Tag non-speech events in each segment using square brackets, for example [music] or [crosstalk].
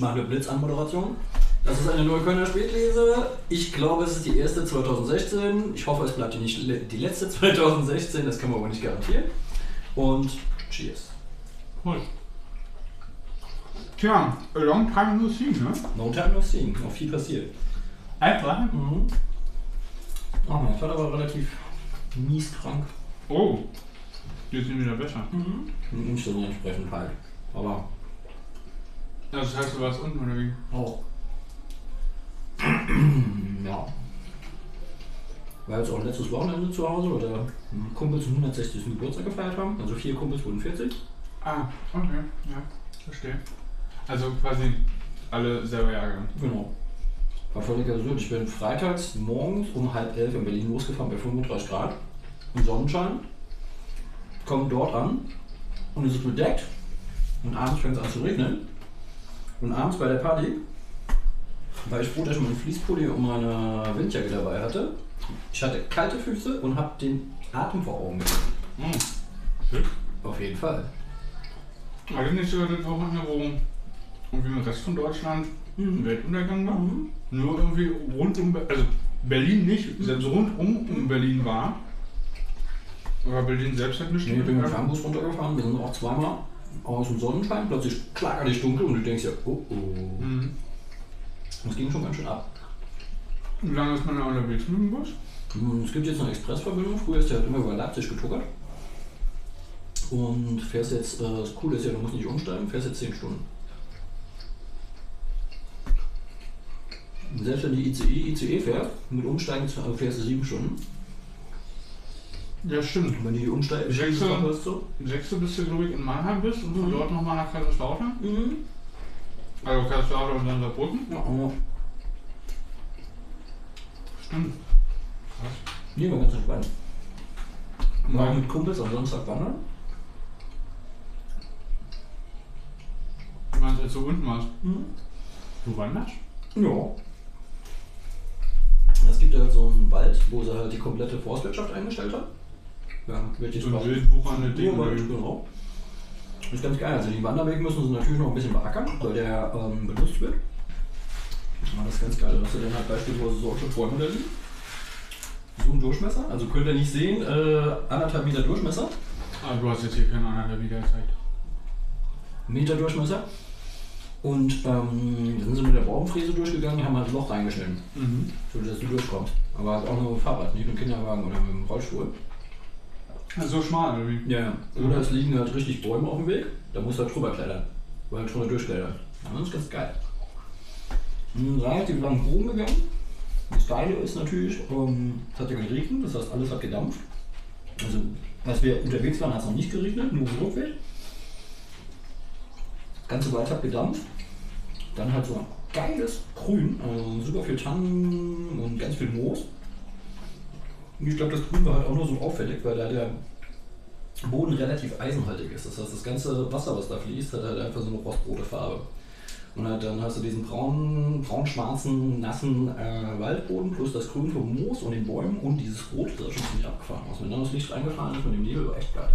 Ich mache eine Blitzanmoderation. Das ist eine Neuköllner Spätlese. Ich glaube, es ist die erste 2016. Ich hoffe, es bleibt die nicht die letzte [laughs] 2016. Das können wir aber nicht garantieren. Und Cheers. Prost. Tja, a long time no see, ne? No time no seeing. Noch viel passiert. Einfach? Mhm. Oh, mein Vater war relativ mies krank. Oh, die sind wieder besser. Mhm. Und nicht so entsprechend halt. Aber das heißt, du warst unten oder wie? auch. [clears throat] ja. War jetzt auch letztes Wochenende zu Hause, weil da Kumpels zum 160. Geburtstag gefeiert haben. Also vier Kumpels wurden 40. Ah, okay, ja, verstehe. Also quasi alle selber Jahrgang. Genau. War völlig absurd. Ich bin freitags morgens um halb elf in Berlin losgefahren bei 35 Grad und Sonnenschein. Komme dort an und es ist bedeckt. Und abends fängt es an zu regnen. Und abends bei der Party war ich froh, dass ich meinen Fließpulli und meine Windjacke dabei hatte. Ich hatte kalte Füße und habe den Atem vor Augen gehabt. Hm. Shit. Auf jeden Fall. Ist nicht so das Wochenende, wo irgendwie im Rest von Deutschland ein Weltuntergang war? Mhm. Nur irgendwie rund um, also Berlin nicht, selbst rundum um Berlin war. Aber Berlin selbst hat nicht Nee, ich bin mit. Fernbus runtergefahren, wir sind auch zweimal aus dem Sonnenschein, plötzlich schlagartig dunkel und du denkst ja, oh oh. Mhm. Das ging schon ganz schön ab. Wie lange ist man da unterwegs mit dem Bus? Hm, Es gibt jetzt eine Expressverbindung, früher ist der halt immer über Leipzig getuckert. Und fährst jetzt, äh, das Coole ist ja, du musst nicht umsteigen, fährst jetzt 10 Stunden. Und Selbst wenn die ICE, ICE fährt, mit Umsteigen fährst du 7 Stunden. Ja, stimmt. Und wenn die umsteigen, Sechs dann Stunden. ist so. Im Sechste bist du, glaube ich, in Mannheim bist und von Mhm. dort nochmal nach Kaiserslautern. Mhm. Also Kaiserslautern und dann Saarbrücken. Ja, aber Stimmt. nee, war ganz entspannt. War Nein. mit Kumpels am Samstag wandern. Du meinst, als du unten warst. Mhm. Du wanderst? Ja. Es gibt ja so einen Wald, wo sie halt die komplette Forstwirtschaft eingestellt haben. Ja, jetzt So ein quasi- wild wuchernde Ding. Urwald, oder wie? genau. Das ist ganz geil. Also den Wanderweg müssen sie natürlich noch ein bisschen beackern, weil der ähm, benutzt wird. Aber das ist ganz geil. Da hast du dann halt beispielsweise solche Bäume da liegen. So ein Durchmesser. Also könnt ihr nicht sehen, äh, anderthalb Meter Durchmesser. Ah, du hast jetzt hier keinen anderen wieder gezeigt. Meter Durchmesser. Und ähm, dann sind sie mit der Baumfräse durchgegangen, haben halt ein Loch reingeschnitten. Mhm. so dass du durchkommst. Aber halt auch nur mit dem Fahrrad, nicht mit dem Kinderwagen oder mit dem Rollstuhl. Also so schmal, oder wie? Ja, ja. Oder es liegen halt richtig Bäume auf dem Weg, da musst du halt drüber klettern. Oder halt drüber durchklettern. Ja, das ist ganz geil. Hm, relativ langen Bogen gegangen. Das Geile ist natürlich, ähm, es hat ja geregnet, das heißt alles hat gedampft. Also als wir unterwegs waren, hat es noch nicht geregnet, nur im Rückweg. Das ganze Wald hat gedampft. Dann halt so ein geiles Grün, also super viel Tannen und ganz viel Moos. Und ich glaube, das Grün war halt auch nur so auffällig, weil da der Boden relativ eisenhaltig ist. Das heißt, das ganze Wasser, was da fließt, hat halt einfach so eine rostrote Farbe. Und halt dann hast du diesen braunen, braun-schwarzen, nassen äh, Waldboden plus das Grün vom Moos und den Bäumen und dieses Rot, das ist schon ziemlich abgefahren aus. Wenn dann das Licht reingefahren ist mit dem Nebel, war echt geil.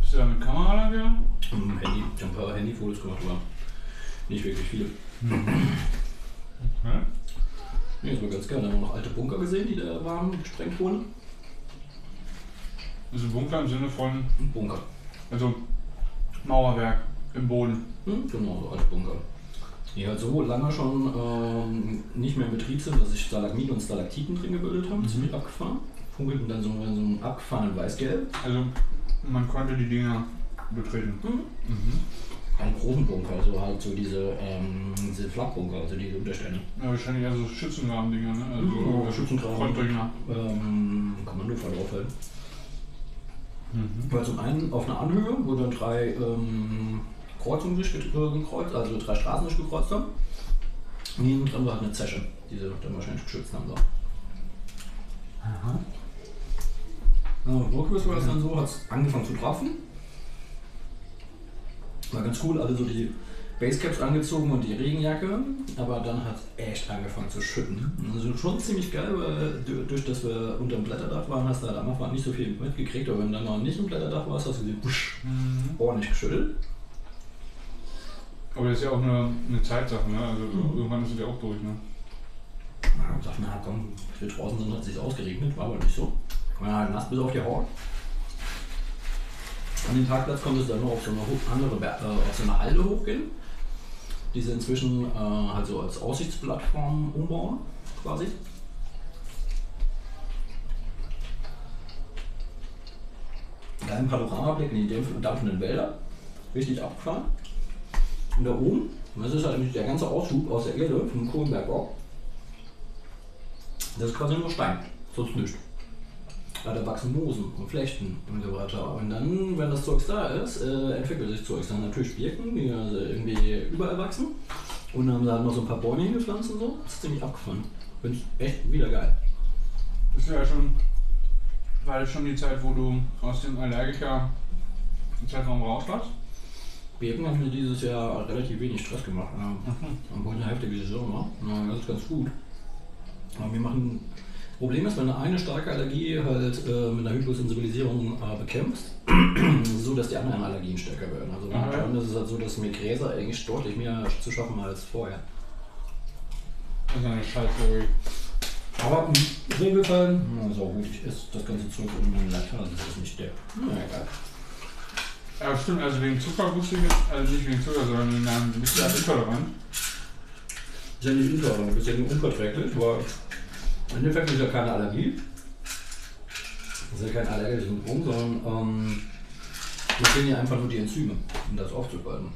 Bist du da mit Kamera da wieder? Im Handy, ich habe ein paar Handyfotos gemacht, aber nicht wirklich viele. [clears throat] Okay. Nee, das war ganz geil. Da haben wir noch alte Bunker gesehen, die da waren, gesprengt wurden. Also Bunker im Sinne von, Ein Bunker. also Mauerwerk im Boden. Hm, genau, so alte Bunker. Die halt so lange schon ähm, nicht mehr in Betrieb sind, dass sich Stalagmiten und Stalaktiten drin gebildet haben, ziemlich abgefahren. Funkelten dann so in so einem abgefahrenen Weißgelb. Also man konnte die Dinger betreten. Hm. Mhm. Einen großen Bunker, also halt so diese, ähm, diese Flakbunker, also diese Unterstände. Ja, wahrscheinlich eher so Schützengraben-Dinger, ne? Also Mhm, Schützengraben. Ähm, Kommandofall aufhält. Mhm. Weil zum einen auf einer Anhöhe, wo dann drei ähm, Kreuzungen sich äh, gekreuzt, also drei Straßen sich gekreuzt haben. Und hinten dran war halt eine Zesche, die sie dann wahrscheinlich geschützt haben. So. Ja, Rückwärts war es dann so, hat es angefangen zu tropfen. War ganz cool, alle so die Basecaps angezogen und die Regenjacke, aber dann hat es echt angefangen zu schütten. Also schon ziemlich geil, weil du- durch das wir unter dem Blätterdach waren, hast du halt am Anfang nicht so viel mitgekriegt, aber wenn du dann noch nicht im Blätterdach warst, hast du gesehen, wusch, Mhm. ordentlich geschüttelt. Aber das ist ja auch eine, eine Zeitsache, ne? Also Mhm. irgendwann ist es ja auch durch, ne? Ja, und dachte, na komm, wir draußen sind, hat es sich ausgeregnet, war aber nicht so. War halt nass bis auf die Haut. An den Parkplatz konnte es dann noch auf so eine andere, äh, auf so eine Halde hochgehen, die sie inzwischen äh, halt so als Aussichtsplattform umbauen, quasi. Geilen Panoramablick in die dampfenden Wälder, richtig abgefahren. Und da oben, und das ist halt der ganze Aushub aus der Erde vom Kohlenbergbau, das ist quasi nur Stein, sonst nichts. Da wachsen Moosen und Flechten und so weiter. Und dann, wenn das Zeugs da ist, äh, entwickelt sich Zeugs. Dann natürlich Birken, die also irgendwie überall wachsen. Und dann haben sie halt noch so ein paar Bäume hingepflanzt und so. Das ist ziemlich abgefahren. Finde ich echt wieder geil. Das ist ja schon, war das schon die Zeit, wo du aus dem Allergiker-Zeitraum raus warst? Birken haben mir dieses Jahr relativ wenig Stress gemacht. Ja. Obwohl eine heftige Saison war. Ja, das ist ganz gut. Aber wir machen. Problem ist, wenn du eine starke Allergie halt äh, mit einer Hyposensibilisierung äh, bekämpfst, ist [clears throat] es so, dass die anderen Allergien stärker werden. Also momentan ist es halt so, dass mir Gräser eigentlich deutlich mehr zu schaffen als vorher. Das ist eine Scheißlogik. Aber im Regelfall, na, so gut, ich esse das ganze Zeug ohne meine Laktase, das ist nicht der. Na egal. Ja, stimmt, also wegen Zucker wusste ich jetzt, also nicht wegen Zucker, sondern wegen einem, ja intolerant. Ist ja nicht intolerant, ist ja nur unverträglich, aber im Endeffekt ist ja keine Allergie. Das ist ja kein allergisches Syndrom, sondern ähm, wir fehlen ja einfach nur die Enzyme, um das aufzuspalten.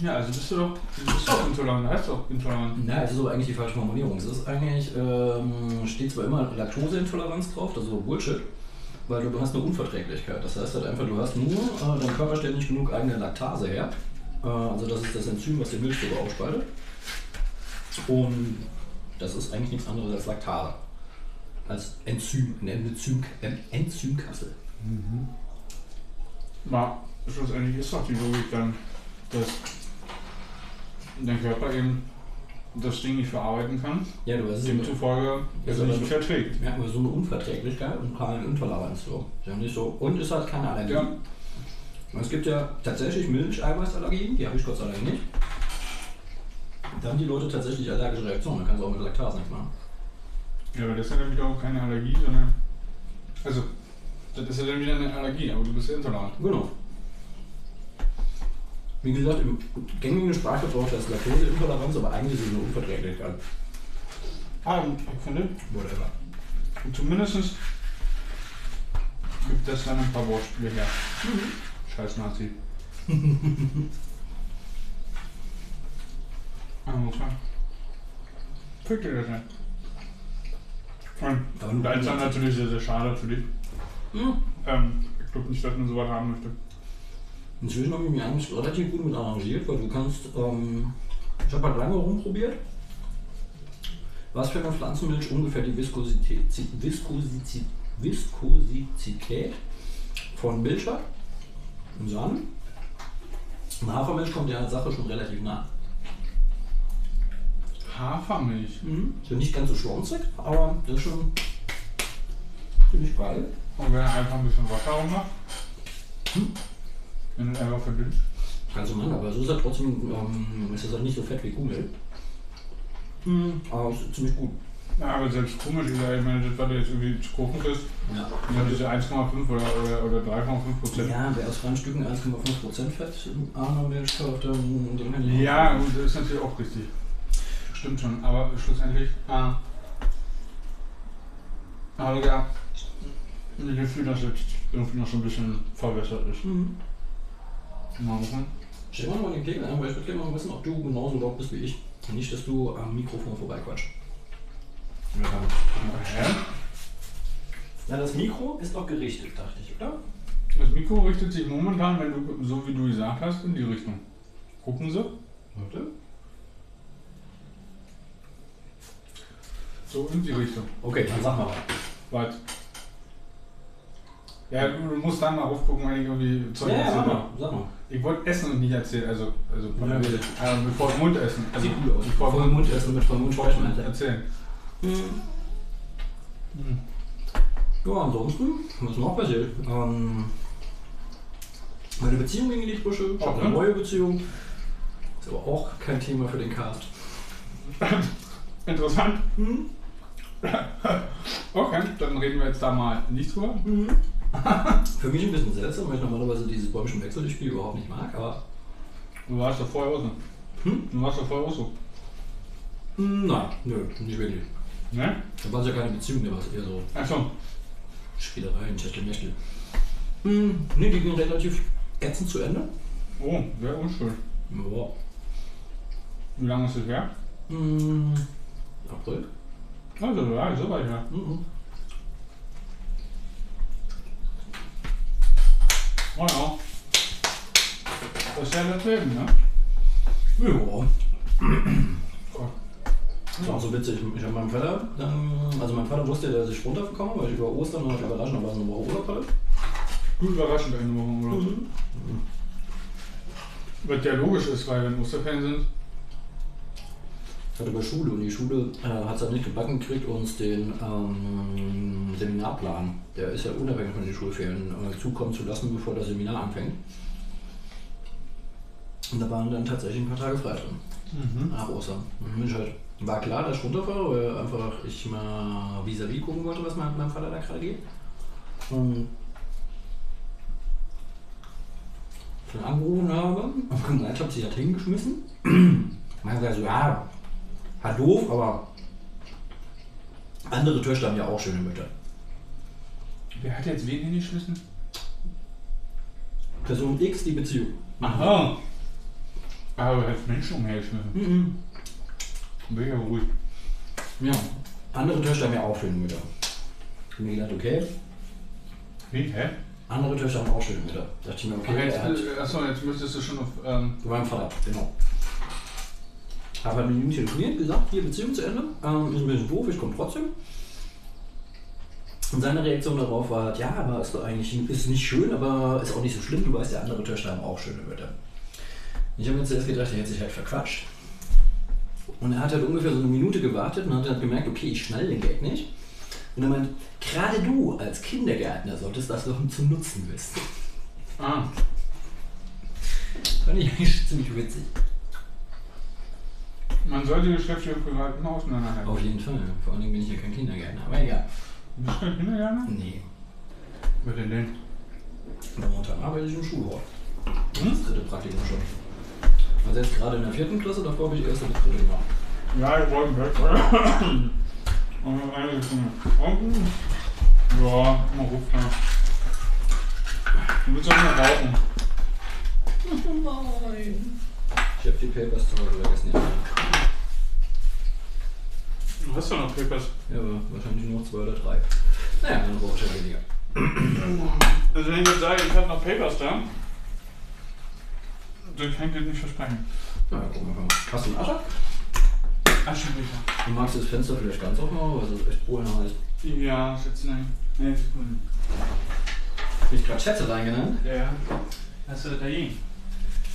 Ja, also bist du doch, bist doch intolerant, heißt doch intolerant. Na, es ist aber eigentlich die falsche Formulierung. Es ist eigentlich, ähm, steht zwar immer Laktoseintoleranz drauf, das ist so Bullshit, weil du, du hast eine Unverträglichkeit. Das heißt halt einfach, du hast nur, äh, dein Körper stellt nicht genug eigene Laktase her. Äh, also das ist das Enzym, was den Milchzucker aufspaltet. Und das ist eigentlich nichts anderes als Laktase. Als Enzym, eine Enzym, ähm, Enzymkapsel. Na, schlussendlich ist doch die Logik dann, dass dein Körper eben das Ding nicht verarbeiten kann, Ja, du weißt es demzufolge es Ja, nicht aber- verträgt. Ja, aber so eine Unverträglichkeit und keine Intoleranz so. Ist ja nicht so. Und ist halt keine Allergie. Ja. Es gibt ja tatsächlich Milcheiweißallergien, die habe ich Gott sei Dank nicht. Da haben die Leute tatsächlich allergische Reaktionen, da kannst du auch mit Laktase nichts machen. Ja, aber das ist ja dann wieder auch keine Allergie, sondern. Also, das ist ja dann wieder eine Allergie, aber du bist ja intolerant. Genau. Wie gesagt, im gängigen Sprachgebrauch das Laktoseintoleranz, aber eigentlich ist es eine Unverträglichkeit. Ah, ich finde, Whatever. zumindest gibt das dann ein paar Wortspiele her. Scheiß Nazi. [laughs] Ah, muss man. Fick dir das nicht. Und da ist dann natürlich sehr, sehr schade für dich. Hm. Ähm, ich glaube nicht, dass man sowas haben möchte. Inzwischen habe ich mich eigentlich relativ gut mit arrangiert, weil du kannst, ähm, ich habe halt lange rumprobiert, was für eine Pflanzenmilch ungefähr die Viskosität, Viskosität, Viskosität von Milch hat und Sahne. Und Hafermilch kommt der Sache schon relativ nah. Hafermilch. Mhm. Ist ja nicht ganz so schwarzig, aber das ist schon ziemlich geil. Und wenn er einfach ein bisschen Wasser rummacht. Hm? Wenn du einfach verdünnt. Kannst du machen, aber so ist er trotzdem, ähm, ist es halt nicht so fett wie Kuhmilch. Mhm. Aber es ist ziemlich gut. Ja, aber selbst komisch ist ja, ich meine, das, was du jetzt irgendwie zu kochen kriegst, Ja. ja, diese 1,5 oder, oder, oder 3,5 Prozent. Ja, wer aus freien Stücken 1,5% Fett im Arno-Milch kauft, dann den kann ich Ja, und das ist natürlich auch richtig. Stimmt schon, aber schlussendlich äh, habe ich ja das Gefühl, dass jetzt irgendwie noch so ein bisschen verwässert ist. Mhm. Mal gucken. Stell mal mal den Kegel ein, weil ich würde gerne mal wissen, ob du genauso laut bist wie ich. Und nicht, dass du am Mikrofon vorbeiquatscht. Ja, das Mikro ist doch gerichtet, dachte ich, oder? Das Mikro richtet sich momentan, wenn du, so wie du gesagt hast, in die Richtung. Gucken Sie. Warte. So in die Richtung. Okay, dann sag mal. Warte. Ja, du, musst dann mal aufgucken, wenn ich irgendwie Zeug Ja, ja, sag erzähle. mal, sag mal. Ich wollte essen und nicht erzählen, also, also Ja, bitte. äh, bevor ich Mund essen. Also, Sieht gut aus. Bevor Voll Mund essen mit vollem Mund sprechen, Alter. erzählen. Ja, ansonsten, was noch passiert? Ähm, meine Beziehung ging in die Brüche, ich habe eine neue Beziehung. Ist aber auch kein Thema für den Cast. [laughs] Interessant. Mhm. [laughs] Okay, dann reden wir jetzt da mal nicht drüber. [laughs] Für mich ein bisschen seltsam, weil ich normalerweise dieses bäumischen Wechselspiel überhaupt nicht mag, aber Du warst doch vorher auch so. Hm? Du warst doch vorher auch so. mm, nein, nö, nicht wirklich. Ne? Da war es ja keine Beziehung, da war es eher so Achso. Spielereien, Techtelmechtel. Hm, nee, die ging relativ ätzend zu Ende. Oh, sehr unschön. Ja. Wie lange ist das her? Hm, April? Also, ja, so weit her. Mhm. Oh ja. Das ist ja das Leben, ne? Ja. Das war auch so witzig. Ich habe meinem Vater, also mein Vater wusste, dass ich runtergekommen bin, weil ich über Ostern noch überraschenderweise eine Woche Urlaub hatte. Gut überraschend eine Woche oder so. Was ja logisch ist, weil wenn Osterferien sind. Hatte bei Schule und die Schule äh, hat es halt nicht gebacken gekriegt, uns den ähm, Seminarplan, der ist ja unabhängig von den Schulferien, äh, zukommen zu lassen, bevor das Seminar anfängt. Und da waren dann tatsächlich ein paar Tage frei drin. Nach Ostern. Ich halt, war klar, dass ich runterfahre, weil einfach ich mal vis-à-vis gucken wollte, was mit meinem Vater da gerade geht. Und dann angerufen habe und [laughs] gemeint habe, sie hat hingeschmissen. [clears throat] Man sagt so, ja, hat doof, aber andere Töchter haben ja auch schöne Mütter. Wer hat jetzt wen hingeschmissen? Person X, die Beziehung. Aha. Aber er hat Menschen umhergeschmissen. Mhm. Bin ich aber ruhig. Ja, andere Töchter haben ja auch schöne Mütter. Ich hab mir gedacht, okay, Wie? Hä? andere Töchter haben auch schöne Mütter. Da dachte ich mir, okay, jetzt, äh, achso, jetzt müsstest du schon auf. Ähm, Bei meinem Vater, genau. Habe halt mit ihm telefoniert, gesagt, hier Beziehung zu Ende. Ähm, ist ein bisschen doof, ich komme trotzdem. Und seine Reaktion darauf war, halt, ja, aber ist doch eigentlich ist nicht schön, aber ist auch nicht so schlimm. Du weißt ja, andere Töchter haben auch schöne Mütter. Ich habe mir zuerst gedacht, er hätte sich halt verquatscht. Und er hat halt ungefähr so eine Minute gewartet und hat dann gemerkt, okay, ich schnall den Gag nicht. Und er meint, gerade du als Kindergärtner solltest das doch zum Nutzen wissen. ah, Fand ich eigentlich ziemlich witzig. Man sollte Geschäfte und Privat immer auseinanderhalten. Auf jeden Fall. Vor allem bin ich ja kein Kindergärtner, aber egal. Du bist kein Kindergärtner? Nee. Was denn denn? Momentan arbeite ich im Schulhort. Hm? Das dritte Praktikum schon. Also jetzt gerade in der vierten Klasse, davor habe ich erste bis dritte gemacht. Ja, ich wollte weg. [clears throat] Und noch eine Sekunde. Und, ja, mal ruf da. Du willst doch mal rauchen. [laughs] Nein. Ich habe die Papers zu Hause vergessen. Du hast doch noch Papers. ja aber wahrscheinlich nur noch zwei oder drei. Naja, dann brauche ich ja weniger. Also wenn ich jetzt sage, ich habe noch Papers da, dann kann ich dir nicht versprechen. Na, ja, gucken wir mal. Hast du einen Ascher? Aschenbecher. Du magst das Fenster vielleicht ganz aufmachen, weil es echt Bohlen heißt. Ja, jetzt nein. Nee, Sekunden. Bin ich gerade Schätze reingenannt? Ja, ja. Hast du das dagegen?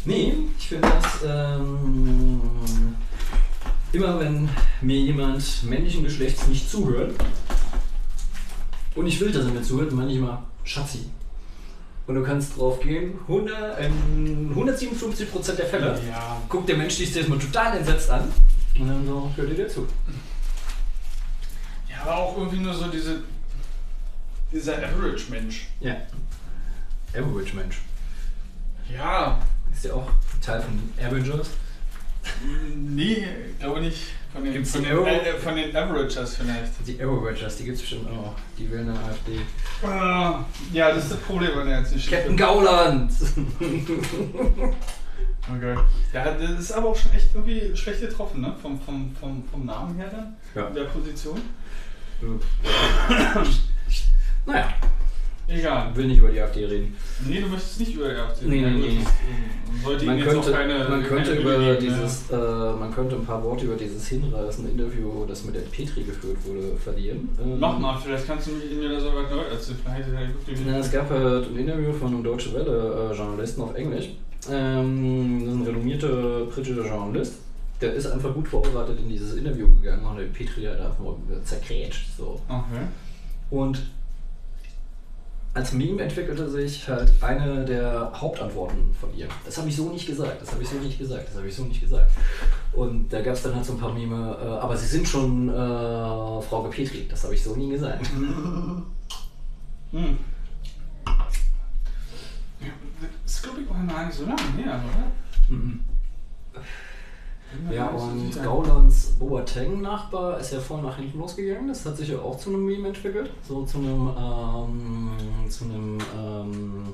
Nee, ich finde das ähm, immer wenn mir jemand männlichen Geschlechts nicht zuhört und ich will, dass er mir zuhört, meine ich immer Schatzi. Und du kannst drauf gehen, 100, in 157% der Fälle Ja. guckt der Mensch dich erstmal total entsetzt an und dann so, hört dir dir zu. Ja, aber auch irgendwie nur so diese. Dieser Average-Mensch. Ja. Average Mensch. Ja. Ist ja auch Teil von Avengers. Nee, glaube nicht. Von den, Gibt's von, den, äh, von den Averagers vielleicht. Die Avengers, die gibt es bestimmt auch. Die wählen eine AfD. Ah, ja, das ist das Problem, wenn er jetzt nicht Captain Gauland! [laughs] Okay. Ja, das ist aber auch schon echt irgendwie schlecht getroffen, ne? Vom, vom, vom, vom Namen her dann, Ja. in der Position. Naja, Egal. will nicht über die AfD reden. Nee, du möchtest nicht über die AfD Nee, nee, nee. Das, äh, Sollte Man könnte, keine, man könnte über geben, dieses, äh, man könnte ein paar Worte über dieses hinreißende Interview, das mit der Petri geführt wurde, verlieren. Ähm, Nochmal, vielleicht kannst du mich- mir da so weit neu erzählen. Er wirklich. Na, es gab halt ein Interview von einem Deutsche Welle äh, Journalisten auf Englisch. Ähm, das ist ein renommierter britischer Journalist. Der ist einfach gut vorbereitet in dieses Interview gegangen und hat Petri halt einfach mal zerkrätscht. So. Okay. Und als Meme entwickelte sich halt eine der Hauptantworten von ihr. Das habe ich so nicht gesagt, das habe ich so nicht gesagt, das habe ich so nicht gesagt. Und da gab es dann halt so ein paar Meme, äh, aber sie sind schon äh, Frau Petri, das habe ich so nie gesagt. [laughs] Hm. Das ist, glaube ich, auch gar nicht so lange her, oder? Mhm. Ja, und Gaulands Boateng-Nachbar ist ja voll nach hinten losgegangen. Das hat sich ja auch zu einem Meme entwickelt. So zu einem, ähm, zu einem, ähm,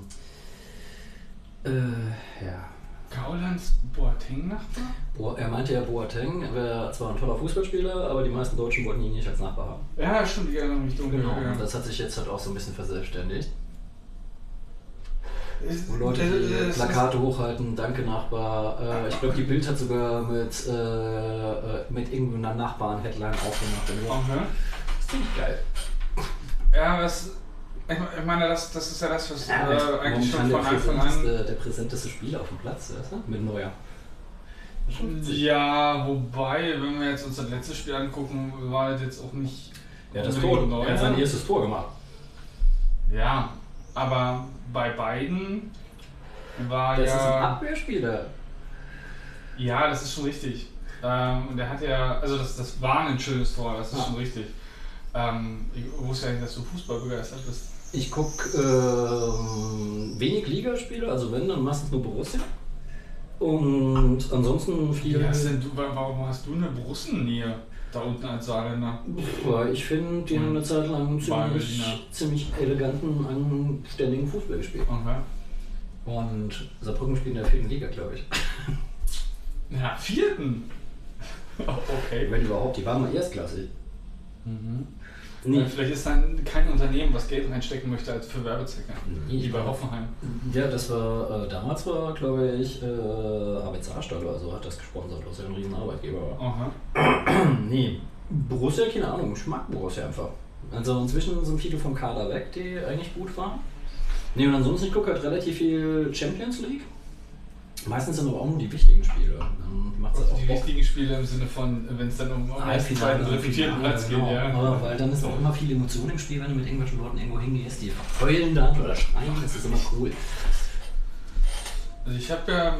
äh, ja. Gaulands Boateng-Nachbar? Bo er meinte ja, Boateng wäre zwar ein toller Fußballspieler, aber die meisten Deutschen wollten ihn nicht als Nachbar haben. Ja, stimmt, ich erinnere mich dunkel. Genau, ja. das hat sich jetzt halt auch so ein bisschen verselbstständigt. Es- Wo Leute es- die es- Plakate hochhalten, danke Nachbar. Äh, ich glaube, die Bild hat sogar mit, äh, äh, mit irgendeiner Nachbarn-Headline aufgemacht. Okay. Das finde ich geil. Ja, was. Ich me- ich meine, das, das ist ja das, was Ja, äh, eigentlich schon von Anfang der an. präsenteste, der präsenteste Spieler auf dem Platz, weißt du? Mit Neuer. Ja, wobei, wenn wir jetzt uns das letzte Spiel angucken, war das jetzt auch nicht. Hat das Tor, neu. er hat sein erstes Tor gemacht. Ja, aber bei beiden war Das ist ein ja. Abwehrspieler. Ja, das ist schon richtig. Ähm, und der hat ja. Also, das, das war ein schönes Tor, das ist Ja. schon richtig. Ähm, ich wusste ja nicht, dass du Fußball begeistert bist. Ich gucke ähm, wenig Ligaspiele, also wenn, dann meistens nur Borussia. Und ansonsten viel. Wie hast denn du, warum hast du eine Brussennähe da unten als Saarländer? Ja, ich finde, die haben eine Zeit lang ziemlich, ziemlich eleganten, anständigen Fußball gespielt. Okay. Und Saarbrücken spielt in der vierten Liga, glaube ich. Ja, vierten. [laughs] okay. Wenn überhaupt, die waren mal erstklassig. Mhm. Nee. Vielleicht ist dann kein Unternehmen, was Geld reinstecken möchte als für Werbezwecke. Nee, Wie bei Hoffenheim. Ja, das war, äh, damals war, glaube ich, äh, Arbeit Saarstadt oder so hat das gesponsert, was ja ein riesen Arbeitgeber war. Aha. [clears throat] nee, Borussia, keine Ahnung, ich mag Borussia einfach. Also inzwischen sind viele vom Kader weg, die eigentlich gut waren. Nee, und ansonsten, ich gucke halt relativ viel Champions League. Meistens sind aber auch nur die wichtigen Spiele. Dann Also auch die Bock. wichtigen Spiele im Sinne von, wenn es dann um, um ersten, zweiten, dritten, vierten Platz geht, genau. ja. Aber weil dann ist auch immer viel Emotion im Spiel, wenn du mit irgendwelchen Leuten irgendwo hingehst, die heulen dann oder schreien, das ist immer cool. Also ich habe ja.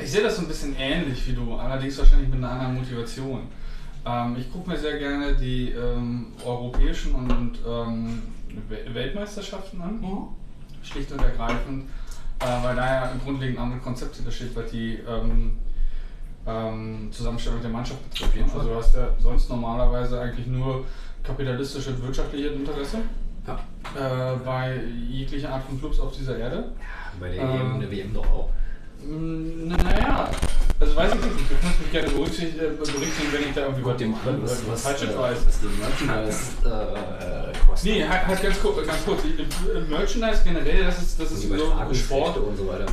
Ich sehe das so ein bisschen ähnlich wie du, allerdings wahrscheinlich mit einer anderen Motivation. Ähm, ich gucke mir sehr gerne die ähm, europäischen und, und ähm, Wel- Weltmeisterschaften an. schlicht und ergreifend, äh, weil da ja grundlegend andere Konzepte da steht, was die ähm, ähm, Zusammenstellung der Mannschaft betrifft. Auf jeden Fall. Also du hast ja sonst normalerweise eigentlich nur kapitalistische und wirtschaftliche Interesse Ja. äh, bei jeglicher Art von Clubs auf dieser Erde. Bei der Ähm, EM und der WM doch auch. Naja, also weiß ich nicht, du kannst mich gerne berücksichtigen, äh, wenn ich da irgendwie an, was, was was, Falsches äh, weiß. was die Merchandise äh, kostet. Nee, halt, halt ganz, kurz, ganz kurz. Merchandise generell, das ist, das ist so Übertragungsrechte Sport. und so weiter.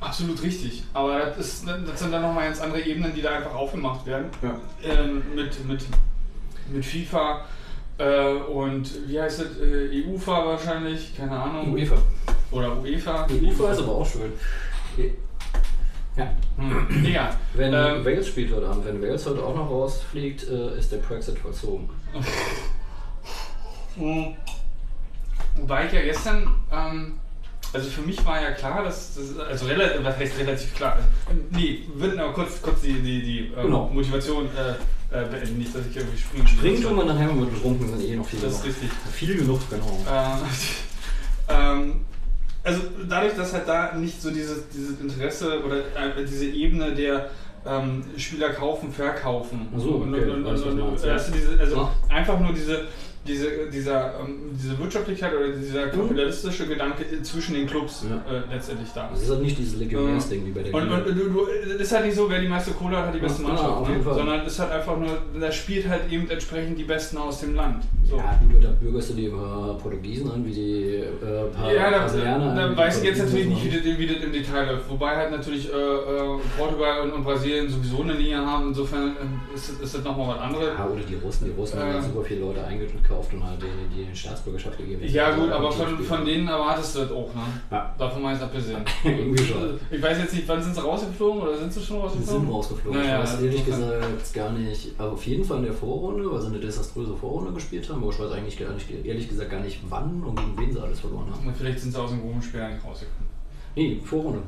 Absolut richtig. Aber das, ist, das sind dann nochmal ganz andere Ebenen, die da einfach aufgemacht werden. Ja. Ähm, mit, mit, mit FIFA äh, und wie heißt es? Äh, EUFA wahrscheinlich, keine Ahnung. UEFA. Oder UEFA. Die UEFA ist aber auch schön. Ja. Hm. Ja. Wenn Ähm, Wales spielt heute Abend, wenn Wales heute auch noch rausfliegt, äh, ist der Brexit vollzogen. Mhm. Wobei ich ja gestern, ähm, also für mich war ja klar, dass das, also relativ, was heißt relativ klar? Nee, würden aber kurz, kurz die, die, die ähm, Genau. Motivation äh, äh, beenden, nicht, dass ich irgendwie springen Springen tun wir nachher, wenn wir betrunken sind, eh noch viel Das ist genug. richtig. Viel genug, genau. Äh, [laughs] ähm, also dadurch, dass halt da nicht so dieses, dieses Interesse oder äh, diese Ebene der ähm, Spieler kaufen, verkaufen. So, und, okay, und, und, und, und, weißt du, diese, also Ja. einfach nur diese, diese, dieser, ähm, diese Wirtschaftlichkeit oder dieser kapitalistische Gedanke zwischen den Clubs Ja. äh, letztendlich da. Das ist halt nicht dieses Legionärsding wie bei der Und, Liga. und du, du, es ist halt nicht so, wer die meiste Kohle hat, hat die beste genau, Mannschaft, ne? sondern es ist halt einfach nur, da spielt halt eben entsprechend die Besten aus dem Land. So. Ja, gut, da bürgerst du die äh, Portugiesen an, wie die äh, paar Ja, da, da die weiß ich jetzt natürlich nicht, wie das, wie das im Detail läuft. Wobei halt natürlich äh, äh, Portugal und, und Brasilien sowieso eine Linie haben. Insofern äh, ist, ist das nochmal was anderes. Ja, oder die Russen. Die Russen haben Äh. super viele Leute eingekauft und halt die, die Staatsbürgerschaft gegeben. Ja gut, Also, aber von, von denen erwartest du das auch, ne? Ja. Davon mal jetzt abgesehen. [laughs] Irgendwie schon. Ich weiß jetzt nicht, wann sind sie rausgeflogen oder sind sie schon rausgeflogen? sind rausgeflogen. Naja, ich weiß ehrlich gesagt gar nicht, aber auf jeden Fall in der Vorrunde, weil sie eine desaströse Vorrunde gespielt haben, aber ich weiß eigentlich gar nicht, ehrlich gesagt gar nicht wann und gegen wen sie alles verloren haben. Und Vielleicht sind sie aus dem Gruppensperr nicht rausgekommen. Nee, Vorrunde.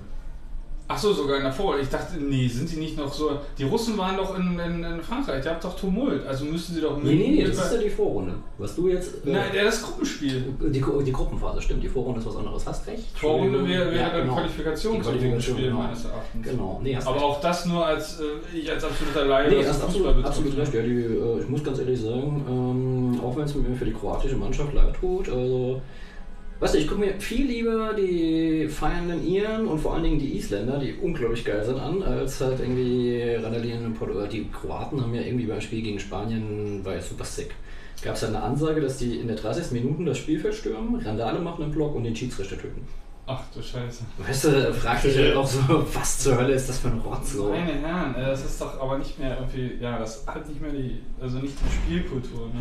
Ach so, sogar in der Vorrunde. Ich dachte, nee, sind sie nicht noch so. Die Russen waren doch in, in, in Frankreich, ihr habt doch Tumult, also müssten sie doch Nee, nee, nee, das ist ja die Vorrunde. Was du jetzt. äh, Nein, das Gruppenspiel. die, die Gruppenphase, stimmt. Die Vorrunde ist was anderes. Hast recht. Vorrunde wäre wäre Ja, dann genau. Qualifikation Die zum Gruppenspiel genau. meines Erachtens. Genau, nee, Aber recht. auch das nur als äh, ich als absoluter Laie. Nee, hast absolut, betrifft. absolut recht. Ja, die, äh, ich muss ganz ehrlich sagen, ähm, auch wenn es mir für die kroatische Mannschaft leid tut, also, weißt du, ich gucke mir viel lieber die feiernden Iren und vor allen Dingen die Isländer, die unglaublich geil sind, an, als halt irgendwie Randalien und Portugal. Die Kroaten haben ja irgendwie beim Spiel gegen Spanien, war ja super sick. Gab es eine Ansage, dass die in der 30. Minute das Spielfeld stürmen, Randale machen im Block und den Schiedsrichter töten. Ach du Scheiße. Weißt du, fragt dich halt auch so, [laughs] was zur Hölle ist das für ein Rotz? So. Meine Herren, das ist doch aber nicht mehr irgendwie, ja, das hat nicht mehr die, also nicht die Spielkultur, ne?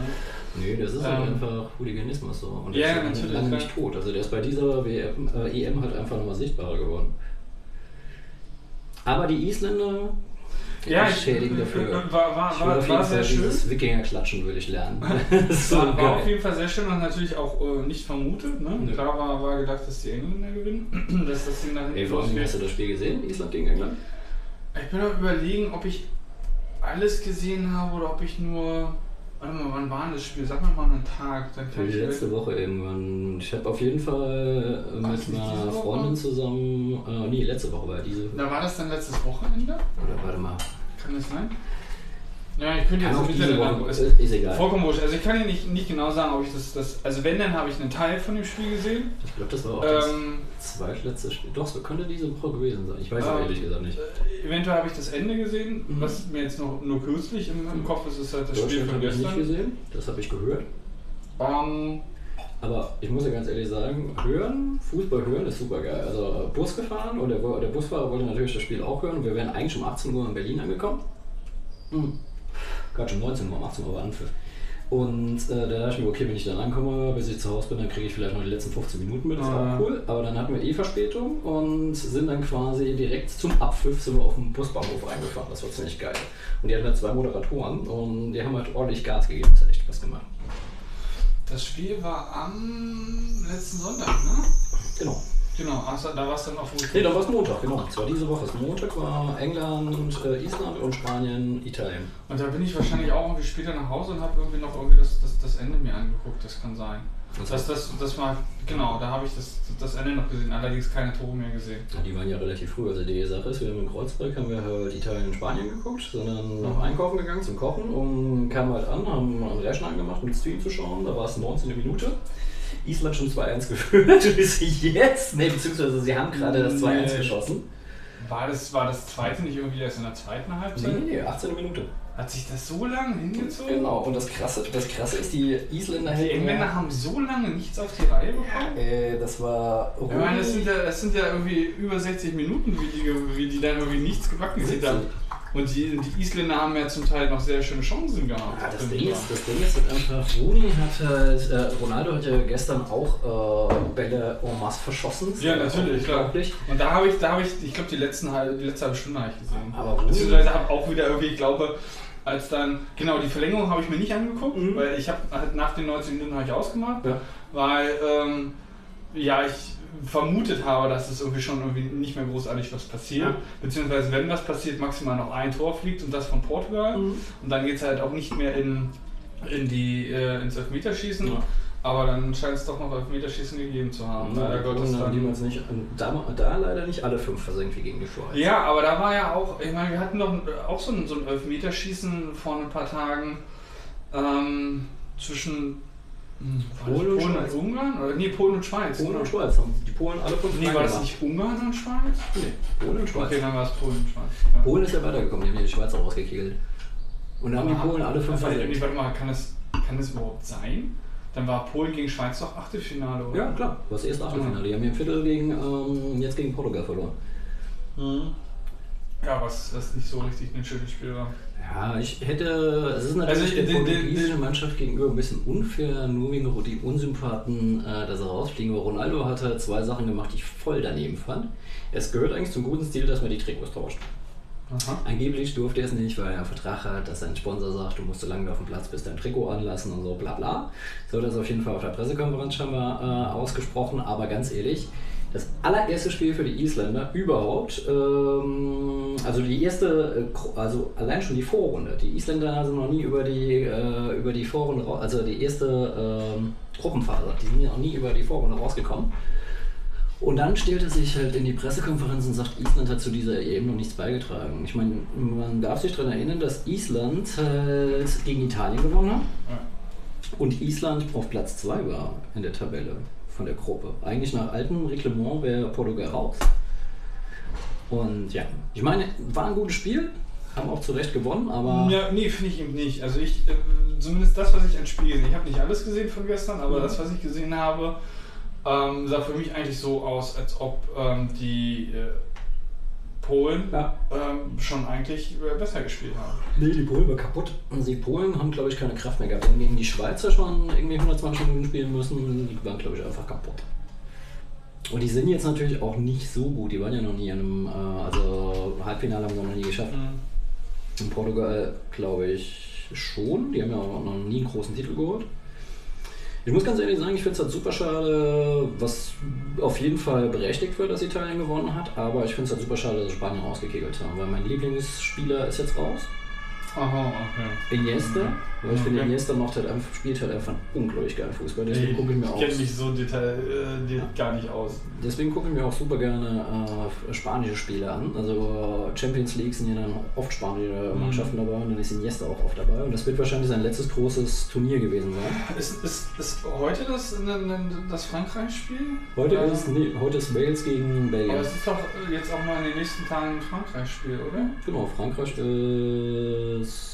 Nee, das ist halt Ähm, einfach Hooliganismus so. Und der ja, ist ja natürlich, lange nicht tot. Also der ist bei dieser WM, äh, EM halt einfach nochmal sichtbarer geworden. Aber die Isländer Ja, ich- schädigen dafür. war- war- Ich war- auf jeden Fall schön. Dieses Wikinger-Klatschen will ich lernen. [laughs] so war, war auf jeden Fall sehr schön und natürlich auch äh, nicht vermutet. Ne? Nö. Klar war, war gedacht, dass die Engländer gewinnen. [clears throat] dass das Ding hinten Ey, vor allem, losgeht. hast du das Spiel gesehen? Island gegen England? Ich bin am überlegen, ob ich alles gesehen habe oder ob ich nur. Warte mal, wann war das Spiel? Sag mir mal einen Tag. Dann kann Die ich letzte Woche irgendwann. Ich habe auf jeden Fall äh, mit einer? Freundin zusammen. Äh, nee, letzte Woche war diese. Da war das dann letztes Wochenende? Oder warte mal. Kann das sein? Ja, ich könnte jetzt auch diese Woche. Ist, ist egal. Vollkommen wurscht. Also ich kann dir nicht, nicht genau sagen, ob ich das, das. Also wenn, dann habe ich einen Teil von dem Spiel gesehen. Ich glaube, das war auch das Ähm, zweitletzte Spiel. Doch, so könnte diese Woche gewesen sein. Ich weiß Ähm, ehrlich gesagt nicht. äh, eventuell habe ich das Ende gesehen, Mhm. was mir jetzt noch nur kürzlich im, im Kopf ist, ist halt das Spiel von habe ich nicht gestern. gesehen, das habe ich gehört. Ähm, Aber ich muss ja ganz ehrlich sagen, hören, Fußball hören ist super geil. Also äh, Bus gefahren und der, der Busfahrer wollte natürlich das Spiel auch hören. Wir wären eigentlich um 18 Uhr in Berlin angekommen. Hm. Gerade schon 19 Uhr, um 18 Uhr war Anpfiff. Und äh, da dachte ich mir, okay, wenn ich dann ankomme, bis ich zu Hause bin, dann kriege ich vielleicht noch die letzten 15 Minuten mit, das ist Ah. auch cool. Aber dann hatten wir eh Verspätung und sind dann quasi direkt zum Abpfiff sind wir auf den Busbahnhof reingefahren. Das war ziemlich geil. Und die hatten da zwei Moderatoren und die haben halt ordentlich Gas gegeben. Das hat echt Spaß gemacht. das Spiel war am letzten Sonntag, ne? Genau. Genau, also, da war es dann auf Nee, da war es Montag, genau. Es war diese Woche. Es Montag war England, äh, Island und Spanien, Italien. Und da bin ich wahrscheinlich auch irgendwie später nach Hause und habe irgendwie noch irgendwie das, das, das Ende mir angeguckt, das kann sein. Das Das, das, das war, genau, da habe ich das, das Ende noch gesehen, allerdings keine Tore mehr gesehen. Ja, die waren ja relativ früh. Also die Sache ist, wir haben in Kreuzberg haben wir halt Italien und Spanien geguckt, sind dann noch einkaufen gegangen zum Kochen und kamen halt an, haben einen Rechner angemacht, um den Stream zu schauen. Da war es 19. Minute. Island schon 2-1 geführt. [laughs] Bis jetzt? Nee, beziehungsweise sie haben gerade das 2-1 Nee. geschossen. War das, war das zweite nicht irgendwie erst in der zweiten Halbzeit? nee, nee, 18. Minute. Hat sich das so lange hingezogen? Genau, und das Krasse, das Krasse ist, die Isländer Die ja- Engländer haben so lange nichts auf die Reihe bekommen? Äh, das war. Ich meine, das sind, ja, das sind ja irgendwie über 60 Minuten, wie die, wie die dann irgendwie nichts gebacken sind. Und die, die Isländer haben ja zum Teil noch sehr schöne Chancen gehabt. Ja, das, Ding ist, das Ding ist halt einfach, Rooney hat halt, äh, Ronaldo hat ja gestern auch äh, Bälle en masse verschossen. Ja, natürlich, klar. Und da habe ich, da habe ich, ich glaube, die, letzten halbe- die letzte halbe Stunde habe ich gesehen. Aber Rooney- Beziehungsweise habe auch wieder irgendwie, ich glaube, als dann, genau, die Verlängerung habe ich mir nicht angeguckt, Mhm. weil ich habe halt nach den 90 Minuten habe ich ausgemacht, Ja. weil, ähm, ja, ich vermutet habe, dass es irgendwie schon irgendwie nicht mehr großartig was passiert. Ja. Beziehungsweise, wenn was passiert, maximal noch ein Tor fliegt und das von Portugal. Mhm. Und dann geht es halt auch nicht mehr in, in die, äh, ins Elfmeterschießen. Ja. Aber dann scheint es doch noch Elfmeterschießen gegeben zu haben. Ja, Leider Gottes dann. niemals nicht, da, da leider nicht alle fünf versenkt wie gegen die Schweiz. Ja, aber da war ja auch, ich meine, wir hatten doch auch so ein, so ein Elfmeterschießen vor ein paar Tagen ähm, zwischen Polen Polen, und Schweiz. Ungarn? Oder, nee, Polen und Schweiz. Polen oder? und Schweiz haben die Polen alle fünf Nee, war das nicht Ungarn und Schweiz? Nee, Polen und Schweiz. Okay, dann war es Polen und Schweiz. Ja. Polen ist ja weitergekommen, die haben ja die Schweizer rausgekegelt. Und dann haben die Aber- Polen alle fünf aber, nee, versenkt. Warte mal, kann das, kann das überhaupt sein? Dann war Polen gegen Schweiz doch Achtelfinale, oder? Ja, klar, das das erste Achtelfinale. Die haben im Viertel gegen, ähm, jetzt gegen Portugal verloren. Ja, was das nicht so richtig ein schönes Spiel war. Ja, ich hätte. Es ist natürlich Also, der portugiesischen Mannschaft gegenüber ein bisschen unfair, nur wegen die Unsympathen, äh, dass er rausfliegen. Aber Ronaldo hat halt zwei Sachen gemacht, die ich voll daneben fand. Es gehört eigentlich zum guten Stil, dass man die Trikots tauscht. Aha. Angeblich durfte er es nicht, weil er einen Vertrag hat, dass sein Sponsor sagt, du musst so lange auf dem Platz bist, dein Trikot anlassen und so bla bla. So hat er es auf jeden Fall auf der Pressekonferenz scheinbar äh, ausgesprochen, aber ganz ehrlich, das allererste Spiel für die Isländer überhaupt, ähm, also die erste, äh, also allein schon die Vorrunde. Die Isländer sind noch nie über die, äh, über die Vorrunde, also die erste ähm, Gruppenphase, die sind ja noch nie über die Vorrunde rausgekommen. Und dann stellt er sich halt in die Pressekonferenz und sagt, Island hat zu dieser EM noch nichts beigetragen. Ich meine, man darf sich daran erinnern, dass Island halt gegen Italien gewonnen hat und Island auf Platz 2 war in der Tabelle von der Gruppe. Eigentlich nach altem Reglement wäre Portugal raus. Und ja, ich meine, war ein gutes Spiel, haben auch zu Recht gewonnen, aber Ja, nee, finde ich eben nicht. Also ich, äh, zumindest das, was ich an Spiel gesehen ich habe nicht alles gesehen von gestern, aber Mhm. das, was ich gesehen habe, ähm, sah für mich eigentlich so aus, als ob ähm, die äh, Polen Ja. ähm, schon eigentlich äh, besser gespielt haben. Nee, die Polen war kaputt. Und die Polen haben, glaube ich, keine Kraft mehr gehabt. Die haben gegen die Schweizer schon irgendwie 120 Minuten spielen müssen. Die waren, glaube ich, einfach kaputt. Und die sind jetzt natürlich auch nicht so gut. Die waren ja noch nie in einem, äh, also Halbfinale haben sie noch nie geschafft. In Portugal, glaube ich, schon. Die haben ja auch noch nie einen großen Titel geholt. Ich muss ganz ehrlich sagen, ich finde es halt super schade, was auf jeden Fall berechtigt wird, dass Italien gewonnen hat, aber ich finde es halt super schade, dass Spanien rausgekegelt haben, weil mein Lieblingsspieler ist jetzt raus. Aha, okay. Iniesta, weil ich finde. Iniesta macht halt einfach, spielt halt einfach unglaublich geilen Fußball. Deswegen gucke ich mir auch, kenne mich so detail, äh, die- gar nicht aus. deswegen gucke ich mir auch super gerne äh, spanische Spiele an. Also äh, Champions League sind ja dann oft spanische Mhm. Mannschaften dabei und dann ist Iniesta auch oft dabei. Und das wird wahrscheinlich sein letztes großes Turnier gewesen sein. Ist, ist, ist heute das, das Frankreich-Spiel? Heute Oder? ist, nee, heute ist Wales gegen Belgien. Aber es ist doch jetzt auch mal in den nächsten Tagen ein Frankreich-Spiel, oder? Genau, Frankreich ist,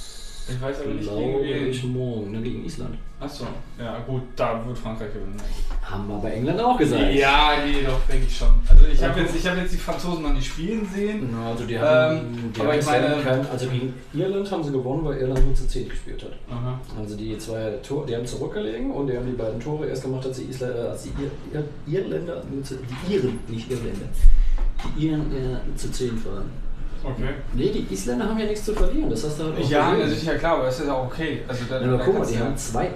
Ich weiß aber nicht, glaube gegen wen. ich, morgen, ne, gegen Island. Achso, ja gut, da wird Frankreich gewinnen. Haben wir bei England auch gesagt. Ja, nee, doch, denke ich schon. Also ich habe jetzt, ich hab jetzt die Franzosen noch nicht spielen sehen. Na, Also die Ähm, haben, die aber haben ich meine- kein, also gegen Irland haben sie gewonnen, weil Irland nur zu 10 gespielt hat. Aha. Also die zwei Tore, die haben zurückgelegen und die haben die beiden Tore erst gemacht, als die, Isla, äh, als die Ir, Ir, Irländer, die Iren, nicht Irländer, die Iren äh, zu 10 waren. Okay. Nee, die Isländer haben ja nichts zu verlieren, das hast du halt auch Ja, gesehen. das ist ja klar, aber es ist ja auch okay. Also da, Ja, aber guck mal, die haben 2-1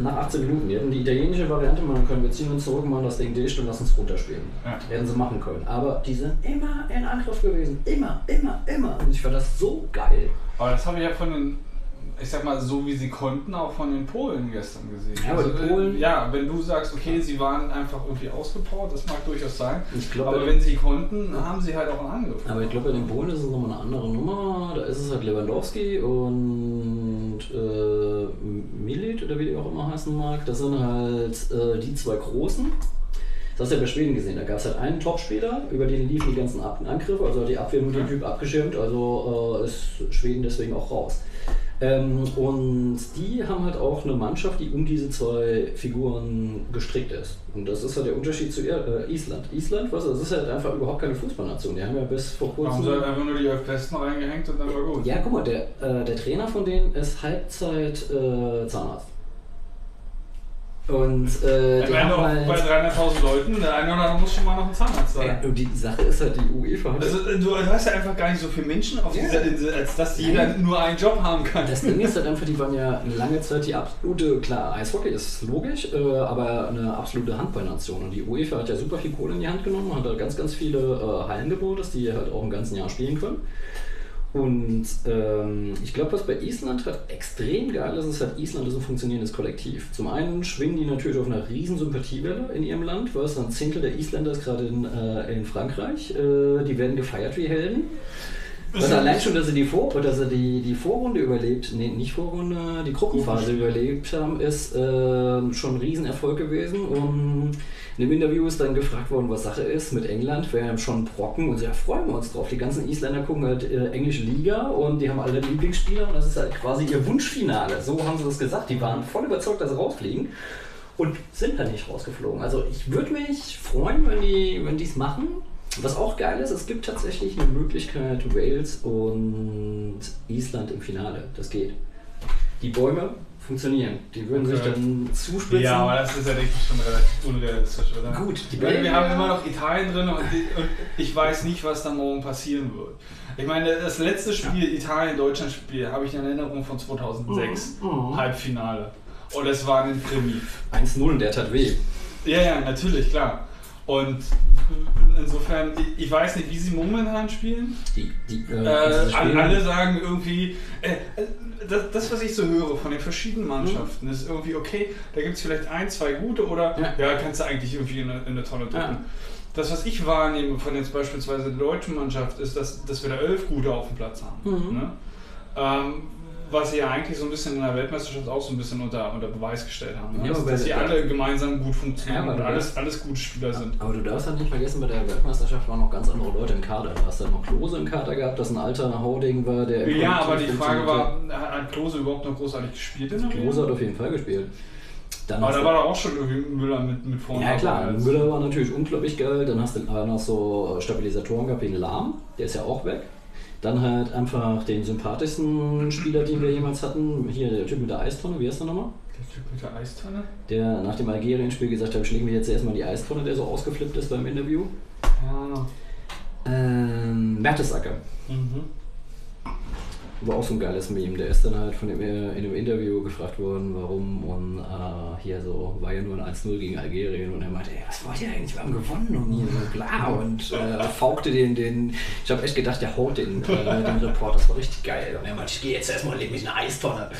nach 18 Minuten. Die hätten die italienische Variante machen können. Wir ziehen uns zurück, machen das Ding dicht und lassen es runterspielen. Ja. Hätten sie machen können. Aber die sind immer in Angriff gewesen. Immer, immer, immer. Und ich fand das so geil. Aber das habe ich ja von den, ich sag mal, so wie sie konnten, auch von den Polen gestern gesehen. Ja, aber die äh, Polen- Ja, wenn du sagst, okay, sie waren einfach irgendwie ausgepowert, das mag durchaus sein. Ich glaube, aber wenn sie konnten, haben sie halt auch einen Angriff. Aber ich glaube, bei den Polen ist es nochmal eine andere Nummer. Da ist es halt Lewandowski und äh, Milit oder wie die auch immer heißen mag. Das sind halt äh, die zwei Großen. Das hast du ja bei Schweden gesehen. Da gab es halt einen Topspieler, über den liefen die ganzen Ab Angriffe. Also hat die Abwehr nur den Ja. Typ abgeschirmt. Also äh, ist Schweden deswegen auch raus. Ähm, und die haben halt auch eine Mannschaft, die um diese zwei Figuren gestrickt ist. Und das ist halt der Unterschied zu Ir- äh, Island. Island, was, das ist halt einfach überhaupt keine Fußballnation. Die haben ja bis vor Da haben kurzem. sie halt einfach nur die elf Besten reingehängt und dann war gut. Ja, guck mal, der, äh, der Trainer von denen ist Halbzeit äh, Zahnarzt. Und äh, meine, haben auch bei halt. 300.000 Leuten, der eine oder andere muss schon mal noch ein Zahnarzt sein. Ja, und die Sache ist halt, die UEFA hat. Also du hast ja einfach gar nicht so viele Menschen auf Ja. dieser Insel, als dass jeder nur einen Job haben kann. das Ding ist halt einfach, die waren ja lange Zeit die absolute, klar, Eishockey ist logisch, äh, aber eine absolute Handballnation. Und die UEFA hat ja super viel Kohle in die Hand genommen, hat da ganz, ganz viele äh, Hallen gebaut, dass die halt auch im ganzen Jahr spielen können. Und ähm, ich glaube, was bei Island halt extrem geil ist, ist halt, Island ist ein funktionierendes Kollektiv. Zum einen schwingen die natürlich auf einer riesen Sympathiewelle in ihrem Land, weil ein Zehntel der Isländer ist gerade in, äh, in Frankreich. Äh, die werden gefeiert wie Helden. Und allein schon, dass sie die, Vor dass sie die, die Vorrunde überlebt, nee, nicht Vorrunde, die Gruppenphase überlebt haben, ist äh, schon ein Riesenerfolg gewesen. Und in dem Interview ist dann gefragt worden, was Sache ist mit England. Wir haben schon Brocken und ja, freuen wir uns drauf. Die ganzen Isländer gucken halt äh, englische Liga und die haben alle Lieblingsspieler und das ist halt quasi ihr Wunschfinale. So haben sie das gesagt. Die waren voll überzeugt, dass sie rausfliegen und sind dann nicht rausgeflogen. Also ich würde mich freuen, wenn die wenn es machen. Was auch geil ist, es gibt tatsächlich eine Möglichkeit, Wales und Island im Finale. Das geht. Die Bäume funktionieren. Die würden sich Okay. dann zuspitzen. Ja, aber das ist ja, ich, schon relativ unrealistisch, oder? Gut, die Weil wir haben immer noch Italien drin und, die, und ich weiß nicht, was da morgen passieren wird. Ich meine, das letzte Spiel, Italien-Deutschland-Spiel, habe ich in Erinnerung von 2006, Mhm. Halbfinale. Und es war ein Krimi. 1-0 und der tat weh. Ja, ja, natürlich, klar. Und insofern, ich- weiß nicht, wie sie momentan spielen. Die, die, äh, Äh, dieses alle, Spiel- alle sagen irgendwie, äh, äh, das, das, was ich so höre von den verschiedenen Mannschaften, ist irgendwie okay, da gibt es vielleicht ein, zwei gute oder Ja. ja, kannst du eigentlich irgendwie in eine, in eine Tonne drücken. Ja. Das, was ich wahrnehme von jetzt beispielsweise der deutschen Mannschaft, ist, dass, dass wir da elf gute auf dem Platz haben. Mhm. Ne? Ähm, was sie ja eigentlich so ein bisschen in der Weltmeisterschaft auch so ein bisschen unter, unter Beweis gestellt haben. Ne? Ja, dass, dass sie da- alle gemeinsam gut funktionieren Ja, und alles, alles gute Spieler sind. Aber du darfst halt nicht vergessen, bei der Weltmeisterschaft waren noch ganz andere Leute im Kader. Du hast dann noch Klose im Kader gehabt, das ein alter Hauding war, der Ja, aber die Frage war, hat Klose überhaupt noch großartig gespielt in der Klose hat auf jeden Fall gespielt. Dann Aber da war doch auch schon irgendwie Müller mit, mit vorne. Ja klar. Müller war natürlich unglaublich geil. Dann hast du noch so Stabilisatoren gehabt wie Lahm, der ist ja auch weg. Dann halt einfach den sympathischsten Spieler, den wir jemals hatten. Hier der Typ mit der Eistonne, wie heißt der nochmal? Der Typ mit der Eistonne? Der nach dem Algerien-Spiel gesagt hat, schlägen wir jetzt erstmal die Eistonne, der so ausgeflippt ist beim Interview. Ja. Ähm, Mertesacker. Mhm. War auch so ein geiles Meme. Der ist dann halt von dem, äh, in einem Interview gefragt worden, warum. Und äh, hier so, war ja nur ein 1-0 gegen Algerien. Und er meinte, ey, was wollt ihr eigentlich? Wir haben gewonnen und hier so klar. Und äh, faukte den, den. Ich habe echt gedacht, der haut den, äh, den Report. Das war richtig geil. Und er meinte, ich gehe jetzt erstmal und leg mich in eine Eistonne.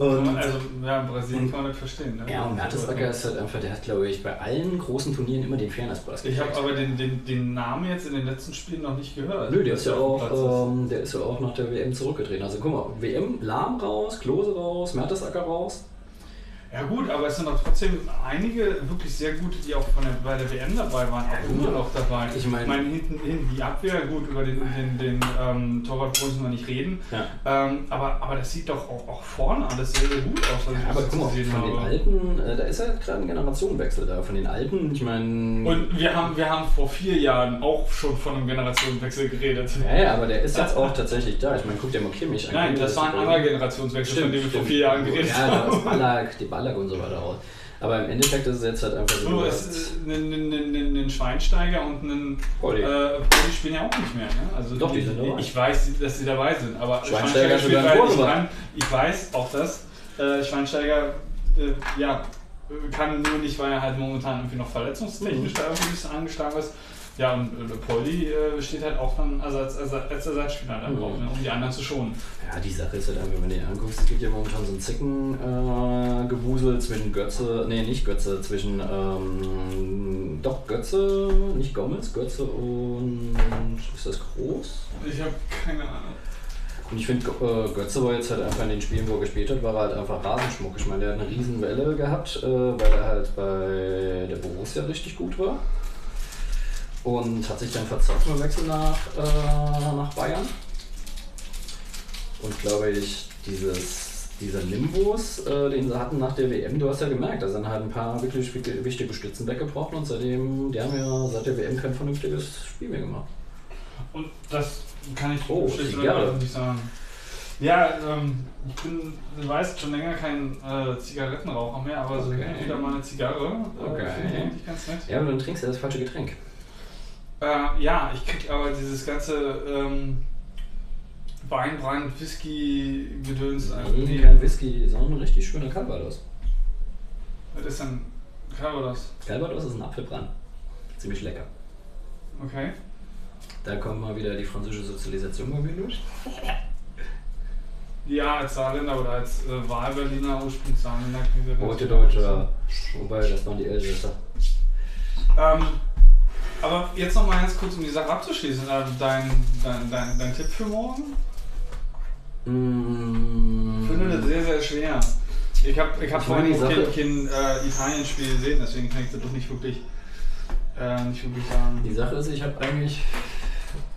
Und, Also, ja, in Brasilien kann man das verstehen. Ne? ja, und Mertesacker ist halt einfach, der hat, glaube ich, bei allen großen Turnieren immer den Fairness-Preis Ich habe aber den, den, den Namen jetzt in den letzten Spielen noch nicht gehört. Nö, der ist ja auch, ähm, der ist ja auch nach der WM zurückgetreten. Also guck mal, WM, Lahm raus, Klose raus, Mertesacker raus. Ja gut, aber es sind doch trotzdem einige wirklich sehr gute, die auch von der, bei der WM dabei waren, auch immer noch dabei. Ich mein- hinten, hinten die Abwehr, gut, über den, den, den ähm, Torwart müssen wir nicht reden. Ja. Ähm, aber, aber das sieht doch auch, auch vorne alles sehr, sehr gut aus, was ich Aber guck mal, von den habe. Alten, äh, da ist ja gerade ein Generationenwechsel da. Von den Alten, ich meine. Und wir haben, wir haben vor vier Jahren auch schon von einem Generationenwechsel geredet. Ja, ja, aber der ist jetzt auch tatsächlich da. Ich meine, guck dir mal Kimmich an. Nein, das war ein anderer Generationswechsel, von dem wir vor vier Jahren geredet ja, da haben. ist Ballack, die Ballack und so weiter aus. Aber im Endeffekt ist es jetzt halt einfach so. Dass- es ist ein, ein, ein, ein, ein Schweinsteiger und ein Polly. äh, spielen ja auch nicht mehr. Ne? Also Doch, die sind dabei. Ich weiß, dass sie dabei sind, aber Schweinsteiger hat spielt halt nicht rein. Ich weiß auch das. Äh, Schweinsteiger, äh, ja, äh, kann nur nicht, weil er halt momentan irgendwie noch verletzungstechnisch Mhm. da irgendwie ein bisschen angeschlagen ist. Ja, und äh, Polly äh, steht halt auch dann als, als, als Ersatzspieler dann Mhm. drauf, ne? um die anderen zu schonen. Ja, die Sache ist halt einfach, wenn du dir anguckst, es gibt ja momentan so ein Zicken-Gewusel äh, zwischen Götze, nee, nicht Götze, zwischen, ähm, doch Götze, nicht Gomez, Götze und, ist das groß? Ich habe keine Ahnung. Und ich finde, äh, Götze war jetzt halt einfach in den Spielen, wo er gespielt hat, war er halt einfach Rasenschmuck. Ich meine, der hat eine riesen Welle gehabt, äh, weil er halt bei der Borussia richtig gut war. Und hat sich dann verzockt beim Wechsel nach, äh, nach Bayern. Und glaube ich, dieses, dieser Nimbus, äh, den sie hatten nach der WM, du hast ja gemerkt, da sind halt ein paar wirklich wichtige Stützen weggebrochen und seitdem, die haben ja seit der WM kein vernünftiges Spiel mehr gemacht. Und das kann ich Oh, nicht sagen. Ja, ähm, ich bin, du weißt, schon länger kein äh, Zigarettenraucher mehr, aber so Okay. und wieder mal eine Zigarre. Äh, Okay. Finde ich ganz nett. Ja, aber dann trinkst du das falsche Getränk. Äh, ja, ich krieg aber dieses ganze ähm, Wein, Wein, Whisky-Gedöns. äh, Nee, nee, kein Whisky, sondern ein richtig schöner Calvados. Was ist denn Calvados? Calvados ist ein Apfelbrand. Ziemlich lecker. Okay. Da kommt mal wieder die französische Sozialisation bei mir durch. Ja, als Saarländer oder als äh, Wahlberliner, Ursprungssaarländer. klingt das Heute Deutscher. Wobei, das waren die Elsässer. Ähm, Aber jetzt noch mal ganz kurz, um die Sache abzuschließen. äh, Dein, dein, dein, dein Tipp für morgen? Mm, Ich finde das sehr, sehr schwer. Ich habe ich hab Ich vorhin kein, kein äh, Italien-Spiel gesehen, deswegen kann ich das doch nicht wirklich, äh, nicht wirklich sagen. Die Sache ist, ich habe eigentlich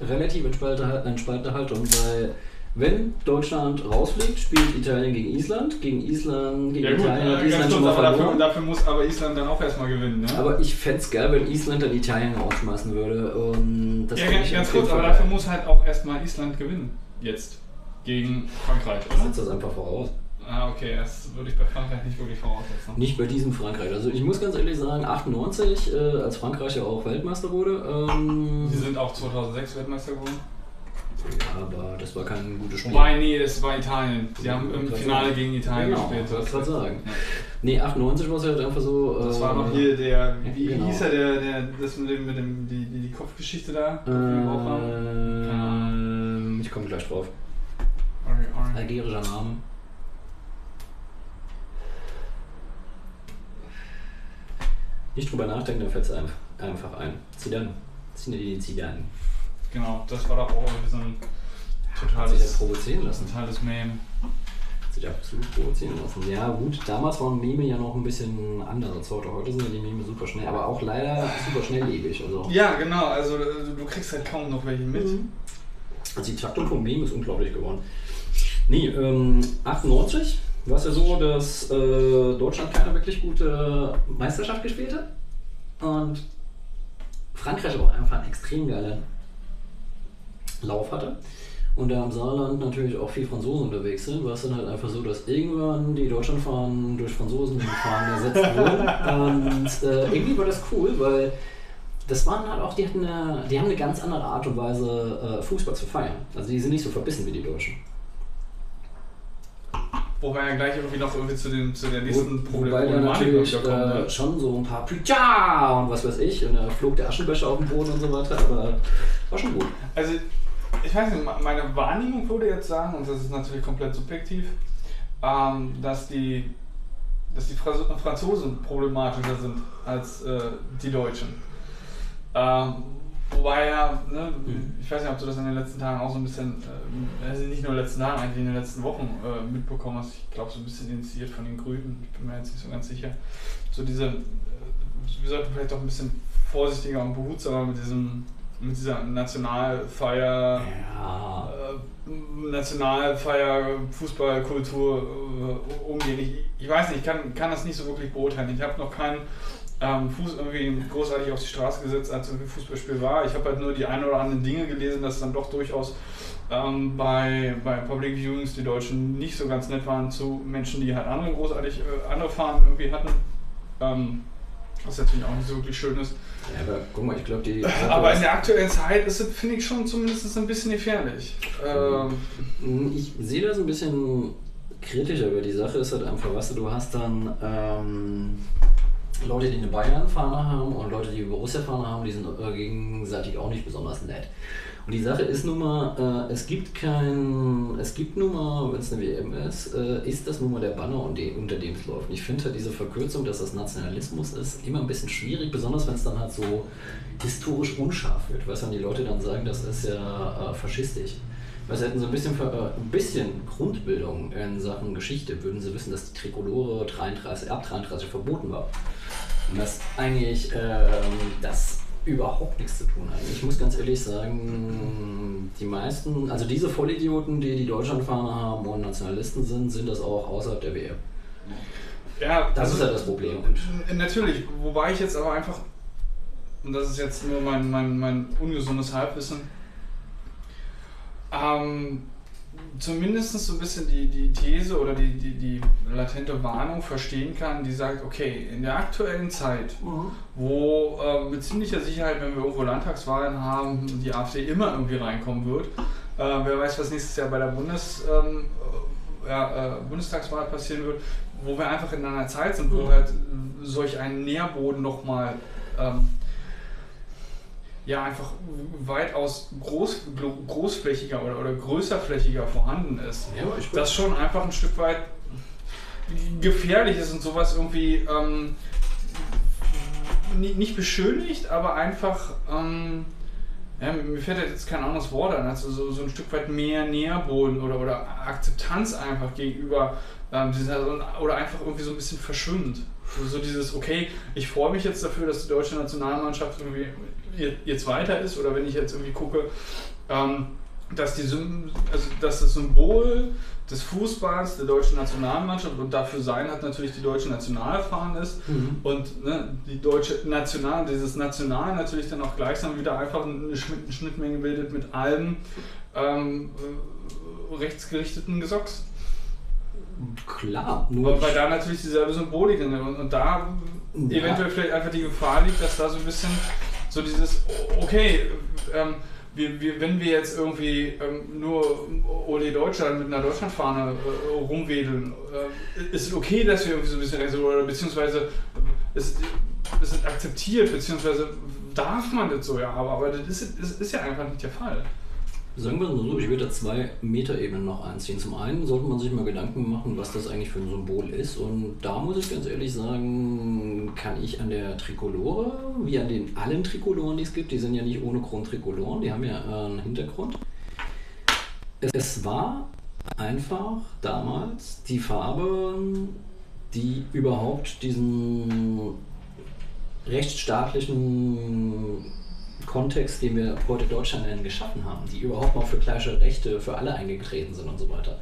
relativ entspannte, entspannte Haltung, weil wenn Deutschland rausfliegt, spielt Italien gegen Island, gegen Island, gegen Ja gut, Italien äh, Island schon mal dafür, dafür muss aber Island dann auch erstmal gewinnen, ne? Aber ich fände es geil, wenn Island dann Italien rausschmeißen würde. Und das ja, ganz, ich ganz kurz, aber dafür muss halt auch erstmal Island gewinnen. Jetzt. Gegen Frankreich, Ich oder? setze das einfach voraus. Ah, okay, das würde ich bei Frankreich nicht wirklich voraussetzen. Nicht bei diesem Frankreich. Also ich muss ganz ehrlich sagen, 98, äh, als Frankreich ja auch Weltmeister wurde. Ähm, Sie sind auch 2006 Weltmeister geworden. Ja, aber das war kein gutes Spiel. Wobei, nee, das war Italien. Sie haben im Finale gegen Italien genau, gespielt. Das, gerade sagen. Ja. Nee, 98 war es halt einfach so. das äh, war noch hier der, wie genau. hieß er, der, der, das mit dem, mit dem die, die, die Kopfgeschichte da? haben? Ähm, ich komme gleich drauf. Algerischer Name. Nicht drüber nachdenken, dann fällt es einfach ein. Zidane. Zinedine Zidane. Genau, das war doch auch irgendwie so ein Hat sich das totales, provozieren lassen. totales Meme. Hat sich absolut provozieren lassen. Ja gut, damals waren Meme ja noch ein bisschen andere Sorte. Heute sind ja die Meme super schnell, aber auch leider super schnelllebig. Also, Ja, genau, also äh, du kriegst halt kaum noch welche mit. Mhm. also die Taktung vom Meme ist unglaublich geworden. Nee, ähm, 98 war es ja so, dass äh, Deutschland keine wirklich gute Meisterschaft gespielt hat. Und Frankreich aber auch einfach einen extrem geilen Lauf hatte. Und da im Saarland natürlich auch viel Franzosen unterwegs sind, war es dann halt einfach so, dass irgendwann die Deutschlandfahnen durch Franzosenfahnen ersetzt wurden. [laughs] Und äh, irgendwie war das cool, weil das waren halt auch, die hatten eine, die haben eine ganz andere Art und Weise, äh, Fußball zu feiern. Also die sind nicht so verbissen wie die Deutschen. Wo wir ja gleich irgendwie noch irgendwie zu, dem, zu der nächsten Wo, wobei da Problematik natürlich kommen äh, schon so ein paar Pütja und was weiß ich, und da flog der Aschenbecher auf den Boden und so weiter, aber war schon gut. Also, ich weiß nicht, meine Wahrnehmung würde jetzt sagen, und das ist natürlich komplett subjektiv, ähm, dass die, dass die Fra- Franzosen problematischer sind als äh, die Deutschen. Ähm, wobei ja, ne, Mhm. ich weiß nicht, ob du das in den letzten Tagen auch so ein bisschen, äh, also nicht nur in den letzten Tagen, eigentlich in den letzten Wochen äh, mitbekommen hast. Ich glaube, so ein bisschen initiiert von den Grünen, ich bin mir jetzt nicht so ganz sicher. So diese, äh, wir sollten vielleicht auch ein bisschen vorsichtiger und behutsamer mit diesem mit dieser Nationalfeier, Ja. äh, Nationalfeier, Fußballkultur äh, umgehen. Ich, ich weiß nicht, ich kann, kann das nicht so wirklich beurteilen. Ich habe noch keinen ähm, Fuß irgendwie großartig auf die Straße gesetzt, als irgendwie Fußballspiel war. Ich habe halt nur die ein oder anderen Dinge gelesen, dass dann doch durchaus ähm, bei, bei Public Viewings die Deutschen nicht so ganz nett waren zu Menschen, die halt andere großartig äh, andere Fahnen irgendwie hatten. Ähm, was natürlich auch nicht so wirklich schön ist. Ja, aber guck mal, ich glaube, die. [laughs] Aber in der aktuellen Zeit ist es, finde ich, schon zumindest ein bisschen gefährlich. Ähm, Ich sehe das ein bisschen kritischer, aber die Sache ist halt einfach, weißt du, du hast dann ähm, Leute, die eine Bayern-Fahne haben und Leute, die eine Borussia-Fahne haben, die sind äh, gegenseitig auch nicht besonders nett. Und die Sache ist nun mal, äh, es gibt kein, es gibt nun mal, wenn es eine WM ist, äh, ist das nun mal der Banner, unter dem es läuft. Und ich finde halt diese Verkürzung, dass das Nationalismus ist, immer ein bisschen schwierig, besonders wenn es dann halt so historisch unscharf wird. Weißt du, wenn die Leute dann sagen, das ist ja äh, faschistisch. Weil sie hätten so ein bisschen, äh, ein bisschen Grundbildung in Sachen Geschichte, würden sie wissen, dass die Trikolore 33, ab 33 verboten war. Und dass eigentlich ähm, das überhaupt nichts zu tun hat. Ich muss ganz ehrlich sagen, die meisten, also diese Vollidioten, die die Deutschlandfahne haben und Nationalisten sind, sind das auch außerhalb der WM. ja, Das also- ist ja das Problem. Und N- Natürlich, wobei ich jetzt aber einfach, und das ist jetzt nur mein, mein, mein ungesundes Halbwissen, ähm, zumindest so ein bisschen die, die These oder die, die, die latente Warnung verstehen kann, die sagt, okay, in der aktuellen Zeit, wo äh, mit ziemlicher Sicherheit, wenn wir irgendwo Landtagswahlen haben, die AfD immer irgendwie reinkommen wird, äh, wer weiß, was nächstes Jahr bei der Bundes, ähm, äh, ja, äh, Bundestagswahl passieren wird, wo wir einfach in einer Zeit sind, wo Mhm. halt solch ein Nährboden nochmal ähm, ja einfach weitaus groß, gro- großflächiger oder, oder größerflächiger vorhanden ist. Ja, das schon einfach ein Stück weit gefährlich ist und sowas irgendwie ähm, nicht, beschönigt, aber einfach, ähm, ja, mir fällt jetzt kein anderes Wort an, also so, so ein Stück weit mehr Nährboden oder, oder Akzeptanz einfach gegenüber ähm, dieser, oder einfach irgendwie so ein bisschen verschwimmt. So, so dieses, okay, ich freue mich jetzt dafür, dass die deutsche Nationalmannschaft irgendwie jetzt weiter ist oder wenn ich jetzt irgendwie gucke, ähm, dass, die, also dass das Symbol des Fußballs der deutschen Nationalmannschaft und dafür sein hat natürlich die deutsche Nationalfahne ist mhm. und ne, die deutsche National, dieses National natürlich dann auch gleichsam wieder einfach eine Schnittmenge bildet mit allem ähm, äh, rechtsgerichteten Gesocks. Klar, nur. Weil da natürlich dieselbe Symbolik drin und, und da ja. eventuell vielleicht einfach die Gefahr liegt, dass da so ein bisschen so dieses, okay, ähm, wir, wir, wenn wir jetzt irgendwie ähm, nur Ole Deutschland mit einer Deutschlandfahne äh, rumwedeln, äh, ist es okay, dass wir irgendwie so ein bisschen, oder beziehungsweise ist, ist es akzeptiert, beziehungsweise darf man das so, ja, aber, aber das ist, ist, ist ja einfach nicht der Fall. Sagen wir mal so, ich würde da zwei Metaebenen noch einziehen. Zum einen sollte man sich mal Gedanken machen, was das eigentlich für ein Symbol ist. Und da muss ich ganz ehrlich sagen, kann ich an der Trikolore, wie an den allen Trikoloren, die es gibt, die sind ja nicht ohne Grund Trikoloren, die haben ja einen Hintergrund. Es war einfach damals die Farbe, die überhaupt diesen rechtsstaatlichen Kontext, den wir heute Deutschland geschaffen haben, die überhaupt mal für gleiche Rechte für alle eingetreten sind und so weiter.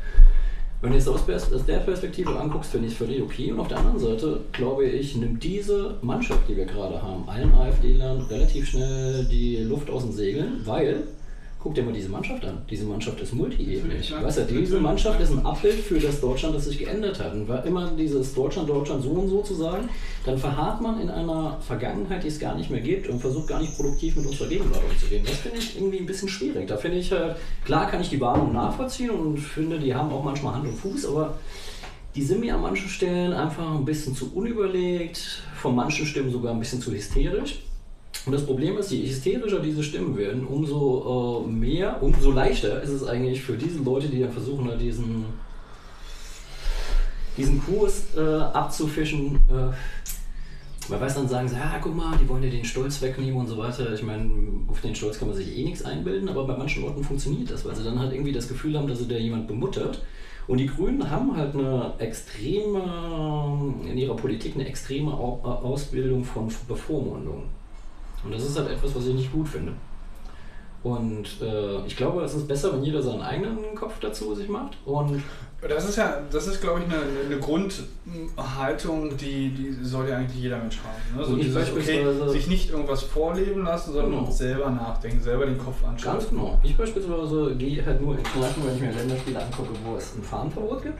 Wenn du es aus der Perspektive anguckst, finde ich es völlig okay. Und auf der anderen Seite, glaube ich, nimmt diese Mannschaft, die wir gerade haben, allen AfD-Lern relativ schnell die Luft aus den Segeln, weil Guck dir mal diese Mannschaft an. Diese Mannschaft ist multiethnisch. Weißt du, diese Mannschaft ist ein Abbild für das Deutschland, das sich geändert hat. Und war immer dieses Deutschland, Deutschland so und so zu sagen, dann verharrt man in einer Vergangenheit, die es gar nicht mehr gibt und versucht gar nicht produktiv mit unserer Gegenwart umzugehen. Das finde ich irgendwie ein bisschen schwierig. Da finde ich halt, klar kann ich die Warnung nachvollziehen und finde, die haben auch manchmal Hand und Fuß, aber die sind mir an manchen Stellen einfach ein bisschen zu unüberlegt, von manchen Stimmen sogar ein bisschen zu hysterisch. Und das Problem ist, je hysterischer diese Stimmen werden, umso äh, mehr, umso leichter ist es eigentlich für diese Leute, die dann versuchen, da diesen, diesen Kurs äh, abzufischen. Äh, man weiß dann sagen, ja, guck mal, die wollen dir den Stolz wegnehmen und so weiter. Ich meine, auf den Stolz kann man sich eh nichts einbilden, aber bei manchen Leuten funktioniert das, weil sie dann halt irgendwie das Gefühl haben, dass sie da jemand bemuttert. Und die Grünen haben halt eine extreme, in ihrer Politik eine extreme Ausbildung von Bevormundung. Und das ist halt etwas, was ich nicht gut finde. Und äh, ich glaube, es ist besser, wenn jeder seinen eigenen Kopf dazu sich macht. Und das ist ja, das ist, glaube ich, eine, eine Grundhaltung, die, die soll ja eigentlich jeder Mensch haben. Ne? So dieses, okay, sich nicht irgendwas vorleben lassen, sondern genau. selber nachdenken, selber den Kopf anschauen. Ganz genau. Ich beispielsweise gehe halt nur in Kneipen, wenn ich mir Länderspiele angucke, wo es ein Fahnenverbot gibt.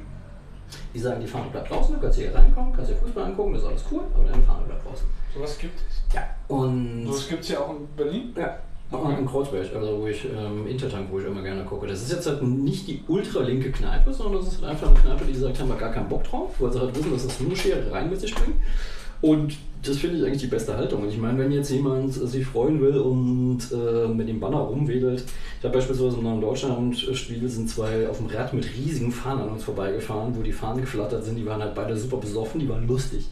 Die sagen, die Fahne bleibt draußen, du kannst hier reinkommen, kannst dir Fußball angucken, das ist alles cool, aber deine Fahne bleibt draußen. Sowas gibt es? Ja. Und Sowas gibt es ja auch in Berlin? Ja. Okay. In Kreuzberg, also wo ich ähm, Intertank, wo ich immer gerne gucke. Das ist jetzt halt nicht die ultralinke Kneipe, sondern das ist halt einfach eine Kneipe, die sagt, haben wir gar keinen Bock drauf, weil sie halt wissen, dass das nur Schere rein mit sich bringt. Und das finde ich eigentlich die beste Haltung. Und ich meine, wenn jetzt jemand sich freuen will und äh, mit dem Banner rumwedelt, ich habe beispielsweise in einem Deutschland-Spiel sind zwei auf dem Rad mit riesigen Fahnen an uns vorbeigefahren, wo die Fahnen geflattert sind, die waren halt beide super besoffen, die waren lustig.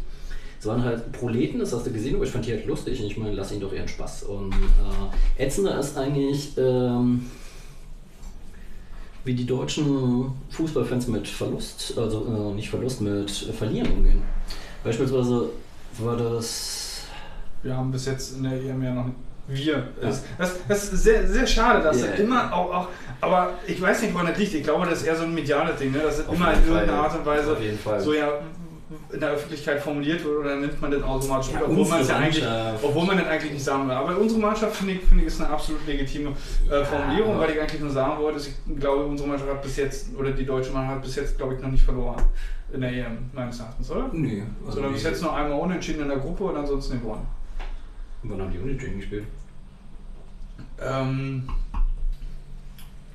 Es waren halt Proleten, das hast du gesehen, aber ich fand die halt lustig und ich meine, lass ihnen doch ihren Spaß. Und äh, ätzender ist eigentlich, ähm, wie die deutschen Fußballfans mit Verlust, also äh, nicht Verlust, mit Verlieren umgehen. Beispielsweise war das. Wir haben bis jetzt in der EM ja noch wir. Ja. Das, das, ist sehr, sehr schade, dass yeah. immer auch, auch, aber ich weiß nicht, woran das liegt. Ich glaube, das ist eher so ein mediales Ding, ne? dass es immer in irgendeiner Art und Weise so ja in der Öffentlichkeit formuliert wird oder nimmt man das automatisch ja, mit, obwohl man es ja eigentlich, obwohl man das eigentlich nicht sagen will. Aber unsere Mannschaft finde ich, find ich ist eine absolut legitime äh, Formulierung, ja, weil ich eigentlich nur sagen wollte, ich glaube, unsere Mannschaft hat bis jetzt, oder die deutsche Mannschaft hat bis jetzt, glaube ich, noch nicht verloren in der EM, meines Erachtens, oder? Nee. Also Sondern bis jetzt nur einmal unentschieden in der Gruppe und ansonsten gewonnen. Wann haben die unentschieden gespielt? Ähm,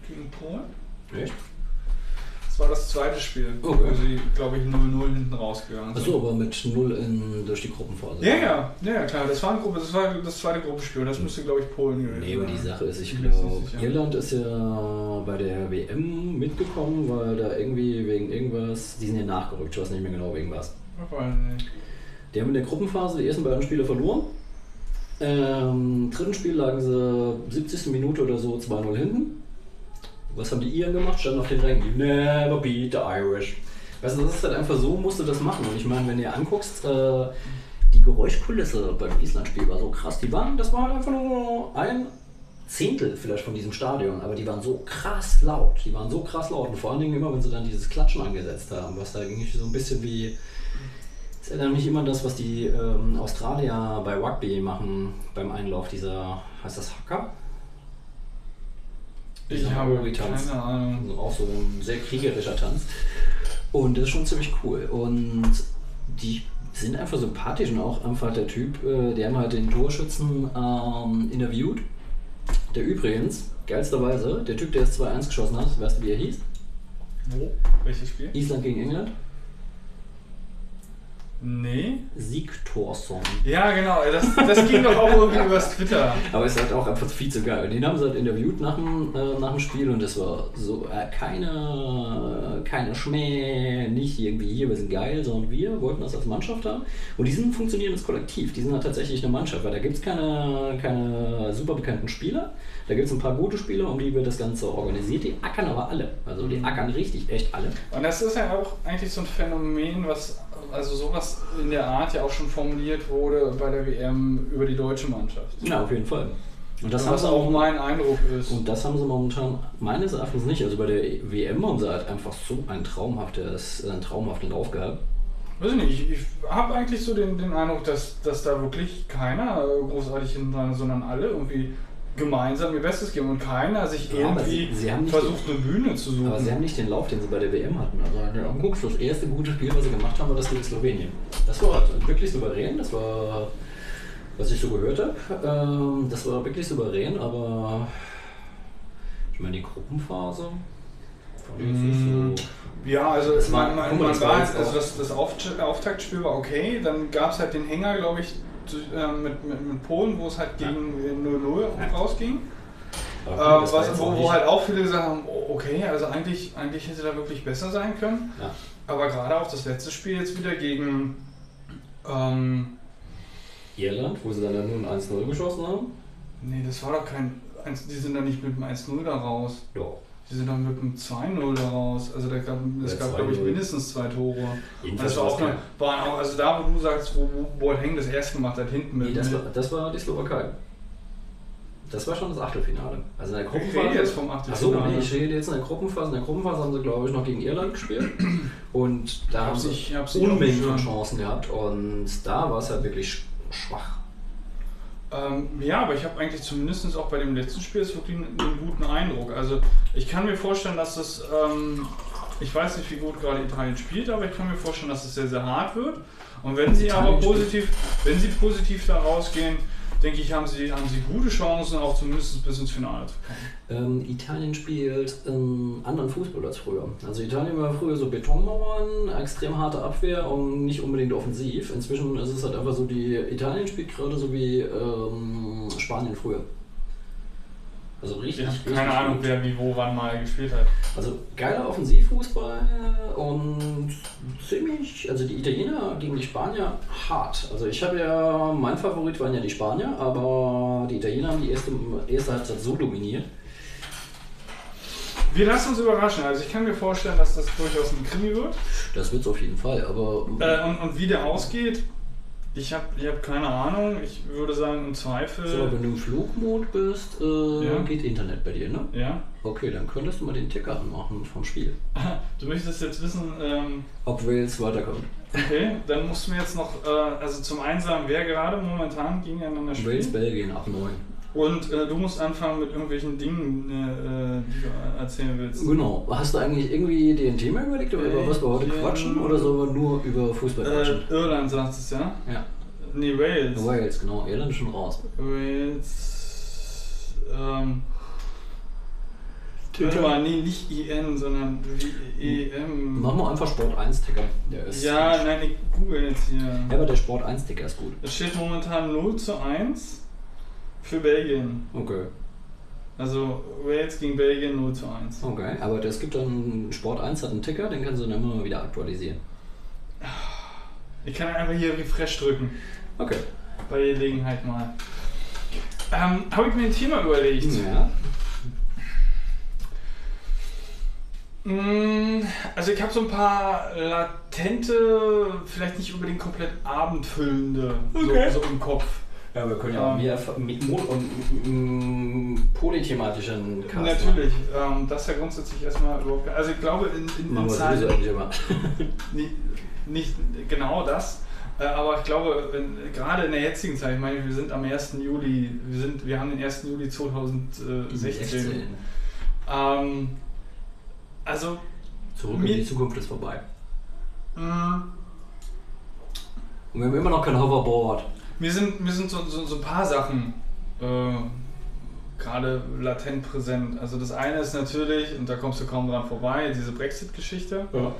gegen Polen? Echt? Das war das zweite Spiel, okay. wo sie, glaube ich, 0-0 hinten rausgegangen sind. Achso, aber mit 0 in, durch die Gruppenphase. Ja, ja, ja, klar. Das war, Gruppe, das war das zweite Gruppenspiel. Das müsste, glaube ich, Polen gewesen Nee, aber die Sache ist, ich glaube, Irland ist ja bei der WM mitgekommen, weil da irgendwie wegen irgendwas, die sind ja nachgerückt, ich weiß nicht mehr genau wegen was. Die haben in der Gruppenphase die ersten beiden Spiele verloren Ähm, dritten Spiel lagen sie 70. Minute oder so 2-0 hinten. Was haben die Iren gemacht? Standen auf den Rängen. Never beat the Irish. Weißt du, das ist halt einfach so, musst du das machen. Und ich meine, wenn du dir anguckst, äh, die Geräuschkulisse beim Island-Spiel war so krass. Die waren, das war halt einfach nur ein Zehntel vielleicht von diesem Stadion, aber die waren so krass laut. Die waren so krass laut. Und vor allen Dingen immer, wenn sie dann dieses Klatschen angesetzt haben, was da irgendwie so ein bisschen wie. Das erinnert mich immer an das, was die ähm, Australier bei Rugby machen beim Einlauf dieser. heißt das Hacker? Ich habe Maori-Tanz. keine Ahnung. Also auch so ein sehr kriegerischer Tanz. Und das ist schon ziemlich cool. Und die sind einfach sympathisch und auch einfach der Typ, äh, der mal den Torschützen ähm, interviewt. Der übrigens, geilsterweise, der Typ, der das 2-1 geschossen hat, weißt du, wie er hieß? Wo? Welches Spiel? Island gegen England? Nee. Siegtorsson. Ja, genau. Das, das ging doch auch irgendwie übers Twitter. Aber es ist halt auch einfach viel zu geil. Den haben sie halt interviewt nach dem, äh, nach dem Spiel und das war so äh, keine, keine Schmäh, nicht irgendwie hier, wir sind geil, sondern wir wollten das als Mannschaft haben. Und die sind ein funktionierendes Kollektiv, die sind halt tatsächlich eine Mannschaft, weil da gibt es keine, keine super bekannten Spieler. Da gibt es ein paar gute Spieler, um die wird das Ganze organisiert. Die ackern aber alle. Also die ackern richtig, echt alle. Und das ist ja auch eigentlich so ein Phänomen, was, also sowas in der Art ja auch schon formuliert wurde bei der WM über die deutsche Mannschaft. Ja, auf jeden Fall. Und das, Das haben was sie auch mein Eindruck ist. Und das haben sie momentan meines Erachtens nicht. Also bei der WM haben sie halt einfach so ein traumhaftes, einen traumhaften Lauf gehabt. Weiß ich nicht, ich, ich habe eigentlich so den, den Eindruck, dass, dass da wirklich keiner äh, großartig ist, sondern alle irgendwie gemeinsam ihr Bestes geben und keiner sich Ja, irgendwie sie- sie versucht, eine Bühne zu suchen. Aber sie haben nicht den Lauf, den sie bei der WM hatten. Also wenn du das erste gute Spiel, was sie gemacht haben, war das gegen Slowenien. Das war halt wirklich souverän, das war, was ich so gehört habe, ähm, das war wirklich souverän, aber ich meine, die Gruppenphase so. Ja, also Das man, man, man war jetzt also das, das Auft Auftaktspiel war okay, dann gab es halt den Hänger, glaube ich, mit, mit, mit Polen, wo es halt gegen 0-0 Ja. rausging. Äh, war was, wo, wo halt auch viele gesagt haben, oh, okay, also eigentlich, eigentlich hätte da wirklich besser sein können. Ja. Aber gerade auch das letzte Spiel jetzt wieder gegen ähm, Irland, wo sie dann ja nur ein 1-0 geschossen haben. Nee, das war doch kein. Die sind da nicht mit dem 1-0 da raus. Ja. Die sind dann mit dem 2-0 da raus. Also da gab, es Ja, gab, glaube ich, 2-0. mindestens zwei Tore. Das war war's auch eine, auch, also da, wo du sagst, wo, wo Boateng das erste gemacht hat, hinten mit. Nee, das war, das war die Slowakei. Das war schon das Achtelfinale. Also in der ich Gruppenphase. rede jetzt vom Achso, Achtelfinale. nee, ich rede jetzt in der Gruppenphase. In der Gruppenphase haben sie, glaube ich, noch gegen Irland gespielt. Und da haben sie Unmengen von. Chancen gehabt. Und da war es halt wirklich sch- schwach. Ähm, ja, aber ich habe eigentlich zumindest auch bei dem letzten Spiel jetzt wirklich einen, einen guten Eindruck. Also ich kann mir vorstellen, dass es, ähm, ich weiß nicht, wie gut gerade Italien spielt, aber ich kann mir vorstellen, dass es sehr, sehr hart wird. Und wenn sie Italien aber spielt- positiv, wenn sie positiv da rausgehen, denke ich, haben sie, haben sie gute Chancen, auch zumindest bis ins Finale zu kommen. Ähm, Italien spielt einen anderen Fußball als früher. Also Italien war früher so Betonmauern, extrem harte Abwehr und nicht unbedingt offensiv. Inzwischen ist es halt einfach so, die Italien spielt gerade so wie ähm, Spanien früher. Also richtig. Ich keine Ahnung, wer wie wo wann mal gespielt hat. Also geiler Offensivfußball und ziemlich, also die Italiener gegen die Spanier hart. Also ich habe ja, mein Favorit waren ja die Spanier, aber die Italiener haben die erste, erste Halbzeit so dominiert. Wir lassen uns überraschen. Also ich kann mir vorstellen, dass das durchaus ein Krimi wird. Das wird es auf jeden Fall, aber Äh, und, und wie der ausgeht, ich habe ich hab keine Ahnung. Ich würde sagen, im Zweifel. so, wenn du im Flugmod bist, äh, Ja. geht Internet bei dir, ne? Ja. Okay, dann könntest du mal den Ticker anmachen vom Spiel. [laughs] Du möchtest jetzt wissen, ähm, Ob Wales weiterkommt. okay, [laughs] dann musst du mir jetzt noch, äh, also zum einen sagen, wer gerade momentan gegeneinander Wales, spielt. Belgien ab 9. Und äh, du musst anfangen mit irgendwelchen Dingen, äh, äh, die du erzählen willst. Genau. Hast du eigentlich irgendwie dir ein Thema überlegt, über Belgien. was wir heute quatschen oder sollen wir nur über Fußball quatschen? Äh, Irland sagt es ja. Ja. Nee, Wales. Wales, genau. Irland ist schon raus. Wales. Ähm, warte mal, nee, nicht IN, sondern wie EM. Machen wir einfach Sport 1 Ticker. Der ist Ja, gut. nein, ich google jetzt hier. ja, aber der Sport 1 Ticker ist gut. Es steht momentan 0 zu 1 für Belgien. Okay. Also Wales gegen Belgien 0 zu 1. Okay. Aber es gibt dann Sport 1 hat einen Ticker, den kannst du dann immer wieder aktualisieren. Ich kann einfach hier Refresh drücken. Okay. Bei Gelegenheit mal. Ähm, Habe ich mir ein Thema überlegt. Ja. Mm, Also ich habe so ein paar latente, vielleicht nicht unbedingt komplett abendfüllende Okay. so, so im Kopf. Ja, wir können ja Ähm. auch mehr mit Mo- polythematischen Cast Natürlich, ähm, das ist ja grundsätzlich erstmal überhaupt. Also ich glaube in, in, in immer. [laughs] nicht, nicht genau das, äh, aber ich glaube in, gerade in der jetzigen Zeit, ich meine, wir sind am 1. Juli, wir sind, wir haben den 1. Juli 2016. Ähm, also Zurück in die Zukunft ist vorbei. mh, Und wir haben immer noch kein Hoverboard. Mir sind, mir sind so, so, so ein paar Sachen äh, gerade latent präsent. Also das eine ist natürlich, und da kommst du kaum dran vorbei, diese Brexit-Geschichte. Ja.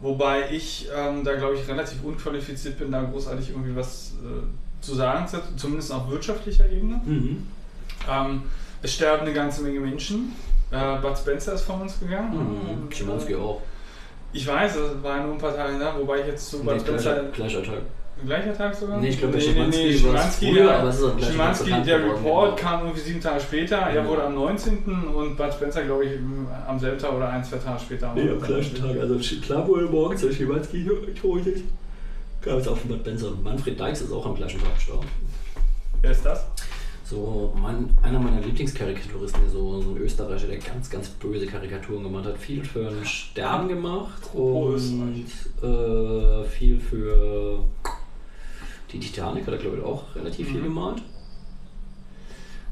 Wobei ich ähm, da, glaube ich, relativ unqualifiziert bin, da großartig irgendwie was äh, zu sagen, zumindest auf wirtschaftlicher Ebene. Mhm. Ähm, es sterben eine ganze Menge Menschen. Äh, Bud Spencer ist von uns gegangen. Mhm. Schimanski auch. Ich weiß, das war nur ein paar Tage da, wobei ich jetzt zu Bud Nee, Spencer gleicher, gleicher Tag. Gleicher Tag sogar? Nee, ich glaube, nee, Schimanski nee, Schimanski, früher, ja, aber es ist am gleichen Tag Schimanski, der geworden, Report genau. kam irgendwie sieben Tage später. Er Genau. wurde am 19. und Bud Spencer, glaube ich, am selben Tag oder ein, zwei Tage später. Tag. Also klar wohl morgens, der Schimanski tot gab es auch von Bad Benzer. Manfred Dykes ist auch am gleichen Tag gestorben. Wer ist das? So, mein, einer meiner Lieblingskarikaturisten, so, so ein Österreicher, der ganz, ganz böse Karikaturen gemacht hat. Viel für einen Stern gemacht und äh, viel für die Titanic hat er, glaube ich, auch relativ viel Mhm. gemalt.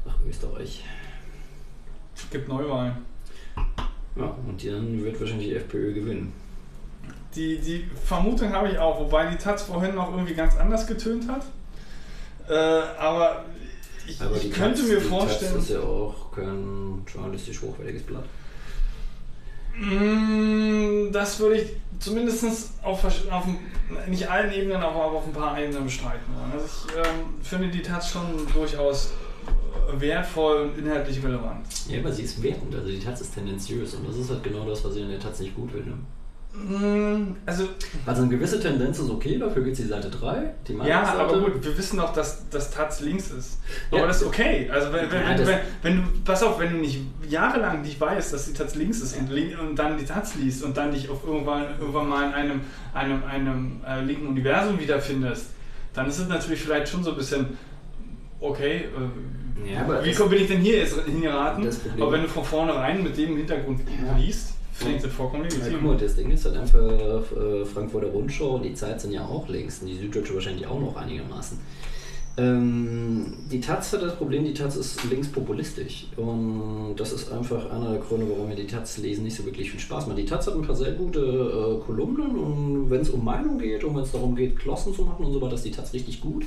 Ach, Österreich. Gibt Neuwahlen. Ja, und dann wird wahrscheinlich die FPÖ gewinnen. Die, die Vermutung habe ich auch, wobei die Taz vorhin noch irgendwie ganz anders getönt hat. Äh, aber ich, Aber ich könnte Taz- mir vorstellen. Taz ist ja auch kein journalistisch hochwertiges Blatt. Mm, Das würde ich zumindest auf, auf nicht allen Ebenen, aber auf ein paar Ebenen bestreiten. Also ich ähm, finde die Taz schon durchaus wertvoll und inhaltlich relevant. Ja, aber sie ist wertend, also die Taz ist tendenziös und das ist halt genau das, was ich in der Taz nicht gut finde. Also Also eine gewisse Tendenz ist okay, dafür geht die Seite 3. Die ja, Meinungsseite. aber gut, wir wissen doch, dass das Taz links ist. Ja. Aber das ist okay. Also wenn, wenn, Ja, wenn, wenn, du, pass auf, wenn du nicht jahrelang nicht weißt, dass die Taz links ist und, lin- und dann die Taz liest und dann dich auf irgendwann, irgendwann mal in einem, einem, einem äh, linken Universum wiederfindest, dann ist es natürlich vielleicht schon so ein bisschen okay. Äh, Ja, wie das- komm- bin ich denn hier jetzt hingeraten? Aber wenn du von vornherein mit dem Hintergrund liest, finde ich das vollkommen Ja, legitim. guck mal, das Ding ist halt einfach äh, Frankfurter Rundschau und die Zeit sind ja auch links und die Süddeutsche wahrscheinlich auch noch einigermaßen. Ähm, die Taz hat das Problem, die Taz ist linkspopulistisch und das ist einfach einer der Gründe, warum mir die Taz lesen nicht so wirklich viel Spaß macht. Die Taz hat ein paar sehr gute äh, Kolumnen und wenn es um Meinung geht und wenn es darum geht, Glossen zu machen und so weiter, ist die Taz richtig gut.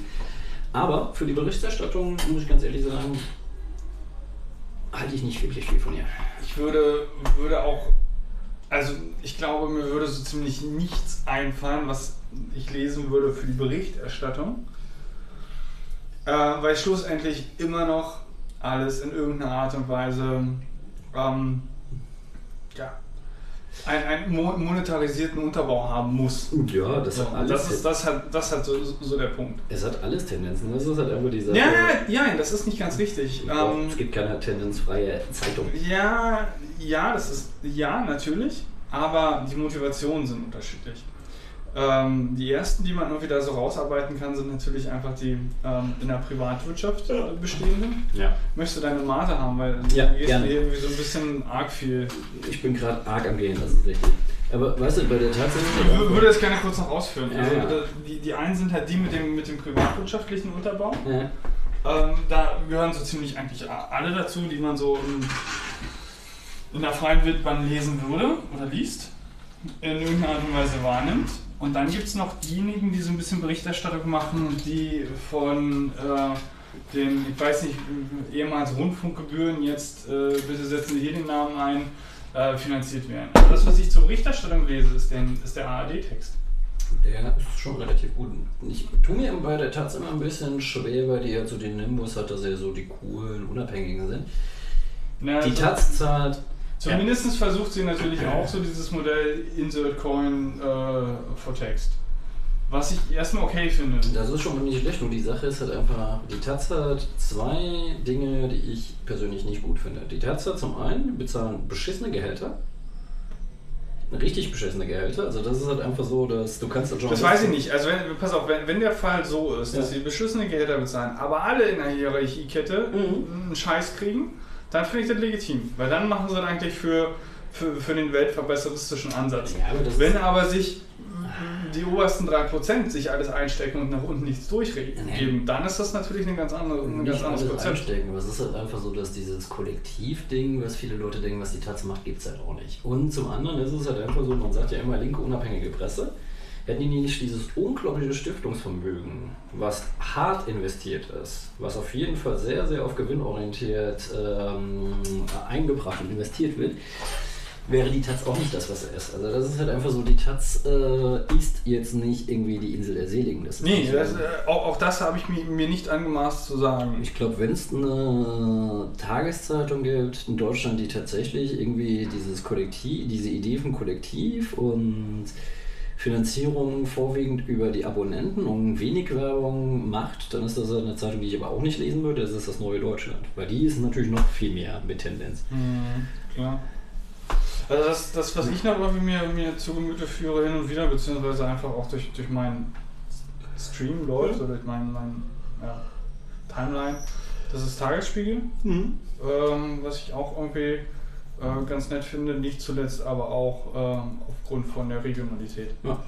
Aber für die Berichterstattung, muss ich ganz ehrlich sagen, halte ich nicht wirklich viel von ihr. Ich würde, würde auch, also ich glaube, mir würde so ziemlich nichts einfallen, was ich lesen würde für die Berichterstattung. Äh, weil schlussendlich immer noch alles in irgendeiner Art und Weise ähm, ja, einen, einen mo- monetarisierten Unterbau haben muss. Ja, das So, hat alles. das ist das hat, das hat so, so der Punkt. Es hat alles Tendenzen. Das ist halt einfach die Sache. Ja, ja, ja, das ist nicht ganz richtig. Ähm, es gibt keine tendenzfreie Zeitung. Ja, ja, das ist ja natürlich, aber die Motivationen sind unterschiedlich. Ähm, die ersten, die man irgendwie da so rausarbeiten kann, sind natürlich einfach die ähm, in der Privatwirtschaft äh, bestehenden. Ja. Möchtest du deine Mate haben, weil Ja, du gehst gerne. hier irgendwie so ein bisschen arg viel. Ich bin gerade arg am Gehen, das ist richtig. Aber weißt du, bei der Tatsache. Ich wür- würde das gerne kurz noch ausführen. Ja, Also, ja. die, die einen sind halt die mit dem, mit dem privatwirtschaftlichen Unterbau. Ja. Ähm, da gehören so ziemlich eigentlich alle dazu, die man so in, in der freien Wildbahn lesen würde oder liest, in irgendeiner Art und Weise wahrnimmt. Und dann gibt es noch diejenigen, die so ein bisschen Berichterstattung machen, die von äh, den, ich weiß nicht, ehemals Rundfunkgebühren, jetzt äh, bitte setzen Sie hier den Namen ein, äh, finanziert werden. Also das, was ich zur Berichterstattung lese, ist, den, ist der ARD-Text. Der ist schon relativ gut. Ich tue mir bei der Taz immer ein bisschen schwer, weil die ja so den Nimbus hat, dass sie so die coolen, unabhängigen sind. Na, Die also- Taz zahlt. Zumindest versucht sie natürlich [clears throat] auch so dieses Modell Insert Coin äh, for Text. Was ich erstmal okay finde. Das ist schon mal nicht schlecht, nur die Sache ist halt einfach, die Taz hat zwei Dinge, die ich persönlich nicht gut finde. Die Taz hat zum einen bezahlen beschissene Gehälter. Richtig beschissene Gehälter. Also das ist halt einfach so, dass du kannst Das weiß ich nicht. Also wenn, pass auf, wenn, wenn der Fall so ist, dass Ja. sie beschissene Gehälter bezahlen, aber alle in der Hierarchiekette Mhm. einen Scheiß kriegen, dann finde ich das legitim. Weil dann machen sie das eigentlich für, für, für den weltverbesseristischen Ansatz. Ja, aber Wenn aber sich die obersten 3% sich alles einstecken und nach unten nichts durchgeben, Nee. dann ist das natürlich ein ganz, andere, ein ganz nicht anderes alles einstecken, aber es ist halt einfach so, dass dieses Kollektivding, was viele Leute denken, was die Taz macht, gibt es halt auch nicht. Und zum anderen ist es halt einfach so, man sagt ja immer linke unabhängige Presse. Hätten die nicht dieses unglaubliche Stiftungsvermögen, was hart investiert ist, was auf jeden Fall sehr, sehr auf gewinnorientiert ähm, eingebracht und investiert wird, wäre die Taz auch nicht das, was er ist. Also das ist halt einfach so, die Taz äh, ist jetzt nicht irgendwie die Insel der Seligen. Das Nee, das, äh, auch, auch das habe ich mir, mir nicht angemaßt zu sagen. Ich glaube, wenn es eine Tageszeitung gibt in Deutschland, die tatsächlich irgendwie dieses Kollektiv, diese Idee von Kollektiv und Finanzierung vorwiegend über die Abonnenten und wenig Werbung macht, dann ist das eine Zeitung, die ich aber auch nicht lesen würde. Das ist das Neue Deutschland. Weil die ist natürlich noch viel mehr mit Tendenz. Mhm, klar. Also das, das was ich noch irgendwie mir, mir zu Gemüte führe hin und wieder, beziehungsweise einfach auch durch, durch meinen Stream läuft oder durch meinen mein, ja, Timeline, das ist Tagesspiegel, ähm, was ich auch irgendwie äh, ganz nett finde, nicht zuletzt aber auch ähm, aufgrund von der Regionalität. Ja.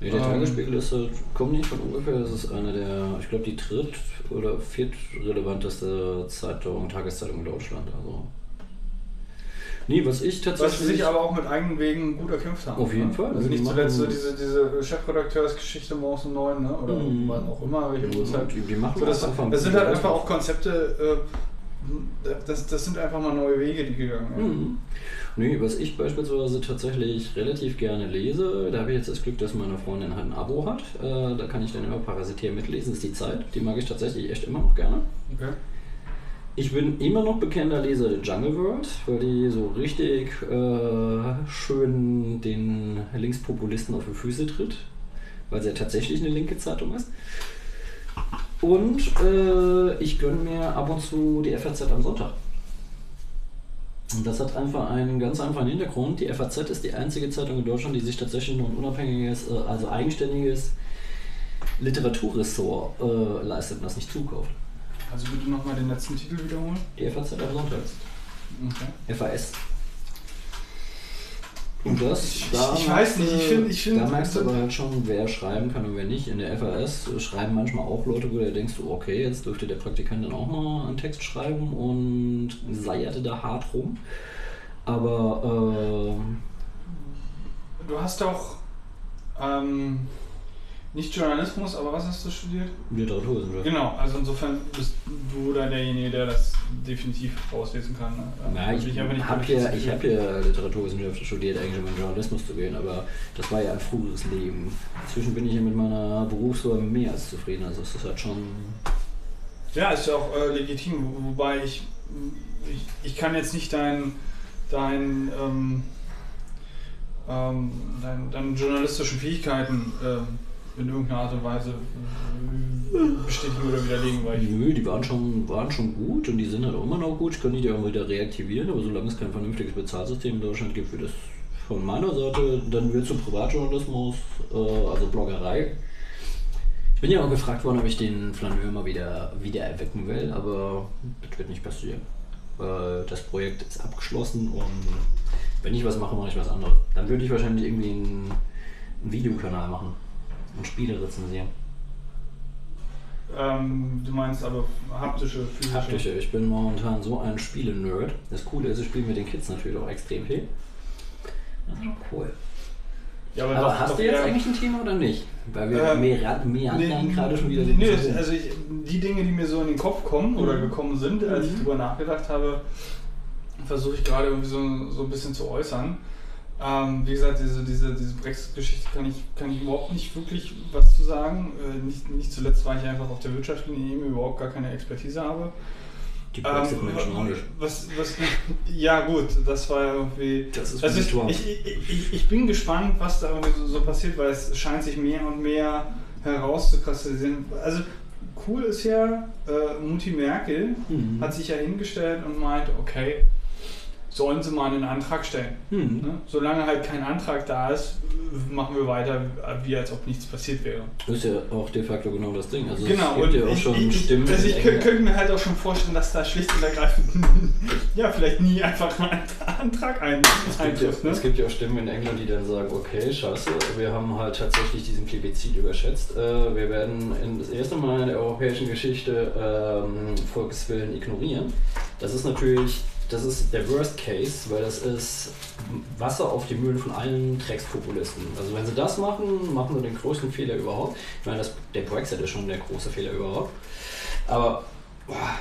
Nee, der Ähm. Tagesspiegel ist halt, kommt nicht von ungefähr, das ist eine der, ich glaube, die dritt- oder viertrelevanteste Zeitung, Tageszeitung in Deutschland. Also. Nee, was ich Was sie tatsächlich. sich aber auch mit eigenen Wegen gut erkämpft haben. Auf jeden ne? Fall. Also Also nicht zuletzt so diese, diese Chefredakteursgeschichte morgens um neun, ne? oder Mhm. wann auch immer, welche Uhrzeit. die, die machen So, das, einfach das sind halt einfach auch Konzepte, äh, das, das sind einfach mal neue Wege, die gegangen werden. Mhm. Nee, was ich beispielsweise tatsächlich relativ gerne lese, da habe ich jetzt das Glück, dass meine Freundin halt ein Abo hat. Äh, da kann ich dann immer parasitär mitlesen, ist die Zeit. Die mag ich tatsächlich echt immer noch gerne. Okay. Ich bin immer noch bekennender Leser der Jungle World, weil die so richtig äh, schön den Linkspopulisten auf die Füße tritt, weil sie ja tatsächlich eine linke Zeitung ist. Und äh, ich gönne mir ab und zu die FAZ am Sonntag. Und das hat einfach einen ganz einfachen Hintergrund. Die FAZ ist die einzige Zeitung in Deutschland, die sich tatsächlich nur ein unabhängiges, äh, also eigenständiges Literaturressort äh, leistet und das nicht zukauft. Also bitte nochmal den letzten Titel wiederholen. Die FAZ am Sonntag. Okay. FAS. Und das, Ich- da ich weiß nicht, ich merkst du- find- ich find- da merkst du aber halt schon, wer schreiben kann und wer nicht. In der FAS schreiben manchmal auch Leute, wo du denkst, okay, jetzt dürfte der Praktikant dann auch mal einen Text schreiben und seierte da hart rum. Aber ähm, Du hast doch ähm, nicht Journalismus, aber was hast du studiert? Literaturwissenschaft. Genau, also insofern bist du da derjenige, der das definitiv rauslesen kann. ne? Also ich einfach nicht habe ja, ich hab ja Literaturwissenschaft studiert, eigentlich um in Journalismus zu gehen, aber das war ja ein früheres Leben. Inzwischen bin ich ja mit meiner Berufswahl mehr als zufrieden. Also es ist halt schon Ja, ist ja auch äh, legitim, wo- wobei ich, ich, ich kann jetzt nicht dein, dein, ähm, ähm, dein, deine journalistischen Fähigkeiten ähm, in irgendeiner Art und Weise äh, bestätigen oder widerlegen, weil Nö, die waren schon, waren schon gut und die sind halt auch immer noch gut. Ich kann die auch wieder reaktivieren, aber solange es kein vernünftiges Bezahlsystem in Deutschland gibt, wird das von meiner Seite, dann wird zu Privatjournalismus, äh, also Bloggerei. Ich bin ja auch gefragt worden, ob ich den Flaneur mal wieder, wieder erwecken will, aber das wird nicht passieren. Weil das Projekt ist abgeschlossen und wenn ich was mache, mache ich was anderes. Dann würde ich wahrscheinlich irgendwie einen, einen Videokanal machen und Spiele rezensieren. ähm, du meinst aber haptische, physische. Haptische. Ich bin momentan so ein Spiele-Nerd. Das Coole ist, ich spiele mit den Kids natürlich auch extrem viel. Das ist doch cool. Ja, Aber doch- hast doch du jetzt eigentlich ein Thema oder nicht? Weil wir Ähm, mehr, mehr Nee, nee, gerade schon wieder nee, so- also ich, die Dinge, die mir so in den Kopf kommen oder Mhm. gekommen sind, als ich Mhm. drüber nachgedacht habe, versuche ich gerade irgendwie so, so ein bisschen zu äußern. Ähm, wie gesagt, diese, diese, diese Brexit-Geschichte kann ich, kann ich überhaupt nicht wirklich was zu sagen. Äh, nicht, nicht zuletzt, weil ich einfach auf der wirtschaftlichen Ebene überhaupt gar keine Expertise habe. Die Brexit-Menschen Ähm, auch nicht. was, was, ja gut, das war ja irgendwie. Das ist also ich, ich, ich, ich, bin gespannt, was da irgendwie so, so passiert, weil es scheint sich mehr und mehr herauszukristallisieren. Also cool ist ja, äh, Mutti Merkel Mhm. hat sich ja hingestellt und meinte, okay, sollen sie mal einen Antrag stellen. Mhm. Ne? Solange halt kein Antrag da ist, machen wir weiter, wie als ob nichts passiert wäre. Das ist ja auch de facto genau das Ding. Also Genau, es gibt ja auch ich, schon ich, Stimmen. also ich könnte mir halt auch schon vorstellen, dass da schlicht und ergreifend [laughs] ja, vielleicht nie einfach mal ein Antrag ein, Es gibt, ja. Ne? es gibt ja auch Stimmen in England, die dann sagen, okay, scheiße, wir haben halt tatsächlich diesen Plebiscit überschätzt. Äh, wir werden in das erste Mal in der europäischen Geschichte ähm, Volkswillen ignorieren. Das ist natürlich, das ist der Worst Case, weil das ist Wasser auf die Mühlen von allen Dreckspopulisten. Also wenn sie das machen, machen sie den größten Fehler überhaupt. Ich meine, das, der Brexit ist schon der große Fehler überhaupt. Aber boah,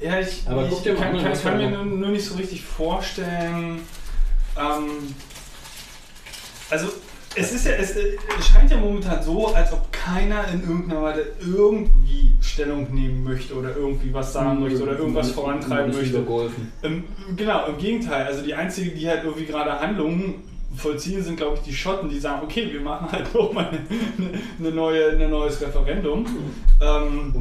Ja, ich, Aber ich mal kann, an, kann, kann mir nur, nur nicht so richtig vorstellen. Ähm, also es ist ja, es äh, scheint ja momentan so, als ob keiner in irgendeiner Weise irgendwie Stellung nehmen möchte oder irgendwie was sagen möchte oder irgendwas vorantreiben Man ist möchte. Ähm, genau, im Gegenteil. Also die einzigen, die halt irgendwie gerade Handlungen vollziehen, sind, glaube ich, die Schotten, die sagen, okay, wir machen halt [laughs] nochmal eine, eine neue, ein neues Referendum ähm,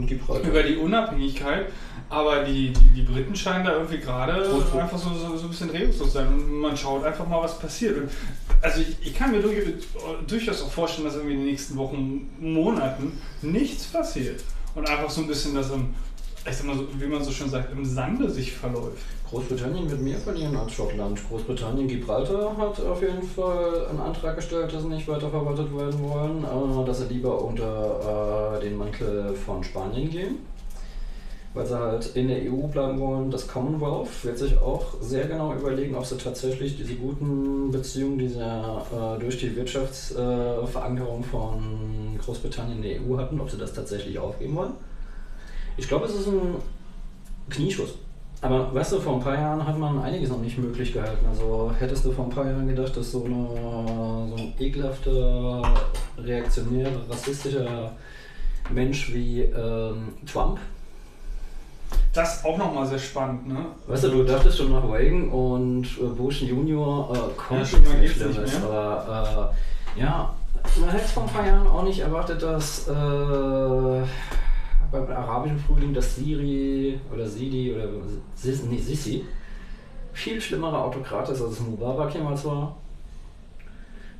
über die Unabhängigkeit. Aber die, die, die Briten scheinen da irgendwie gerade einfach so, so, so ein bisschen regungslos sein und man schaut einfach mal, was passiert. Und also ich, ich kann mir durch, durchaus auch vorstellen, dass irgendwie in den nächsten Wochen, Monaten nichts passiert. Und einfach so ein bisschen das im, ich sag mal so, wie man so schön sagt, im Sande sich verläuft. Großbritannien wird mehr verlieren als Schottland. Großbritannien, Gibraltar hat auf jeden Fall einen Antrag gestellt, dass sie nicht weiterverwaltet werden wollen, äh, dass sie lieber unter äh, den Mantel von Spanien gehen. Weil sie halt in der EU bleiben wollen. Das Commonwealth wird sich auch sehr genau überlegen, ob sie tatsächlich diese guten Beziehungen, die sie äh, durch die Wirtschaftsverankerung von Großbritannien in der EU hatten, ob sie das tatsächlich aufgeben wollen. Ich glaube, es ist ein Knieschuss. Aber weißt du, vor ein paar Jahren hat man einiges noch nicht möglich gehalten. Also hättest du vor ein paar Jahren gedacht, dass so, eine, so ein ekelhafter, reaktionärer, rassistischer Mensch wie ähm, Trump, Das auch nochmal sehr spannend, ne? weißt du, du dachtest schon nach Reagan und äh, Bush Junior, äh, kommt Ja, nichts Schlimmes. Aber äh, ja, man hätte vor ein paar Jahren auch nicht erwartet, dass äh, beim arabischen Frühling das Siri oder Sidi oder Sis, nee, Sisi viel schlimmerer Autokrat ist, als es Mubarak jemals war.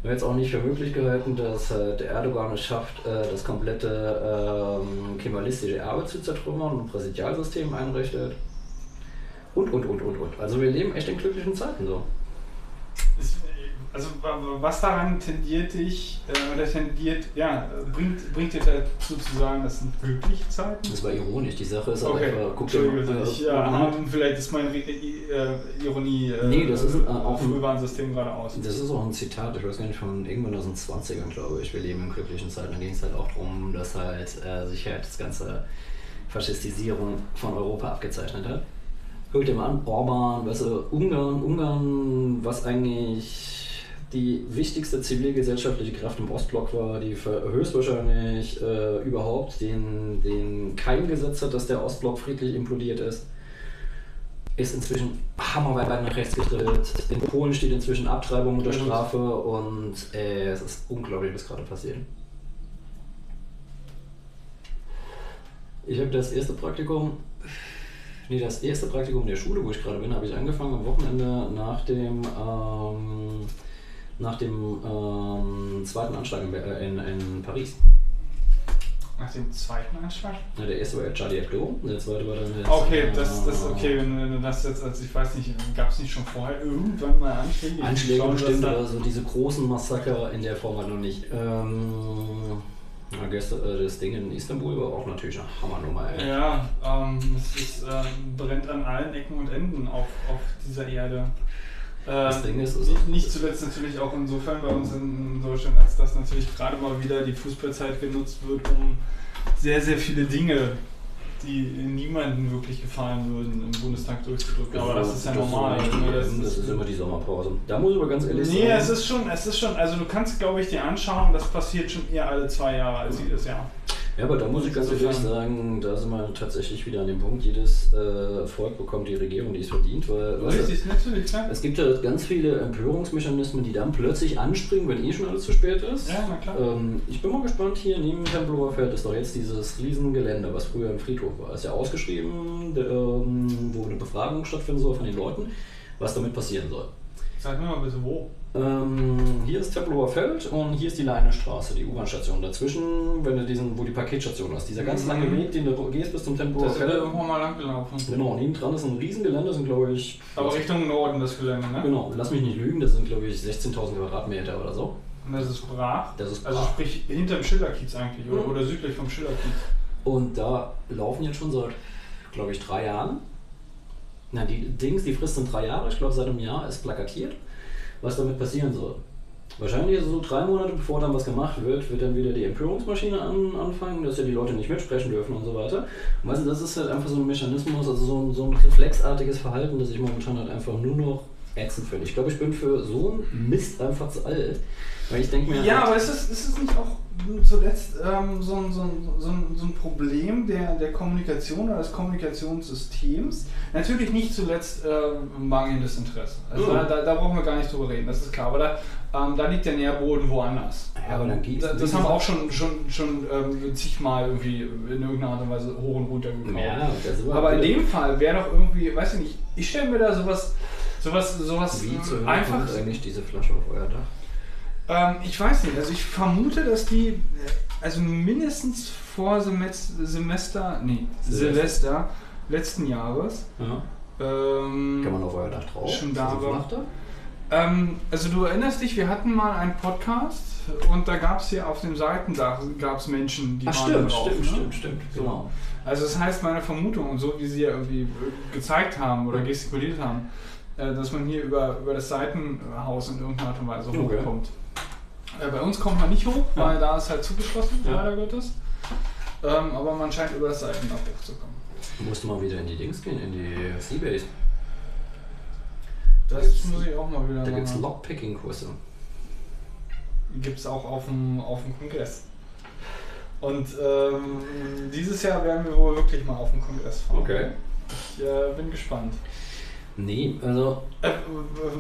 Wir hätten es auch nicht für möglich gehalten, dass äh, der Erdogan es schafft, äh, das komplette ähm, kemalistische Erbe zu zertrümmern und ein Präsidialsystem einrichtet. Und, und, und, und, und. Also wir leben echt in glücklichen Zeiten so. Also wa- wa- was daran tendiert dich, äh, oder tendiert, ja, äh, bringt, bringt dir dazu zu sagen, das sind glückliche Zeiten? Das war ironisch. Die Sache ist Okay, einfach, guck dir mal, ich, äh, ja, haben, vielleicht ist mein Re- äh, Ironie äh, Nee, das ist, äh, auch ein- Frühwarnsystem gerade aus. Das ist auch ein Zitat, ich weiß gar nicht, von irgendwann aus den 20ern, glaube ich. Wir leben in glücklichen Zeiten. Da ging es halt auch darum, dass halt äh, sich halt das ganze Faschistisierung von Europa abgezeichnet hat. Guck dir mal an, Orban, weißt du, Ungarn, Ungarn, was eigentlich die wichtigste zivilgesellschaftliche Kraft im Ostblock war, die höchstwahrscheinlich äh, überhaupt den, den Keim gesetzt hat, dass der Ostblock friedlich implodiert ist ist inzwischen hammerweit nach rechts gedreht. In Polen steht inzwischen Abtreibung unter Strafe und äh, es ist unglaublich, was gerade passiert. Ich habe das erste Praktikum, nee, das erste Praktikum der Schule, wo ich gerade bin, habe ich angefangen am Wochenende nach dem, ähm, nach dem ähm, zweiten Anschlag in, äh, in, in Paris. Nach dem zweiten Anschlag? Ja, der erste war ja Charlie Hebdo, der zweite war dann jetzt, Okay, das, das äh, okay, wenn, wenn du das jetzt, also ich weiß nicht, gab es nicht schon vorher irgendwann mal Anschläge? Anschläge Schauen bestimmt, das aber so diese großen Massaker in der Form halt noch nicht. Ähm, ja, gestern, äh, das Ding in Istanbul war auch natürlich eine Hammernummer. Ey. Ja, ähm, es ist, äh, brennt an allen Ecken und Enden auf, auf dieser Erde. Das Ding ist, es- nicht, nicht zuletzt natürlich auch insofern bei uns in Deutschland, als dass natürlich gerade mal wieder die Fußballzeit genutzt wird, um sehr, sehr viele Dinge, die niemanden wirklich gefallen würden, im Bundestag durchzudrücken. Aber das ist ja normal. Das, ne? das, das ist immer die Sommerpause. Da muss ich aber ganz ehrlich Nee, es sagen, ist schon, es ist schon, also du kannst, glaube ich, dir anschauen, das passiert schon eher alle zwei Jahre als jedes Jahr. Ja, aber da muss ich ganz ehrlich sagen, da sind wir tatsächlich wieder an dem Punkt, jedes äh, Volk bekommt die Regierung, die es verdient, weil weißt Richtig, natürlich, klar. es gibt ja ganz viele Empörungsmechanismen, die dann plötzlich anspringen, wenn eh schon alles zu spät ist. Ja, na klar. Ähm, ich bin mal gespannt, hier neben Tempelhofer Feld ist doch jetzt dieses Riesengelände, was früher ein Friedhof war. Ist ja ausgeschrieben, der, ähm, wo eine Befragung stattfinden soll von den Leuten, was damit passieren soll. Sag mir mal bitte wo. Ähm, hier ist Tempelhofer Feld und hier ist die Leinestraße, die U-Bahn-Station. Dazwischen, wenn du diesen, wo die Paketstation hast, dieser ganz Mhm. lange Weg, den du gehst bis zum Da Tempelhofer sind wir Feld. irgendwann mal lang gelaufen. Genau, neben dran ist ein Riesengelände, sind glaube ich. Aber Richtung Norden das Gelände, ne? Genau, lass mich nicht lügen, das sind glaube ich 16.000 Quadratmeter oder so. Und das ist brach. Das ist Also brach. sprich hinterm Schillerkiez eigentlich oder, Mhm. oder südlich vom Schillerkiez. Und da laufen jetzt schon seit, glaube ich, drei Jahren. Na, die Dings, die Frist sind drei Jahre, ich glaube seit einem Jahr ist plakatiert, was damit passieren soll. Wahrscheinlich also so drei Monate bevor dann was gemacht wird, wird dann wieder die Empörungsmaschine an, anfangen, dass ja die Leute nicht mitsprechen dürfen und so weiter. Und weißt du, das ist halt einfach so ein Mechanismus, also so ein, so ein reflexartiges Verhalten, das ich momentan halt einfach nur noch ätzend finde. Ich glaube, ich bin für so einen Mist einfach zu alt, weil ich denke mir... Ja, halt- aber ist es, ist es nicht auch zuletzt ähm, so, ein, so, ein, so, ein, so ein Problem der, der Kommunikation oder des Kommunikationssystems? Natürlich nicht zuletzt ähm, mangelndes Interesse. Also Mhm. da, da, da brauchen wir gar nicht drüber reden, das ist klar. Aber da, ähm, da liegt der Nährboden woanders. Ja, aber dann geht's- das, das haben wir auch schon, schon, schon ähm, zigmal irgendwie in irgendeiner Art und Weise hoch und runter gekommen. Ja, Aber in dem Fall wäre doch irgendwie, weiß ich nicht, ich stelle mir da sowas, sowas, sowas Wie äh, zur einfach kommt eigentlich diese Flasche auf euer Dach? Ähm, ich weiß nicht, also ich vermute, dass die, äh, also mindestens vor Semest Semester, nee, Silvester. Silvester letzten Jahres. Ja. Ähm, Kann man auf euer Dach drauf? Schon da ein war. Ähm, also du erinnerst dich, wir hatten mal einen Podcast und da gab es hier auf dem Seitendach gab's Menschen, die Ach, waren stimmt, drauf. stimmt, ne? stimmt, stimmt, So. genau. Also das heißt, meine Vermutung und so wie sie ja irgendwie gezeigt haben oder gestikuliert haben, äh, dass man hier über, über das Seitenhaus in irgendeiner Art und Weise Okay. hochkommt. Äh, Bei uns kommt man nicht hoch, Ja. weil da ist halt zugeschlossen, Ja. leider Gottes. Ähm, aber man scheint über das Seitendach hochzukommen. Du musst mal wieder in die Dings gehen, in die Seabase. Das gibt's- muss ich auch mal wieder Da gibt es. Lockpicking-Kurse. Gibt es auch auf dem, auf dem Kongress. Und ähm, dieses Jahr werden wir wohl wirklich mal auf dem Kongress fahren. Ich äh, bin gespannt. Nee, also, Äh,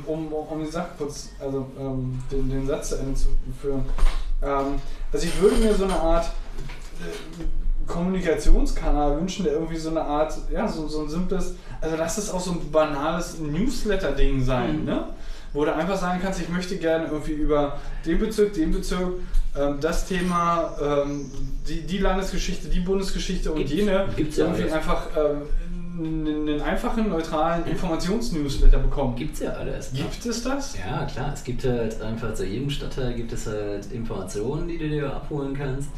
um, um, um die Sache kurz, also ähm, den, den Satz zu Ende zu führen. Ähm, also ich würde mir so eine Art äh, Kommunikationskanal wünschen, der irgendwie so eine Art, ja, so, so ein simples, also lass es auch so ein banales Newsletter-Ding sein, Mhm. ne? Wo du einfach sagen kannst, ich möchte gerne irgendwie über den Bezirk, den Bezirk, ähm, das Thema, ähm, die, die Landesgeschichte, die Bundesgeschichte und Gibt's- jene gibt's ja irgendwie alles. einfach ähm, einen, einfachen, neutralen Informationsnewsletter bekommen. gibt's ja alles. ne? Gibt es das? Ja, klar, es gibt halt einfach zu jedem Stadtteil gibt es halt Informationen, die du dir abholen kannst.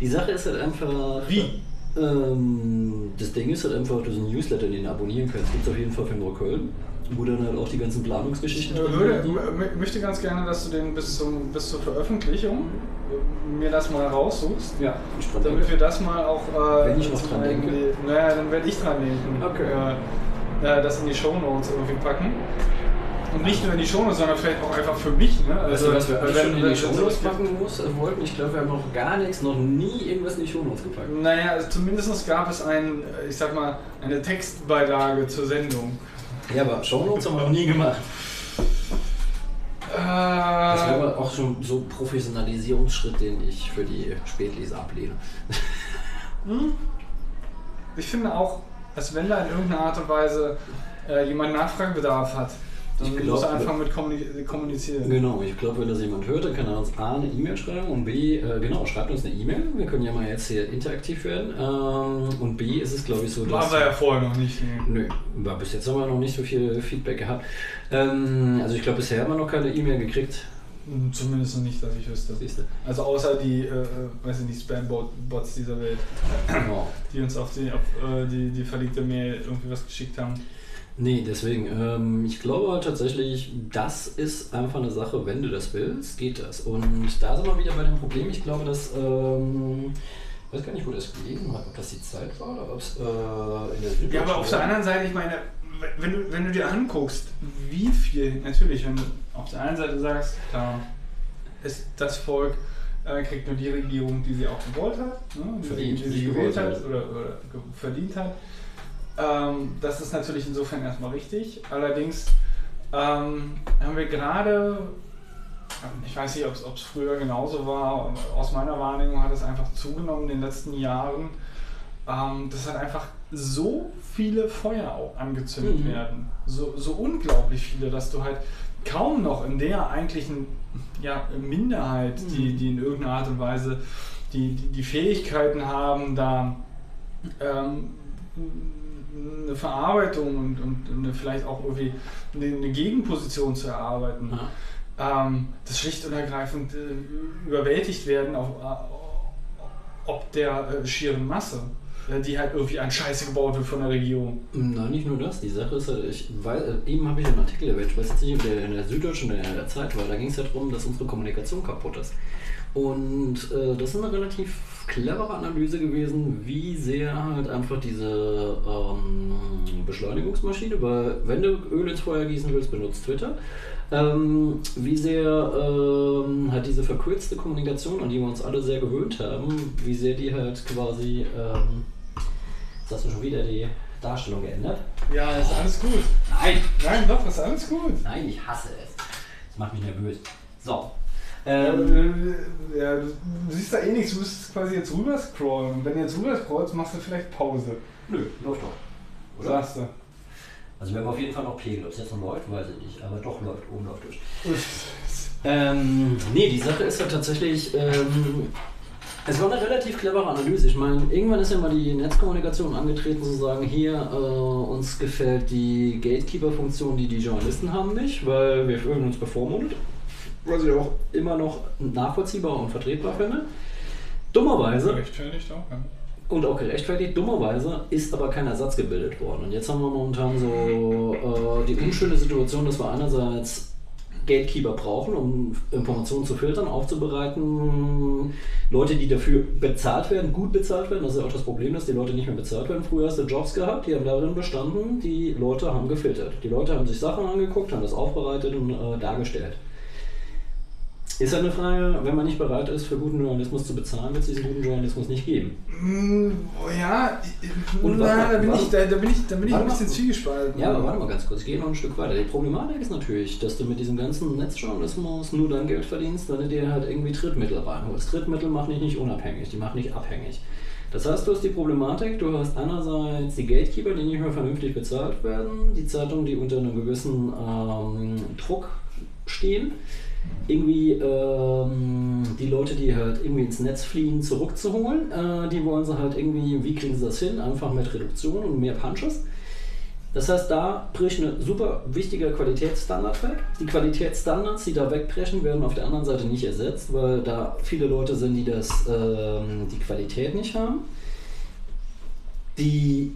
Die Sache ist halt einfach. Wie? Ähm, das Ding ist halt einfach, du so einen Newsletter, den du abonnieren kannst. Gibt es auf jeden Fall für Neukölln, wo dann halt auch die ganzen Planungsgeschichten Ich drin würde, möchte ganz gerne, dass du den bis, zum, bis zur Veröffentlichung äh, mir das mal raussuchst. Ja, Damit wir das mal auch. Äh, Wenn ich noch dran denke. Naja, dann werde ich dran denken. Okay. Äh, äh, das in die Shownotes irgendwie packen. Und nicht nur in die Shownotes, sondern vielleicht auch einfach für mich. Ne? Weißt du, was wir alles wenn- schon in die Shownotes packen muss, äh, wollten? Ich glaube, wir haben noch gar nichts, noch nie irgendwas in die Shownotes gepackt. Naja, also zumindest gab es ein, äh, ich sag mal, eine Textbeilage zur Sendung. Ja, aber Shownotes haben wir noch nie gemacht. Das wäre aber auch schon so ein Professionalisierungsschritt, den ich für die Spätleser ablehne. Ich finde auch, dass wenn da in irgendeiner Art und Weise äh, jemand Nachfragebedarf hat, dann Ich muss er glaub, anfangen mit kommuni kommunizieren. Genau, ich glaube, wenn das jemand hört, dann kann er uns A eine E-Mail schreiben und B, äh, genau, schreibt uns eine E-Mail. Wir können ja mal jetzt hier interaktiv werden. Ähm, und B ist es, glaube ich, so, dass. War wir ja vorher noch nicht. Nee. Nö, aber bis jetzt haben wir noch nicht so viel Feedback gehabt. Ähm, also ich glaube, bisher haben wir noch keine E-Mail gekriegt. Hm, Zumindest noch nicht, dass ich wüsste. Siehst du? Also außer die, äh, äh, weiß ich nicht, Spam-Bots dieser Welt, Genau. die uns auf die, auf, äh, die, die verliebte Mail irgendwie was geschickt haben. Nee, deswegen, ähm, ich glaube tatsächlich, das ist einfach eine Sache, wenn du das willst, geht das. Und da sind wir wieder bei dem Problem, ich glaube, dass, ähm, ich weiß gar nicht, wo das gelegen hat, ob das die Zeit war oder ob es äh, in der Ja, aber auf der anderen Seite, ich meine, wenn du, wenn du dir anguckst, wie viel, natürlich, wenn du auf der einen Seite sagst, klar, ist das Volk äh, kriegt nur die Regierung, die sie auch gewollt hat, ne? die, Verdient, die die sie gewählt gewollt hat oder, oder verdient hat. Ähm, das ist natürlich insofern erstmal richtig. Allerdings ähm, haben wir gerade, ich weiß nicht, ob es früher genauso war, aus meiner Wahrnehmung hat es einfach zugenommen in den letzten Jahren, ähm, dass halt einfach so viele Feuer auch angezündet Mhm. werden. So, so unglaublich viele, dass du halt kaum noch in der eigentlichen ja, Minderheit, die, Mhm. die in irgendeiner Art und Weise die, die, die Fähigkeiten haben, da ähm, eine Verarbeitung und, und eine, vielleicht auch irgendwie eine, eine Gegenposition zu erarbeiten, Ja. ähm, das schlicht und ergreifend äh, überwältigt werden auf, äh, ob der äh, schieren Masse, die halt irgendwie an Scheiße gebaut wird von der Regierung. Nein, nicht nur das. Die Sache ist halt, ich weiß, äh, eben habe ich einen Artikel erwähnt, ich weiß jetzt nicht, der in der Süddeutschen oder in der Zeit war, da ging es ja darum, dass unsere Kommunikation kaputt ist. Und äh, das ist eine relativ clevere Analyse gewesen, wie sehr halt einfach diese ähm, Beschleunigungsmaschine, weil wenn du Öl ins Feuer gießen willst, benutzt Twitter, ähm, wie sehr ähm, halt diese verkürzte Kommunikation, an die wir uns alle sehr gewöhnt haben, wie sehr die halt quasi, ähm, jetzt hast du schon wieder die Darstellung geändert? Ja, ist alles gut. Nein! Nein, doch, ist alles gut. Nein, ich hasse es. Das macht mich nervös. So. Ja, Ähm, äh, ja, du siehst da eh nichts, du müsstest quasi jetzt rüber scrollen. Und wenn du jetzt rüber scrollst, machst du vielleicht Pause. nö, läuft doch. Oder? Sagst du. Also wir haben auf jeden Fall noch Pegel. Ob es jetzt noch läuft, weiß ich nicht. Aber doch läuft, oben läuft durch. Ähm, nee, die Sache ist ja tatsächlich, ähm, es war eine relativ clevere Analyse. Ich meine, irgendwann ist ja mal die Netzkommunikation angetreten, zu sagen, hier, äh, uns gefällt die Gatekeeper-Funktion, die die Journalisten haben, nicht, weil wir fühlen uns bevormundet. Was ich auch immer noch nachvollziehbar und vertretbar finde. Dummerweise Rechtfertigt auch, ja. und auch gerechtfertigt. Dummerweise ist aber kein Ersatz gebildet worden. Und jetzt haben wir momentan so äh, die unschöne Situation, dass wir einerseits Gatekeeper brauchen, um Informationen zu filtern, aufzubereiten. Leute, die dafür bezahlt werden, gut bezahlt werden. Das ist auch das Problem, dass die Leute nicht mehr bezahlt werden. Früher hast du Jobs gehabt, die haben darin bestanden, die Leute haben gefiltert. Die Leute haben sich Sachen angeguckt, haben das aufbereitet und äh, dargestellt. Ist halt eine Frage, wenn man nicht bereit ist, für guten Journalismus zu bezahlen, wird es diesen guten Journalismus nicht geben. Mm, oh ja, Und na, da bin ich, da, da bin ich, da bin ich ein bisschen zwiegespalten. Ja, aber warte mal ganz kurz, ich gehe noch ein Stück weiter. Die Problematik ist natürlich, dass du mit diesem ganzen Netzjournalismus nur dann Geld verdienst, wenn du dir halt irgendwie Drittmittel reinholst. Drittmittel machen dich nicht unabhängig, die machen dich abhängig. Das heißt, du hast die Problematik, du hast einerseits die Gatekeeper, die nicht mehr vernünftig bezahlt werden, die Zeitungen, die unter einem gewissen ähm, Druck stehen, irgendwie ähm, die Leute, die halt irgendwie ins Netz fliehen, zurückzuholen. Äh, die wollen sie halt irgendwie, wie kriegen sie das hin? Einfach mit Reduktion und mehr Punches. Das heißt, da bricht ein super wichtiger Qualitätsstandard weg. Die Qualitätsstandards, die da wegbrechen, werden auf der anderen Seite nicht ersetzt, weil da viele Leute sind, die das, ähm, die Qualität nicht haben, die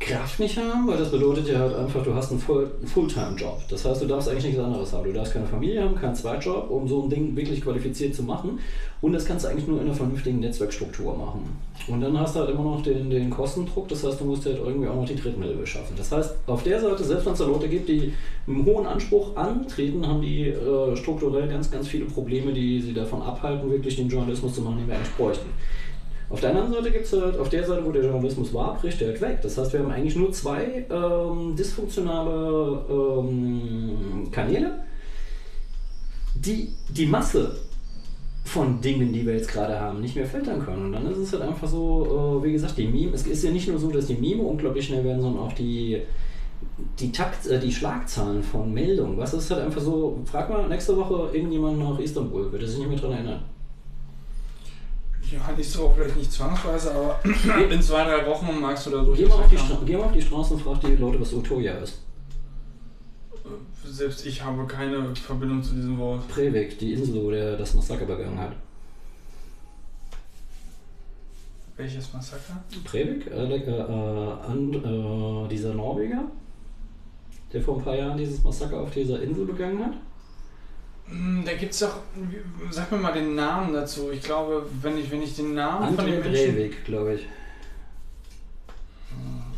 Kraft nicht haben, weil das bedeutet ja halt einfach, du hast einen Full- einen Fulltime-Job. Das heißt, du darfst eigentlich nichts anderes haben. Du darfst keine Familie haben, keinen Zweitjob, um so ein Ding wirklich qualifiziert zu machen. Und das kannst du eigentlich nur in einer vernünftigen Netzwerkstruktur machen. Und dann hast du halt immer noch den, den Kostendruck, das heißt, du musst halt irgendwie auch noch die Drittmittel beschaffen. Das heißt, auf der Seite, selbst wenn es da Leute gibt, die einen hohen Anspruch antreten, haben die äh, strukturell ganz, ganz viele Probleme, die sie davon abhalten, wirklich den Journalismus zu machen, den wir eigentlich bräuchten. Auf der anderen Seite gibt es halt, auf der Seite, wo der Journalismus war, bricht der halt weg. Das heißt, wir haben eigentlich nur zwei ähm, dysfunktionale ähm, Kanäle, die die Masse von Dingen, die wir jetzt gerade haben, nicht mehr filtern können. Und dann ist es halt einfach so, äh, wie gesagt, die Meme, es ist ja nicht nur so, dass die Meme unglaublich schnell werden, sondern auch die, die Takt, äh, die Schlagzahlen von Meldungen. Was ist halt einfach so, frag mal nächste Woche irgendjemand nach Istanbul, wird er sich nicht mehr dran erinnern. Ja, nächste Woche vielleicht nicht zwangsweise, aber [clears throat] in zwei, drei Wochen magst du da Geh durchaus mal, auf die Stra geh mal auf die Straße und frag die Leute, was Utoya ist. Selbst ich habe keine Verbindung zu diesem Wort. Breivik, die Insel, wo der das Massaker begangen hat. Welches Massaker? Breivik, äh, äh, äh, dieser Norweger, der vor ein paar Jahren dieses Massaker auf dieser Insel begangen hat. Hm, Da gibt es doch, sag mir mal den Namen dazu. Ich glaube, wenn ich, wenn ich den Namen von André dem Menschen. Breivik, glaube ich.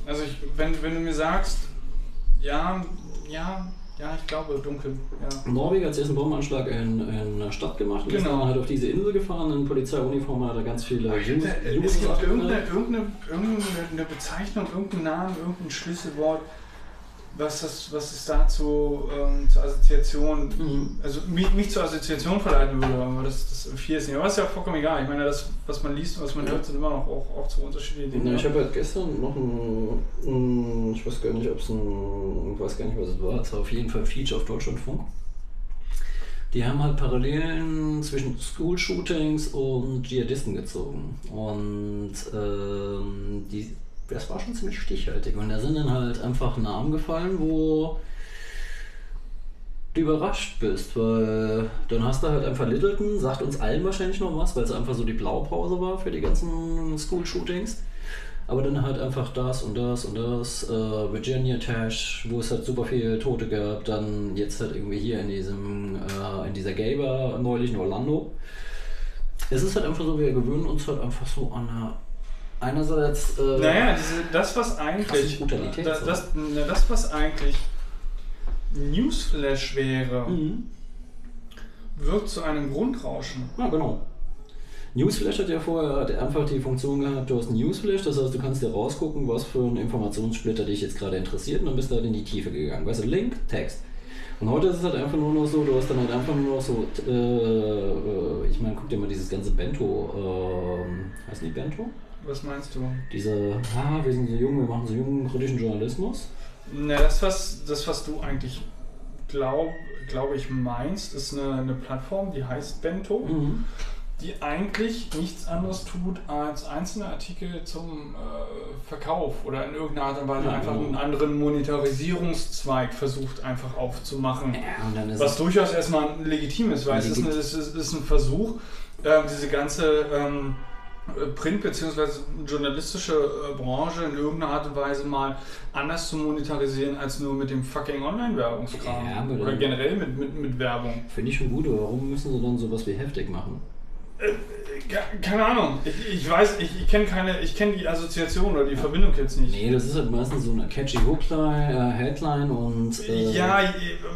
Also ich, wenn, wenn du mir sagst, ja, ja, Ja, ich glaube dunkel. Ja. Norwegen hat jetzt einen Bombenanschlag in, in einer Stadt gemacht und ist Genau. dann halt auf diese Insel gefahren in Polizeiuniform, hat er ganz viele Es Jungs- gibt Jungs gesagt, irgendeine, irgendeine, irgendeine Bezeichnung, irgendeinen Namen, irgendein Schlüsselwort, was, das, was es dazu ähm, zur Assoziation, Mhm. also mich, mich zur Assoziation verleiten würde, aber das, das viel ist nicht. Aber ist ja vollkommen egal. Ich meine, das, was man liest und was man hört, sind immer noch auch, auch zu unterschiedliche Dinge. Na, ich habe halt gestern noch ein, ein, ich weiß gar nicht, ob es ein, ich weiß gar nicht, was es war, es war auf jeden Fall Feature auf Deutschlandfunk. Die haben halt Parallelen zwischen School-Shootings und Dschihadisten gezogen. Und ähm, die, das war schon ziemlich stichhaltig. Und da sind dann halt einfach Namen gefallen, wo du überrascht bist, weil dann hast du halt einfach Littleton, sagt uns allen wahrscheinlich noch was, weil es einfach so die Blaupause war für die ganzen School-Shootings. Aber dann halt einfach das und das und das, äh, Virginia Tash, wo es halt super viele Tote gab, dann jetzt halt irgendwie hier in diesem, äh, in dieser Gay Bar neulich in Orlando. Es ist halt einfach so, wir gewöhnen uns halt einfach so an eine, einerseits, äh, Naja, diese, das, was eigentlich. Brutalität, Das, das, na, das, was eigentlich Newsflash wäre, Mhm. wird zu einem Grundrauschen. Ja, genau. Newsflash hat ja vorher hat einfach die Funktion gehabt, du hast einen Newsflash, das heißt, du kannst dir rausgucken, was für ein Informationssplitter dich jetzt gerade interessiert und dann bist du halt in die Tiefe gegangen. Weißt du, Link, Text. Und heute ist es halt einfach nur noch so, du hast dann halt einfach nur noch so, äh, äh, ich meine, guck dir mal dieses ganze Bento, ähm, heißt nicht Bento? Was meinst du? Diese, ah, wir sind so jung, wir machen so jungen kritischen Journalismus. Na, das, was, das, was du eigentlich glaub, glaube ich meinst, ist eine, eine Plattform, die heißt Bento, Mhm. die eigentlich nichts anderes tut, als einzelne Artikel zum äh, Verkauf oder in irgendeiner Art und Weise Ja, einfach genau. einen anderen Monetarisierungszweig versucht einfach aufzumachen. Ja, Was durchaus erstmal legitim ist, weil es ist, eine, es ist, ein Versuch, ähm, diese ganze ähm, Print- bzw. journalistische äh, Branche in irgendeiner Art und Weise mal anders zu monetarisieren als nur mit dem fucking Online-Werbungskram. Ja, Oder generell mit, mit, mit Werbung. finde ich schon gut, aber warum müssen sie dann sowas wie heftig machen? Ja, keine Ahnung. Ich, ich weiß, ich, ich kenne keine, ich kenne die Assoziation oder die Verbindung jetzt nicht. Nee, das ist halt meistens so eine catchy Hookline, äh, Headline und. Äh, Ja,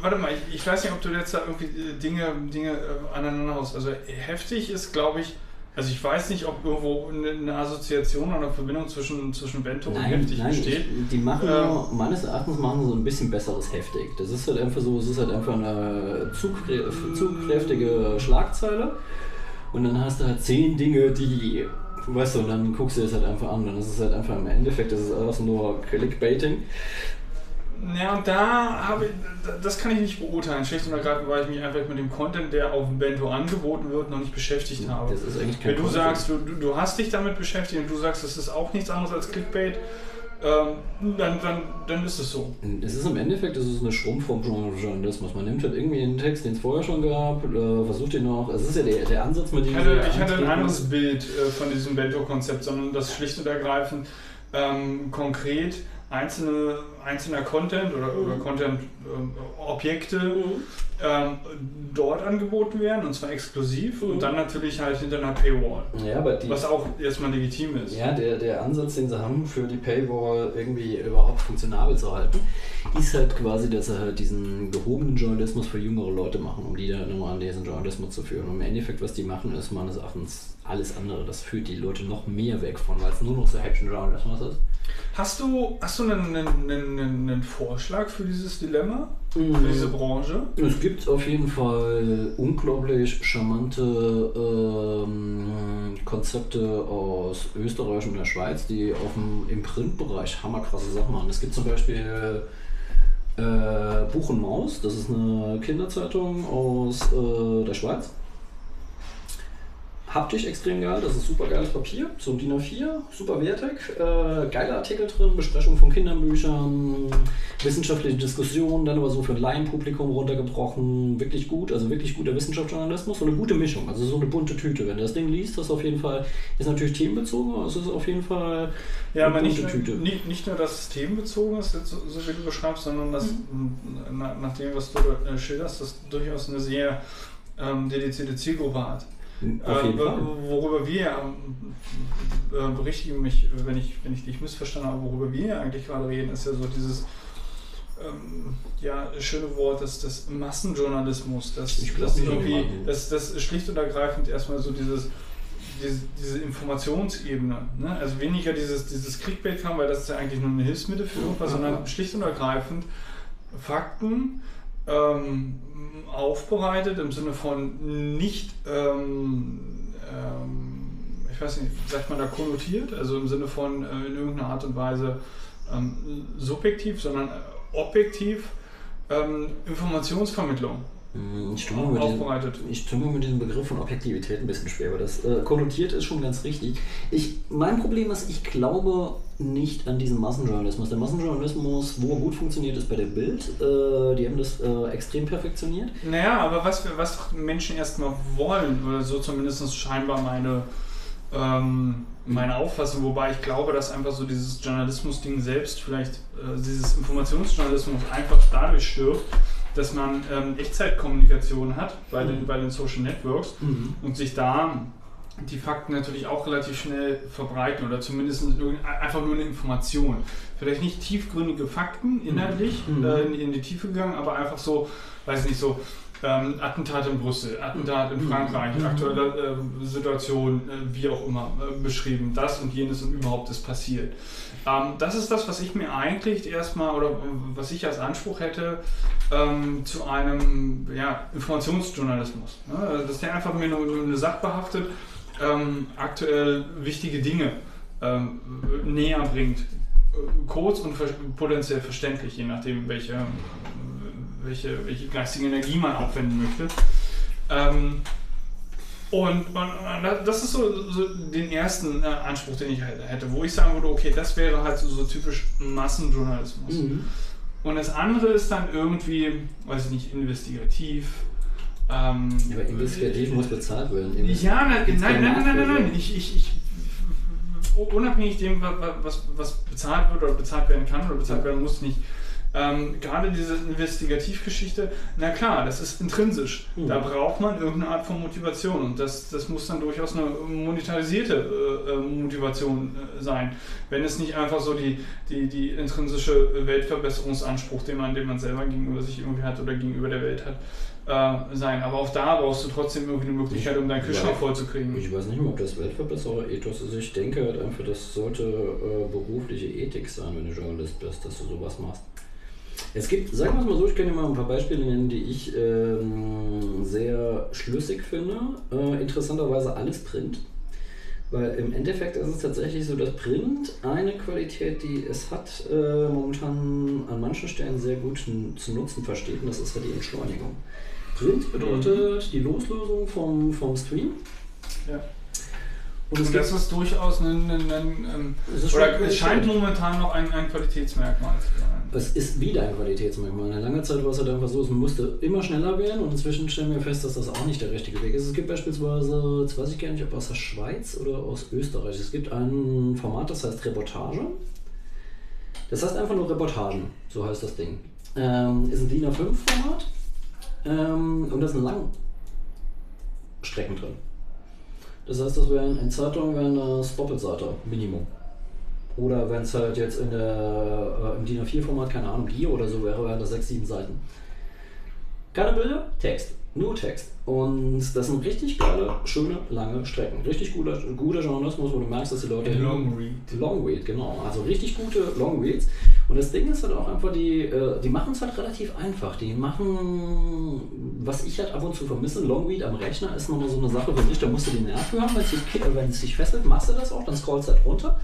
warte mal, ich, ich weiß nicht, ob du jetzt da irgendwie äh, Dinge, Dinge äh, aneinander haust. Also heftig ist, glaube ich, also ich weiß nicht, ob irgendwo eine, Assoziation oder eine Verbindung zwischen, zwischen Bento und Nein, heftig nein, besteht. ich, die machen Ähm. meines Erachtens machen so ein bisschen besseres heftig. Das ist halt einfach so, es ist halt einfach eine zugkrä zugkräftige Schlagzeile und dann hast du halt zehn Dinge, die, weißt du, und dann guckst du es halt einfach an. Dann ist es halt einfach im Endeffekt, das ist alles nur Clickbaiting. Ja, und da habe ich, das kann ich nicht beurteilen. Schlicht und ergreifend, weil ich mich einfach mit dem Content, der auf dem Bento angeboten wird, noch nicht beschäftigt habe. Das ist eigentlich kein Wenn du Content. sagst, du, du, hast dich damit beschäftigt und du sagst, das ist auch nichts anderes als Clickbait, ähm, dann, dann, dann ist es so. Es ist im Endeffekt, es ist eine Schrumpfung von Journalismus. Man nimmt halt irgendwie einen Text, den es vorher schon gab, äh, versucht ihn noch. Es ist ja der, der Ansatz, mit dem Ich hatte, ich hatte ein anderes Bild äh, von diesem Bento-Konzept, sondern das schlicht und ergreifend ähm, konkret einzelne, einzelner Content oder, Mhm. oder Content-Objekte ähm, dort angeboten werden und zwar exklusiv Mhm. und dann natürlich halt hinter einer Paywall. Ja, aber die, Was auch erstmal legitim ist. Ja, der, der Ansatz, den sie haben, für die Paywall irgendwie überhaupt funktionabel zu halten, ist halt quasi, dass sie halt diesen gehobenen Journalismus für jüngere Leute machen, um die dann nochmal an diesen Journalismus zu führen. Und im Endeffekt, was die machen, ist meines Erachtens alles andere. Das führt die Leute noch mehr weg von, weil es nur noch so Action-Journalismus ist. Hast du, hast du einen, einen, einen, einen Vorschlag für dieses Dilemma, für Mhm. diese Branche? Es gibt auf jeden Fall unglaublich charmante ähm, Konzepte aus Österreich und der Schweiz, die auf dem, im Printbereich hammerkrasse Sachen machen. Es gibt zum Beispiel äh, Buch und Maus, das ist eine Kinderzeitung aus äh, der Schweiz. Haptisch extrem geil, das ist super geiles Papier, so DIN A4, super wertig, äh, geile Artikel drin, Besprechung von Kinderbüchern, wissenschaftliche Diskussionen, dann aber so für ein Laienpublikum runtergebrochen, wirklich gut, also wirklich guter Wissenschaftsjournalismus, so eine gute Mischung, also so eine bunte Tüte. Wenn du das Ding liest, das auf jeden Fall, ist natürlich themenbezogen, aber es ist auf jeden Fall Ja, eine aber nicht, bunte Tüte. nicht, nicht nur, dass es themenbezogen ist, so, so wie du beschreibst, sondern dass Mhm. na, nach dem, was du äh, schilderst, das durchaus eine sehr ähm, dedizierte Zielgruppe hat. Äh. Worüber wir, äh, berichtige mich, wenn ich, wenn ich dich missverstanden habe, worüber wir eigentlich gerade reden, ist ja so dieses ähm, ja, schöne Wort, das, das Massenjournalismus, das, Ich glaub das, irgendwie, Massen. das, schlicht und ergreifend erstmal so dieses, diese, diese Informationsebene. Ne? Also weniger dieses, dieses Clickbait kam, weil das ist ja eigentlich nur ein Hilfsmittel für irgendwas, sondern schlicht und ergreifend Fakten ähm, aufbereitet im Sinne von nicht, ähm, ähm, ich weiß nicht, sagt man da konnotiert, also im Sinne von äh, in irgendeiner Art und Weise ähm, subjektiv, sondern äh, objektiv ähm, Informationsvermittlung Hm, Ich mir mit diesem, ich mir mit diesem Begriff von Objektivität ein bisschen schwer, weil das äh, konnotiert ist schon ganz richtig. Ich, mein Problem ist, ich glaube nicht an diesen Massenjournalismus. Der Massenjournalismus, wo er gut funktioniert, ist bei der Bild. Äh, die haben das äh, extrem perfektioniert. Naja, aber was, wir- was Menschen erstmal wollen, oder so zumindest scheinbar meine, ähm, meine Auffassung, wobei ich glaube, dass einfach so dieses Journalismus-Ding selbst, vielleicht äh, dieses Informationsjournalismus einfach dadurch stirbt, dass man ähm, Echtzeitkommunikation hat bei, den, bei den Social Networks und sich da die Fakten natürlich auch relativ schnell verbreiten oder zumindest einfach nur eine Information. Vielleicht nicht tiefgründige Fakten inhaltlich Mhm. äh, in, in die Tiefe gegangen, aber einfach so, weiß nicht, so ähm, Attentat in Brüssel, Attentat in Mhm. Frankreich, Mhm. aktuelle äh, Situation, äh, wie auch immer, äh, beschrieben, das und jenes und überhaupt ist passiert. Ähm, das ist das, was ich mir eigentlich erstmal oder äh, was ich als Anspruch hätte ähm, zu einem ja, Informationsjournalismus. Ne? Also, Dass der einfach mir nur, nur eine Sache behaftet, ähm, aktuell wichtige Dinge ähm, näher bringt. Kurz und ver potenziell verständlich, je nachdem, welche, äh, welche, welche geistige Energie man aufwenden möchte. Ähm, und, und das ist so, so den ersten äh, Anspruch, den ich halt hätte, wo ich sagen würde, okay, das wäre halt so, so typisch Massenjournalismus. Mhm. Und das andere ist dann irgendwie, weiß ich nicht, investigativ. Ähm, Ja, aber investigativ muss bezahlt werden. ja, nein, Gibt's nein, nein, nein, nein, nein, nein. Ich, ich, ich, unabhängig dem, wa- wa- was, was bezahlt wird oder bezahlt werden kann oder bezahlt werden muss, nicht. Ähm, gerade diese Investigativgeschichte, na klar, das ist intrinsisch. Mhm. Da braucht man irgendeine Art von Motivation und das, das muss dann durchaus eine monetarisierte äh, äh, Motivation äh, sein. Wenn es nicht einfach so die, die, die intrinsische Weltverbesserungsanspruch, den man, den man selber gegenüber sich irgendwie hat oder gegenüber der Welt hat, äh, sein. Aber auch da brauchst du trotzdem irgendwie eine Möglichkeit, um deinen Kühlschrank Ja. voll zu kriegen. Ich weiß nicht mal, ob das Weltverbesserer-Ethos ist. Ich denke halt einfach, das sollte äh, berufliche Ethik sein, wenn du Journalist bist, dass du sowas machst. Es gibt, sagen wir es mal so, ich kann dir mal ein paar Beispiele nennen, die ich ähm, sehr schlüssig finde. Äh, interessanterweise alles Print. Weil im Endeffekt ist es tatsächlich so, dass Print eine Qualität, die es hat, äh, momentan an manchen Stellen sehr gut zu nutzen versteht, und das ist halt die Entschleunigung. Print bedeutet die Loslösung vom, vom Stream. Ja. Und es Und das ist durchaus ein, ein, ein, ein Es oder es scheint momentan noch ein, ein Qualitätsmerkmal zu sein. Es ist wieder ein Qualitätsmerkmal. Eine lange Zeit war es halt einfach so, es musste immer schneller werden und inzwischen stellen wir fest, dass das auch nicht der richtige Weg ist. Es gibt beispielsweise, jetzt weiß ich gar nicht, ob aus der Schweiz oder aus Österreich, es gibt ein Format, das heißt Reportage. Das heißt einfach nur Reportagen, so heißt das Ding. Ähm, ist ein DIN A5-Format ähm, und da sind Langstrecken drin. Das heißt, das wären in Zeitungen wären das Doppelseiter, Minimum. Oder wenn es halt jetzt in der, äh, im DIN A4-Format, keine Ahnung, Gier oder so wäre, wären das 6, 7 Seiten. Keine Bilder, Text. Nur Text. Und das sind richtig geile, schöne, lange Strecken. Richtig guter, guter Journalismus, wo du merkst, dass die Leute. Long Read. Long Read, genau. Also richtig gute Long Reads. Und das Ding ist halt auch einfach, die, äh, die machen es halt relativ einfach. Die machen, was ich halt ab und zu vermisse, Long Read am Rechner ist nochmal so eine Sache für sich. Da musst du den Nerv für haben, wenn es dich, ki- wenn es dich fesselt, machst du das auch, dann scrollst du halt runter.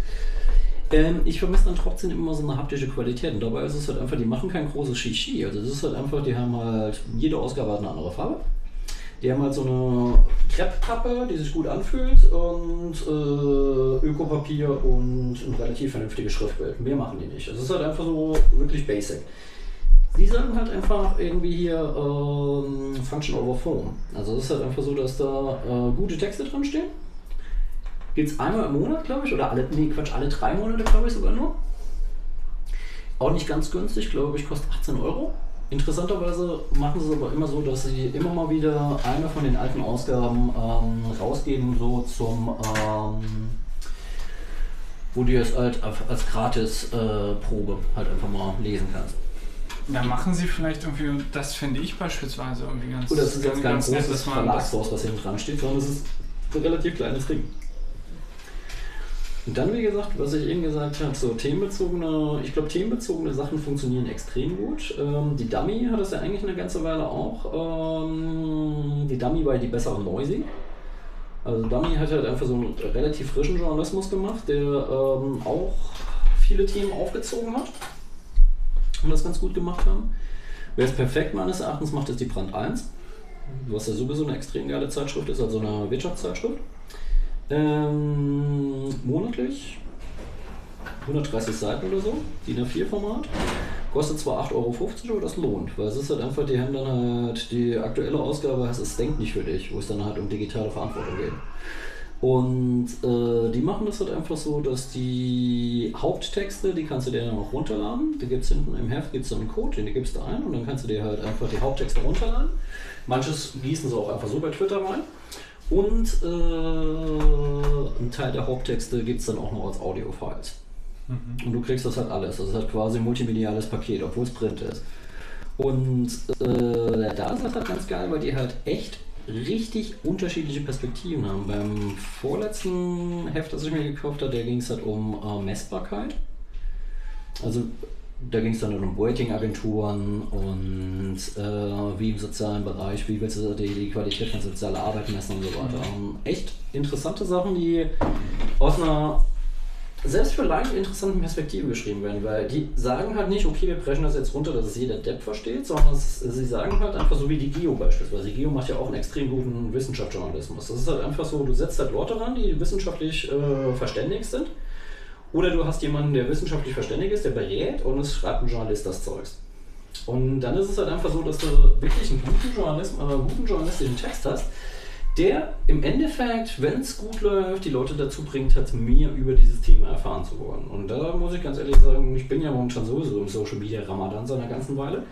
Ähm, ich vermisse dann trotzdem immer so eine haptische Qualität. Und dabei ist es halt einfach, die machen kein großes Shishi. Also es ist halt einfach, die haben halt, jede Ausgabe hat eine andere Farbe. Die haben halt so eine Krepppappe, die sich gut anfühlt und äh, Ökopapier und ein relativ vernünftiges Schriftbild. Mehr machen die nicht. Es ist halt einfach so wirklich basic. Die sagen halt einfach irgendwie hier ähm, Function over Form. Also es ist halt einfach so, dass da äh, gute Texte drin stehen. Gibt es einmal im Monat, glaube ich, oder alle, nee, Quatsch, alle drei Monate, glaube ich sogar nur. Auch nicht ganz günstig, glaube ich, kostet 18 Euro. Interessanterweise machen sie es aber immer so, dass sie immer mal wieder eine von den alten Ausgaben ähm, rausgeben, so zum, ähm, wo du es halt als Gratis-Probe halt einfach mal lesen kannst. Da machen sie vielleicht irgendwie, das finde ich beispielsweise irgendwie ganz Oder es ist jetzt ganz nett, großes das- Verlagshaus, was hinten dran steht, sondern es ist ein relativ kleines Ding. Und dann, wie gesagt, was ich eben gesagt habe, so themenbezogene, ich glaube, themenbezogene Sachen funktionieren extrem gut. Ähm, die Dummy hat das ja eigentlich eine ganze Weile auch. Ähm, die Dummy war die bessere Noisy. Also Dummy hat halt einfach so einen relativ frischen Journalismus gemacht, der ähm, auch viele Themen aufgezogen hat und das ganz gut gemacht haben. Wer es perfekt meines Erachtens macht, ist die Brand 1, was ja sowieso eine extrem geile Zeitschrift ist, also eine Wirtschaftszeitschrift. Ähm, monatlich 130 Seiten oder so, DIN A4-Format. Kostet zwar 8,50 Euro, aber das lohnt, weil es ist halt einfach, die haben dann halt die aktuelle Ausgabe, heißt es denkt nicht für dich, wo es dann halt um digitale Verantwortung geht. Und äh, die machen das halt einfach so, dass die Haupttexte, die kannst du dir dann auch runterladen. Da gibt es hinten im Heft gibt's so einen Code, den gibst du ein und dann kannst du dir halt einfach die Haupttexte runterladen. Manches gießen sie auch einfach so bei Twitter rein. Und äh, ein Teil der Haupttexte gibt es dann auch noch als Audio-Files. Und du kriegst das halt alles. Das ist halt quasi ein multimediales Paket, obwohl es Print ist. Und äh, da ist das halt ganz geil, weil die halt echt richtig unterschiedliche Perspektiven haben. Beim vorletzten Heft, das ich mir gekauft habe, da ging es halt um äh, Messbarkeit. Also da ging es dann um Ratingagenturen und äh, wie im sozialen Bereich, wie willst du die, die Qualität von sozialer Arbeit messen und so weiter. Ähm, echt interessante Sachen, die aus einer selbst für leicht interessanten Perspektive geschrieben werden, weil die sagen halt nicht, okay, wir brechen das jetzt runter, dass es jeder Depp versteht, sondern es, sie sagen halt einfach so wie die Geo beispielsweise. Die Geo macht ja auch einen extrem guten Wissenschaftsjournalismus. Das ist halt einfach so, du setzt halt Leute ran, die wissenschaftlich äh, verständig sind. Oder du hast jemanden, der wissenschaftlich verständig ist, der berät und es schreibt ein Journalist das Zeugs. Und dann ist es halt einfach so, dass du wirklich einen guten, Journalist, äh, guten journalistischen Text hast, der im Endeffekt, wenn es gut läuft, die Leute dazu bringt, halt mehr über dieses Thema erfahren zu wollen. Und da muss ich ganz ehrlich sagen, ich bin ja momentan sowieso im Social Media Ramadan seit einer ganzen Weile.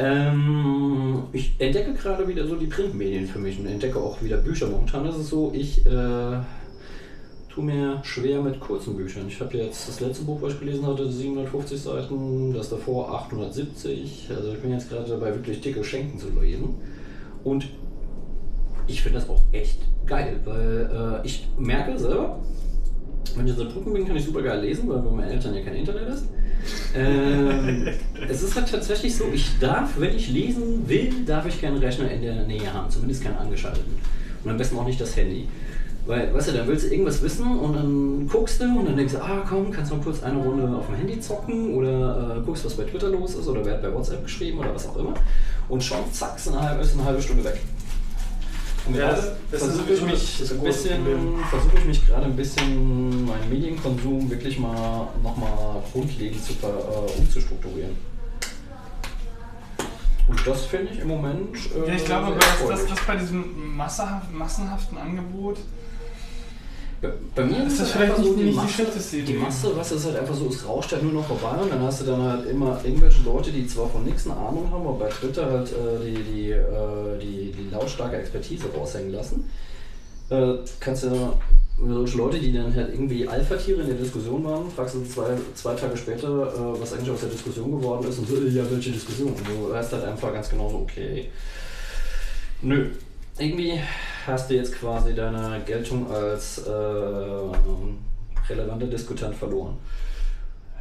Ähm, ich entdecke gerade wieder so die Printmedien für mich und entdecke auch wieder Bücher. Momentan ist es so, ich äh, tue mir schwer mit kurzen Büchern. Ich habe jetzt das letzte Buch, was ich gelesen hatte, 750 Seiten, das davor 870. Also ich bin jetzt gerade dabei, wirklich dicke Schenken zu lesen. Und ich finde das auch echt geil, weil äh, ich merke selber, wenn ich in Saarbrücken bin, kann ich super geil lesen, weil bei meinen Eltern ja kein Internet ist. Ähm, es ist halt tatsächlich so, ich darf, wenn ich lesen will, darf ich keinen Rechner in der Nähe haben, zumindest keinen angeschalteten. Und am besten auch nicht das Handy. Weil, weißt du, dann willst du irgendwas wissen und dann guckst du und dann denkst du, ah komm, kannst du mal kurz eine Runde auf dem Handy zocken oder äh, guckst, was bei Twitter los ist oder wer hat bei WhatsApp geschrieben oder was auch immer. Und schon zack, ist eine halbe, ist eine halbe Stunde weg. Und Ja, versuche ich mich ein bisschen, versuche ich mich gerade ein bisschen meinen Medienkonsum wirklich mal nochmal grundlegend zu, äh, umzustrukturieren. Und das finde ich im Moment. Äh, Ja, ich glaube, aber das, das, bei diesem massenhaft, massenhaften Angebot, Bei, mir Ist das es vielleicht einfach so nicht- die nicht die Masse, schlechteste Idee? Die Masse, was ist halt einfach so, es rauscht halt nur noch vorbei und dann hast du dann halt immer irgendwelche Leute, die zwar von nichts eine Ahnung haben, aber bei Twitter halt äh, die, die, äh, die, die lautstarke Expertise raushängen lassen. Äh, kannst du solche Leute, die dann halt irgendwie Alpha-Tiere in der Diskussion waren, fragst du zwei, zwei Tage später, äh, was eigentlich aus der Diskussion geworden ist und so, äh, ja, welche Diskussion? Und du weißt halt einfach ganz genau so, okay, nö. Irgendwie hast du jetzt quasi deine Geltung als äh, relevanter Diskutant verloren.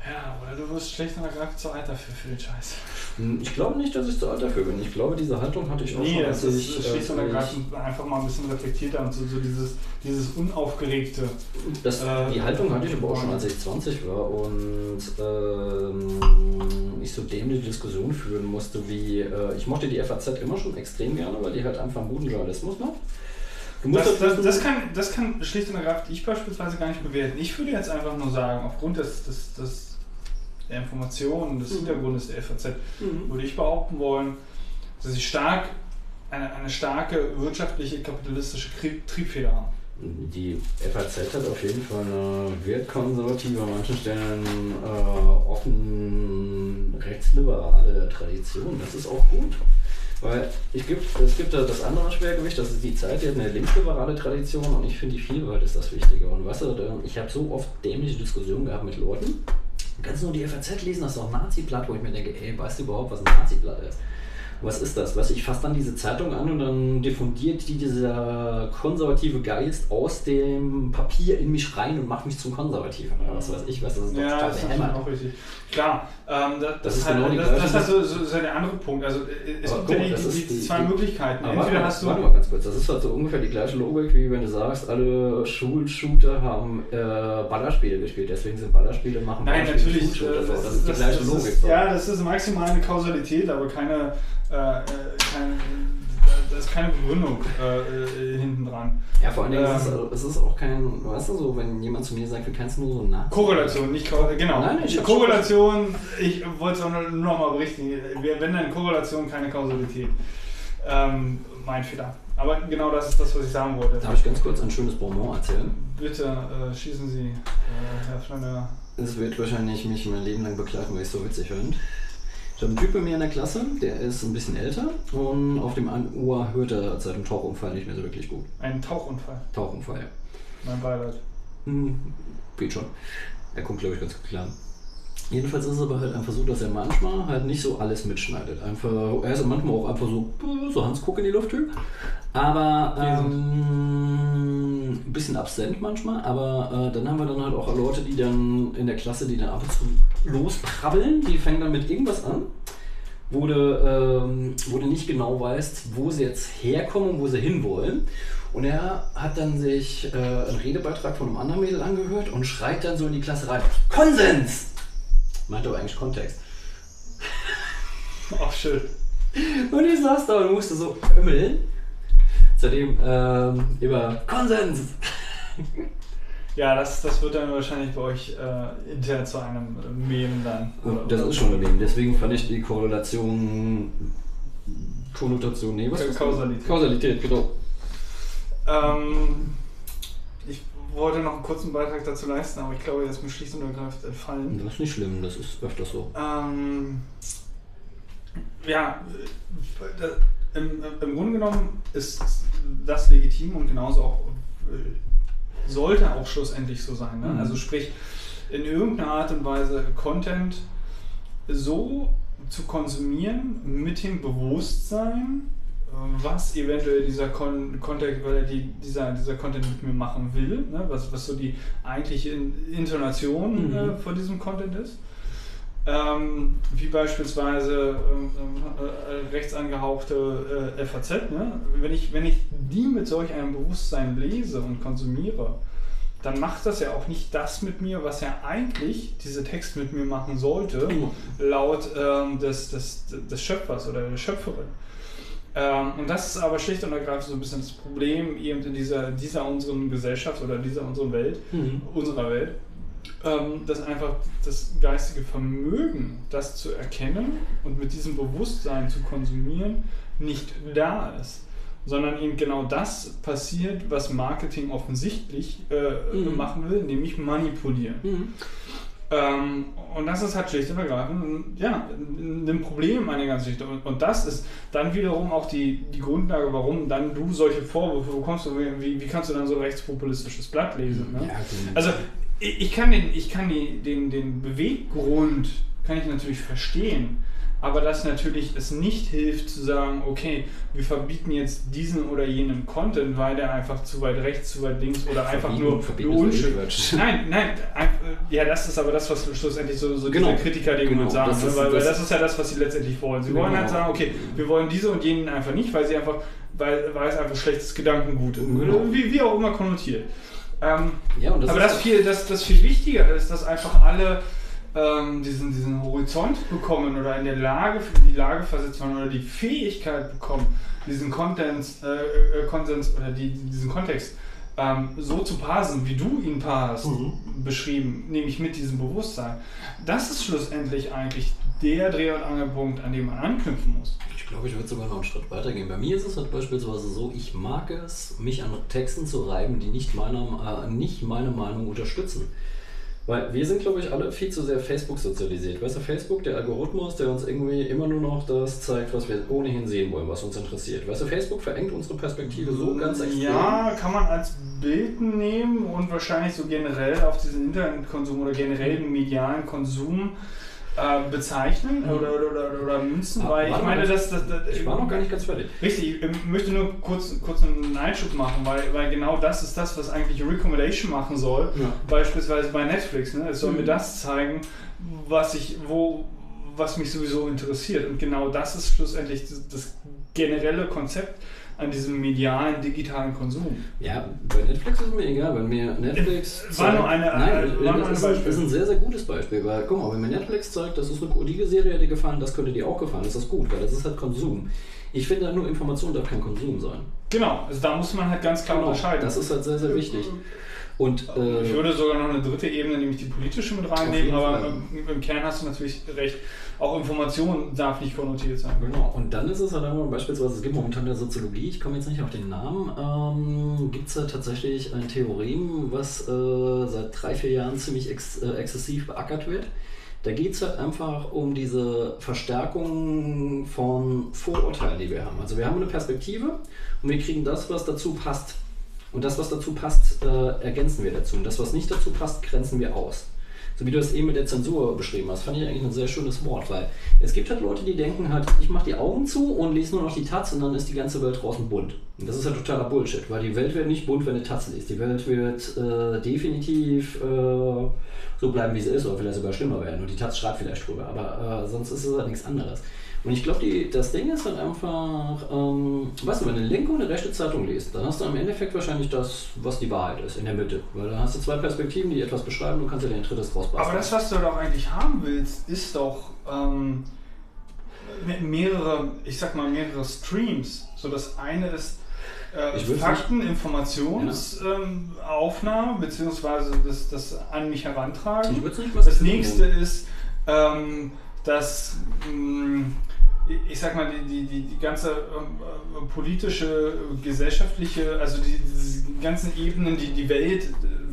Ja, oder du wirst schlecht und ergreifend zu alt dafür für den Scheiß. Hm, Ich glaube nicht, dass ich zu alt dafür bin. Ich glaube, diese Haltung hatte ich auch Nee, schon, das als ist ich, schlicht und als ich ergreifend einfach mal ein bisschen reflektierter und so, so dieses, dieses unaufgeregte. Das, Äh, die Haltung hatte ich aber auch schon, als ich 20 war und ähm, ich so dämliche Diskussionen führen musste, wie äh, ich mochte die FAZ immer schon extrem gerne, weil die halt einfach einen guten Journalismus macht. Das, halt das, das, kann, das kann schlicht und ergreifend ich beispielsweise gar nicht bewerten. Ich würde jetzt einfach nur sagen, aufgrund des, des, des, der Informationen, des Mhm. Hintergrundes der FAZ, Mhm. würde ich behaupten wollen, dass sie stark eine, eine starke wirtschaftliche, kapitalistische Triebfeder haben. Die FAZ hat auf jeden Fall eine wertkonservative, an manchen Stellen äh, offen rechtsliberale Tradition. Das ist auch gut. Weil ich gibt, es gibt da das andere Schwergewicht, das ist die Zeit, die hat eine linksliberale Tradition und ich finde, die Vielfalt ist das Wichtige. Und weißt du, da- ich habe so oft dämliche Diskussionen gehabt mit Leuten, Du kannst nur die FAZ lesen, das ist doch ein Nazi-Blatt, wo ich mir denke, ey, weißt du überhaupt, was ein Nazi-Blatt ist? Was ist das? Was ich fasse dann diese Zeitung an und dann diffundiert die dieser konservative Geist aus dem Papier in mich rein und macht mich zum Konservativen oder was weiß ich was. Das ist doch Ja, total das ist auch richtig. Klar, ähm, das, das, ist ist halt, genau das, das ist halt so, so, so der andere Punkt. Also äh, es Aber gibt ja die, das die, zwei die- Möglichkeiten. Warte Entweder mal, hast du warte mal ganz kurz, das ist halt so ungefähr die gleiche Logik, wie wenn du sagst, alle Schulshooter haben äh, Ballerspiele gespielt, deswegen sind Ballerspiele machen Nein, natürlich. Äh. Das, ist die gleiche das Logik. Ist, ja, das ist maximal eine Kausalität, aber keine, äh, äh, keine, das ist keine Begründung äh, äh, hinten dran. Ja, vor allen Dingen ist es, Ähm. es ist auch kein, weißt du, so, wenn jemand zu mir sagt, wie kannst du nur so Nazi? Korrelation, nicht. Genau. Nein, ich Korrelation, ich wollte es auch nur noch mal berichtigen. Wir- Wenn dann Korrelation, keine Kausalität. Ähm, mein Fehler. Aber genau das ist das, was ich sagen wollte. Darf ich ganz kurz ein schönes Bonbon erzählen? Bitte äh, schießen Sie, äh, Herr Flanner. Es wird wahrscheinlich mich mein Leben lang begleiten, weil ich es so witzig finde. Ich habe einen Typ bei mir in der Klasse, der ist ein bisschen älter und auf dem einen Ohr hört er seit dem Tauchunfall nicht mehr so wirklich gut. Ein Tauchunfall. Tauchunfall, ja. Mein Beileid. Hm, geht schon. Er kommt, glaube ich, ganz gut klar. Jedenfalls ist es aber halt einfach so, dass er manchmal halt nicht so alles mitschneidet. Einfach, er ist manchmal auch einfach so, so Hans Guck in die Luft-Typ. Aber ähm, ein bisschen absent manchmal. Aber äh, dann haben wir dann halt auch Leute, die dann in der Klasse, die dann ab und zu losprabbeln. Die fangen dann mit irgendwas an. Wo du, ähm, wo du nicht genau weißt, wo sie jetzt herkommen und wo sie hinwollen. Und er hat dann sich äh, einen Redebeitrag von einem anderen Mädel angehört und schreit dann so in die Klasse rein: Konsens! Meint aber eigentlich Kontext. Ach, schön. Und ich saß da und musste so ömmeln. Seitdem ähm, immer Konsens! Ja, das, das wird dann wahrscheinlich bei euch äh, intern zu einem Meme dann. Und das ist schon ein Meme. Deswegen fand ich die Korrelation. Konnotation, nee, was? Kausalität. Kausalität, genau. Ähm, wollte noch einen kurzen Beitrag dazu leisten, aber ich glaube, er ist mir schlicht und ergreifend entfallen. Das ist nicht schlimm, das ist öfters so. Ähm, ja, äh, im, im Grunde genommen ist das legitim und genauso auch äh, sollte auch schlussendlich so sein. Ne? Mhm. Also sprich, in irgendeiner Art und Weise Content so zu konsumieren mit dem Bewusstsein, äh, was eventuell dieser Kon Content oder die, dieser, dieser Content mit mir machen will, ne? was, was so die eigentliche In Intonation Mhm. äh, von diesem Content ist. Ähm, wie beispielsweise ähm, äh, rechts angehauchte äh, FAZ. Ne? Wenn, ich, wenn ich die mit solch einem Bewusstsein lese und konsumiere, dann macht das ja auch nicht das mit mir, was ja eigentlich dieser Text mit mir machen sollte, laut ähm, des, des, des Schöpfers oder der Schöpferin. Ähm, und das ist aber schlicht und ergreifend so ein bisschen das Problem eben in dieser, dieser unseren Gesellschaft oder dieser unseren Welt, Mhm. unserer Welt, ähm, dass einfach das geistige Vermögen, das zu erkennen und mit diesem Bewusstsein zu konsumieren, nicht da ist. Sondern eben genau das passiert, was Marketing offensichtlich äh, Mhm. machen will, nämlich manipulieren. Mhm. Ähm, und das ist halt schlicht und ergreifend ein- ja, ein ein Problem an der ganzen Geschichte. Und, und das ist dann wiederum auch die, die Grundlage, warum dann du solche Vorwürfe bekommst. Wie, wie kannst du dann so rechtspopulistisches Blatt lesen? Ne? Ja. Also ich ich kann, den, ich kann die, den, den Beweggrund kann ich natürlich verstehen, aber dass natürlich es nicht hilft zu sagen, okay, wir verbieten jetzt diesen oder jenen Content, weil der einfach zu weit rechts, zu weit links oder einfach nur, nur unschön. [laughs] Nein, nein, ein- ja, das ist aber das, was schlussendlich so, so Genau. diese Kritiker die Genau, sagen, das ist- weil, weil das- das ist ja das, was sie letztendlich wollen. Sie wollen Genau. halt sagen, okay, wir wollen diese und jenen einfach nicht, weil sie einfach, weil, weil es einfach schlechtes Gedankengut ist. Genau. Wie, wie auch immer konnotiert. Ähm, ja, das aber ist das viel, das, das viel wichtiger ist, dass einfach alle ähm, diesen, diesen Horizont bekommen oder in der Lage, die Lage versetzt werden oder die Fähigkeit bekommen, diesen Contents, äh, äh, Konsens oder die, diesen Kontext ähm, so zu parsen, wie du ihn parsst, Mhm. beschrieben, nämlich mit diesem Bewusstsein. Das ist schlussendlich eigentlich der Dreh- und Angelpunkt, an dem man anknüpfen muss. Ich glaube, ich würde sogar noch einen Schritt weiter gehen. Bei mir ist es halt beispielsweise so, ich mag es, mich an Texten zu reiben, die nicht, meiner, äh, nicht meine Meinung unterstützen. Weil wir sind, glaube ich, alle viel zu sehr Facebook sozialisiert. Weißt du, Facebook, der Algorithmus, der uns irgendwie immer nur noch das zeigt, was wir ohnehin sehen wollen, was uns interessiert. Weißt du, Facebook verengt unsere Perspektive so ganz extrem. Ja, kann man als Bild nehmen und wahrscheinlich so generell auf diesen Internetkonsum oder generell den medialen Konsum äh, bezeichnen Mhm. oder, oder, oder, oder münzen, Ah, weil ich meine, dass das, das, Ich war noch gar nicht ganz fertig. Richtig, ich möchte nur kurz, kurz einen Einschub machen, weil, weil genau das ist das, was eigentlich Recommendation machen soll. Ja. Beispielsweise bei Netflix. Ne? Es soll Mhm. mir das zeigen, was ich, wo, was mich sowieso interessiert. Und genau das ist schlussendlich das, das generelle Konzept an diesem medialen, digitalen Konsum. Ja, bei Netflix ist mir egal, wenn mir Netflix. War nur eine- Nein, äh, war nur das, ein ist, Beispiel. das ist ein sehr, sehr gutes Beispiel, weil guck mal, wenn mir Netflix zeigt, das ist eine die Serie hat dir gefallen, das könnte dir auch gefallen, ist das gut, weil das ist halt Konsum. Ich finde nur Information darf kein Konsum sein. Genau, also da muss man halt ganz klar unterscheiden. Das ist halt sehr, sehr wichtig. Und ich äh, würde sogar noch eine dritte Ebene, nämlich die politische mit reinnehmen, aber im, im Kern hast du natürlich recht. Auch Information darf nicht konnotiert sein. Genau, und dann ist es halt einmal beispielsweise, es gibt momentan in der Soziologie, ich komme jetzt nicht auf den Namen, ähm, gibt es ja tatsächlich ein Theorem, was äh, seit drei, vier Jahren ziemlich ex äh, exzessiv beackert wird. Da geht es halt einfach um diese Verstärkung von Vorurteilen, die wir haben. Also wir haben eine Perspektive und wir kriegen das, was dazu passt. Und das, was dazu passt, äh, ergänzen wir dazu. Und das, was nicht dazu passt, grenzen wir aus. So wie du es eben mit der Zensur beschrieben hast, fand ich eigentlich ein sehr schönes Wort, weil es gibt halt Leute, die denken halt, ich mache die Augen zu und lese nur noch die Taz und dann ist die ganze Welt draußen bunt. Und das ist ja totaler Bullshit, weil die Welt wird nicht bunt, wenn eine Taz liest. Die Welt wird äh, definitiv äh, so bleiben, wie sie ist, oder vielleicht sogar schlimmer werden. Und die Taz schreibt vielleicht drüber, aber äh, sonst ist es halt nichts anderes. Und ich glaube, das Ding ist halt einfach, ähm, weißt du, wenn du eine linke und eine rechte Zeitung liest, dann hast du im Endeffekt wahrscheinlich das, was die Wahrheit ist, in der Mitte. Weil dann hast du zwei Perspektiven, die etwas beschreiben, du kannst ja den drittes draus basteln. Aber das, was du doch eigentlich haben willst, ist doch ähm, me- mehrere, ich sag mal, mehrere Streams. So das eine ist äh, Fakten, Informationsaufnahme, beziehungsweise das, das an mich herantragen. Ich nicht Das nächste ist, ähm, dass ähm, ich sag mal, die, die, die, die ganze ähm, äh, politische, gesellschaftliche, also die, diese ganzen Ebenen, die die Welt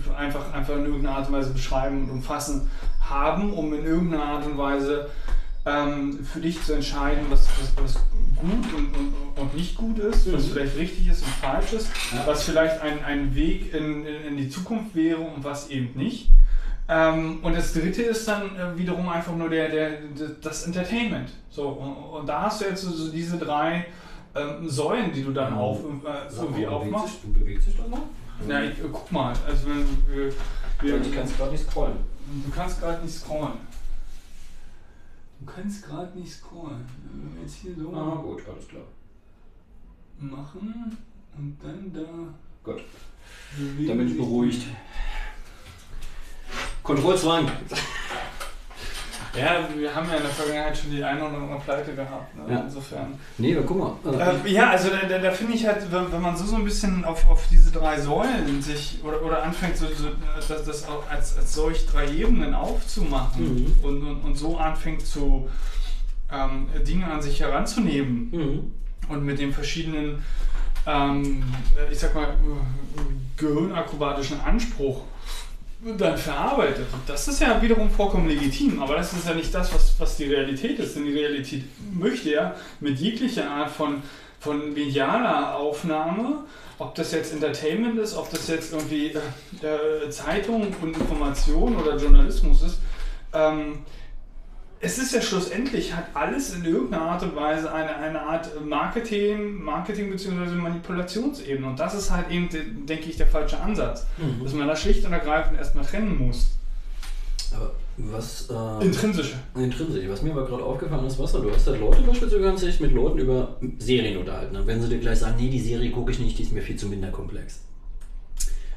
äh, einfach, einfach in irgendeiner Art und Weise beschreiben und umfassen haben, um in irgendeiner Art und Weise ähm, für dich zu entscheiden, was, was, was gut und, und, und nicht gut ist, was Mhm. vielleicht richtig ist und falsch ist, Ja. was vielleicht ein, ein Weg in, in, in die Zukunft wäre und was eben nicht. Ähm, und das dritte ist dann äh, wiederum einfach nur der, der, der, das Entertainment. So, und, und da hast du jetzt so, diese drei ähm, Säulen, die du dann auf, äh, irgendwie aufmachst. Du bewegst dich doch noch? Ja, ich, äh, guck mal, also wenn wir, wir, Ich kann es gerade nicht scrollen. du kannst gerade nicht scrollen. Du kannst gerade nicht scrollen. Wenn wir jetzt hier so Ah, gut, alles klar. machen und dann da. Gut. Dann bin ich beruhigt. Kontrollzwang. Ja, wir haben ja in der Vergangenheit schon die eine oder andere Pleite gehabt. Ne? Ja. Insofern. Nee, aber guck mal. Also, Äh, ja, also da, da, finde ich halt, wenn, wenn man so, so ein bisschen auf, auf diese drei Säulen sich oder, oder anfängt, so, so, das, das auch als, als solch drei Ebenen aufzumachen Mhm. und, und, und so anfängt zu ähm, Dinge an sich heranzunehmen mhm. und mit dem verschiedenen, ähm, ich sag mal, gehirnakrobatischen Anspruch dann verarbeitet. Das ist ja wiederum vollkommen legitim, aber das ist ja nicht das, was, was die Realität ist. Denn die Realität möchte ja mit jeglicher Art von, von medialer Aufnahme, ob das jetzt Entertainment ist, ob das jetzt irgendwie äh, Zeitung und Information oder Journalismus ist, ähm, es ist ja schlussendlich, hat alles in irgendeiner Art und Weise eine, eine Art Marketing, Marketing bzw. Manipulationsebene. Und das ist halt eben, de- denke ich, der falsche Ansatz. Mhm. Dass man das schlicht und ergreifend erstmal trennen muss. Aber was. Äh, Intrinsische. Intrinsisch. Was mir aber gerade aufgefallen ist, was du hast halt Leute beispielsweise, dich mit Leuten über Serien unterhalten. Dann werden sie dir gleich sagen, nee, die Serie gucke ich nicht, die ist mir viel zu minder komplex.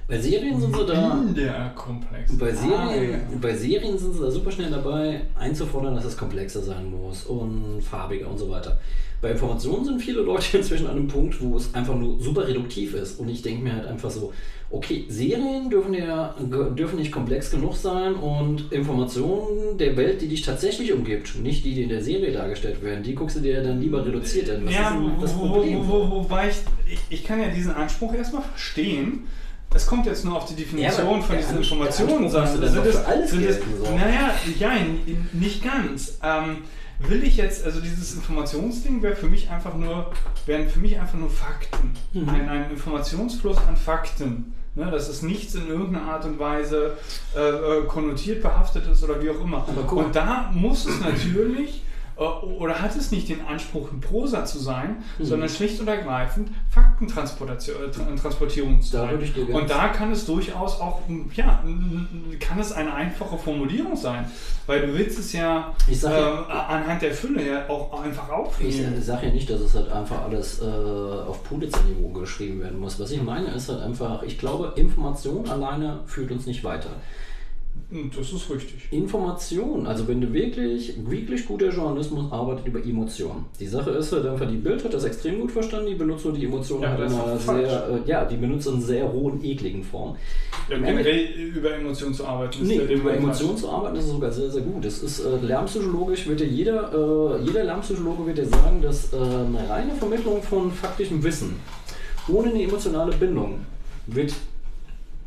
Bei Serien sind sie da. Der Komplex. Bei Serien, Ah, ja. bei Serien sind sie da super schnell dabei, einzufordern, dass es komplexer sein muss und farbiger und so weiter. Bei Informationen sind viele Leute inzwischen an einem Punkt, wo es einfach nur super reduktiv ist. Und ich denke mir halt einfach so, okay, Serien dürfen ja dürfen nicht komplex genug sein und Informationen der Welt, die dich tatsächlich umgibt, nicht die, die in der Serie dargestellt werden, die guckst du dir dann lieber reduziert an. Was ja, ist das wo, Problem? Wo, wo, wobei ich, ich, ich kann ja diesen Anspruch erstmal verstehen, es kommt jetzt nur auf die Definition Ja, von diesen Informationen. dann sind für alles sind so. Naja, ja, nicht ganz. Ähm, will ich jetzt, also dieses Informationsding wäre für mich einfach nur, wären für mich einfach nur Fakten. Mhm. Ein, ein Informationsfluss an Fakten. Ne, dass es nichts in irgendeiner Art und Weise äh, äh, konnotiert behaftet ist oder wie auch immer. Und da muss es natürlich oder hat es nicht den Anspruch, ein Prosa zu sein, Mhm. sondern schlicht und ergreifend Faktentransportierung zu Da sein. würde ich dir ganz- und da kann es durchaus auch, ja, kann es eine einfache Formulierung sein, weil du willst es ja Ich sag ja- anhand der Fülle ja auch einfach Ich aufnehmen. sage ja nicht, dass es halt einfach alles äh, auf Pulitzer-Niveau geschrieben werden muss. Was ich meine, ist halt einfach, ich glaube, Information alleine führt uns nicht weiter. Das ist richtig. Information, also wenn du wirklich, wirklich guter Journalismus arbeitet über Emotionen. Die Sache ist halt einfach, die Bild hat das extrem gut verstanden, die benutzt nur die Emotionen Ja, das in einer sehr, äh, ja, die benutzt in sehr hohen, ekligen Form. Ja, generell über Emotionen zu arbeiten. ist Nee, über Emotionen zu arbeiten ist sogar sehr, sehr gut. Es ist äh, lernpsychologisch, wird dir jeder, äh, jeder Lernpsychologe wird dir sagen, dass äh, eine reine Vermittlung von faktischem Wissen ohne eine emotionale Bindung wird,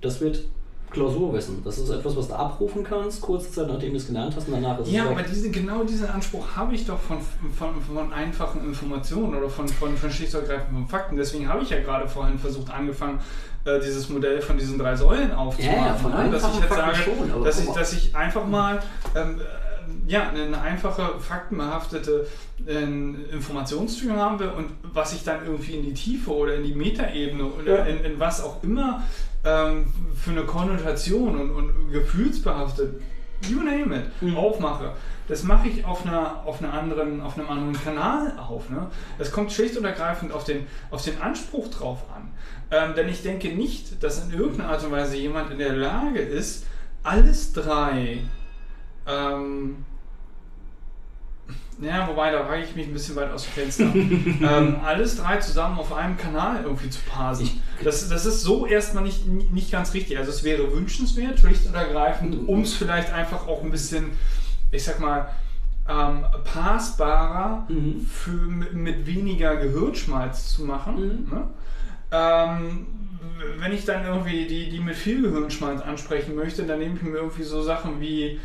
das wird Klausurwissen. Das ist etwas, was du abrufen kannst, kurze Zeit nachdem du es gelernt hast und danach ist Ja, es aber weg. diese, genau diesen Anspruch habe ich doch von, von, von einfachen Informationen oder von, von, von schlicht und ergreifend von Fakten. Deswegen habe ich ja gerade vorhin versucht, angefangen, äh, dieses Modell von diesen drei Säulen aufzumachen. Ja, ja, von ne? dass ich jetzt Fakten sage, schon, aber dass, ich, dass ich einfach mal ähm, äh, ja, eine einfache, faktenbehaftete äh, Informationsstream haben will und was ich dann irgendwie in die Tiefe oder in die Metaebene oder Ja. in, in was auch immer ähm, für eine Konnotation und, und gefühlsbehaftet, you name it, Mhm. aufmache. Das mache ich auf, einer, auf, einer anderen, auf einem anderen Kanal auf. Ne? Es kommt schlicht und ergreifend auf den, auf den Anspruch drauf an. Ähm, denn ich denke nicht, dass in irgendeiner Art und Weise jemand in der Lage ist, alles drei ähm, ja, wobei, da wage ich mich ein bisschen weit aus dem Fenster. [laughs] ähm, alles drei zusammen auf einem Kanal irgendwie zu parsen. Das, das ist so erstmal nicht, nicht ganz richtig. Also es wäre wünschenswert, schlicht und ergreifend, um es vielleicht einfach auch ein bisschen, ich sag mal, ähm, passbarer Mhm. für, mit, mit weniger Gehirnschmalz zu machen. Mhm. Ne? Ähm, wenn ich dann irgendwie die, die mit viel Gehirnschmalz ansprechen möchte, dann nehme ich mir irgendwie so Sachen wie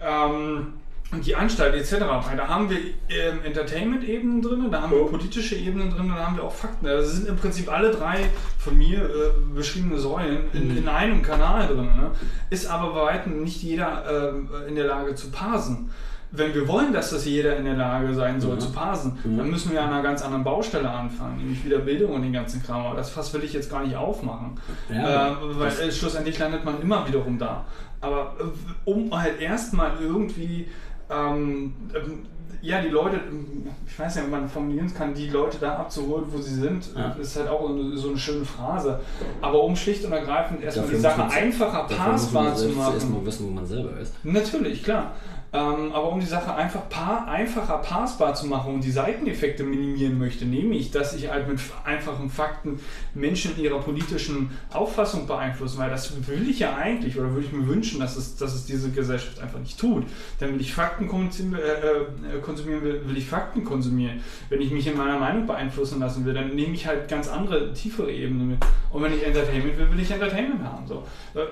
ähm, die Anstalt etc. Da haben wir ähm, Entertainment-Ebenen drin, da haben wir politische Ebenen drin, da haben wir auch Fakten. Das sind im Prinzip alle drei von mir äh, beschriebene Säulen in, Mhm. in einem Kanal drin. Ne? Ist aber bei weitem nicht jeder ähm, in der Lage zu parsen. Wenn wir wollen, dass das jeder in der Lage sein soll Ja. zu parsen, Mhm. dann müssen wir an einer ganz anderen Baustelle anfangen, nämlich wieder Bildung und den ganzen Kram. Aber das Fass will ich jetzt gar nicht aufmachen. Ja, äh, weil äh, schlussendlich landet man immer wiederum da. Aber äh, um halt erstmal irgendwie ähm, ähm, ja, die Leute, ähm, ich weiß nicht, ob man formulieren kann, die Leute da abzuholen, wo sie sind, Ja. ist halt auch eine, so eine schöne Phrase. Aber um schlicht und ergreifend erstmal Dafür die Sache einfacher passbar zu machen. erstmal wissen, wo man selber ist. Natürlich, klar. Ähm, aber um die Sache einfach pa einfacher passbar zu machen und die Seiteneffekte minimieren möchte, nämlich, dass ich halt mit einfachen Fakten Menschen in ihrer politischen Auffassung beeinflussen, weil das will ich ja eigentlich oder würde ich mir wünschen, dass es, dass es diese Gesellschaft einfach nicht tut. Denn wenn ich Fakten konsum äh, äh, konsumieren will, will ich Fakten konsumieren. Wenn ich mich in meiner Meinung beeinflussen lassen will, dann nehme ich halt ganz andere, tiefere Ebenen mit. Und wenn ich Entertainment will, will ich Entertainment haben. So. Äh,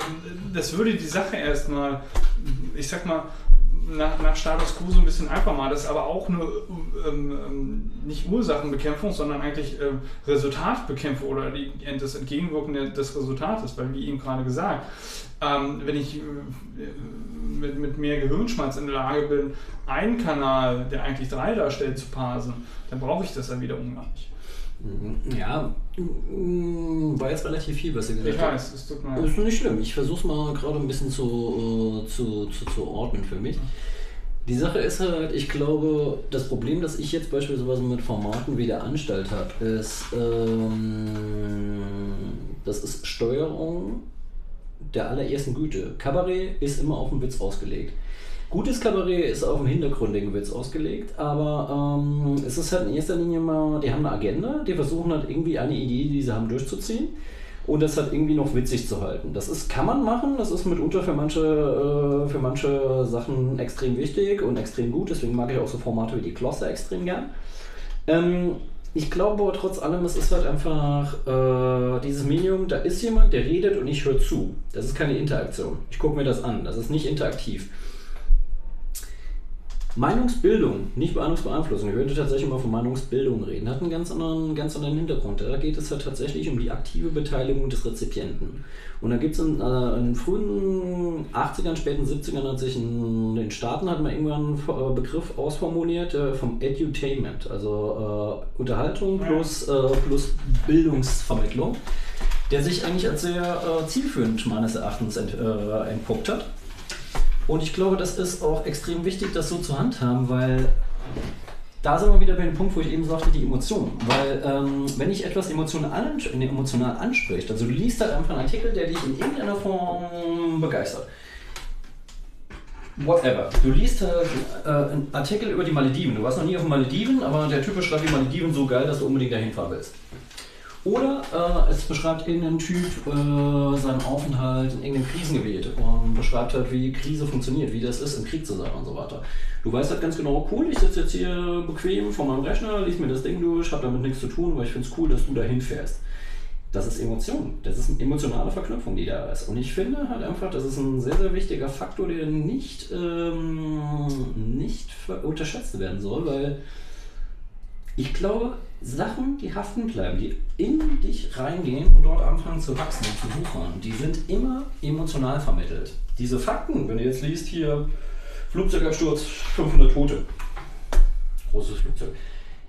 Das würde die Sache erstmal, ich sag mal, nach, nach Status Quo so ein bisschen einfach mal. Das ist aber auch nur ähm, ähm, nicht Ursachenbekämpfung, sondern eigentlich ähm, Resultatbekämpfung oder die, das Entgegenwirken des Resultates. Weil, wie eben gerade gesagt, ähm, wenn ich äh, mit, mit mehr Gehirnschmalz in der Lage bin, einen Kanal, der eigentlich drei darstellt, zu parsen, dann brauche ich das ja wiederum gar nicht. Mhm. Ja, mm, war jetzt relativ viel, was ihr gesagt Ich habt. weiß, es tut mir Das ist nicht schlimm. Ich versuche es mal gerade ein bisschen zu, äh, zu, zu, zu ordnen für mich. Die Sache ist halt, ich glaube, das Problem, das ich jetzt beispielsweise mit Formaten wie der Anstalt habe, ist, ähm, das ist Steuerung der allerersten Güte. Kabarett ist immer auf den Witz ausgelegt. Gutes Kabarett ist auf einen hintergründigen Witz ausgelegt, aber ähm, es ist halt in erster Linie mal, die haben eine Agenda, die versuchen halt irgendwie eine Idee, die sie haben, durchzuziehen und das halt irgendwie noch witzig zu halten. Das ist, kann man machen, das ist mitunter für manche, äh, für manche Sachen extrem wichtig und extrem gut, deswegen mag ich auch so Formate wie die Klosse extrem gern. Ähm, ich glaube aber trotz allem, es ist halt einfach äh, dieses Medium, da ist jemand, der redet und ich höre zu. Das ist keine Interaktion. Ich gucke mir das an. Das ist nicht interaktiv. Meinungsbildung, nicht Meinungsbeeinflussung. Ich würde tatsächlich mal von Meinungsbildung reden. Hat einen ganz anderen, ganz anderen Hintergrund. Da geht es halt tatsächlich um die aktive Beteiligung des Rezipienten. Und da gibt es in, äh, in frühen 80ern, späten 70ern, hat sich in den Staaten hat man irgendwann einen äh, Begriff ausformuliert äh, vom Edutainment, also äh, Unterhaltung plus, äh, plus Bildungsvermittlung, der sich eigentlich als sehr äh, zielführend meines Erachtens ent, entpuppt hat. Und ich glaube, das ist auch extrem wichtig, das so zu handhaben, weil da sind wir wieder bei dem Punkt, wo ich eben sagte, die Emotionen. Weil ähm, wenn dich etwas emotional, emotional anspricht, also du liest halt einfach einen Artikel, der dich in irgendeiner Form begeistert. Whatever. Du liest äh, einen Artikel über die Malediven. Du warst noch nie auf den Malediven, aber der Typ schreibt die Malediven so geil, dass du unbedingt dahin fahren willst. Oder äh, es beschreibt irgendein Typ äh, seinen Aufenthalt in irgendeinem Krisengebiet und beschreibt halt, wie Krise funktioniert, wie das ist, im Krieg zu sein und so weiter. Du weißt halt ganz genau, cool, ich sitze jetzt hier bequem vor meinem Rechner, lies mir das Ding durch, habe damit nichts zu tun, aber ich finde es cool, dass du dahin fährst. Das ist Emotion. Das ist eine emotionale Verknüpfung, die da ist. Und ich finde halt einfach, das ist ein sehr, sehr wichtiger Faktor, der nicht, ähm, nicht unterschätzt werden soll, weil ich glaube, Sachen, die haften bleiben, die in dich reingehen und dort anfangen zu wachsen und zu wuchern, die sind immer emotional vermittelt. Diese Fakten, wenn du jetzt liest hier Flugzeugabsturz, 500 Tote, großes Flugzeug,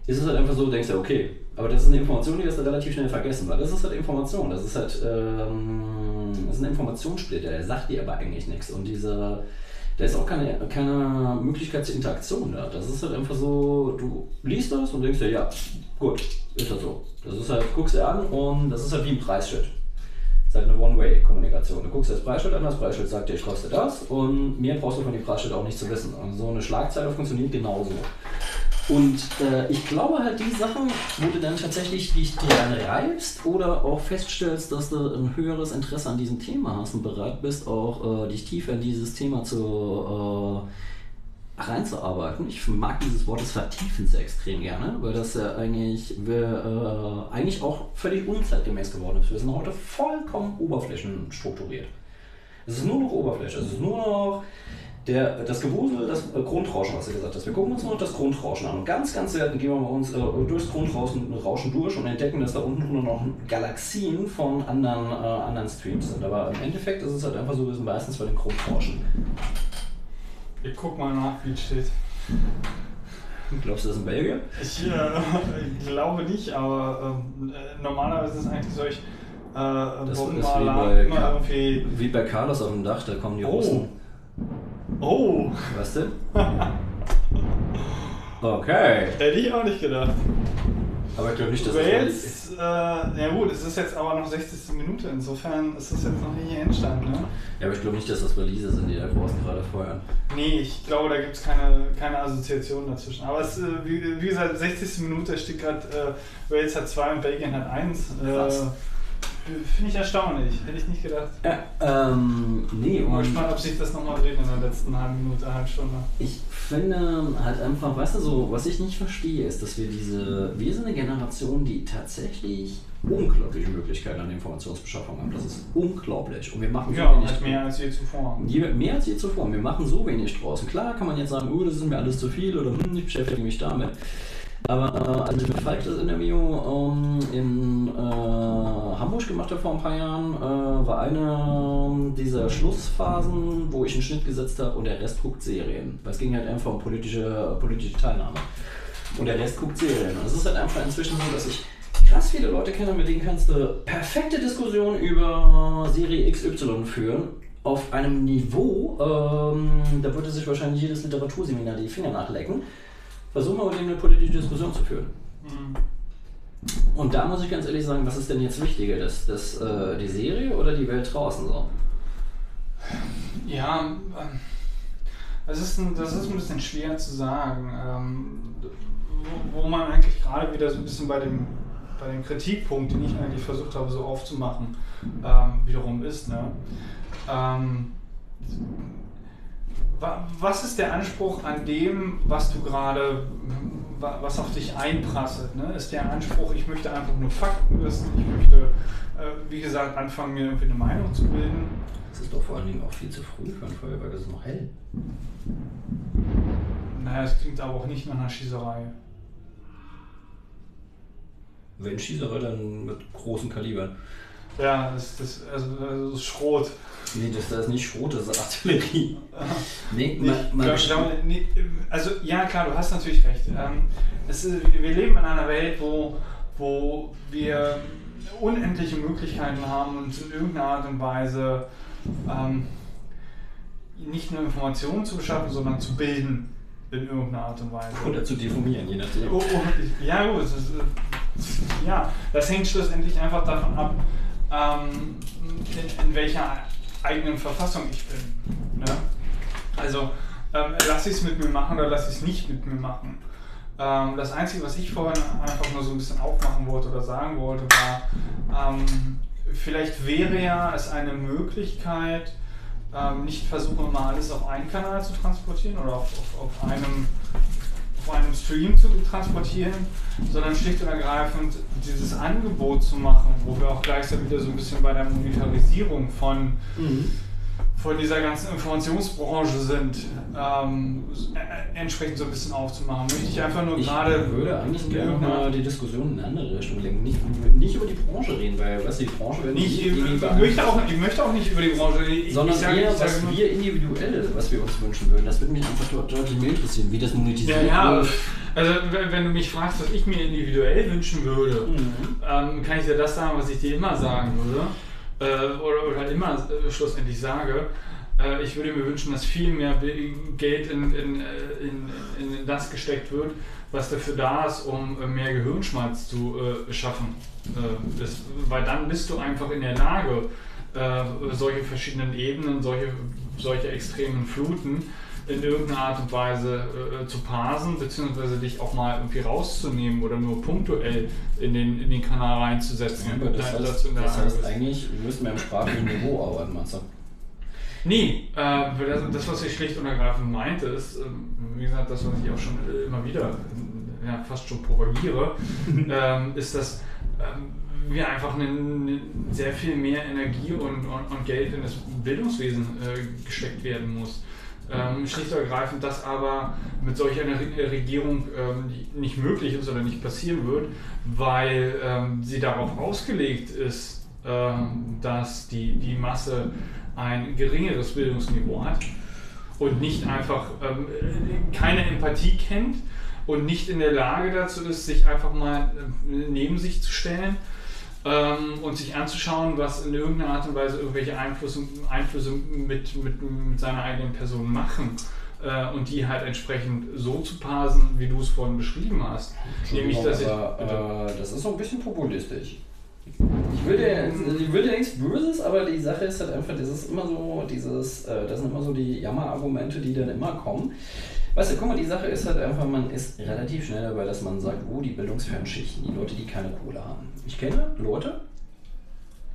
ist es halt einfach so, du denkst ja, okay, aber das ist eine Information, die wirst du relativ schnell vergessen, weil das ist halt Information, das ist halt ähm, das ist ein Informationssplitter, der sagt dir aber eigentlich nichts. Und diese da ist auch keine, keine Möglichkeit zur Interaktion da. Das ist halt einfach so, du liest das und denkst dir, ja, gut, ist das so. Das ist halt, guckst dir an und das ist halt wie ein Preisschild. Das ist halt eine One-Way-Kommunikation. Du guckst das Preisschild an, das Preisschild sagt dir, ich koste das und mehr brauchst du von dem Preisschild auch nicht zu wissen. Und so eine Schlagzeile funktioniert genauso. Und äh, ich glaube halt, die Sachen, wo du dann tatsächlich dich dran reibst oder auch feststellst, dass du ein höheres Interesse an diesem Thema hast und bereit bist, auch äh, dich tiefer in dieses Thema zu äh, reinzuarbeiten. Ich mag dieses Wort des Vertiefens extrem gerne, weil das ja eigentlich, wir, äh, eigentlich auch völlig unzeitgemäß geworden ist. Wir sind heute vollkommen oberflächenstrukturiert. Es ist nur noch Oberfläche, es ist nur noch der, das Gewusel, das äh, Grundrauschen, was du gesagt hast. Wir gucken uns nur das Grundrauschen an. Und ganz, ganz selten gehen wir uns äh, durchs Grundrauschen Rauschen durch und entdecken, dass da unten drunter noch Galaxien von anderen, äh, anderen Streams sind. Aber im Endeffekt ist es halt einfach so, wir sind meistens bei dem Grundrauschen. Ich guck mal nach, wie es steht. Glaubst du, das ist in Belgien? Ich äh, glaube nicht, aber ähm, äh, normalerweise ist es eigentlich solch äh, das ist wie bei, irgendwie wie bei Carlos auf dem Dach, da kommen die oh. Russen. Oh! Was denn? [laughs] Okay. Hätte ich auch nicht gedacht. Aber ich glaube nicht, dass Wales, das äh, ja gut, es ist jetzt aber noch 60. Minute, insofern ist das jetzt noch nicht Endstand, ne? Ja, aber ich glaube nicht, dass das Waliser sind, die da draußen gerade feuern. Nee, ich glaube, da gibt es keine, keine Assoziation dazwischen. Aber es, äh, wie, wie gesagt, 60. Minute steht gerade, äh, Wales hat 2 und Belgien hat 1. Äh, Finde ich erstaunlich, hätte ich nicht gedacht. Ja, ähm, nee. Ich bin gespannt, ob sich das nochmal dreht in der letzten halben Minute, halben Stunde. Ich finde halt einfach, weißt du, so, was ich nicht verstehe, ist, dass wir diese, wir sind eine Generation, die tatsächlich unglaubliche Möglichkeiten an Informationsbeschaffung haben. Das ist unglaublich. Und wir machen so ja, wenig. mehr als je zuvor. Mehr als je zuvor. Wir machen so wenig draußen. Klar kann man jetzt sagen, oh, das ist mir alles zu viel oder hm, ich beschäftige mich damit. Aber äh, als ich mit das Interview ähm, in äh, Hamburg gemacht habe vor ein paar Jahren, äh, war eine dieser Schlussphasen, wo ich einen Schnitt gesetzt habe und der Rest guckt Serien. Weil es ging halt einfach um politische, politische Teilnahme. Und der Rest guckt Serien. Und es ist halt einfach inzwischen so, dass ich krass viele Leute kenne, mit denen kannst du perfekte Diskussionen über Serie XY führen. Auf einem Niveau, ähm, da würde sich wahrscheinlich jedes Literaturseminar die Finger nachlecken. Versuch mal mit ihm eine politische Diskussion zu führen. Mhm. Und da muss ich ganz ehrlich sagen, was ist denn jetzt wichtiger, das, das, äh, die Serie oder die Welt draußen so? Ja, ähm, das ist ein, das ist ein bisschen schwer zu sagen. Ähm, wo, wo, man eigentlich gerade wieder so ein bisschen bei dem, bei dem Kritikpunkt, den ich eigentlich versucht habe, so aufzumachen, ähm, wiederum ist. Ne? Ähm, was ist der Anspruch an dem, was du gerade wa- was auf dich einprasselt. Ne? Ist der Anspruch, ich möchte einfach nur Fakten wissen, ich möchte, äh, wie gesagt, anfangen, mir irgendwie eine Meinung zu bilden. Es ist doch vor allen Dingen auch viel zu früh für ein Feuerwerk, es ist noch hell. Naja, es klingt aber auch nicht nach einer Schießerei. Wenn Schießerei, dann mit großen Kalibern. Ja, das, das, also, also das ist Schrot. Nee, das, das ist nicht Schrot, das ist Artillerie. [laughs] Nee, man, Nicht, man glaub, glaub, nee, also ja klar, du hast natürlich recht. Ähm, ist, wir leben in einer Welt, wo, wo wir unendliche Möglichkeiten haben, uns in irgendeiner Art und Weise ähm, nicht nur Informationen zu beschaffen, sondern zu bilden in irgendeiner Art und Weise. oder zu deformieren, je nachdem. Oh, oh, ich- ja, gut, das, ist, ja, das hängt schlussendlich einfach davon ab, ähm, in, in welcher eigenen Verfassung ich bin. Ne? Also, ähm, lasse ich es mit mir machen oder lasse ich es nicht mit mir machen? Ähm, das Einzige, was ich vorhin einfach nur so ein bisschen aufmachen wollte oder sagen wollte, war, ähm, vielleicht wäre ja es eine Möglichkeit, ähm, nicht versuchen immer alles auf einen Kanal zu transportieren oder auf, auf, auf einem auf einem Stream zu transportieren, sondern schlicht und ergreifend dieses Angebot zu machen, wo wir auch gleichzeitig wieder so ein bisschen bei der Monetarisierung von, Mhm. Von dieser ganzen Informationsbranche sind, ähm, äh, entsprechend so ein bisschen aufzumachen. Möchte ich einfach nur Ich gerade. würde eigentlich gerne mal die Diskussion in eine andere Richtung lenken. Nicht, nicht über die Branche reden, weil, weißt du, die Branche wird Nicht, ich, möchte auch, ich möchte auch nicht über die Branche reden. Sondern ich sage, eher, was nur- wir individuell, was wir uns wünschen würden. Das würde mich einfach deutlich mehr interessieren, wie das Ja, monetisiert ja, wird. also wenn wenn du mich fragst, was ich mir individuell wünschen würde, Mhm. ähm, kann ich dir das sagen, was ich dir immer sagen würde, äh, oder, oder immer äh, schlussendlich sage. Äh, ich würde mir wünschen, dass viel mehr Geld in, in, äh, in, in das gesteckt wird, was dafür da ist, um äh, mehr Gehirnschmalz zu äh, schaffen. Äh, das, weil dann bist du einfach in der Lage, äh, solche verschiedenen Ebenen, solche, solche extremen Fluten in irgendeiner Art und Weise äh, zu parsen, beziehungsweise dich auch mal irgendwie rauszunehmen oder nur punktuell in den, in den Kanal reinzusetzen. Ja, das Da- heißt, das Lage heißt eigentlich, wir müssten mehr im sprachlichen Niveau arbeiten, du? Nee, äh, das, das, was ich schlicht und ergreifend meinte, ist, ähm, wie gesagt, das, was ich auch schon äh, immer wieder äh, ja, fast schon propagiere, [laughs] ähm, ist, dass ähm, wir einfach eine, eine sehr viel mehr Energie und, und, und Geld in das Bildungswesen äh, gesteckt werden muss. Ähm, schlicht und ergreifend, das aber mit solch einer Re- Regierung ähm, nicht möglich ist oder nicht passieren wird, weil ähm, sie darauf ausgelegt ist, ähm, dass die, die Masse ein geringeres Bildungsniveau hat und nicht einfach ähm, äh, keine Empathie kennt und nicht in der Lage dazu ist, sich einfach mal äh, neben sich zu stellen ähm, und sich anzuschauen, was in irgendeiner Art und Weise irgendwelche Einflüsse, Einflüsse mit, mit, mit seiner eigenen Person machen. Äh, und die halt entsprechend so zu parsen, wie du es vorhin beschrieben hast. Nämlich, dass ich. aber, äh, das ist so ein bisschen populistisch. Ich will dir, ich will dir nichts Böses, aber die Sache ist halt einfach, das ist immer so, dieses, äh, das sind immer so die Jammerargumente, die dann immer kommen. Weißt du, guck mal, die Sache ist halt einfach, man ist relativ schnell dabei, dass man sagt, oh, die bildungsfernen Schichten, die Leute, die keine Kohle haben. Ich kenne Leute,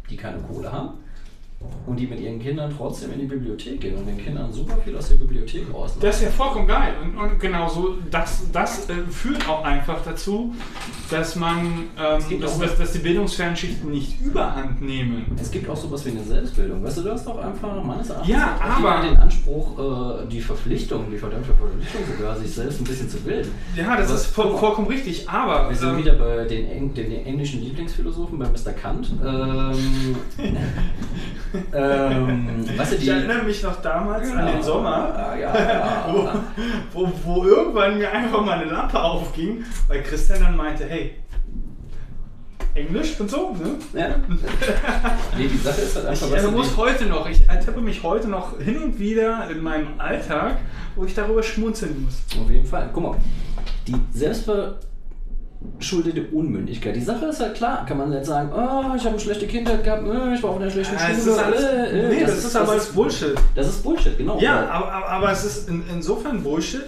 die keine Kohle haben und die mit ihren Kindern trotzdem in die Bibliothek gehen und den Kindern super viel aus der Bibliothek rausnehmen. Das ist ja vollkommen geil. Und, und genau so, das, das äh, führt auch einfach dazu, dass man, ähm, dass, dass, dass die Bildungsfernschichten nicht überhand nehmen. Es gibt auch sowas wie eine Selbstbildung. Weißt du, du hast doch einfach meines Erachtens Ja, aber- den Anspruch, äh, die Verpflichtung, die verdammte Verpflichtung sogar, sich selbst ein bisschen zu bilden. Ja, das Was- ist voll, vollkommen richtig, aber Wir sind ähm, wieder bei den, Eng den englischen Lieblingsphilosophen, bei Mr. Kant. Ähm, [laughs] ähm, weißt du, ich erinnere mich noch damals an den Sommer, Ja, ja, [laughs] wo, ja. wo, wo irgendwann mir einfach mal eine Lampe aufging, weil Christian dann meinte, hey, Englisch und so, ne? ja. Nee, die Sache ist halt einfach, Ich du, muss heute noch, ich ertappe mich heute noch hin und wieder in meinem Alltag, wo ich darüber schmunzeln muss. Auf jeden Fall. Guck mal, die selbstverschuldete Unmündigkeit. Die Sache ist halt klar, kann man jetzt sagen, oh, ich habe eine schlechte Kindheit gehabt, äh, ich war auf einer schlechten Ja, Schule. es ist alles, äh, äh, nee, das, ist aber alles Bullshit. Das ist Bullshit, genau. Ja, aber, aber, es ist in, insofern Bullshit,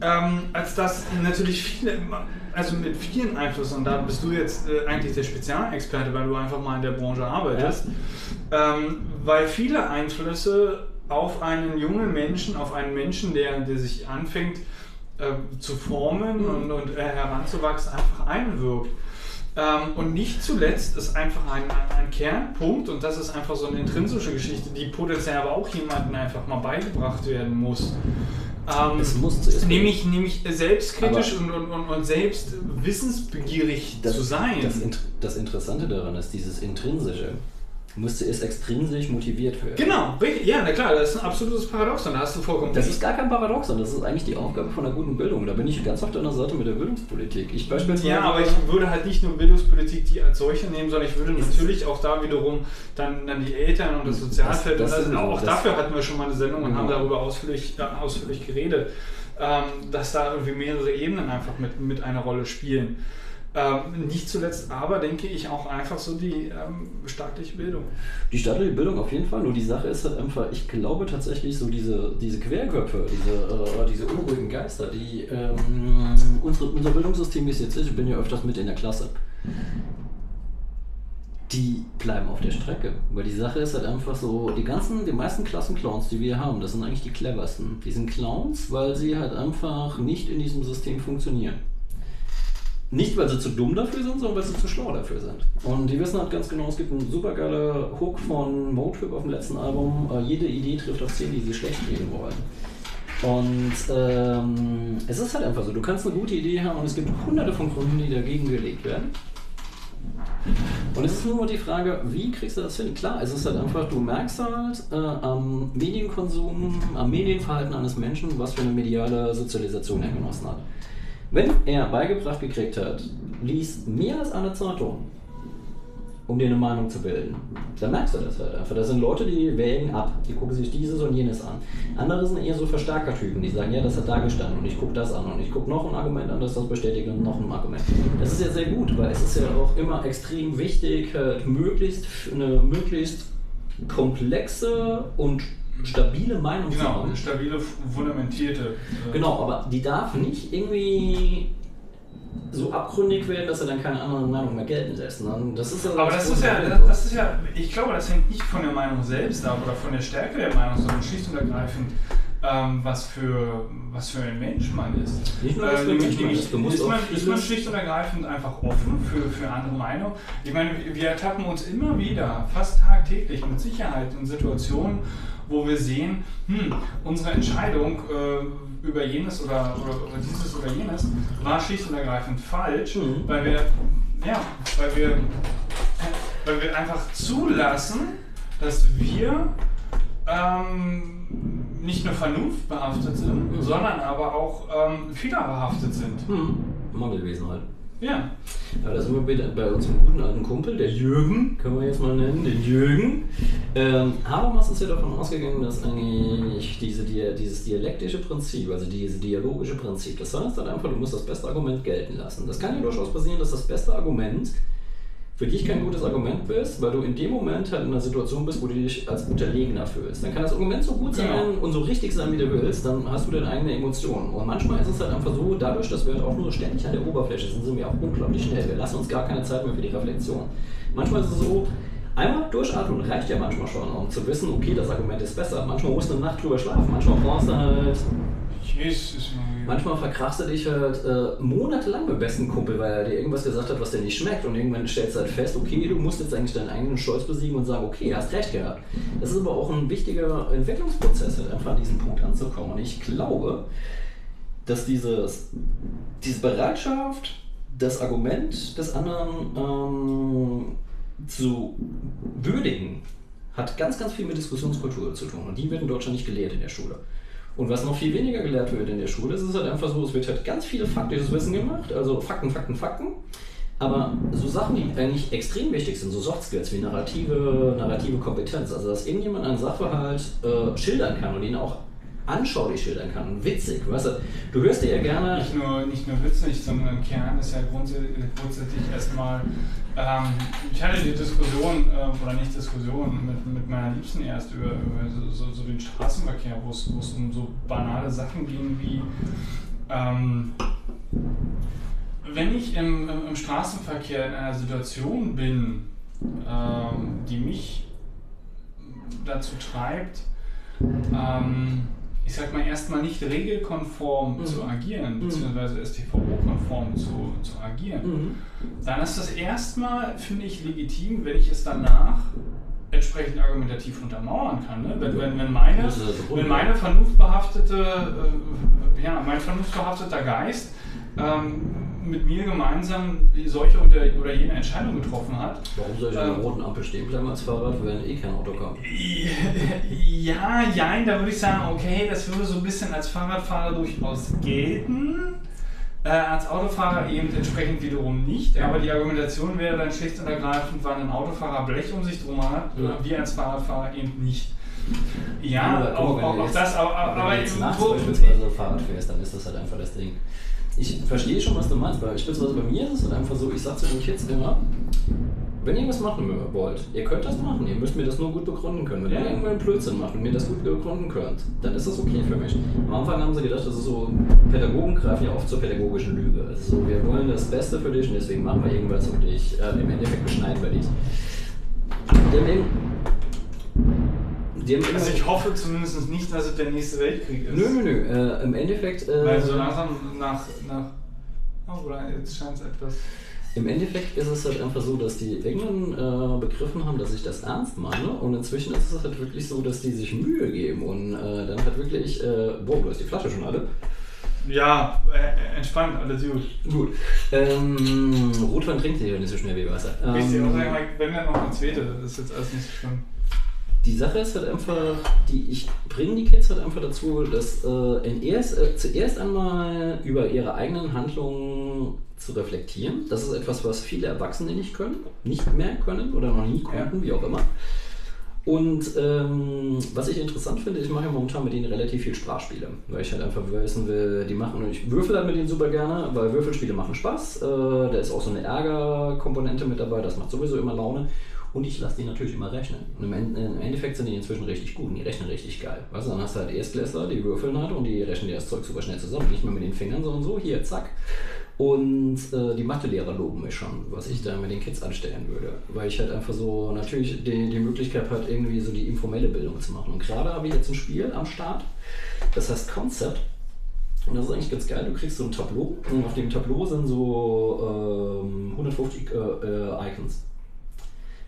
ähm, als dass natürlich viele, also mit vielen Einflüssen, und da bist du jetzt äh, eigentlich der Spezialexperte, weil du einfach mal in der Branche arbeitest, ähm, weil viele Einflüsse auf einen jungen Menschen, auf einen Menschen, der, der sich anfängt, äh, zu formen mhm. und, und äh, heranzuwachsen, einfach einwirkt. Ähm, und nicht zuletzt ist einfach ein, ein, ein, Kernpunkt, und das ist einfach so eine intrinsische Geschichte, die potenziell aber auch jemandem einfach mal beigebracht werden muss. Ähm, es muss nämlich, nämlich selbstkritisch und, und, und, und, selbst wissensbegierig das, zu sein. Das, das Interessante daran ist dieses Intrinsische musste es extrinsisch motiviert werden. Genau, ja, na klar, das ist ein absolutes Paradoxon, da hast du vollkommen Das ist gar kein Paradoxon, das ist eigentlich die Aufgabe von einer guten Bildung. Da bin ich ganz auf deiner Seite mit der Bildungspolitik. Ich beispielsweise ja, aber ich würde halt nicht nur Bildungspolitik die als solche nehmen, sondern ich würde natürlich auch da wiederum dann, dann die Eltern und das Sozialfeld, das, das, das auch dafür hatten wir schon mal eine Sendung und genau. haben darüber ausführlich, äh, ausführlich geredet, ähm, dass da irgendwie mehrere Ebenen einfach mit, mit einer Rolle spielen. Ähm, nicht zuletzt aber denke ich auch einfach so die ähm, staatliche Bildung. Die staatliche Bildung auf jeden Fall, nur die Sache ist halt einfach, ich glaube tatsächlich so diese, diese Querköpfe, diese, äh, diese unruhigen Geister, die ähm, unsere, unser Bildungssystem ist jetzt, ich bin ja öfters mit in der Klasse, die bleiben auf der Strecke. Weil die Sache ist halt einfach so, die ganzen, die meisten Klassenclowns, die wir haben, das sind eigentlich die cleversten. Die sind Clowns, weil sie halt einfach nicht in diesem System funktionieren. Nicht, weil sie zu dumm dafür sind, sondern weil sie zu schlau dafür sind. Und die wissen halt ganz genau, es gibt einen super geiler Hook von Motrip auf dem letzten Album. Äh, jede Idee trifft auf 10, die sie schlecht reden wollen. Und ähm, es ist halt einfach so, du kannst eine gute Idee haben und es gibt hunderte von Gründen, die dagegen gelegt werden. Und es ist nur die Frage, wie kriegst du das hin? Klar, es ist halt einfach, du merkst halt äh, am Medienkonsum, am Medienverhalten eines Menschen, was für eine mediale Sozialisation er genossen hat. Wenn er beigebracht gekriegt hat, liest mehr als eine Zeitung, um dir eine Meinung zu bilden, dann merkst du das halt einfach. Das sind Leute, die wägen ab, die gucken sich dieses und jenes an. Andere sind eher so Verstärkertypen, die sagen, ja, das hat da gestanden und ich gucke das an und ich gucke noch ein Argument an, das das bestätigt und noch ein Argument. Das ist ja sehr gut, weil es ist ja auch immer extrem wichtig, halt möglichst eine möglichst komplexe und stabile Meinung genau, haben. Genau, stabile, fundamentierte. Äh genau, aber die darf nicht irgendwie so abgründig werden, dass er dann keine andere Meinung mehr gelten lässt. Ne? Das ist aber das ist, ja, das, das, ist ja, ich glaube, das hängt nicht von der Meinung selbst ab oder von der Stärke der Meinung, sondern schlicht und ergreifend, ähm, was, für, was für ein Mensch man ist. Nicht nur, was für ein Mensch man ist. Ist, man, ist man schlicht und ergreifend einfach offen für, für andere Meinungen. Ich meine, wir ertappen uns immer wieder, fast tagtäglich, mit Sicherheit in Situationen, wo wir sehen, hm, unsere Entscheidung äh, über jenes oder, oder, oder, dieses oder jenes war schlicht und ergreifend falsch, mhm. weil wir, ja, weil wir, weil wir einfach zulassen, dass wir ähm, nicht nur vernunftbehaftet sind, mhm. sondern aber auch ähm, fehlerbehaftet sind. Mhm. Mangelwesen halt. Ja. Aber da sind wir bei unserem guten alten Kumpel, der Jürgen, können wir jetzt mal nennen, den Jürgen. Ähm, Habermas ist ja davon ausgegangen, dass eigentlich diese, dieses dialektische Prinzip, also dieses dialogische Prinzip, das heißt dann einfach, du musst das beste Argument gelten lassen. Das kann ja durchaus passieren, dass das beste Argument für dich kein gutes Argument bist, weil du in dem Moment halt in einer Situation bist, wo du dich als Unterlegener fühlst. Dann kann das Argument so gut sein genau. und so richtig sein, wie du willst, dann hast du deine eigene Emotion. Und manchmal ist es halt einfach so, dadurch, dass wir halt auch nur ständig an der Oberfläche sind, sind wir auch unglaublich schnell. Wir lassen uns gar keine Zeit mehr für die Reflexion. Manchmal ist es so, Einmal durchatmen reicht ja manchmal schon, um zu wissen, okay, das Argument ist besser. Manchmal musst du eine Nacht drüber schlafen, manchmal brauchst du halt Jesus, Manchmal verkrachst du dich halt äh, monatelang mit besten Kumpel, weil er dir irgendwas gesagt hat, was dir nicht schmeckt. Und irgendwann stellst du halt fest, okay, du musst jetzt eigentlich deinen eigenen Stolz besiegen und sagen, okay, hast recht gehabt. Das ist aber auch ein wichtiger Entwicklungsprozess, halt einfach an diesen Punkt anzukommen. Und ich glaube, dass dieses, diese Bereitschaft, das Argument des anderen ähm, zu würdigen, hat ganz, ganz viel mit Diskussionskultur zu tun. Und die wird in Deutschland nicht gelehrt in der Schule. Und was noch viel weniger gelehrt wird in der Schule, ist es halt einfach so, es wird halt ganz viele faktisches Wissen gemacht, also Fakten, Fakten, Fakten. Aber so Sachen, die eigentlich extrem wichtig sind, so Soft Skills wie narrative, narrative Kompetenz, also dass irgendjemand einen Sachverhalt äh, schildern kann und ihn auch anschaulich schildern kann, witzig. Weißt du, du hörst dir ja gerne. Nicht nur, nicht nur witzig, sondern im Kern ist ja grundsätzlich erstmal. Ähm, ich hatte die Diskussion, äh, oder nicht Diskussion, mit, mit meiner Liebsten erst über, über so, so, den Straßenverkehr, wo es um so banale Sachen ging wie. Ähm, wenn ich im, im, Straßenverkehr in einer Situation bin, ähm, die mich dazu treibt, ähm, ich sag mal, erstmal nicht regelkonform Mhm. zu agieren, Mhm. beziehungsweise STVO-konform zu, zu agieren, Mhm. dann ist das erstmal, finde ich, legitim, wenn ich es danach entsprechend argumentativ untermauern kann. Ne? Wenn, wenn, wenn, meine, also wenn meine vernunftbehaftete, äh, ja, mein vernunftbehafteter Geist ähm, mit mir gemeinsam solche oder, jene Entscheidung getroffen hat, Warum soll ich an der Ähm. roten Ampel stehen bleiben als Fahrrad, wenn eh kein Auto kommt? [laughs] Ja, jein, da würde ich sagen, okay, das würde so ein bisschen als Fahrradfahrer durchaus gelten. Äh, als Autofahrer eben entsprechend wiederum nicht. Aber die Argumentation wäre dann schlicht und ergreifend, weil ein Autofahrer Blech um sich drum hat, Ja. wir als Fahrradfahrer eben nicht. Ja, guck auch, wenn auch, auch das, aber, aber, Wenn aber du jetzt nachts beispielsweise Fahrrad fährst, dann ist das halt einfach das Ding. Ich verstehe schon, was du meinst, weil beispielsweise bei mir ist es halt einfach so, ich sag zu den Kids immer, wenn ihr was machen wollt, ihr könnt das machen, ihr müsst mir das nur gut begründen können. Wenn Ja. ihr irgendwann Blödsinn macht und mir das gut begründen könnt, dann ist das okay für mich. Am Anfang haben sie gedacht, das ist so, Pädagogen greifen ja oft zur pädagogischen Lüge. Also so, wir wollen das Beste für dich und deswegen machen wir irgendwas und dich, äh, im Endeffekt beschneiden wir dich. Die haben eben- die haben Also ich hoffe zumindest nicht, dass es der nächste Weltkrieg ist. Nö, nö, nö. Äh, Im Endeffekt. Äh, Weil so langsam nach, nach oh, oder jetzt scheint es etwas. Im Endeffekt ist es halt einfach so, dass die irgendwann äh, begriffen haben, dass ich das ernst meine. Und inzwischen ist es halt wirklich so, dass die sich Mühe geben und äh, dann halt wirklich. Äh, boah, du hast die Flasche schon alle. Ja, äh, entspannt, alles gut. Gut. Ähm, Rotwein trinkt sich ja nicht so schnell wie Wasser. Ich dir auch Ähm, sagen, wenn dann noch eine zweite, das ist jetzt alles nicht so schlimm. Die Sache ist halt einfach, die, ich bringe die Kids halt einfach dazu, dass äh, in erst, äh, zuerst einmal über ihre eigenen Handlungen zu reflektieren. Das ist etwas, was viele Erwachsene nicht können, nicht mehr können oder noch nie konnten, wie auch immer. Und ähm, was ich interessant finde, ich mache ja momentan mit denen relativ viel Sprachspiele, weil ich halt einfach wissen will, die machen und ich würfel halt mit denen super gerne, weil Würfelspiele machen Spaß. Äh, da ist auch so eine Ärgerkomponente mit dabei, das macht sowieso immer Laune. Und ich lasse die natürlich immer rechnen. Und im, End- im Endeffekt sind die inzwischen richtig gut und die rechnen richtig geil. Weißt du, dann hast du halt Erstklässler, die würfeln halt und die rechnen dir das Zeug super schnell zusammen. Nicht mehr mit den Fingern, sondern so, hier, zack. Und äh, die Mathelehrer loben mich schon, was ich da mit den Kids anstellen würde. Weil ich halt einfach so natürlich die, die Möglichkeit habe, irgendwie so die informelle Bildung zu machen. Und gerade habe ich jetzt ein Spiel am Start, das heißt Concept. Und das ist eigentlich ganz geil. Du kriegst so ein Tableau und auf dem Tableau sind so ähm, 150 äh, äh, Icons.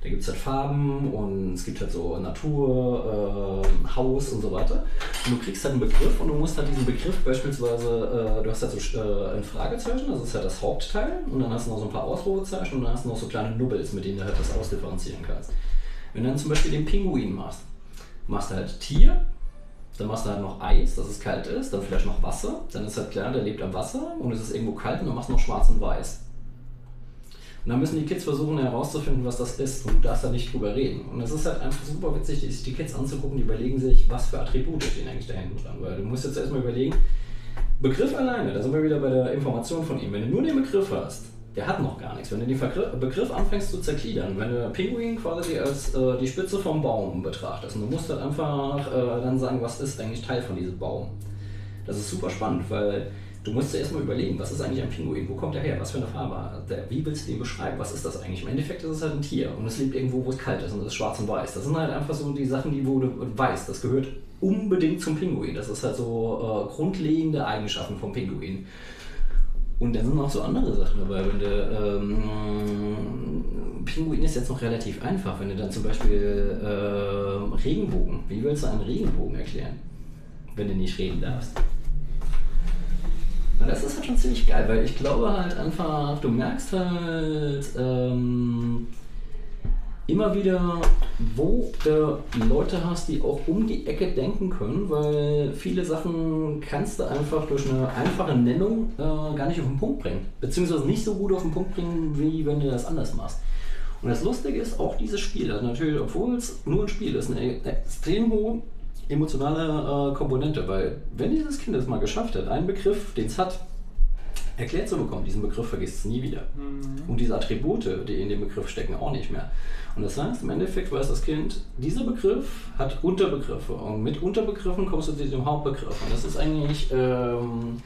Da gibt es halt Farben und es gibt halt so Natur, äh, Haus und so weiter. Und du kriegst halt einen Begriff und du musst halt diesen Begriff beispielsweise, äh, du hast halt so äh, ein Fragezeichen, das ist halt das Hauptteil, und dann hast du noch so ein paar Ausrufezeichen und dann hast du noch so kleine Nubbels, mit denen du halt das ausdifferenzieren kannst. Wenn du dann zum Beispiel den Pinguin machst, machst du halt Tier, dann machst du halt noch Eis, dass es kalt ist, dann vielleicht noch Wasser, dann ist halt klar, der lebt am Wasser und es ist irgendwo kalt und dann machst du noch schwarz und weiß. Und dann müssen die Kids versuchen herauszufinden, was das ist und du darfst da nicht drüber reden. Und es ist halt einfach super witzig, sich die Kids anzugucken, die überlegen sich, was für Attribute stehen eigentlich da hinten dran. Weil du musst jetzt erstmal überlegen, Begriff alleine, da sind wir wieder bei der Information von ihm. Wenn du nur den Begriff hast, der hat noch gar nichts. Wenn du den Begriff anfängst zu zergliedern, wenn du Pinguin quasi als äh, die Spitze vom Baum betrachtest und du musst halt einfach äh, dann sagen, was ist eigentlich Teil von diesem Baum. Das ist super spannend, weil du musst dir erstmal überlegen, was ist eigentlich ein Pinguin? Wo kommt der her? Was für eine Farbe der? Wie willst du den beschreiben? Was ist das eigentlich? Im Endeffekt ist es halt ein Tier und es lebt irgendwo, wo es kalt ist und es ist schwarz und weiß. Das sind halt einfach so die Sachen, die wo du weißt, das gehört unbedingt zum Pinguin. Das ist halt so äh, grundlegende Eigenschaften vom Pinguin. Und dann sind noch so andere Sachen dabei. Wenn du, ähm, Pinguin ist jetzt noch relativ einfach. Wenn du dann zum Beispiel ähm, Regenbogen, wie willst du einen Regenbogen erklären, wenn du nicht reden darfst? Und das ist halt schon ziemlich geil, weil ich glaube halt einfach, du merkst halt ähm, immer wieder, wo du Leute hast, die auch um die Ecke denken können, weil viele Sachen kannst du einfach durch eine einfache Nennung äh, gar nicht auf den Punkt bringen. Beziehungsweise nicht so gut auf den Punkt bringen, wie wenn du das anders machst. Und das Lustige ist, auch dieses Spiel hat natürlich, obwohl es nur ein Spiel ist, eine extrem hohe emotionale äh, Komponente, weil wenn dieses Kind es mal geschafft hat, einen Begriff, den es hat, erklärt zu bekommen, diesen Begriff vergisst es nie wieder. Und diese Attribute, die in dem Begriff stecken, auch nicht mehr. Und das heißt, im Endeffekt weiß das Kind, dieser Begriff hat Unterbegriffe und mit Unterbegriffen kommst du zu dem Hauptbegriff. Und das ist eigentlich ähm,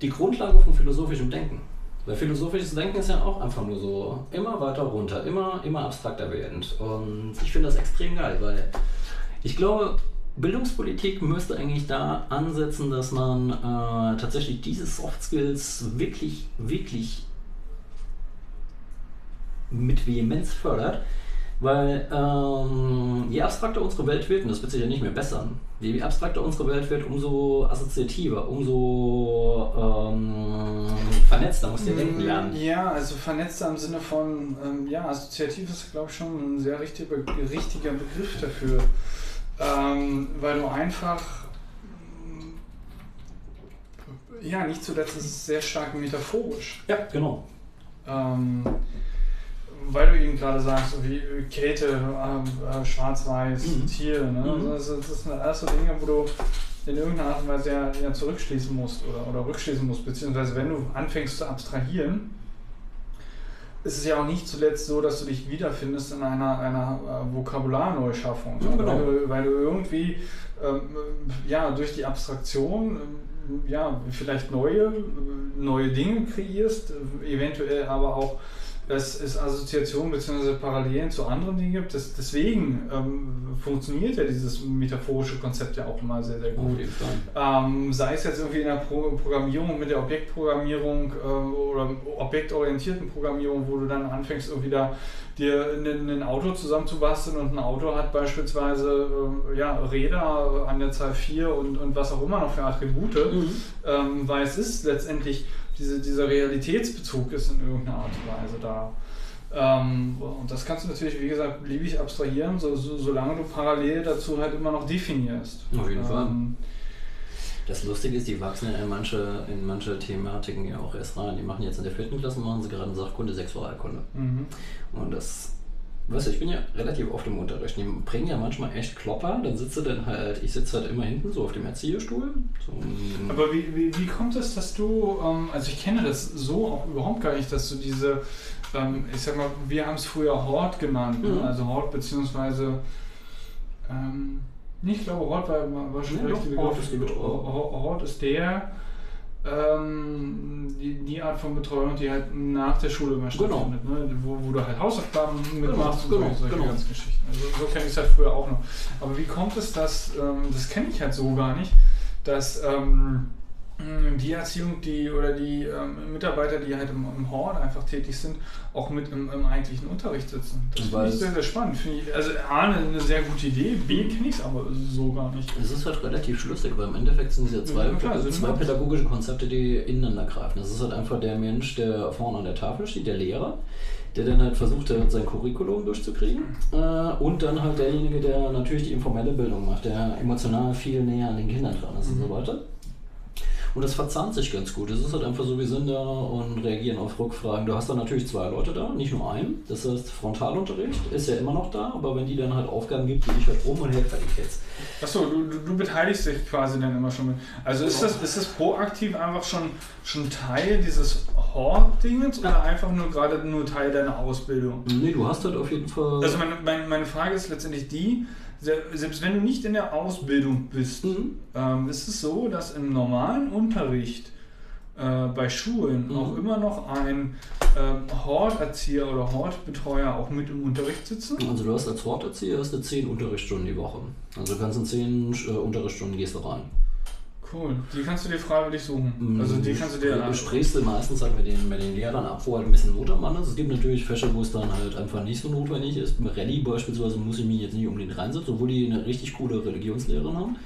die Grundlage von philosophischem Denken. Weil philosophisches Denken ist ja auch einfach nur so immer weiter runter, immer, immer abstrakter werdend. Und ich finde das extrem geil, weil ich glaube, Bildungspolitik müsste eigentlich da ansetzen, dass man äh, tatsächlich diese Soft Skills wirklich, wirklich mit Vehemenz fördert. Weil ähm, je abstrakter unsere Welt wird, und das wird sich ja nicht mehr bessern, je abstrakter unsere Welt wird, umso assoziativer, umso ähm, vernetzter muss der denken lernen. Ja, also vernetzter im Sinne von, ähm, ja, assoziativ ist, glaube ich, schon ein sehr richtiger, richtiger Begriff dafür. Ähm, weil du einfach, ja, nicht zuletzt ist es sehr stark metaphorisch. Ja, genau. Ähm, weil du eben gerade sagst, so wie Kälte, äh, äh, Schwarz-Weiß, Mhm. Tier, ne? Mhm. Das, das sind alles so Dinge, wo du in irgendeiner Art und Weise ja, ja zurückschließen musst oder, oder rückschließen musst, beziehungsweise wenn du anfängst zu abstrahieren, ist es ja auch nicht zuletzt so, dass du dich wiederfindest in einer, einer äh, Vokabularneuschaffung. Ja, genau. weil, du, weil du irgendwie ähm, ja, durch die Abstraktion ähm, ja, vielleicht neue, neue Dinge kreierst, eventuell aber auch dass es Assoziationen bzw. Parallelen zu anderen Dingen gibt. Das, deswegen ähm, funktioniert ja dieses metaphorische Konzept ja auch immer sehr, sehr gut. Ähm, sei es jetzt irgendwie in der Pro Programmierung mit der Objektprogrammierung äh, oder objektorientierten Programmierung, wo du dann anfängst, irgendwie da dir ein, ein Auto zusammenzubasteln und ein Auto hat beispielsweise äh, ja, Räder an der Zahl 4 und, und was auch immer noch für Attribute, Mhm. ähm, weil es ist letztendlich diese, dieser Realitätsbezug ist in irgendeiner Art und Weise da. Ähm, und das kannst du natürlich, wie gesagt, beliebig abstrahieren, so, so, solange du parallel dazu halt immer noch definierst. Auf jeden Fall. Ähm, Das Lustige ist, die wachsen in manche, in manche Thematiken ja auch erst rein. Die machen jetzt in der vierten Klasse, machen sie gerade Sachkunde, Sexualkunde. mhm. Und das, weißt du, ich bin ja relativ oft im Unterricht. Die bringen ja manchmal echt Klopper. Dann sitze dann halt, ich sitze halt immer hinten so auf dem Erzieherstuhl. So Aber wie, wie, wie kommt es, dass du, ähm, also ich kenne das so auch überhaupt gar nicht, dass du diese, ähm, ich sag mal, wir haben es früher Hort genannt, Mhm. ne? also Hort beziehungsweise, ähm, ich glaube Hort war, war schon Nee, der richtige. Hort Hort ist der, ähm, die, die Art von Betreuung, die halt nach der Schule immer Genau. stattfindet, ne? wo, wo du halt Hausaufgaben mitmachst Genau, und so, solche genau. ganzen Geschichten. Also so kenne ich es halt früher auch noch. Aber wie kommt es, dass, ähm, das kenne ich halt so gar nicht, dass ähm, die Erziehung, die oder die ähm, Mitarbeiter, die halt im, im Hort einfach tätig sind, auch mit im, im eigentlichen Unterricht sitzen. Das finde ich sehr, sehr spannend. Finde ich, also A, eine, eine sehr gute Idee, B, kenne ich es aber so gar nicht. Es ist halt relativ schlüssig, weil im Endeffekt sind es ja zwei, Ja, klar, zwei pädagogische Konzepte, die ineinander greifen. Das ist halt einfach der Mensch, der vorne an der Tafel steht, der Lehrer, der dann halt versucht, halt sein Curriculum durchzukriegen. Äh, und dann halt derjenige, der natürlich die informelle Bildung macht, der emotional viel näher an den Kindern dran ist und so weiter. Und das verzahnt sich ganz gut. Es ist halt einfach so, wir sind da und reagieren auf Rückfragen. Du hast dann natürlich zwei Leute da, nicht nur einen. Das heißt, Frontalunterricht ist ja immer noch da, aber wenn die dann halt Aufgaben gibt, gehe ich halt rum und helfe die Kids. Achso, du, du, du beteiligst dich quasi dann immer schon mit. Also ist das, ist das proaktiv einfach schon, schon Teil dieses Hort-Dingens oder einfach nur gerade nur Teil deiner Ausbildung? Nee, du hast halt auf jeden Fall. Also meine, meine, meine Frage ist letztendlich die, selbst wenn du nicht in der Ausbildung bist, Mhm. ähm, ist es so, dass im normalen Unterricht äh, bei Schulen Mhm. auch immer noch ein ähm, Horterzieher oder Hortbetreuer auch mit im Unterricht sitzen? Also du hast als Horterzieher hast du 10 Unterrichtsstunden die Woche. Also du kannst in 10 äh, Unterrichtsstunden gehst du rein. Cool. Die kannst du dir freiwillig suchen. Also die kannst du dir. Du sprichst du meistens halt mit den, mit den Lehrern ab, wo halt ein bisschen Not am Mann ist. Es gibt natürlich Fächer, wo es dann halt einfach nicht so notwendig ist. Mit Rallye beispielsweise muss ich mich jetzt nicht um den reinsetzen, obwohl die eine richtig coole Religionslehrerin haben.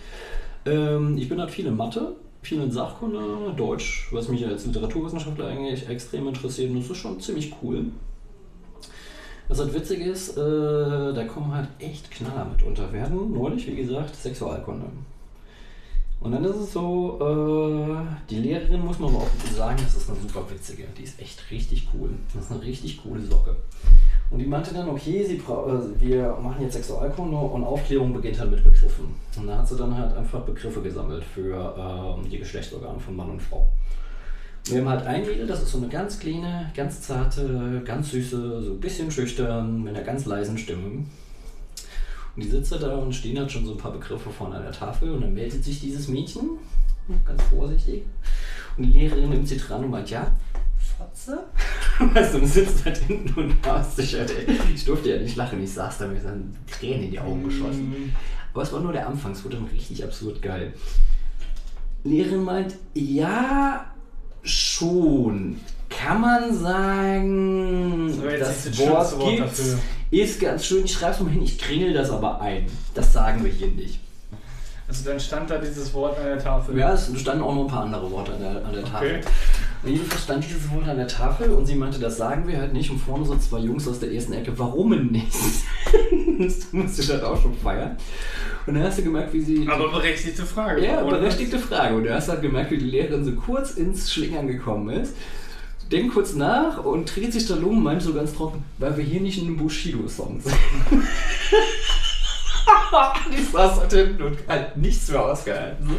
Ähm, ich bin halt viel in Mathe, viel in Sachkunde, Deutsch, was mich als Literaturwissenschaftler eigentlich extrem interessiert und das ist schon ziemlich cool. Was halt witzig ist, äh, da kommen halt echt Knaller mit unter. Wir hatten neulich, wie gesagt, Sexualkunde. Und dann ist es so, äh, die Lehrerin muss man aber auch sagen, das ist eine super witzige. Die ist echt richtig cool. Das ist eine richtig coole Socke. Und die meinte dann, okay, sie äh, wir machen jetzt Sexualkunde und Aufklärung beginnt halt mit Begriffen. Und da hat sie dann halt einfach Begriffe gesammelt für ähm, die Geschlechtsorgane von Mann und Frau. Wir haben halt ein Mädel, das ist so eine ganz kleine, ganz zarte, ganz süße, so ein bisschen schüchtern, mit einer ganz leisen Stimme. Und die sitzt da und stehen halt schon so ein paar Begriffe vorne an der Tafel und dann meldet sich dieses Mädchen, ganz vorsichtig. Und die Lehrerin nimmt sie dran und meint, ja, Fotze? [laughs] weißt du, du sitzt halt hinten und hast dich halt, ey. Ich durfte ja nicht lachen, ich saß da mit seinen Tränen in die Augen geschossen. Mhm. Aber es war nur der Anfang, es wurde dann richtig absurd geil. Lehrerin meint, ja, schon. Kann man sagen, Das Wort Wort dafür. Ist ganz schön. Ich schreibe es mal hin, ich kringel das aber ein. Das sagen wir hier nicht. Also dann stand da dieses Wort an der Tafel. Ja, es standen auch noch ein paar andere Worte an der, an der Tafel. Okay. Und jedenfalls stand dieses Wort an der Tafel und sie meinte, das sagen wir halt nicht. Und vorne so zwei Jungs aus der ersten Ecke, warum denn nicht? [laughs] das musste ich halt auch schon feiern. Und dann hast du gemerkt, wie sie. Aber berechtigte Frage. ja, berechtigte Frage. Und du hast halt gemerkt, wie die Lehrerin so kurz ins Schlingern gekommen ist. Denkt kurz nach und dreht sich dann um und meint so ganz trocken, weil wir hier nicht in einem Bushido-Song sind. [laughs] die saß halt hinten und hat nichts mehr ausgehalten.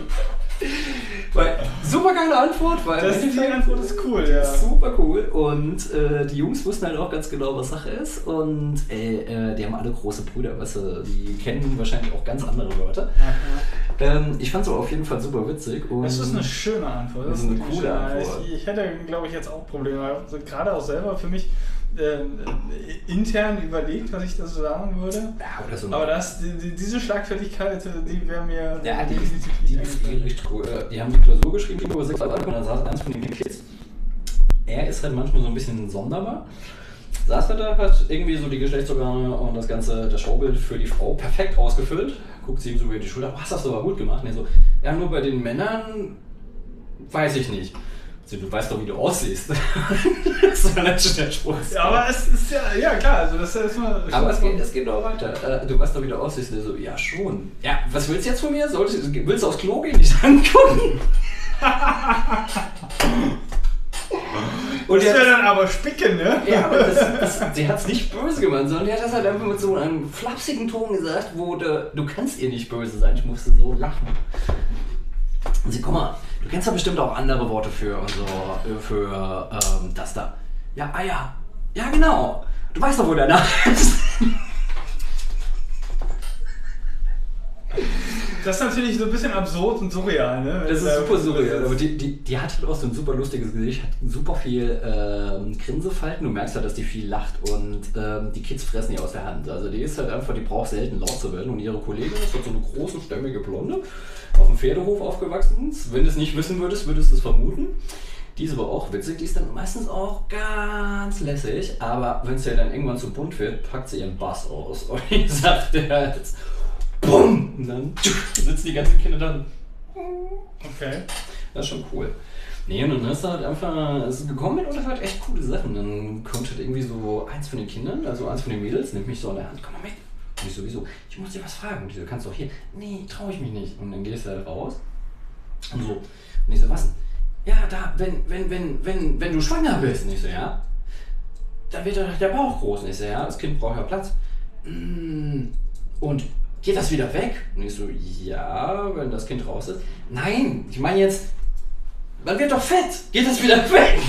Weil, super geile Antwort, weil Das die Antwort ist cool, ja. Super cool. Und äh, die Jungs wussten halt auch ganz genau, was Sache ist. Und äh, äh, die haben alle große Brüder, weißt du, die kennen wahrscheinlich auch ganz andere Wörter. Ähm, ich fand es aber auf jeden Fall super witzig. Und Das ist eine schöne Antwort. Das ist eine wirklich coole. Antwort. Ich, ich hätte, glaube ich, jetzt auch Probleme. Also gerade auch selber für mich äh, intern überlegt, was ich dazu sagen würde. ja, oder so Aber das, die, die, diese Schlagfertigkeit, die wäre mir Ja, die, die, nicht die. Äh, Die haben die Klausur geschrieben, über sechs Jahre und dann saß eins von den Kids. Er ist halt manchmal so ein bisschen sonderbar. Saß er da, hat irgendwie so die Geschlechtsorgane und das ganze, das Schaubild für die Frau perfekt ausgefüllt. Guckt sie ihm so über die Schulter, was hast du aber gut gemacht? Und er so, ja, nur bei den Männern weiß ich nicht. So, du weißt doch, wie du aussiehst. [laughs] das war natürlich der Spaß. Ja, aber es ist ja, ja klar, also das ist erstmal. Aber es geht, es geht noch weiter. Äh, du weißt doch, wie du aussiehst. Und so, ja, schon. Ja, was willst du jetzt von mir? Solltest, willst du aufs Klo gehen? Nicht [laughs] angucken? Und Das wäre dann aber spicken, ne? ja, aber das, das, sie hat es nicht böse gemeint, sondern die hat das halt einfach mit so einem flapsigen Ton gesagt, wo du, du kannst ihr nicht böse sein. Ich musste so lachen. Und sie, guck mal, du kennst ja bestimmt auch andere Worte für, so, äh, für ähm, das da. Ja, ah ja. Ja, genau. Du weißt doch, wo der Name [laughs] ist. Das ist natürlich so ein bisschen absurd und surreal, ne? Das ist super surreal. Aber die, die, die hat halt auch so ein super lustiges Gesicht, hat super viel ähm, Grinsefalten. Du merkst halt, dass die viel lacht und ähm, die Kids fressen ihr aus der Hand. Also die ist halt einfach, die braucht selten laut zu werden. Und ihre Kollegin ist halt so eine große, stämmige Blonde, auf dem Pferdehof aufgewachsen. Wenn du es nicht wissen würdest, würdest du es vermuten. Die ist aber auch witzig, die ist dann meistens auch ganz lässig, aber wenn es ja dann irgendwann zu bunt wird, packt sie ihren Bass aus [laughs] und ich sagte jetzt BUM! Und dann sitzen die ganzen Kinder dann Okay. das ist schon cool. Nee, und dann ist halt einfach es ist gekommen mit und halt echt coole Sachen. Dann kommt halt irgendwie so eins von den Kindern, also eins von den Mädels, nimmt mich so an der Hand, komm mal mit. Und ich sowieso, ich muss dir was fragen. Und die so, kannst du auch hier? Nee, traue ich mich nicht. Und dann gehst du halt raus. Und so. Und ich so, was? Ja, da, wenn, wenn, wenn, wenn, wenn du schwanger bist. Und ich so, ja. Dann wird doch der Bauch groß. Und ich so, ja, das Kind braucht ja Platz. Mm, Und geht das wieder weg? Und ich so, ja, wenn das Kind raus ist. Nein, ich meine jetzt, man wird doch fett. Geht das wieder [laughs] weg?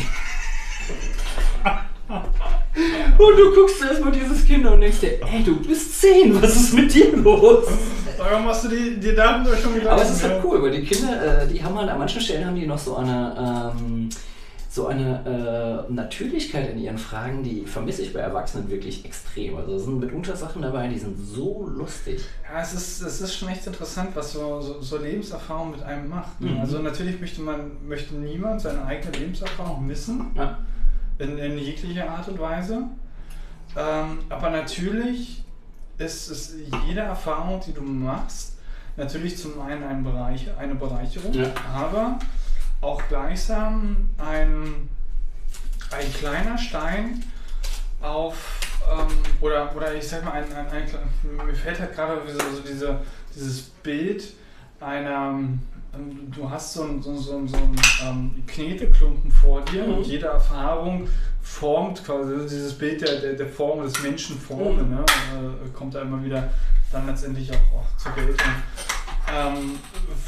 Und du guckst erstmal dieses Kind und denkst dir, ey, du bist 10, was ist mit dir los? Warum hast du die, dir darüber schon gedacht? Aber es ist halt cool, weil die Kinder, äh, die haben halt an manchen Stellen haben die noch so eine, ähm, so eine äh, Natürlichkeit in ihren Fragen, die vermisse ich bei Erwachsenen wirklich extrem. Also es sind mitunter Sachen dabei, die sind so lustig. Ja, es ist, es ist schon echt interessant, was so, so, so Lebenserfahrung mit einem macht. Ne? Mhm. Also natürlich möchte man möchte niemand seine eigene Lebenserfahrung missen, Ja. in, in jeglicher Art und Weise. Ähm, aber natürlich ist es jede Erfahrung, die du machst, natürlich zum einen ein Bereich, eine Bereicherung, Ja. aber auch gleichsam ein, ein kleiner Stein auf, ähm, oder, oder ich sag mal, ein, ein, ein, mir fällt halt gerade so, diese, dieses Bild einer, ähm, du hast so einen so, ein- so, ein- so ähm, Kneteklumpen vor dir Mhm. und jede Erfahrung formt quasi also dieses Bild der, der, der Form des Menschen formen, Mhm. ne? äh, kommt da immer wieder dann letztendlich auch, auch zur Geltung. Ähm,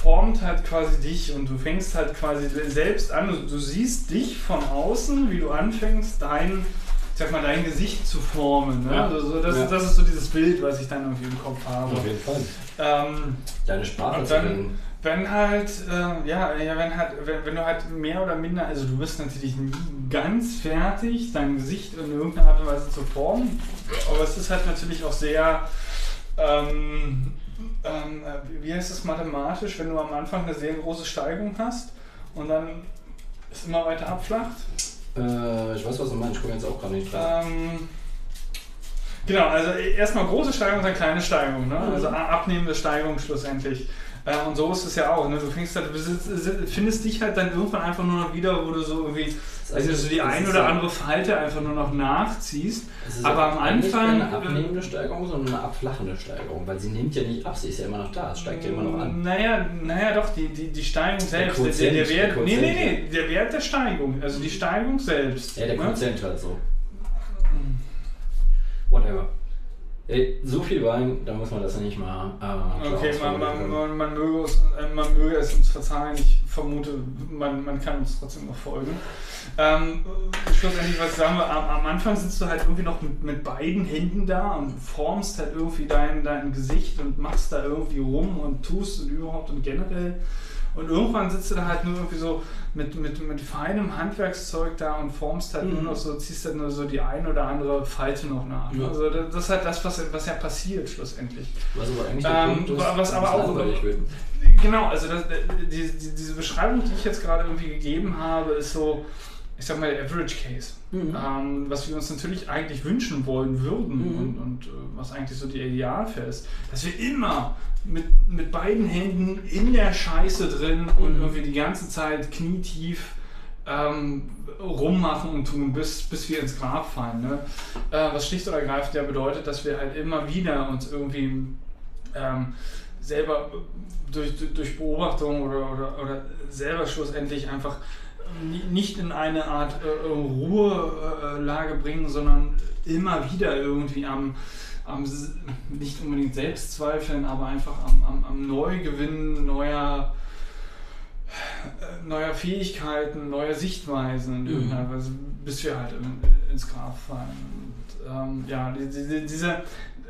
formt halt quasi dich und du fängst halt quasi selbst an, du, du siehst dich von außen, wie du anfängst, dein, sag mal, dein Gesicht zu formen. Ne? Ja. Also so, das, Ja. das ist so dieses Bild, was ich dann irgendwie im Kopf habe. jeden Fall. Ähm, Deine Sprache Und zu dann-. Wenn halt, äh, ja, ja, wenn halt, wenn, wenn du halt mehr oder minder, also du bist natürlich nie ganz fertig, dein Gesicht in irgendeiner Art und Weise zu formen, aber es ist halt natürlich auch sehr, ähm, ähm, wie heißt es mathematisch, wenn du am Anfang eine sehr große Steigung hast und dann es immer weiter abflacht. Äh, ich weiß, was du meinst, ich komme jetzt auch gerade nicht klar. Ähm, genau, also erstmal große Steigung, dann kleine Steigung, ne? Mhm. also abnehmende Steigung schlussendlich. Äh, und so ist es ja auch. Ne? Du fängst halt, findest dich halt dann irgendwann einfach nur noch wieder, wo du so irgendwie also so die Das ein ist oder andere Falte einfach nur noch nachziehst. Ist aber am Anfang, keine abnehmende Steigerung, sondern eine abflachende Steigerung, weil sie nimmt ja nicht ab, sie ist ja immer noch da, es steigt ja immer noch an. Naja, naja doch, die, die, die Steigung selbst. Der, Quotient, der, der Wert, nee, Quotient, nee, nee, der Wert der Steigung, also die Steigung selbst. Ja, der ne? Quotient halt so. Whatever. Ey, so viel Wein, da muss man das ja nicht mal. Äh, Okay, man, man, man, man, möge es, äh, man möge es uns verzeihen. Ich vermute, man, man kann uns trotzdem noch folgen. Ähm, äh, schlussendlich, was sagen wir, am, am Anfang sitzt du halt irgendwie noch mit, mit beiden Händen da und formst halt irgendwie dein, dein Gesicht und machst da irgendwie rum und tust und überhaupt und generell. Und irgendwann sitzt du da halt nur irgendwie so mit, mit, mit feinem Handwerkszeug da und formst halt nur Mhm. noch so, ziehst halt nur so die ein oder andere Falte noch nach. Ja. Also das, das ist halt das, was, was ja passiert schlussendlich. Was aber eigentlich Ähm, ist, was aber auch-. Genau, also das, die, die, diese Beschreibung, die ich jetzt gerade irgendwie gegeben habe, ist so, ich sag mal, der Average Case. Mhm. Ähm, was wir uns natürlich eigentlich wünschen wollen würden Mhm. und, und äh, was eigentlich so die Idealfälle ist, dass wir immer mit, mit beiden Händen in der Scheiße drin und Mhm. irgendwie die ganze Zeit knietief ähm, rummachen und tun, bis, bis wir ins Grab fallen. Ne? Äh, was schlicht oder ergreifend ja bedeutet, dass wir halt immer wieder uns irgendwie ähm, selber durch, durch Beobachtung oder, oder, oder selber schlussendlich einfach nicht in eine Art äh, Ruhelage bringen, sondern immer wieder irgendwie am, am nicht unbedingt Selbstzweifeln, aber einfach am, am, am Neugewinn neuer äh, neuer Fähigkeiten, neuer Sichtweisen Mhm. Weise, bis wir halt in, ins Grab fallen. Und, ähm, ja, die, die, diese,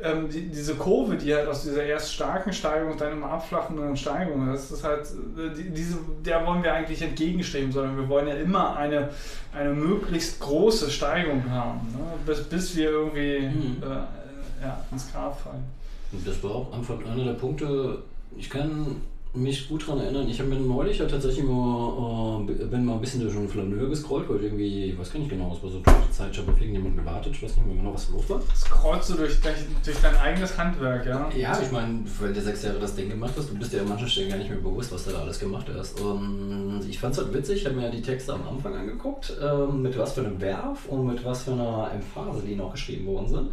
ähm, die, diese Kurve, die halt aus dieser erst starken Steigung dann immer abflachenden Steigung, das ist halt, äh, die, diese, der wollen wir eigentlich entgegenstreben, sondern wir wollen ja immer eine, eine möglichst große Steigung haben, ne? bis, bis wir irgendwie Mhm. äh, ja, ins Grab fallen. Und das war auch einfach einer der Punkte, ich kann mich gut daran erinnern, ich habe mir neulich ja tatsächlich mal, äh, bin mal ein bisschen durch einen Flaneur gescrollt, weil irgendwie, ich weiß gar nicht genau, es war so durch die Zeit, ich habe auf irgendjemanden gewartet, ich weiß nicht mehr genau, was los war. Kreuzt du durch, durch, dein eigenes Handwerk, ja? Ja, ich meine, weil du sechs Jahre das Ding gemacht hast, du bist dir an manchen Stellen gar nicht mehr bewusst, was du da alles gemacht hast. Und ich fand es halt witzig, ich habe mir die Texte am Anfang angeguckt, ähm, mit was für einem Verb und mit was für einer Emphase die noch geschrieben worden sind.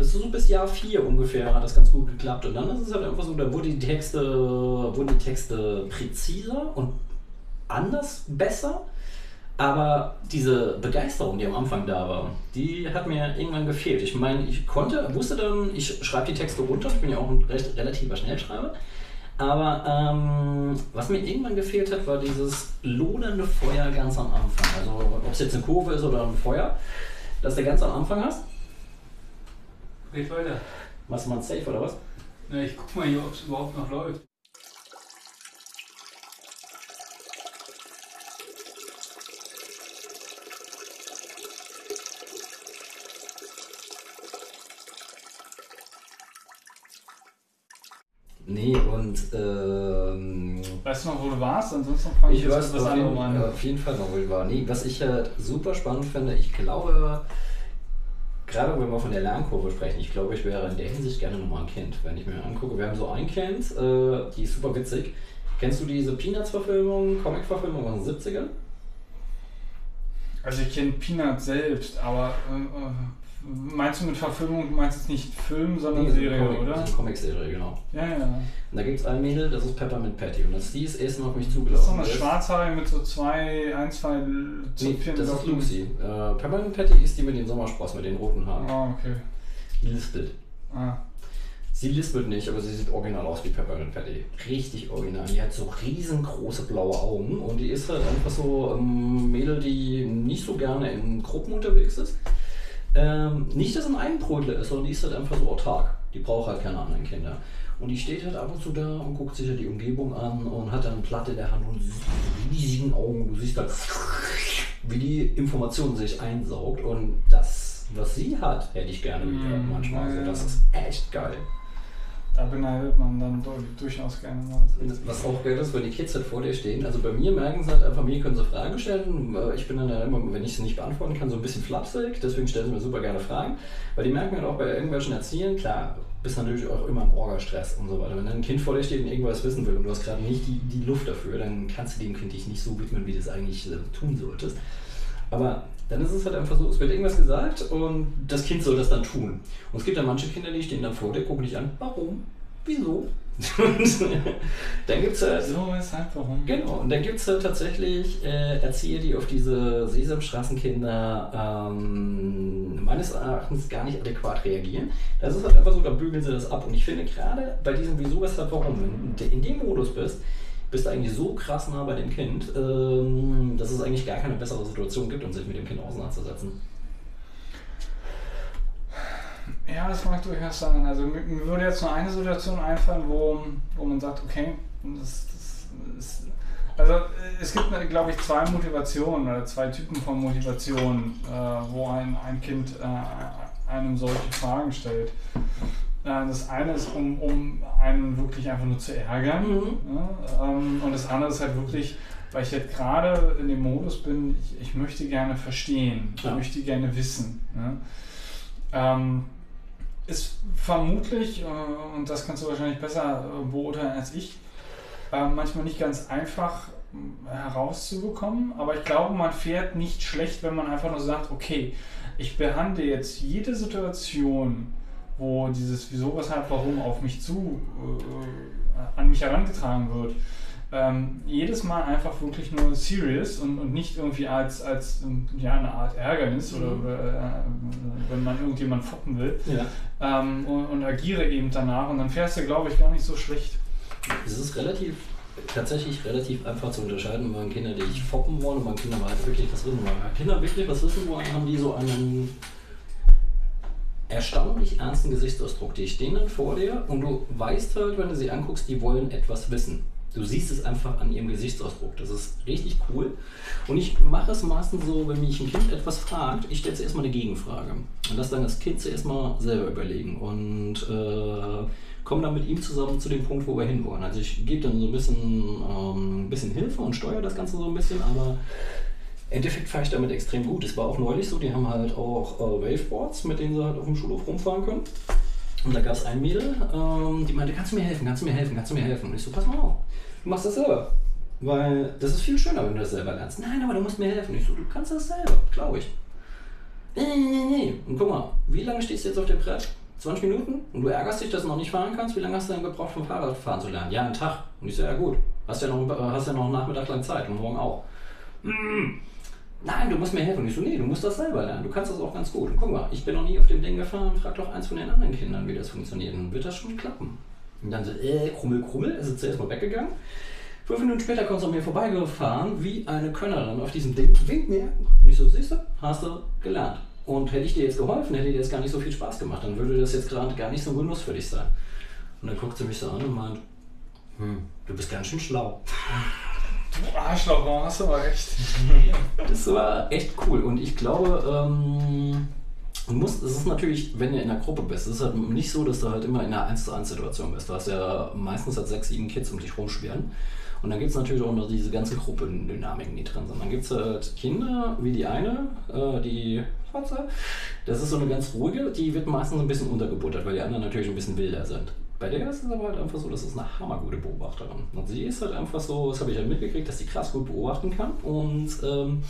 Das so bis Jahr 4 ungefähr hat das ganz gut geklappt. Und dann ist es halt einfach so, da wurden die Texte, wurden die Texte präziser und anders besser. Aber diese Begeisterung, die am Anfang da war, die hat mir irgendwann gefehlt. Ich meine, ich konnte, wusste dann, ich schreibe die Texte runter, ich bin ja auch ein recht, relativer Schnellschreiber. Aber ähm, was mir irgendwann gefehlt hat, war dieses lodernde Feuer ganz am Anfang. Also ob es jetzt eine Kurve ist oder ein Feuer, das du ganz am Anfang hast. Geht weiter. Machst du mal ein Safe oder was? Na, ich guck mal hier, ob es überhaupt noch läuft. Nee, und ähm, Weißt du noch, wo du warst? Ansonsten fange ich Ich jetzt weiß was auf jeden, anderem an. auf jeden Fall noch, wo ich war. Nee, was ich halt super spannend finde, ich glaube, gerade wenn wir von der Lernkurve sprechen, ich glaube, ich wäre in der Hinsicht gerne nochmal ein Kind. Wenn ich mir angucke, wir haben so ein Kind, äh, die ist super witzig. Kennst du diese Peanuts-Verfilmung, Comic-Verfilmung aus den 70ern? Also ich kenne Peanut selbst, aber äh, äh, meinst du mit Verfilmung, du meinst jetzt nicht Film, sondern Nee, Serie, Comic- oder? so eine Comic-Serie, genau. Ja, ja. Und da gibt es ein Mädel, das ist Peppermint Patty. Und das die ist erst mal auf mich Das ist zugelaufen. so eine Schwarzhaarige mit so zwei, ein, zwei Nee, Zöpfchen. das ist. Lucy. Äh, Peppermint Patty ist die mit den Sommersprossen, mit den roten Haaren. Ah, okay. Die lispelt. Ah. Sie lispelt nicht, aber sie sieht original aus wie Peppermint Patty. Richtig original. Die hat so riesengroße blaue Augen und die ist halt einfach so ein Mädel, die nicht so gerne in Gruppen unterwegs ist. Ähm, nicht, dass ein Eigenbrötler ist, sondern die ist halt einfach so autark. Die braucht halt keine anderen Kinder. Und die steht halt ab und zu da und guckt sich halt die Umgebung an und hat dann eine Platte in der Hand und riesigen Augen. Du siehst halt, wie die Information sich einsaugt. Und das, was sie hat, hätte ich gerne wieder Mhm, manchmal. Also ja. das ist echt geil. Da beneidet man dann du- durchaus gerne mal. Was auch geil ist, wenn die Kids halt vor dir stehen. Also bei mir merken sie halt einfach, mir können sie Fragen stellen. Äh, Ich bin dann ja immer, wenn ich sie nicht beantworten kann, so ein bisschen flapsig. Deswegen stellen sie mir super gerne Fragen. Weil die merken halt auch bei irgendwelchen Erziehern, klar, bist natürlich auch immer im Orga-Stress und so weiter. Wenn dann ein Kind vor dir steht und irgendwas wissen will und du hast gerade nicht die, die Luft dafür, dann kannst du dem Kind dich nicht so widmen, wie du es eigentlich äh, tun solltest. Aber dann ist es halt einfach so, es wird irgendwas gesagt und das Kind soll das dann tun. Und es gibt dann manche Kinder, die stehen dann vor dir, gucken dich an, warum? Wieso? [laughs] Und dann gibt es halt So ist halt warum. Genau, und dann gibt es halt tatsächlich äh, Erzieher, die auf diese Sesamstraßenkinder ähm, meines Erachtens gar nicht adäquat reagieren. Das ist halt einfach so, da bügeln sie das ab. Und ich finde gerade bei diesem Wieso, weshalb, warum, wenn du in dem Modus bist, bist eigentlich so krass nah bei dem Kind, ähm, dass es eigentlich gar keine bessere Situation gibt, um sich mit dem Kind auseinanderzusetzen. Ja, das mag durchaus sein. Also mir, würde jetzt nur eine Situation einfallen, wo, wo man sagt, okay, das, das ist, also es gibt, glaube ich, zwei Motivationen oder zwei Typen von Motivationen, äh, wo ein, ein Kind äh, einem solche Fragen stellt. Das eine ist, um, um einen wirklich einfach nur zu ärgern. Mhm. Ja, ähm, und das andere ist halt wirklich, weil ich jetzt gerade in dem Modus bin, ich, ich möchte gerne verstehen, ich Ja. möchte gerne wissen. Ja. Ähm, ist vermutlich, äh, und das kannst du wahrscheinlich besser äh, beurteilen als ich, äh, manchmal nicht ganz einfach mh, herauszubekommen, aber ich glaube, man fährt nicht schlecht, wenn man einfach nur sagt, okay, ich behandle jetzt jede Situation, wo dieses Wieso, Weshalb, Warum auf mich zu, äh, an mich herangetragen wird, ähm, jedes Mal einfach wirklich nur serious und, und nicht irgendwie als, als ja, eine Art Ärgernis oder, Mhm. oder äh, wenn man irgendjemand foppen will Ja. ähm, und, und agiere eben danach und dann fährst du, glaube ich, gar nicht so schlecht. Es ist relativ, tatsächlich relativ einfach zu unterscheiden, wenn Kinder, die dich foppen wollen und wenn Kinder mal wirklich was wissen wollen. Wenn Kinder wirklich was wissen wollen, haben die so einen erstaunlich ernsten Gesichtsausdruck. Die stehen dann vor dir und du weißt halt, wenn du sie anguckst, die wollen etwas wissen. Du siehst es einfach an ihrem Gesichtsausdruck. Das ist richtig cool. Und ich mache es meistens so, wenn mich ein Kind etwas fragt, ich stelle zuerst mal eine Gegenfrage. Und lasse dann das Kind zuerst mal selber überlegen. Und äh, komme dann mit ihm zusammen zu dem Punkt, wo wir hinwollen. Also ich gebe dann so ein bisschen, ähm, bisschen Hilfe und steuere das Ganze so ein bisschen, aber Endeffekt fahre ich damit extrem gut. Es war auch neulich so, die haben halt auch äh, Waveboards, mit denen sie halt auf dem Schulhof rumfahren können. Und da gab es ein Mädel, ähm, die meinte, kannst du mir helfen, kannst du mir helfen, kannst du mir helfen? Und ich so, pass mal auf, du machst das selber. Weil das ist viel schöner, wenn du das selber lernst. Nein, aber du musst mir helfen. Ich so, du kannst das selber, glaube ich. Nee, nee, nee. Und guck mal, wie lange stehst du jetzt auf dem Brett? 20 Minuten? Und du ärgerst dich, dass du noch nicht fahren kannst? Wie lange hast du denn gebraucht, vom Fahrrad fahren zu lernen? Ja, einen Tag. Und ich so, ja gut, hast ja noch, äh, hast ja noch einen Nachmittag lang Zeit und morgen auch. Mm. Nein, du musst mir helfen. Und ich so, nee, du musst das selber lernen. Du kannst das auch ganz gut. Und guck mal, ich bin noch nie auf dem Ding gefahren. Frag doch eins von den anderen Kindern, wie das funktioniert. Dann wird das schon klappen. Und dann so, äh, Krummel, Krummel, ist jetzt zuerst mal weggegangen. Fünf Minuten später kommt sie an mir vorbeigefahren, wie eine Könnerin auf diesem Ding. Winkt mir. Und ich so, siehst du, hast du gelernt. Und hätte ich dir jetzt geholfen, hätte dir jetzt gar nicht so viel Spaß gemacht. Dann würde das jetzt gerade gar nicht so ein Genuss für dich sein. Und dann guckt sie mich so an und meint, hm, du bist ganz schön schlau. Du Arschloch, warum hast du aber recht? Das war echt cool und ich glaube, ähm, du musst, es ist natürlich, wenn du in einer Gruppe bist, es ist halt nicht so, dass du halt immer in einer 1 zu 1 Situation bist. Du hast ja meistens halt sechs, sieben Kids um dich rumschwirren. Und dann gibt es natürlich auch noch diese ganzen Gruppendynamiken, die drin sind. Dann gibt es halt Kinder, wie die eine, äh, die Fotze. Das ist so eine ganz ruhige, die wird meistens ein bisschen untergebuttert, weil die anderen natürlich ein bisschen wilder sind. Bei der ist es aber halt einfach so, das ist eine hammergute Beobachterin. Und sie ist halt einfach so, das habe ich halt mitgekriegt, dass sie krass gut beobachten kann. Und ähm,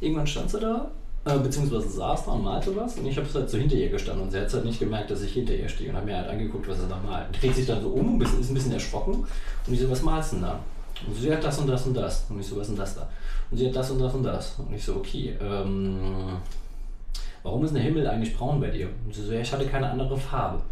irgendwann stand sie da, äh, beziehungsweise saß da und malte was. Und ich habe halt so hinter ihr gestanden. Und sie hat halt nicht gemerkt, dass ich hinter ihr stehe. Und hat mir halt angeguckt, was sie da malt. Dreht sich dann so um, ist ein bisschen erschrocken. Und ich so, was malst du denn da? Und sie hat das und das und das. Und ich so, was ist denn das da? Und sie hat das und das und das. Und ich so, okay, ähm, warum ist der Himmel eigentlich braun bei dir? Und sie so, ja, ich hatte keine andere Farbe.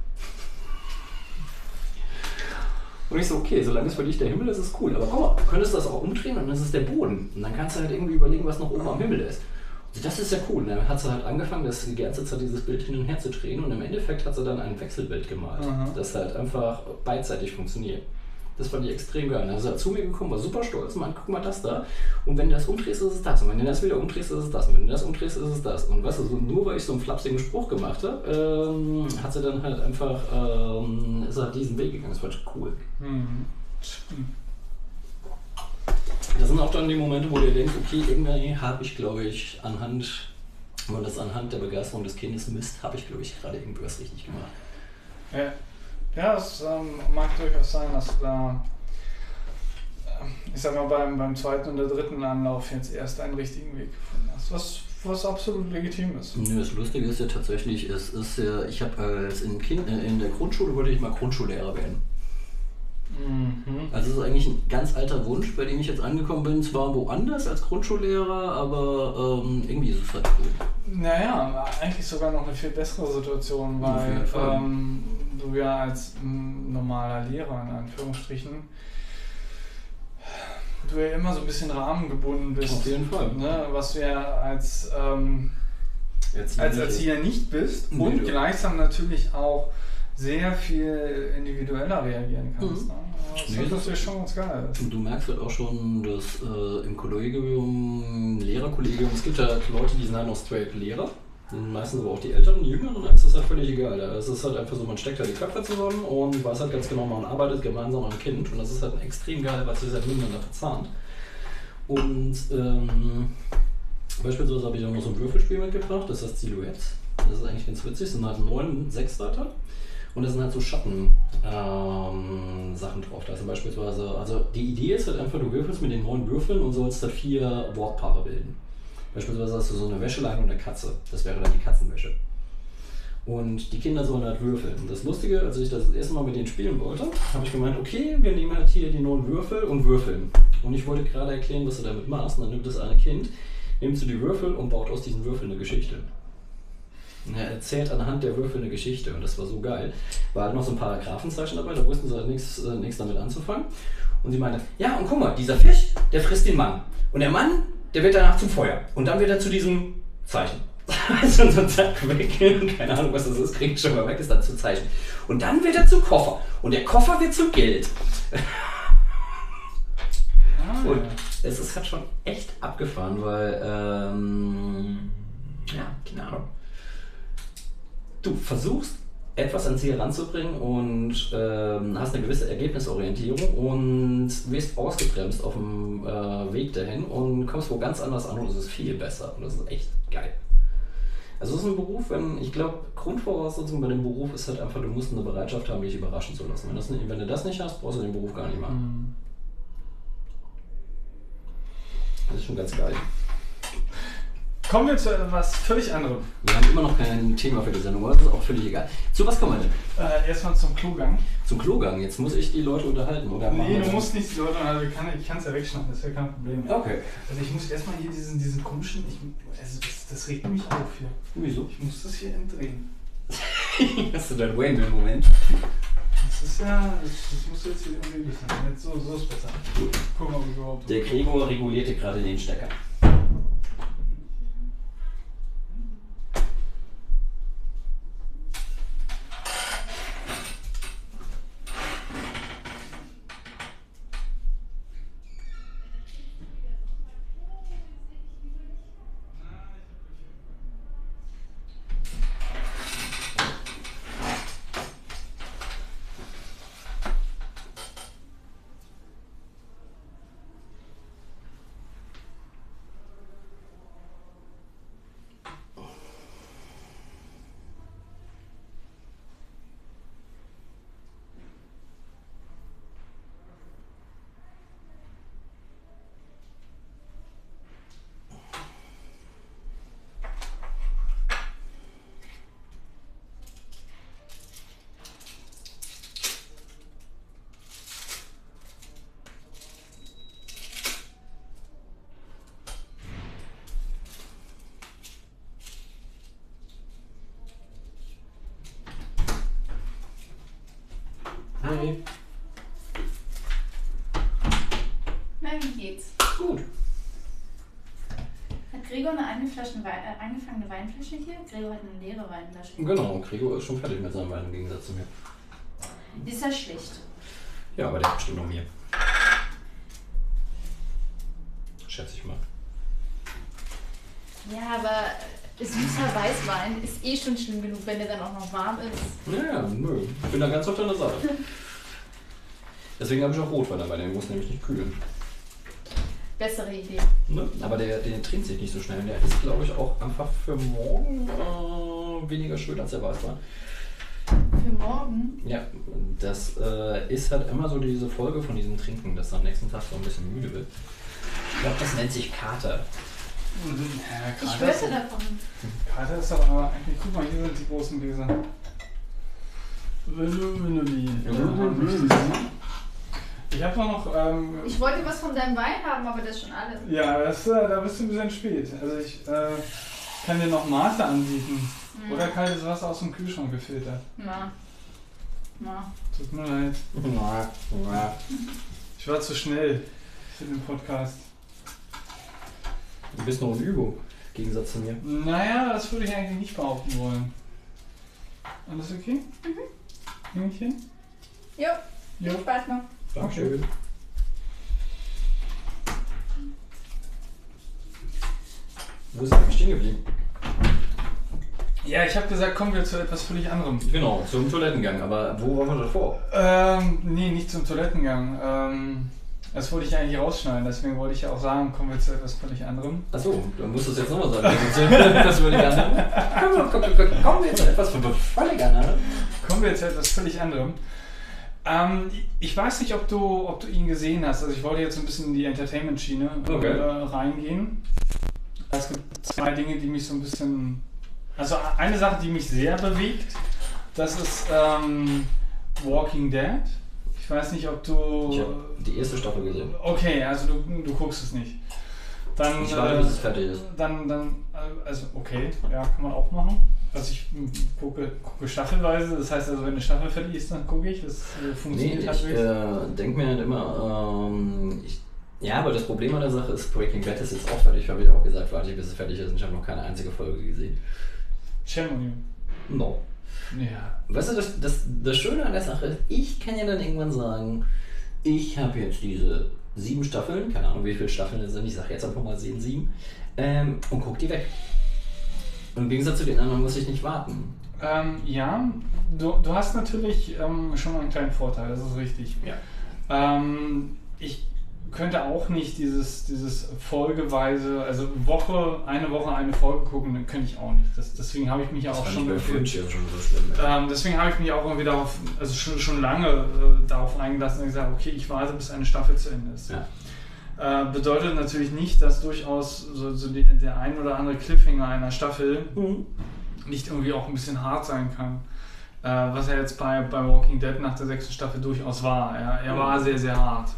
Und ich so, okay, solange es für dich der Himmel ist, ist es cool. Aber guck mal, du könntest das auch umdrehen und dann ist es der Boden. Und dann kannst du halt irgendwie überlegen, was noch oben am Himmel ist. Also das ist ja cool. Dann hat sie halt angefangen, das die ganze Zeit dieses Bild hin und her zu drehen und im Endeffekt hat sie dann ein Wechselbild gemalt, Aha. das halt einfach beidseitig funktioniert. Das fand ich extrem geil. Dann ist er zu mir gekommen, war super stolz, meint, guck mal das da. Und wenn du das umdrehst, ist es das. Und wenn du das wieder umdrehst, ist es das. Und wenn du das umdrehst, ist es das. Und weißt du, so, nur weil ich so einen flapsigen Spruch gemacht habe, ähm, hat sie dann halt einfach, ähm, ist halt diesen Weg gegangen. Das fand ich cool. Mhm. Das sind auch dann die Momente, wo du denkst, okay, irgendwie habe ich, glaube ich, anhand, wenn man das anhand der Begeisterung des Kindes misst, habe ich, glaube ich, gerade irgendwas richtig gemacht. Ja, ja es ähm, mag durchaus sein, dass da, ähm, ich sag mal, beim, beim zweiten und der dritten Anlauf jetzt erst einen richtigen Weg gefunden hast, was, was absolut legitim ist. Nö, das Lustige ist ja tatsächlich, es ist ja, ich habe als in, kind, äh, in der Grundschule wollte ich mal Grundschullehrer werden. Mhm. Also es ist eigentlich ein ganz alter Wunsch, bei dem ich jetzt angekommen bin, zwar woanders als Grundschullehrer, aber ähm, irgendwie ist es halt cool. Naja, eigentlich sogar noch eine viel bessere Situation, weil ähm, du ja als normaler Lehrer in Anführungsstrichen du ja immer so ein bisschen rahmengebunden bist. Auf jeden Fall. Ne, was du ja als, ähm, Jetzt als Erzieher nicht bist Nee, und du- gleichsam natürlich auch sehr viel individueller reagieren kannst. Mhm. Ne? Das Nee, ist das- natürlich schon ganz geil. Du merkst halt auch schon, dass äh, im Kollegium, Lehrerkollegium, es gibt halt Leute, die sind halt noch straight Lehrer. Meistens aber auch die Älteren, die Jüngeren, ist das halt völlig egal. Es ist halt einfach so, man steckt halt die Köpfe zusammen und weiß halt ganz genau, man arbeitet gemeinsam am Kind. Und das ist halt extrem geil, weil sie halt miteinander verzahnt. Und ähm, beispielsweise habe ich auch noch so ein Würfelspiel mitgebracht, das heißt Silhouette. Das ist eigentlich ganz witzig, es sind halt neun Sechsseiter. Und da sind halt so Schatten ähm, Sachen drauf. Ist beispielsweise, also die Idee ist halt einfach, du würfelst mit den neun Würfeln und sollst halt vier Wortpaare bilden. Beispielsweise hast du so eine Wäscheleine und eine Katze. Das wäre dann die Katzenwäsche. Und die Kinder sollen halt würfeln. Und das Lustige, als ich das erste Mal mit denen spielen wollte, habe ich gemeint, okay, wir nehmen halt hier die neun Würfel und würfeln. Und ich wollte gerade erklären, was du damit machst. Und dann nimmt das eine Kind, nimmt du die Würfel und baut aus diesen Würfeln eine Geschichte. Und er erzählt anhand der Würfel eine Geschichte und das war so geil. War halt noch so ein Paragraphenzeichen dabei, da wussten sie halt nichts äh, damit anzufangen. Und sie meinte, ja und guck mal, dieser Fisch, der frisst den Mann. Und der Mann, der wird danach zum Feuer. Und dann wird er zu diesem Zeichen. [laughs] Also so zack, weg, keine Ahnung was das ist, kriegt schon mal weg, ist dann zu Zeichen. Und dann wird er zum Koffer. Und der Koffer wird zu Geld. Ah, Und es ist halt schon echt abgefahren, weil, ähm, ja, keine Ahnung. Du versuchst etwas ans Ziel ranzubringen und ähm, hast eine gewisse Ergebnisorientierung und wirst ausgebremst auf dem äh, Weg dahin und kommst wo ganz anders an und es ist viel besser und das ist echt geil. Also es ist ein Beruf, wenn, ich glaube, Grundvoraussetzung bei dem Beruf ist halt einfach, du musst eine Bereitschaft haben, dich überraschen zu lassen. Wenn, das wenn du das nicht hast, brauchst du den Beruf gar nicht machen. Mhm. Das ist schon ganz geil. Kommen wir zu etwas völlig anderem. Wir haben immer noch kein Thema für die Sendung, aber das ist auch völlig egal. Zu was kommen wir denn? Äh, erstmal zum Klogang. Zum Klogang. Jetzt muss ich die Leute unterhalten, oder? Nee, du musst nicht die Leute, also ich kann kann's ja wegschneiden, das ist ja kein Problem. Okay. Also ich muss erstmal hier diesen, diesen komischen, ich, also das, das regt mich auf hier. Wieso? Ich muss das hier entdrehen. [laughs] Hast du deinen Wayne-Moment? Das ist ja, das, das muss jetzt hier irgendwie wissen. Jetzt so, so ist besser. Gut. Gucken, ob ich überhaupt. Der Gregor regulierte gerade den Stecker. Hi. Na, wie geht's? Gut. Eingeflaschte Wein, äh, eingefangene Weinflasche hier? Gregor hat eine leere Weinflasche. Genau, Gregor ist schon fertig mit seinem Wein im Gegensatz zu mir. Die ist ja schlicht. Ja, aber der hat bestimmt noch mehr. Schätze ich mal. Ja, aber äh, süßer Weißwein ist eh schon schlimm genug, wenn der dann auch noch warm ist. Naja, nö. Ich bin da ganz auf deiner Seite. [laughs] Deswegen habe ich auch Rotwein dabei, der muss nämlich nicht kühlen. Bessere Idee. Ne? Aber der, der trinkt sich nicht so schnell. Der ist, glaube ich, auch einfach für morgen äh, weniger schön als der Weißwein. Für morgen. Ja, das äh, ist halt immer so diese Folge von diesem Trinken, dass du am nächsten Tag so ein bisschen müde wird. Ich glaube, das nennt sich Kater. Ja, Ich Kater ist, hörte davon. Kater ist doch aber eigentlich, guck mal, hier sind die großen Gläser. Wenn du, wenn du die. Ich habe noch, ähm, Ich wollte was von deinem Wein haben, aber das ist schon alles. ja, das, äh, da bist du ein bisschen spät. Also ich äh, kann dir noch Mate anbieten. Hm. Oder kaltes Wasser aus dem Kühlschrank gefiltert. Na. Na. Tut mir leid. Na, na. Ich war zu schnell für den Podcast. Du bist noch in Übung, im Gegensatz zu mir. Naja, das würde ich eigentlich nicht behaupten wollen. Alles okay? Mhm. Hähnchen? Jo, Ja. viel Spaß noch. Dankeschön. Wo ist eigentlich stehen geblieben? Ja, ich habe gesagt, kommen wir zu etwas völlig anderem. Genau, zum Toilettengang. Aber wo waren wir davor? Ähm, nee, nicht zum Toilettengang. Ähm, das wollte ich eigentlich rausschneiden, deswegen wollte ich ja auch sagen, kommen wir zu etwas völlig anderem. Achso, dann musst du es jetzt nochmal sagen. [laughs] Das würde ich gerne. Komm, komm, komm, komm, kommen wir zu etwas völlig anderem. Kommen wir zu etwas völlig anderem. Ähm, ich weiß nicht, ob du, ob du ihn gesehen hast. Also ich wollte jetzt ein bisschen in die Entertainment-Schiene Okay. äh, reingehen. Es gibt zwei Dinge, die mich so ein bisschen... Also eine Sache, die mich sehr bewegt, das ist ähm, Walking Dead. Ich weiß nicht, ob du... Ich habe die erste Staffel gesehen. Okay, also du, du guckst es nicht. Dann, Ich warte, äh, bis es fertig ist. Dann, dann, äh, also okay, ja, kann man auch machen. Also ich gucke, gucke staffelweise, das heißt also, wenn eine Staffel fertig ist, dann gucke ich. Das äh, Nee, funktioniert ich äh, denke mir halt immer, ähm, ich, ja, aber das Problem an der Sache ist, Breaking Bad ist jetzt auch fertig. Ich habe ja auch gesagt, warte, bis es fertig ist und ich habe noch keine einzige Folge gesehen. You. No. Ja. Weißt du, das, das, das Schöne an der Sache ist, ich kann ja dann irgendwann sagen, ich habe jetzt diese sieben Staffeln, keine Ahnung wie viele Staffeln es sind, ich sage jetzt einfach mal sehen sieben, ähm, und guck die weg. Und Im Gegensatz zu den anderen muss ich nicht warten. Ähm, ja, du, du hast natürlich ähm, schon einen kleinen Vorteil, das ist richtig. Ja. Ähm, ich könnte auch nicht dieses, dieses folgeweise, also Woche, eine Woche eine Folge gucken, dann könnte ich auch nicht. Das, deswegen habe ich mich ja auch schon ja schon so schlimm. Ähm, deswegen habe ich mich auch irgendwie darauf, also schon, schon lange äh, darauf eingelassen und gesagt, okay, ich warte, bis eine Staffel zu Ende ist. Ja. Äh, bedeutet natürlich nicht, dass durchaus so, so die, der ein oder andere Cliffhanger einer Staffel nicht irgendwie auch ein bisschen hart sein kann. Äh, was er jetzt bei, bei Walking Dead nach der sechsten Staffel durchaus war. Er, er war sehr, sehr hart.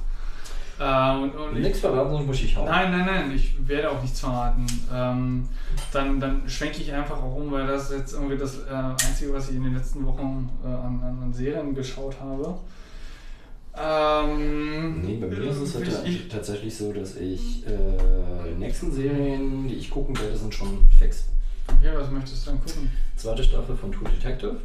Äh, und, und ich, Nichts verraten, sonst muss ich hauen. Nein, nein, nein, ich werde auch nichts verraten. Ähm, dann, dann schwenke ich einfach auch um, weil das ist jetzt irgendwie das äh, Einzige, was ich in den letzten Wochen äh, an, an Serien geschaut habe. Ähm, Nee, bei mir ist es halt ich, ich, tatsächlich so, dass ich äh, die nächsten Serien, die ich gucken werde, sind schon fix. Okay, was möchtest du dann gucken? Zweite Staffel von True Detective.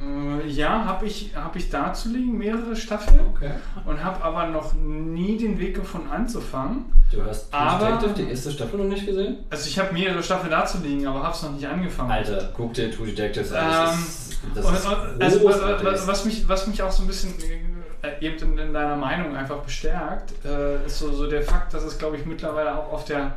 Äh, ja, habe ich, hab ich dazu liegen, mehrere Staffeln. Okay. Und habe aber noch nie den Weg gefunden anzufangen. Du hast True Aber- Detective die erste Staffel noch nicht gesehen? Also ich habe mehrere Staffeln dazu liegen, aber habe es noch nicht angefangen. Alter, guck dir True Detectives an. Ähm, Das ist, das Und, ist also, was, was, mich, was mich auch so ein bisschen eben in, in deiner Meinung einfach bestärkt, äh, ist so, so der Fakt, dass es, glaube ich, mittlerweile auch auf der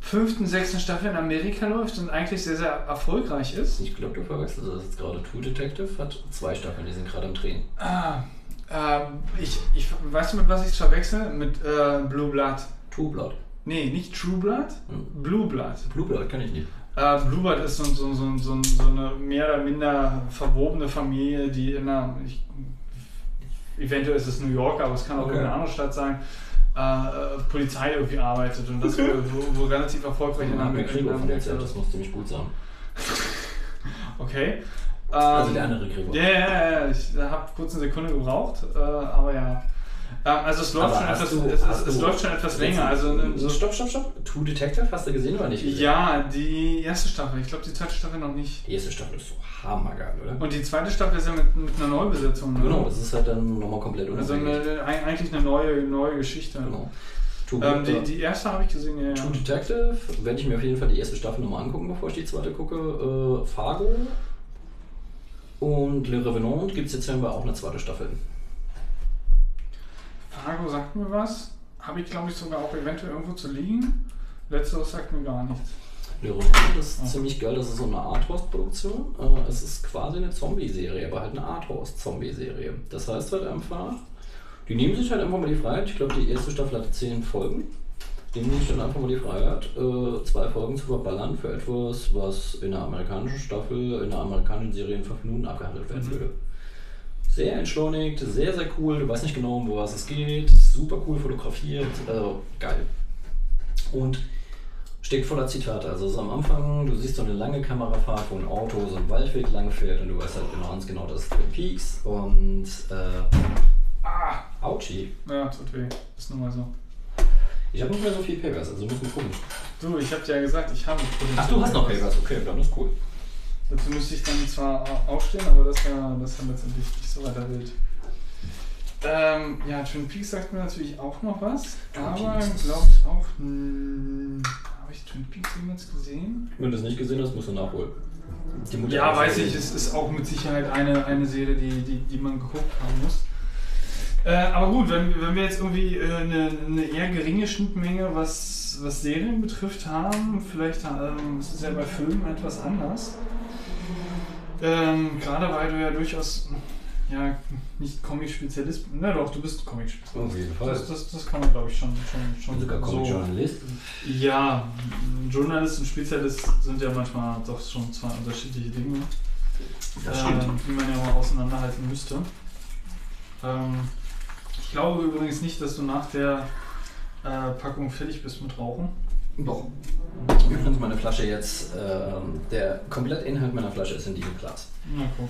fünften, sechsten Staffel in Amerika läuft und eigentlich sehr, sehr erfolgreich ist. Ich glaube, du verwechselst das jetzt gerade. True Detective hat zwei Staffeln, die sind gerade am Drehen. Ah, ähm, ich, ich, weißt du, mit was ich es verwechsel? Mit äh, Blue Blood. True Blood. Nee, nicht True Blood, Hm. Blue Blood. Blue Blood kann ich nicht. Äh, Blue Blood ist so, so, so, so, so eine mehr oder minder verwobene Familie, die in einer, ich, eventuell ist es New York, aber es kann auch Okay. irgendeine andere Stadt sein, äh, äh, Polizei irgendwie arbeitet und das [laughs] wo, wo relativ erfolgreich in Amerika. Das muss ziemlich gut sein. [laughs] Okay. Also Ähm, der andere Gregor. Ja, ja, ja, ich habe kurz eine Sekunde gebraucht, äh, aber ja. Ähm, also es läuft, schon etwas, du- es, es, es läuft schon etwas länger. Also, ne, so, stopp, stopp, stopp. True Detective hast du gesehen oder nicht? gesehen? ja, die erste Staffel. Ich glaube, die zweite Staffel noch nicht. Die erste Staffel ist so hammergeil, oder? Und die zweite Staffel ist ja mit, mit einer Neubesetzung. Ne? Genau, das ist halt dann nochmal komplett Also unabhängig. eine, ein- eigentlich eine neue, neue Geschichte. Genau. Ähm, die, die erste habe ich gesehen, ja. ja. True Detective werde ich mir auf jeden Fall die erste Staffel nochmal angucken, bevor ich die zweite gucke. Äh, Fargo und Le Revenant gibt es jetzt scheinbar auch eine zweite Staffel. Fargo sagt mir was. Habe ich, glaube ich, sogar auch eventuell irgendwo zu liegen. Letzteres sagt mir gar nichts. Revenant ist Ah. ziemlich geil, das ist so eine Arthouse-Produktion. Äh, es ist quasi eine Zombie-Serie, aber halt eine Arthouse-Zombie-Serie. Das heißt halt einfach, die nehmen sich halt einfach mal die Freiheit. Ich glaube, die erste Staffel hatte 10 Folgen. Die nehmen sich dann einfach mal die Freiheit, äh, zwei Folgen zu verballern für etwas, was in einer amerikanischen Staffel, in einer amerikanischen Serie in 5 Minuten abgehandelt werden Mhm. würde. Sehr entschleunigt, sehr, sehr cool. Du weißt nicht genau, um was es geht. Super cool fotografiert. Äh, geil. Und steckt voller Zitate. Also so am Anfang, du siehst so eine lange Kamerafahrt, wo ein Auto so einen Waldweg lang fährt und du weißt halt genau, ganz genau, das ist Twin Peaks und äh, Ah! Auchi. Ja, tut weh. Ist nun mal so. Ich habe nicht mehr so viel Papers, also müssen wir gucken. Du, ich habe dir ja gesagt, ich habe. Ach, du hast noch Papers, okay, dann ist cool. Dazu müsste ich dann zwar au- aufstehen, aber das war, das war letztendlich nicht so weiter wild. Ähm, ja, Twin Peaks sagt mir natürlich auch noch was, Twin aber glaube ich auch. Hm, habe ich Twin Peaks jemals gesehen? Wenn du es nicht gesehen hast, musst du nachholen. Ja, weiß ich, es ist auch mit Sicherheit eine, eine Serie, die, die, die man geguckt haben muss. Äh, aber gut, wenn, wir- wenn wir jetzt irgendwie äh, eine, eine eher geringe Schnittmenge, was, was Serien betrifft, haben, vielleicht ähm, ist es ja bei Filmen etwas anders. Ähm, Gerade weil du ja durchaus ja, nicht Comic-Spezialist bist. Na doch, du bist Comic-Spezialist. Auf jeden Fall. Das, das, das kann man, glaube ich, schon, schon, schon sogar so. Comic-Journalist. Ja, Journalist und Spezialist sind ja manchmal doch schon zwei unterschiedliche Dinge, ähm, die man ja mal auseinanderhalten müsste. Ähm, ich glaube übrigens nicht, dass du nach der äh, Packung fertig bist mit Rauchen. Doch. Übrigens meine Flasche jetzt, ähm, der Komplettinhalt meiner Flasche ist in diesem Glas. Na guck.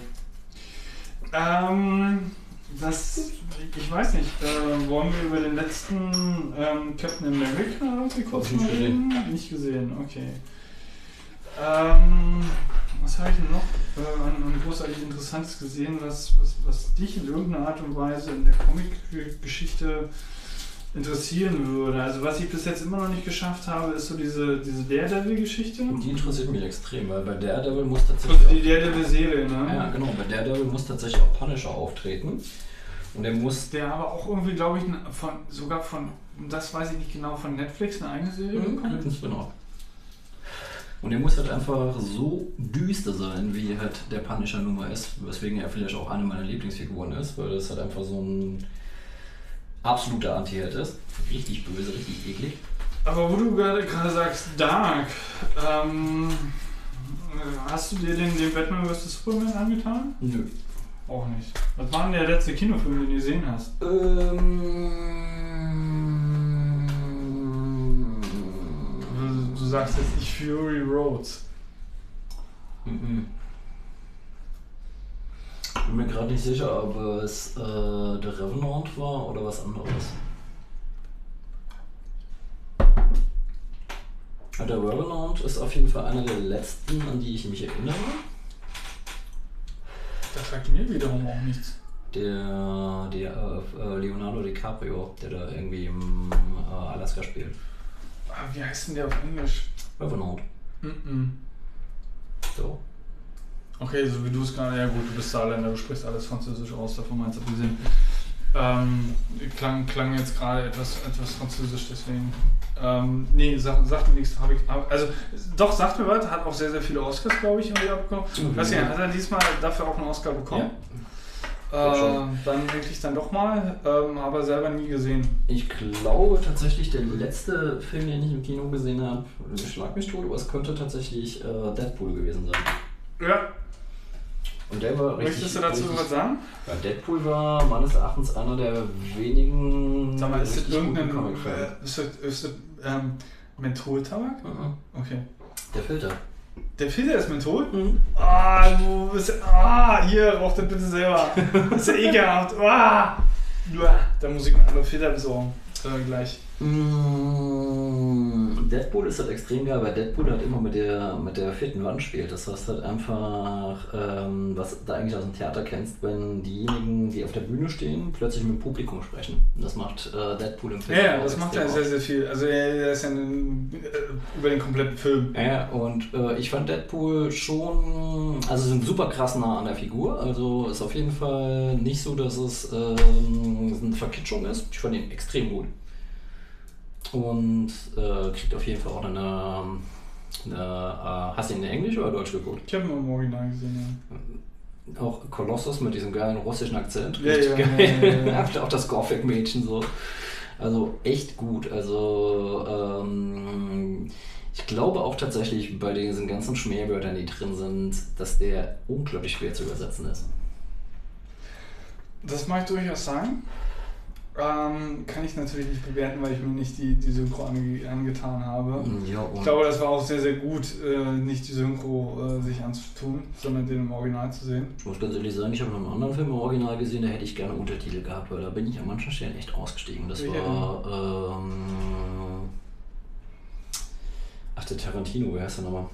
Ähm, das, ich weiß nicht, äh, wollen wir über den letzten ähm, Captain America irgendwie kurz nicht reden? Nicht gesehen, okay. Ähm, was habe ich denn noch äh, an, an großartig Interessantes gesehen, was, was, was dich in irgendeiner Art und Weise in der Comic-Geschichte interessieren würde? Also was ich bis jetzt immer noch nicht geschafft habe, ist so diese, diese Daredevil-Geschichte. Und die interessiert mich extrem, weil bei Daredevil muss Also tatsächlich. die Daredevil-Serie, ne? Ja, genau. Bei Daredevil muss tatsächlich auch Punisher auftreten. Und er muss. Der aber auch irgendwie, glaube ich, von, sogar von, das weiß ich nicht genau, von Netflix eine eigene Serie Mhm, bekommen. Spin-off. Und er muss halt einfach so düster sein, wie halt der Punisher nun mal ist, weswegen er vielleicht auch eine meiner Lieblingsfiguren ist, weil das halt einfach so ein absoluter Anti-Held ist. Richtig böse, richtig eklig. Aber wo du gerade gerade sagst, Dark, ähm, hast du dir den, den Batman vs. Superman angetan? Nö. Auch nicht. Was war denn der letzte Kinofilm, den du gesehen hast? Ähm. Du, du sagst jetzt nicht Fury Roads. Mhm. Bin mir gerade nicht sicher, ob es äh, der Revenant war oder was anderes. Der Revenant ist auf jeden Fall einer der letzten, an die ich mich erinnere. Das sagt mir wiederum auch nichts. Der, der äh, Leonardo DiCaprio, der da irgendwie im äh, Alaska spielt. Ah, wie heißt denn der auf Englisch? Revenant. Mhm. So. Okay, so wie du es gerade, ja gut, du bist Saarländer, du sprichst alles Französisch aus, davon meinst du abgesehen. Ähm, klang, klang jetzt gerade etwas, etwas Französisch, deswegen. Ähm, nee, sagt, sagt mir nichts, habe ich. hab- Also, doch, sagt mir was, hat auch sehr, sehr viele Oscars, glaube ich, irgendwie abbekommen. Mhm. Weiß nicht, hat er diesmal dafür auch einen Oscar bekommen? glaub Äh, dann wirklich dann doch mal, ähm, aber selber nie gesehen. Ich glaube tatsächlich, der letzte Film, den ich im Kino gesehen habe, schlag mich tot, aber es könnte tatsächlich äh, Deadpool gewesen sein. Ja, Und der war richtig. möchtest du dazu richtig, was sagen? Ja, Deadpool war meines Erachtens einer der wenigen. Sag mal, ist das irgendein. Äh, ist das, ist das ähm, Mentholtabak? Mhm. Okay. Der Filter. Der Filter ist Menthol? Ah, du bist. Ah, hier, rauch das bitte selber. Das ist ja ekelhaft. Ah. Da muss ich mir andere Filter besorgen. Äh, gleich. Mm, Deadpool ist halt extrem geil, weil Deadpool halt immer mit der, mit der vierten Wand spielt. Das heißt halt einfach, ähm, was du eigentlich aus dem Theater kennst, wenn diejenigen, die auf der Bühne stehen, plötzlich mit dem Publikum sprechen. Und das macht äh, Deadpool im Film. Ja, das macht er sehr, sehr viel. Also er, ist ja ein, äh, über den kompletten Film. Ja, und äh, ich fand Deadpool schon, also sind super krass nah an der Figur. Also ist auf jeden Fall nicht so, dass es ähm, eine Verkitschung ist. Ich fand ihn extrem gut. Und äh, kriegt auf jeden Fall auch eine. eine äh, hast du ihn in Englisch oder Deutsch geguckt? Ich habe ihn im Original gesehen, Auch Kolossus mit diesem geilen russischen Akzent. Ja, Richtig ja, geil. ja, ja, ja. [laughs] auch das Gothic-Mädchen so. Also echt gut. Also ähm, ich glaube auch tatsächlich bei diesen ganzen Schmähwörtern, die drin sind, dass der unglaublich schwer zu übersetzen ist. ja. Das mag ich durchaus sein. Ähm, kann ich natürlich nicht bewerten, weil ich mir nicht die, die Synchro ange angetan habe. Ja, Ich glaube, das war auch sehr, sehr gut, äh, nicht die Synchro äh, sich anzutun, sondern den im Original zu sehen. ich muss ganz ehrlich sagen, ich habe noch einen anderen Film im Original gesehen, da hätte ich gerne Untertitel gehabt, weil da bin ich an manchen Stellen echt ausgestiegen. Das Welcher war. Ähm, ach, der Tarantino, wer heißt der nochmal?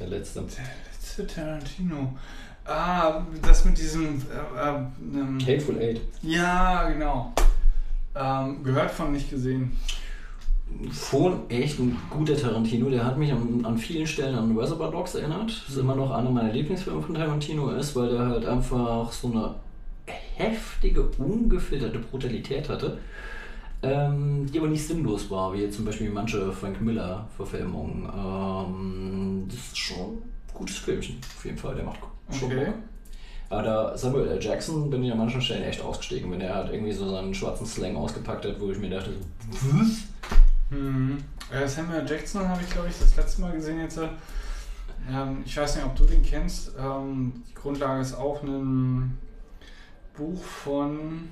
Der letzte. Der letzte Tarantino. Ah, das mit diesem. Äh, äh, ähm, Hateful Eight. Ja, genau. Ähm, gehört von nicht gesehen. Schon echt ein guter Tarantino. Der hat mich an, an vielen Stellen an Reservoir Dogs erinnert. Das ist immer noch einer meiner Lieblingsfilme von Tarantino ist, weil der halt einfach so eine heftige, ungefilterte Brutalität hatte, ähm, die aber nicht sinnlos war, wie zum Beispiel manche Frank Miller-Verfilmungen. Ähm, das ist schon ein gutes Filmchen, auf jeden Fall. Der macht schon Okay. Bock. Aber da Samuel L. Jackson bin ich an manchen Stellen echt ausgestiegen, wenn er halt irgendwie so seinen schwarzen Slang ausgepackt hat, wo ich mir dachte, so, was? Mhm. Äh, Samuel Jackson habe ich, glaube ich, das letzte Mal gesehen jetzt. äh, Ähm, ich weiß nicht, ob du den kennst. Ähm, die Grundlage ist auch ein Buch von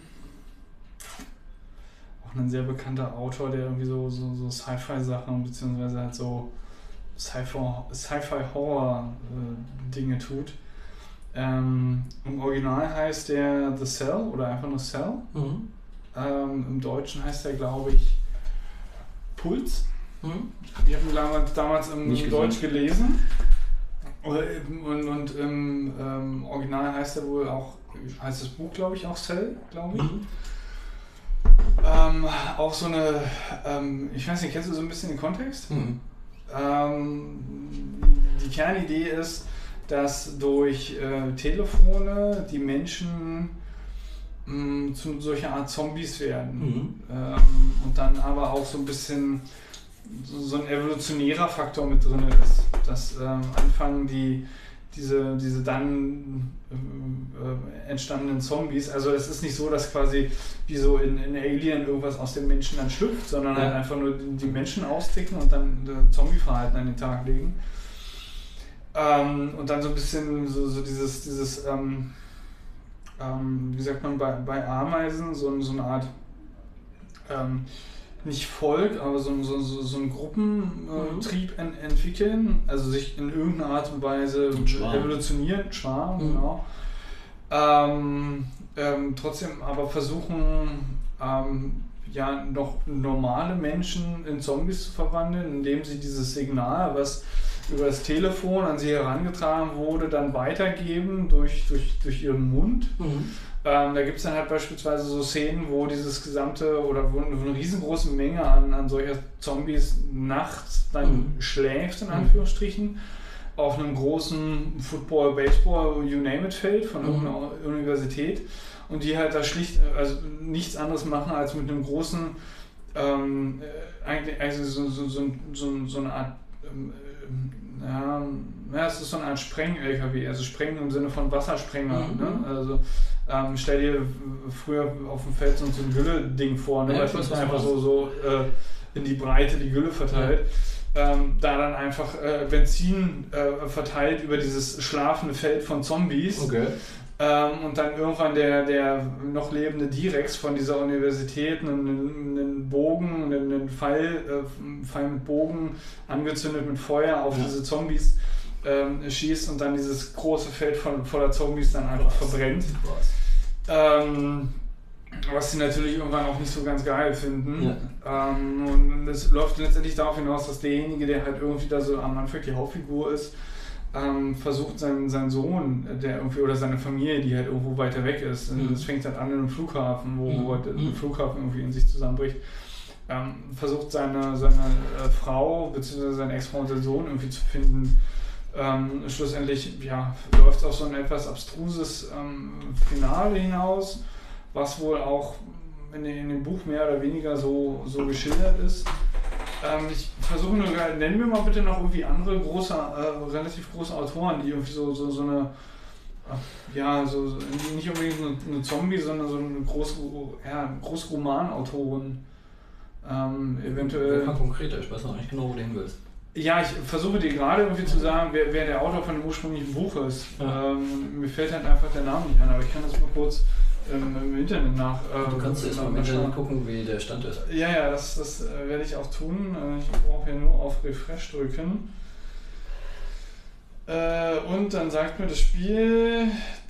auch ein sehr bekannter Autor, der irgendwie so, so, so Sci-Fi-Sachen beziehungsweise halt so Sci-Fi- Sci-Fi-Horror-Dinge tut. Ähm, Im Original heißt der The Cell oder einfach nur Cell. Mhm. Ähm, Im Deutschen heißt der, glaube ich, Puls. Mhm. Ich habe ihn damals, damals im Nicht gesehen. Deutsch gelesen. Und, und im ähm, Original heißt er wohl auch, heißt das Buch, glaube ich, auch Cell, glaube ich. Mhm. Ähm, auch so eine, ähm, ich weiß nicht, kennst du so ein bisschen den Kontext? Mhm. Ähm, die Kernidee ist, dass durch äh, Telefone die Menschen mh, zu solcher Art Zombies werden. Mhm. Ähm, und dann aber auch so ein bisschen so, so ein evolutionärer Faktor mit drin ist. Dass ähm, anfangen die diese, diese dann ähm, äh, entstandenen Zombies, also es ist nicht so, dass quasi wie so in, in Alien irgendwas aus den Menschen dann schlüpft, sondern Ja. halt einfach nur die die Menschen austicken und dann äh, Zombie-Verhalten an den Tag legen. Ähm, und dann so ein bisschen so, so dieses, dieses ähm, ähm, wie sagt man, bei, bei Ameisen so, so eine Art, ähm, nicht Volk, aber so, so, so, so einen Gruppentrieb Mhm. en entwickeln, also sich in irgendeiner Art und Weise Schwarm. evolutionieren, Schwarm, Mhm. genau. Ähm, ähm, trotzdem aber versuchen, ja, noch normale Menschen in Zombies zu verwandeln, indem sie dieses Signal, was über das Telefon an sie herangetragen wurde, dann weitergeben durch, durch, durch ihren Mund. Mhm. Ähm, da gibt es dann halt beispielsweise so Szenen, wo dieses gesamte oder wo eine, riesengroße Menge an, an solcher Zombies nachts dann Mhm. schläft, in Mhm. Anführungsstrichen, auf einem großen Football, Baseball, you name it Feld von Mhm. irgendeiner Universität und die halt da schlicht, also nichts anderes machen, als mit einem großen, ähm, äh, eigentlich, also so, so, so, so, eine Art, ähm, ja, ja, es ist so Art Spreng-LKW, also Sprengen im Sinne von Wassersprenger. Mhm. Ne? Also ähm, stell dir früher auf dem Feld so ein Gülle-Ding vor, ne? Ja, was du einfach so, so äh, in die Breite die Gülle verteilt. Ähm, da dann einfach äh, Benzin äh, verteilt über dieses schlafende Feld von Zombies. Okay. Ähm, und dann irgendwann der, der noch lebende Direx von dieser Universität einen, einen Bogen, einen, einen Pfeil, äh, Pfeil mit Bogen angezündet mit Feuer auf Ja. diese Zombies ähm, schießt und dann dieses große Feld von, voller Zombies dann einfach verbrennt. Ähm, was sie natürlich irgendwann auch nicht so ganz geil finden. Ähm, und es läuft letztendlich darauf hinaus, dass derjenige, der halt irgendwie da so am Anfang die Hauptfigur ist, ähm, versucht seinen, seinen Sohn, der irgendwie oder seine Familie, die halt irgendwo weiter weg ist. Mhm. Es fängt halt an in einem Flughafen, wo, Mhm. wo halt der Mhm. Flughafen irgendwie in sich zusammenbricht. Ähm, versucht seine, seine äh, Frau bzw. seine Ex-Frau und seinen Sohn irgendwie zu finden. Ähm, schlussendlich ja, läuft es auf so ein etwas abstruses ähm, Finale hinaus, was wohl auch in, dem- in dem Buch mehr oder weniger so, so geschildert ist. Ähm, ich versuche nur, nennen wir mal bitte noch irgendwie andere große, äh, relativ große Autoren, die irgendwie so, so, so eine, äh, ja, so, so nicht unbedingt eine, eine Zombie, sondern so eine große, ja, große Romanautorin. Ähm, eventuell. Wer konkreter? Ich weiß noch nicht genau, wo du hin willst. Ja, ich versuche dir gerade irgendwie zu sagen, wer, wer der Autor von dem ursprünglichen Buch ist. Ja. Ähm, mir fällt halt einfach der Name nicht ein, aber ich kann das mal kurz ähm, im Internet nach. äh, Du kannst erst mal im. Internet gucken, wie der Stand ist. Ja, ja, das, das äh, werde ich auch tun. Äh, ich brauche ja nur auf Refresh drücken. Äh, und dann sagt mir das Spiel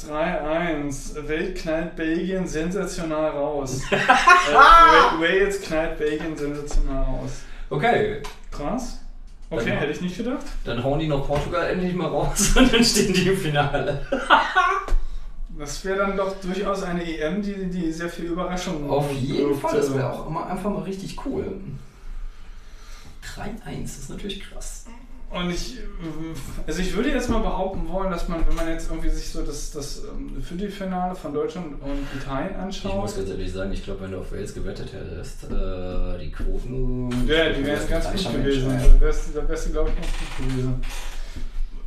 3-1. Welt knallt Belgien sensational raus. [laughs] äh, Wa- Wales knallt Belgien sensational raus. Okay, Krass. Okay, Dann- hätte ich nicht gedacht. dann hauen die noch Portugal endlich mal raus [laughs] und dann stehen die im Finale. [laughs] Das wäre dann doch durchaus eine EM, die, die sehr viel Überraschung Auf jeden. Fall, das wäre auch immer einfach mal richtig cool. 3-1, das ist natürlich krass. Und ich, also ich würde jetzt mal behaupten wollen, dass man, wenn man jetzt irgendwie sich so das, das ähm, Viertelfinale von Deutschland und Italien Ich muss anschaut, ganz ehrlich sagen, ich glaube, wenn du auf Wales gewettet hättest, äh, die Quoten. ja, die wären ganz gut gewesen. Da wärst, da wärst du, glaube ich, noch gut gewesen.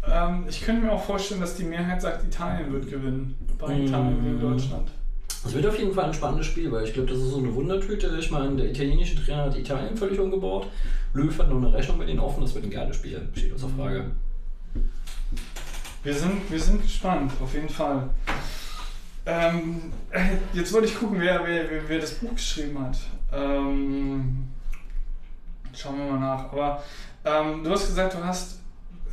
Ähm, ich könnte mir auch vorstellen, dass die Mehrheit sagt, Italien wird gewinnen. Bei Mm. Italien gegen Deutschland. Es wird auf jeden Fall ein spannendes Spiel, weil ich glaube, das ist so eine Wundertüte. Ich meine, der italienische Trainer hat Italien völlig umgebaut. Löw hat noch eine Rechnung mit denen offen, das wird ein geiles Spiel, steht außer Frage. Wir sind, wir sind gespannt, auf jeden Fall. Ähm, äh, jetzt wollte ich gucken, wer, wer, wer, wer das Buch geschrieben hat. Ähm, schauen wir mal nach. Aber ähm, du hast gesagt, du hast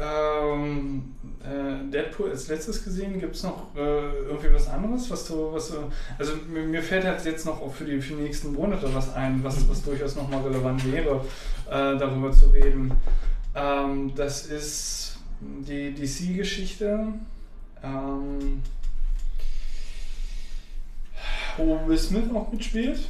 ähm, äh, Deadpool als letztes gesehen. Gibt es noch äh, irgendwie was anderes, was du, was du. Also mir, mir fällt halt jetzt noch auch für die, für die nächsten Monate was ein, was, was durchaus nochmal relevant wäre, äh, darüber zu reden. Ähm, das ist die DC-Geschichte, ähm, wo Will Smith auch mitspielt,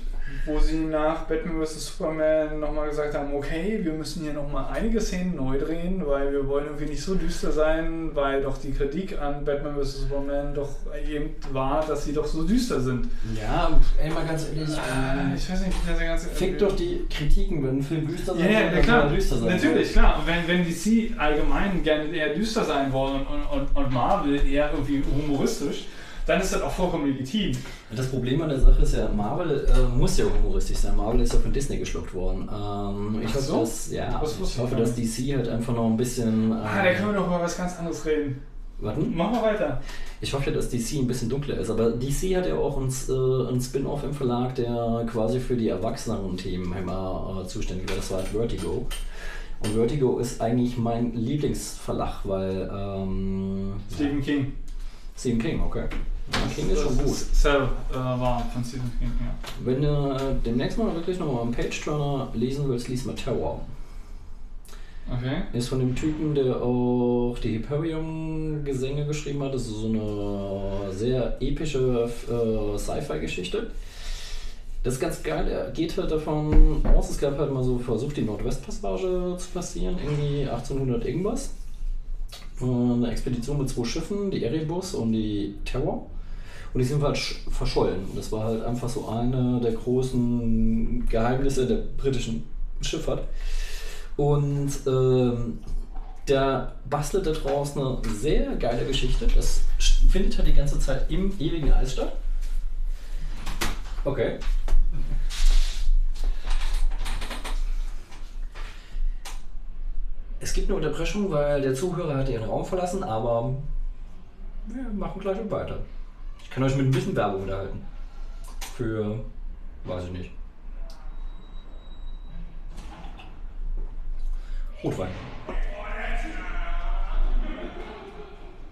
wo sie nach Batman vs. Superman nochmal gesagt haben, okay, wir müssen hier nochmal einige Szenen neu drehen, weil wir wollen irgendwie nicht so düster sein, weil doch die Kritik an Batman vs. Superman doch eben war, dass sie doch so düster sind. Ja, ey, mal ganz ehrlich. Äh, ich weiß nicht, das ganze... Fick doch die Kritiken, wenn ein Film düster Ja, sein ja, soll, dann klar. er düster sein. Natürlich, klar. Und wenn, wenn DC allgemein gerne eher düster sein wollen und, und, und Marvel eher irgendwie humoristisch, dann ist das auch vollkommen legitim. Das Problem an der Sache ist ja, Marvel äh, muss ja humoristisch sein. Marvel ist ja von Disney geschluckt worden. Ähm, ich Ach hoffe, so? dass, ja, ich hoffe, dass DC halt einfach noch ein bisschen. Äh, Ah, da können wir doch über was ganz anderes reden. warten. Machen wir weiter. Ich hoffe ja, dass DC ein bisschen dunkler ist, aber DC hat ja auch ein, äh, ein Spin-off im Verlag, der quasi für die erwachseneren Themen immer äh, zuständig war. Das war halt Vertigo. Und Vertigo ist eigentlich mein Lieblingsverlag, weil ähm, Stephen King. Stephen King, okay. King ist schon gut. Cell äh, war von Stephen King, ja. Wenn du äh, demnächst mal wirklich nochmal einen Page-Turner lesen willst, lies mal Terror. Okay. Ist von dem Typen, der auch die Hyperion-Gesänge geschrieben hat. Das ist so eine sehr epische äh, Sci-Fi-Geschichte. Das ist ganz geil. Er geht halt davon aus, es gab halt mal so versucht, die Nordwestpassage zu passieren, irgendwie 1800 irgendwas. Eine Expedition mit zwei Schiffen, die Erebus und die Terror. Und die sind halt sch- verschollen. Das war halt einfach so eine der großen Geheimnisse der britischen Schifffahrt. Und ähm, der bastelt daraus eine sehr geile Geschichte. Das findet halt die ganze Zeit im ewigen Eis statt. Okay. Es gibt eine Unterbrechung, weil der Zuhörer hat ihren Raum verlassen, aber wir machen gleich weiter. Ich kann euch mit ein bisschen Werbung unterhalten. Für, weiß ich nicht. Rotwein.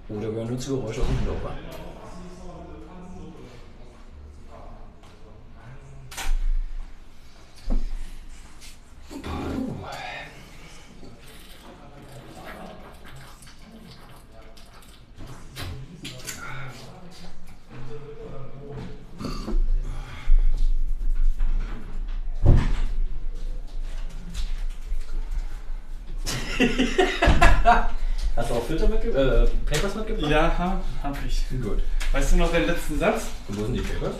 Oder wir hören nur Geräusche aus dem Hintergrund. Hast du auch Filter mitgebracht? Äh, Papers mitgebracht? Ja, ha, hab ich. Gut. Weißt du noch den letzten Satz? Und wo sind die Papers?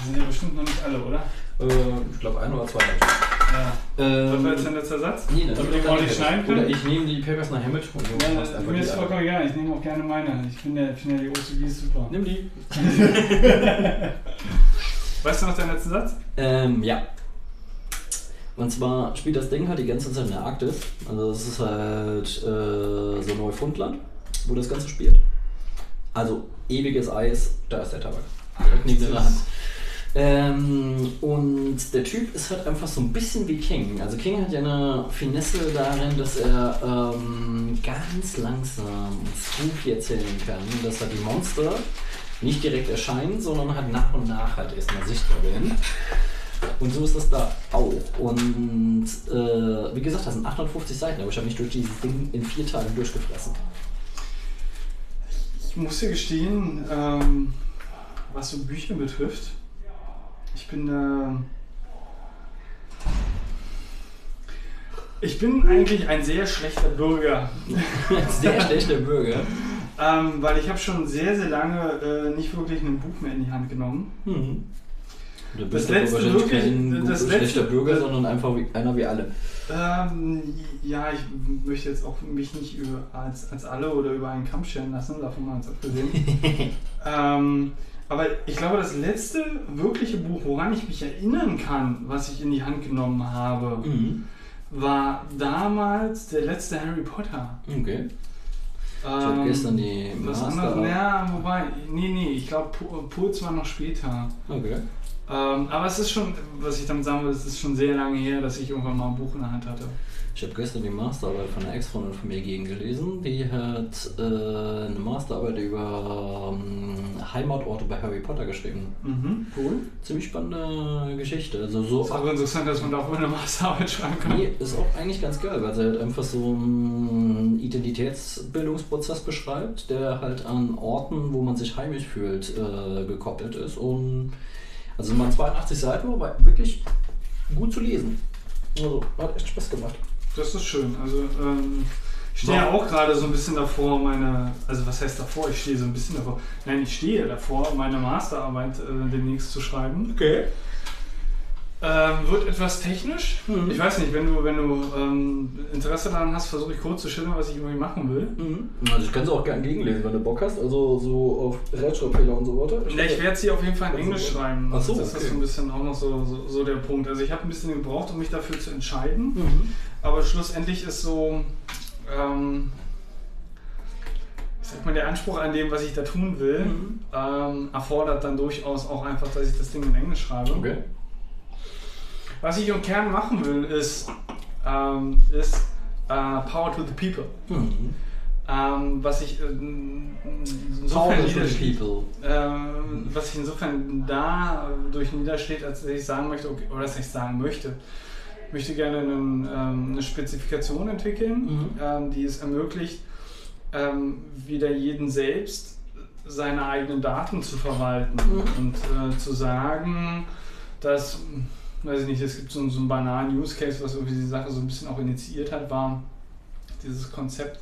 Die sind ja bestimmt noch nicht alle, oder? Äh, ich glaube ein oder zwei. Ja. Ähm, Was war jetzt dein letzter Satz? Nee, dann Damit ich ordentlich keine schneiden Papers. Oder können? ich nehme die Papers nachher mit und du Ja, das, mir ist vollkommen egal. Ich nehme auch gerne meine. Ich finde ja, find ja die OCDs super. Nimm die. [laughs] Weißt du noch deinen letzten Satz? Ähm, ja. Und zwar spielt das Ding halt die ganze Zeit in der Arktis. Also es ist halt äh, so Neufundland, wo das Ganze spielt. Also ewiges Eis, da ist der Tabak. Direkt neben der Hand. Ähm, und der Typ ist halt einfach so ein bisschen wie King. Also King hat ja eine Finesse darin, dass er ähm, ganz langsam und spooky erzählen kann, dass halt die Monster nicht direkt erscheinen, sondern halt nach und nach halt erstmal sichtbar werden. Und so ist das da auch. Und äh, wie gesagt, das sind 850 Seiten, aber ich habe mich durch dieses Ding in vier Tagen durchgefressen. Ich muss dir gestehen, ähm, was so Bücher betrifft, ich bin da. ich bin eigentlich ein sehr schlechter Bürger. Sehr [laughs] schlechter Bürger. Ähm, weil ich habe schon sehr, sehr lange äh, nicht wirklich ein Buch mehr in die Hand genommen. Mhm. Du Das bist aber letzte wahrscheinlich wirklich- kein das schlechter letzte- Bürger, sondern einfach wie, einer wie alle. Ähm, ja, ich möchte jetzt auch mich nicht über, als, als alle oder über einen Kamm scheren lassen, davon mal ganz abgesehen. [laughs] ähm, aber ich glaube, das letzte wirkliche Buch, woran ich mich erinnern kann, was ich in die Hand genommen habe, Mhm. war damals der letzte Harry Potter. Okay. Ich habe gestern die Das Master. andere, ja, wobei, nee, nee, ich glaube, Puls war noch später. Okay. Ähm, aber es ist schon, was ich damit sagen will, es ist schon sehr lange her, dass ich irgendwann mal ein Buch in der Hand hatte. Ich habe gestern die Masterarbeit von einer Ex-Freundin von mir gegengelesen. Die hat äh, eine Masterarbeit über ähm, Heimatorte bei Harry Potter geschrieben. Mhm. Cool. Ziemlich spannende Geschichte. Also so Ist auch interessant, dass man da auch eine Masterarbeit schreiben kann. Nee, ist auch eigentlich ganz geil, weil sie halt einfach so einen Identitätsbildungsprozess beschreibt, der halt an Orten, wo man sich heimisch fühlt, äh, gekoppelt ist. Und also mal 82 Seiten, aber wirklich gut zu lesen. Also hat echt Spaß gemacht. Das ist schön. Also ähm, ich stehe ja auch gerade so ein bisschen davor, meine, also was heißt davor? Ich stehe so ein bisschen davor. Nein, ich stehe davor, meine Masterarbeit äh, demnächst zu schreiben. Okay. Ähm, wird etwas technisch. Mhm. Ich weiß nicht, wenn du, wenn du ähm, Interesse daran hast, versuche ich kurz zu schildern, was ich irgendwie machen will. Mhm. Also ich kann es auch gerne gegenlesen, wenn du Bock hast. Also so auf Rechtschreibfehler und so weiter. Ja, ich werde sie auf jeden Fall in Also, Englisch schreiben. ach so, das ist okay. so ein bisschen auch noch so, so, so der Punkt. Also ich habe ein bisschen gebraucht, um mich dafür zu entscheiden. Mhm. Aber schlussendlich ist so, ähm, ich sag mal, der Anspruch an dem, was ich da tun will, Mhm. ähm, erfordert dann durchaus auch einfach, dass ich das Ding in Englisch schreibe. Okay. Was ich im Kern machen will, ist, ähm, ist äh, Power to the People. Mhm. Ähm, was ich äh, insofern people. Ähm, was sich insofern da durch niedersteht, als dass ich sagen möchte, okay, oder dass ich sagen möchte, ich möchte gerne einen, ähm, eine Spezifikation entwickeln, Mhm. ähm, die es ermöglicht, ähm, wieder jeden selbst seine eigenen Daten zu verwalten Mhm. und äh, zu sagen, dass, weiß ich nicht, es gibt so, einen- so einen banalen Use Case, was irgendwie die Sache so ein bisschen auch initiiert hat, war dieses Konzept,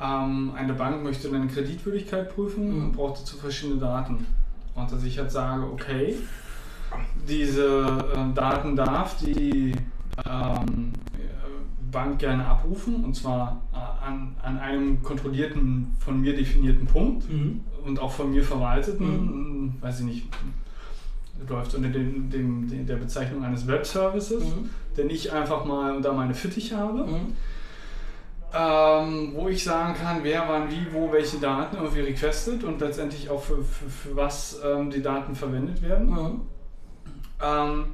ähm, eine Bank möchte eine Kreditwürdigkeit prüfen Mhm. und braucht dazu verschiedene Daten. Und dass ich halt sage, okay, diese äh, Daten darf die ähm, äh, Bank gerne abrufen und zwar äh, an, an einem kontrollierten, von mir definierten Punkt Mhm. und auch von mir verwalteten, weiß ich nicht, läuft unter dem, dem, der Bezeichnung eines Web-Services, Mhm. den ich einfach mal da meine Fittiche habe Mhm. ähm, wo ich sagen kann, wer wann wie, wo welche Daten irgendwie requestet und letztendlich auch für, für, für was ähm, die Daten verwendet werden. Mhm. Ähm,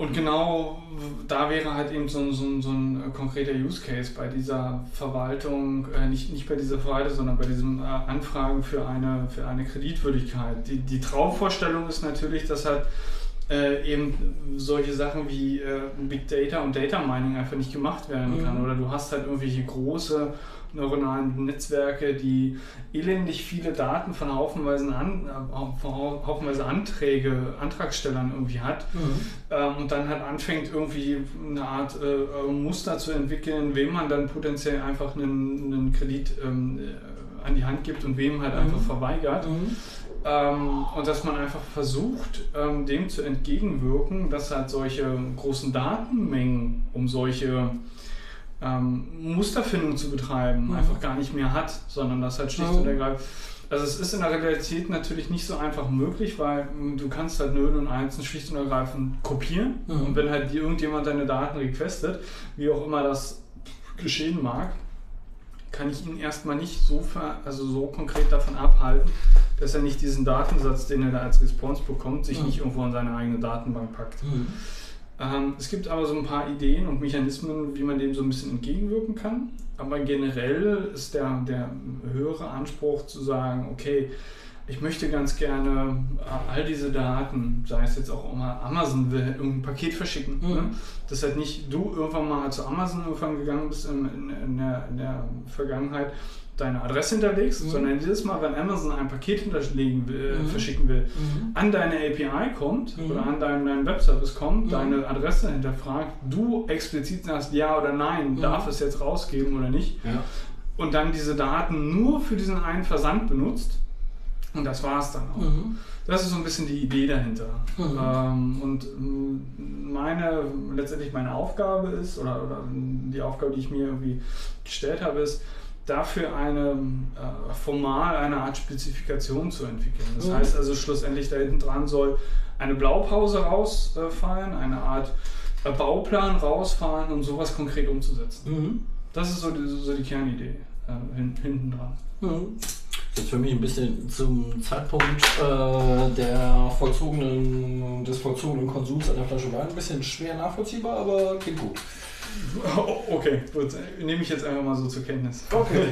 und genau da wäre halt eben so, ein- so, so ein äh, konkreter Use Case bei dieser Verwaltung, äh, nicht, nicht bei dieser Verwaltung, sondern bei diesem äh, Anfragen für eine, für eine Kreditwürdigkeit. Die, die Traumvorstellung ist natürlich, dass halt äh, eben solche Sachen wie äh, Big Data und Data Mining einfach nicht gemacht werden Mhm. kann. Oder du hast halt irgendwelche große neuronalen Netzwerke, die elendig viele Daten von haufenweise, an, äh, von hau- haufenweise Anträge, Antragstellern irgendwie hat ähm, und dann halt anfängt irgendwie eine Art äh, Muster zu entwickeln, wem man dann potenziell einfach einen, einen Kredit ähm, äh, an die Hand gibt und wem halt einfach Mhm. Ähm, und dass man einfach versucht, ähm, dem zu entgegenwirken, dass halt solche großen Datenmengen, um solche ähm, Musterfindung zu betreiben, Mhm. einfach gar nicht mehr hat, sondern das halt schlicht Mhm. und ergreifend. Also es ist in der Realität natürlich nicht so einfach möglich, weil mh, du kannst halt 0 und 1 schlicht und ergreifend kopieren Mhm. und wenn halt irgendjemand deine Daten requestet, wie auch immer das geschehen mag, kann ich ihn erstmal nicht so, ver also so konkret davon abhalten, dass er nicht diesen Datensatz, den er da als Response bekommt, sich Mhm. nicht irgendwo in seine eigene Datenbank packt. Mhm. Ähm, es gibt aber so ein paar Ideen und Mechanismen, wie man dem so ein bisschen entgegenwirken kann. Aber generell ist der, der höhere Anspruch zu sagen, okay, ich möchte ganz gerne äh, all diese Daten, sei es jetzt auch immer Amazon will irgendein Paket verschicken. Mhm. Ne? Dass halt nicht du irgendwann mal zu Amazon irgendwann gegangen bist in, in, in, der, in der Vergangenheit, deine Adresse hinterlegst, Mhm. sondern jedes Mal, wenn Amazon ein Paket hinterlegen will, Mhm. verschicken will, Mhm. an deine API kommt Mhm. oder an deinen, deinen Webservice kommt, Mhm. deine Adresse hinterfragt, du explizit sagst ja oder nein, Mhm. darf es jetzt rausgeben oder nicht Ja. und dann diese Daten nur für diesen einen Versand benutzt und das war es dann auch. Das ist so ein bisschen die Idee dahinter. Ähm, und ähm, meine, letztendlich meine Aufgabe ist, oder, oder die Aufgabe, die ich mir irgendwie gestellt habe, ist, dafür eine äh, formal eine Art Spezifikation zu entwickeln. Das Mhm. heißt also schlussendlich da hinten dran soll eine Blaupause rausfallen, eine Art äh, Bauplan rausfallen, um sowas konkret umzusetzen. Mhm. Das ist so die, so die Kernidee äh, hin, hinten dran. Mhm. Jetzt für mich ein bisschen zum Zeitpunkt äh, der vollzogenen, des vollzogenen Konsums einer Flasche Wein ein bisschen schwer nachvollziehbar, aber klingt gut. Oh, okay, gut. Nehme ich jetzt einfach mal so zur Kenntnis. Okay. [laughs]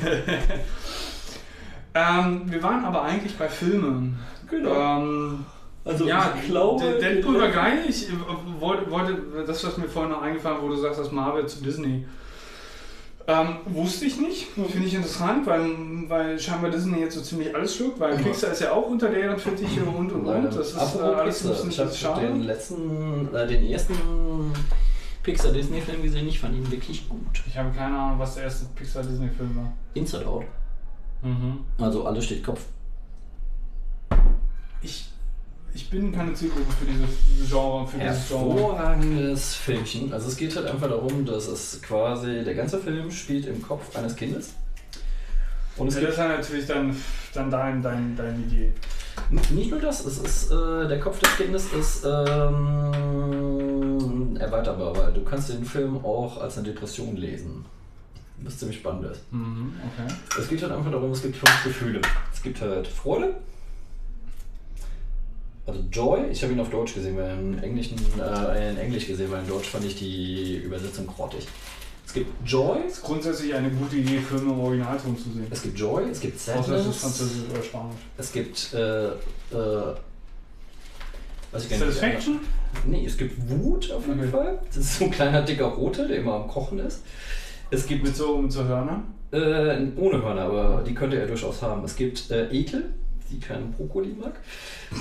Ähm, wir waren aber eigentlich bei Filmen. Genau. Ähm, Also ja, ich glaube, Deadpool war geil. Ich äh, wollte, wollte, das, was mir vorhin noch eingefallen wo du sagst, das Marvel zu Disney. Ähm, wusste ich nicht. Finde ich interessant, weil, weil scheinbar Disney jetzt so ziemlich alles schluckt, weil Ja. Pixar ist ja auch unter deren Fittiche und und und. Das ist äh, Apropos alles ein Pixar, bisschen ich habe schade. den letzten, äh, den ersten Pixar Disney Film gesehen, ich fand ihn wirklich gut. Ich habe keine Ahnung, was der erste Pixar-Disney-Film war. Inside Out. Mhm. Also alles steht Kopf. Ich, ich bin keine Zielgruppe für dieses Genre, für dieses Genre. Hervorragendes Filmchen. Also es geht halt einfach darum, dass es quasi, der ganze Film spielt im Kopf eines Kindes. Und es Ja, gibt das ist ja natürlich dann, dann dein, dein, deine Idee. Nicht nur das, es ist, äh, der Kopf des Kindes ist ähm, erweiterbar, weil du kannst den Film auch als eine Depression lesen. Was ziemlich spannend ist. Mhm, okay. Es geht halt einfach darum, es gibt fünf Gefühle. Es gibt halt Freude, also Joy, ich habe ihn auf Deutsch gesehen, weil im Englischen, äh, in Englisch gesehen, weil in Deutsch fand ich die Übersetzung grottig. Es gibt Joy, Es ist grundsätzlich eine gute Idee, Filme im Originalton zu sehen. es gibt Joy, es gibt Außer es ist Sadness, Französisch oder Spanisch. es gibt äh, äh, weiß ich. Satisfaction? Nee, es gibt Wut auf jeden Okay. Fall. Das ist so ein kleiner dicker Rote, der immer am Kochen ist. Es gibt Mit so, mit so Hörnern? äh, ohne Hörner, aber die könnte er durchaus haben. Es gibt äh, Ekel, die keinen Brokkoli mag.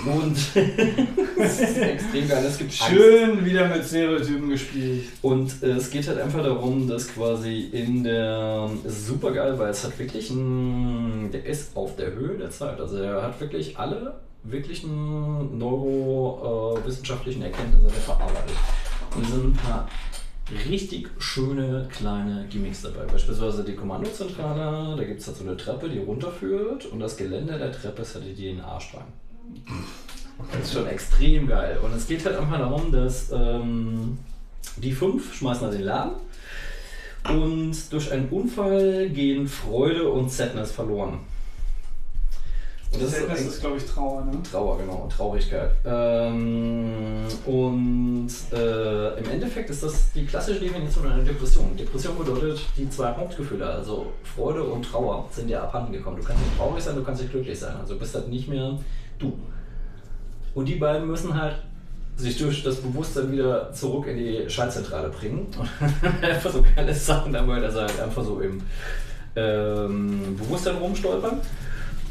Und [laughs] das ist extrem geil. Es gibt Angst. Schön wieder mit Stereotypen gespielt. Und äh, es geht halt einfach darum, dass quasi in der. Es ist super geil, weil es hat wirklich ein. Der ist auf der Höhe der Zeit. Also er hat wirklich alle wirklichen neurowissenschaftlichen Erkenntnisse der verarbeitet. Und es sind ein paar richtig schöne kleine Gimmicks dabei. Beispielsweise die Kommandozentrale, da gibt es halt so eine Treppe, die runterführt und das Geländer der Treppe ist halt die DNA-Strang. Das ist schon extrem geil. Und es geht halt einfach darum, dass ähm, die fünf schmeißen halt den Laden und durch einen Unfall gehen Freude und Sadness verloren. Und das Sadness ist, ist, glaube ich, Trauer, ne? Trauer, genau, Traurigkeit. Ähm, und äh, im Endeffekt ist das die klassische Definition einer Depression. Depression bedeutet die zwei Hauptgefühle, also Freude und Trauer, sind dir abhanden gekommen. Du kannst nicht traurig sein, du kannst nicht glücklich sein. Also du bist halt nicht mehr du. Und die beiden müssen halt sich durch das Bewusstsein wieder zurück in die Schaltzentrale bringen. Und [laughs] einfach so geile Sachen dabei, dass er halt einfach so im ähm, Bewusstsein rumstolpern.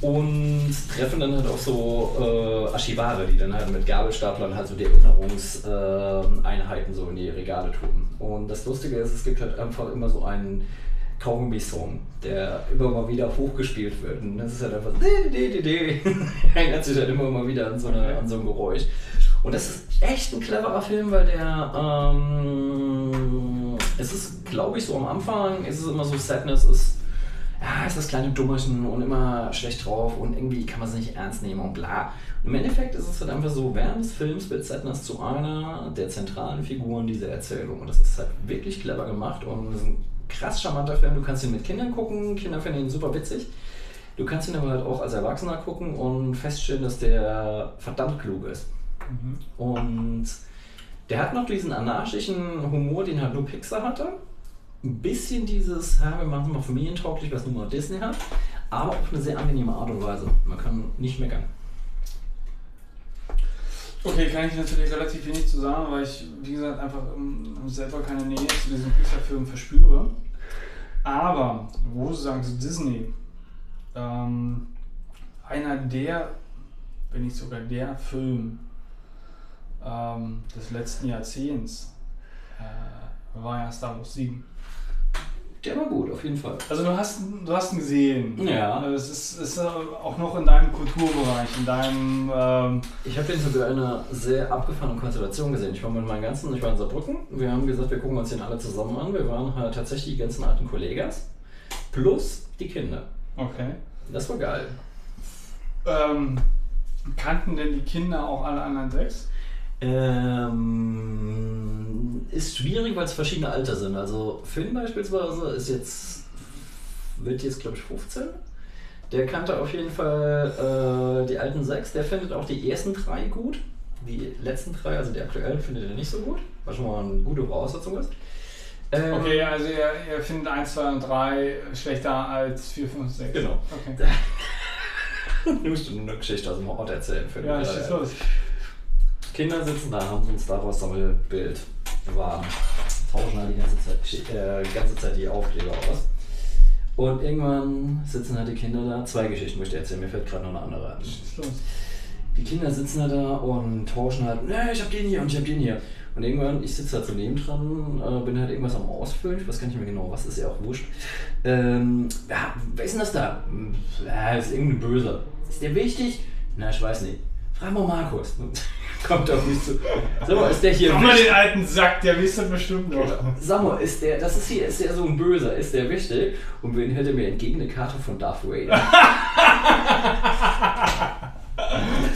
Und treffen dann halt auch so äh, Archivare, die dann halt mit Gabelstaplern halt so die Erinnerungseinheiten so in die Regale tun. Und das Lustige ist, es gibt halt einfach immer so einen Kaugummi-Song, der immer mal wieder hochgespielt wird. Und das ist halt einfach [laughs] erinnert sich halt immer mal wieder an so, eine, an so ein Geräusch. Und das ist echt ein cleverer Film, weil der, ähm, es ist, glaube ich, so am Anfang, ist es immer so, Sadness ist, ja, ist das kleine Dummerchen und immer schlecht drauf und irgendwie kann man es nicht ernst nehmen und bla. Und Im Endeffekt ist es halt einfach so, während des Films wird Sadness zu einer der zentralen Figuren dieser Erzählung. Und das ist halt wirklich clever gemacht und es ist ein krass charmanter Film. Du kannst ihn mit Kindern gucken, Kinder finden ihn super witzig. Du kannst ihn aber halt auch als Erwachsener gucken und feststellen, dass der verdammt klug ist. Und der hat noch diesen anarchischen Humor, den halt nur Pixar hatte. Ein bisschen dieses, ja, wir machen es mal familientauglich, was nur mal Disney hat, aber auf eine sehr angenehme Art und Weise. Man kann nicht meckern. Okay, kann ich natürlich relativ wenig zu sagen, weil ich, wie gesagt, einfach ähm, selber keine Nähe zu diesem Pixar-Film verspüre. Aber, wo sagen, zu Disney, ähm, einer der, wenn nicht sogar der Film ähm, des letzten Jahrzehnts äh, war ja Star Wars 7. Der war gut, auf jeden Fall. Also du hast, du hast ihn gesehen. Ja. Es ist, ist auch noch in deinem Kulturbereich, in deinem... Ähm, Ich habe den sogar in einer sehr abgefahrenen Konstellation gesehen. Ich war mit meinen ganzen, ich war in Saarbrücken. Wir haben gesagt, wir gucken uns den alle zusammen an. Wir waren halt tatsächlich die ganzen alten Kollegas. Plus die Kinder. okay. Das war geil. Ähm, kannten denn die Kinder auch alle anderen sechs? Ähm, ist schwierig, weil es verschiedene Alter sind. Also Finn beispielsweise ist jetzt, wird jetzt glaube ich 15. Der kannte auf jeden Fall äh, die alten sechs. Der findet auch die ersten drei gut. Die letzten drei, also die aktuellen, findet er nicht so gut. Was schon mal eine gute Voraussetzung ist. Ähm, Okay, also ihr, ihr findet 1, 2 und 3 schlechter als 4, 5, 6. Genau. Okay. [laughs] Du musst eine Geschichte aus dem Ort erzählen. Finn. Ja, schieß los. Kinder sitzen da, haben so ein Star Wars Sammelbild warm, tauschen halt die ganze Zeit, äh, die ganze Zeit die Aufkleber aus. Und irgendwann sitzen halt die Kinder da. Zwei Geschichten möchte ich erzählen, mir fällt gerade noch eine andere los. Die Kinder sitzen halt da und tauschen halt, ne, ich hab den hier und ich hab den hier. Und irgendwann, ich sitze halt so nebendran, äh, bin halt irgendwas am Ausfüllen, ich weiß gar nicht mehr genau, was ist ja auch wurscht. Ähm, ja, wer ist denn das da? Hm, Ja, ist irgendein Böser. Ist der wichtig? Na, ich weiß nicht. Frag mal Markus. Kommt auf mich zu. Sag mal, ist der hier Mach mal den alten Sack, der wisst das bestimmt noch. Sag mal, ist der, das ist hier, ist der so ein Böser, ist der wichtig? Und wen hält er mir entgegen eine Karte von Darth Vader? [laughs]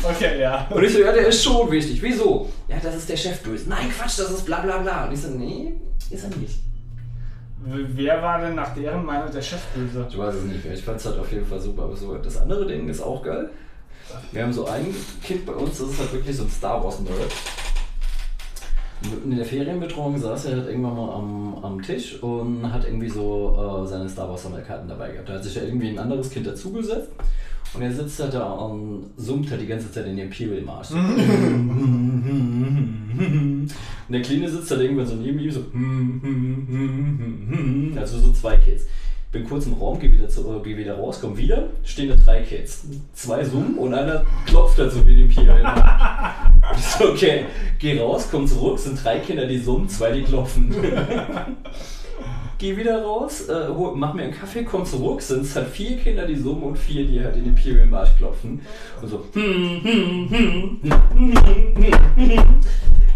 Okay, ja. Und ich so, ja, der ist schon wichtig. Wieso? Ja, das ist der Chefböse. Nein, Quatsch, das ist bla bla bla. Und ich so, nee, ist er nicht. Wer war denn nach deren Meinung der Chefböse? Ich weiß es nicht mehr. Ich fand es halt auf jeden Fall super. Aber so, das andere Ding ist auch geil. Wir haben so ein Kind bei uns, das ist halt wirklich so ein Star Wars Nerd. In der Ferienbetreuung saß er halt irgendwann mal am, am Tisch und hat irgendwie so äh, seine Star Wars Sammelkarten dabei gehabt. Da hat sich ja irgendwie ein anderes Kind dazugesetzt und er sitzt halt da und summt halt die ganze Zeit in den Imperial Marsch. und der Kleine sitzt halt irgendwann so neben ihm so also so zwei Kids. Bin kurz im Raum, geh wieder, zu, äh, geh wieder raus, komm wieder, stehen da drei Kids. Zwei summen und einer klopft halt so wie den Imperial Marsch. Ich so, okay, geh raus, komm zurück, sind drei Kinder, die summen, zwei, die klopfen. [laughs] geh wieder raus, äh, hol, mach mir einen Kaffee, komm zurück, sind es halt vier Kinder, die summen und vier, die halt den Imperial Marsch klopfen. Und so.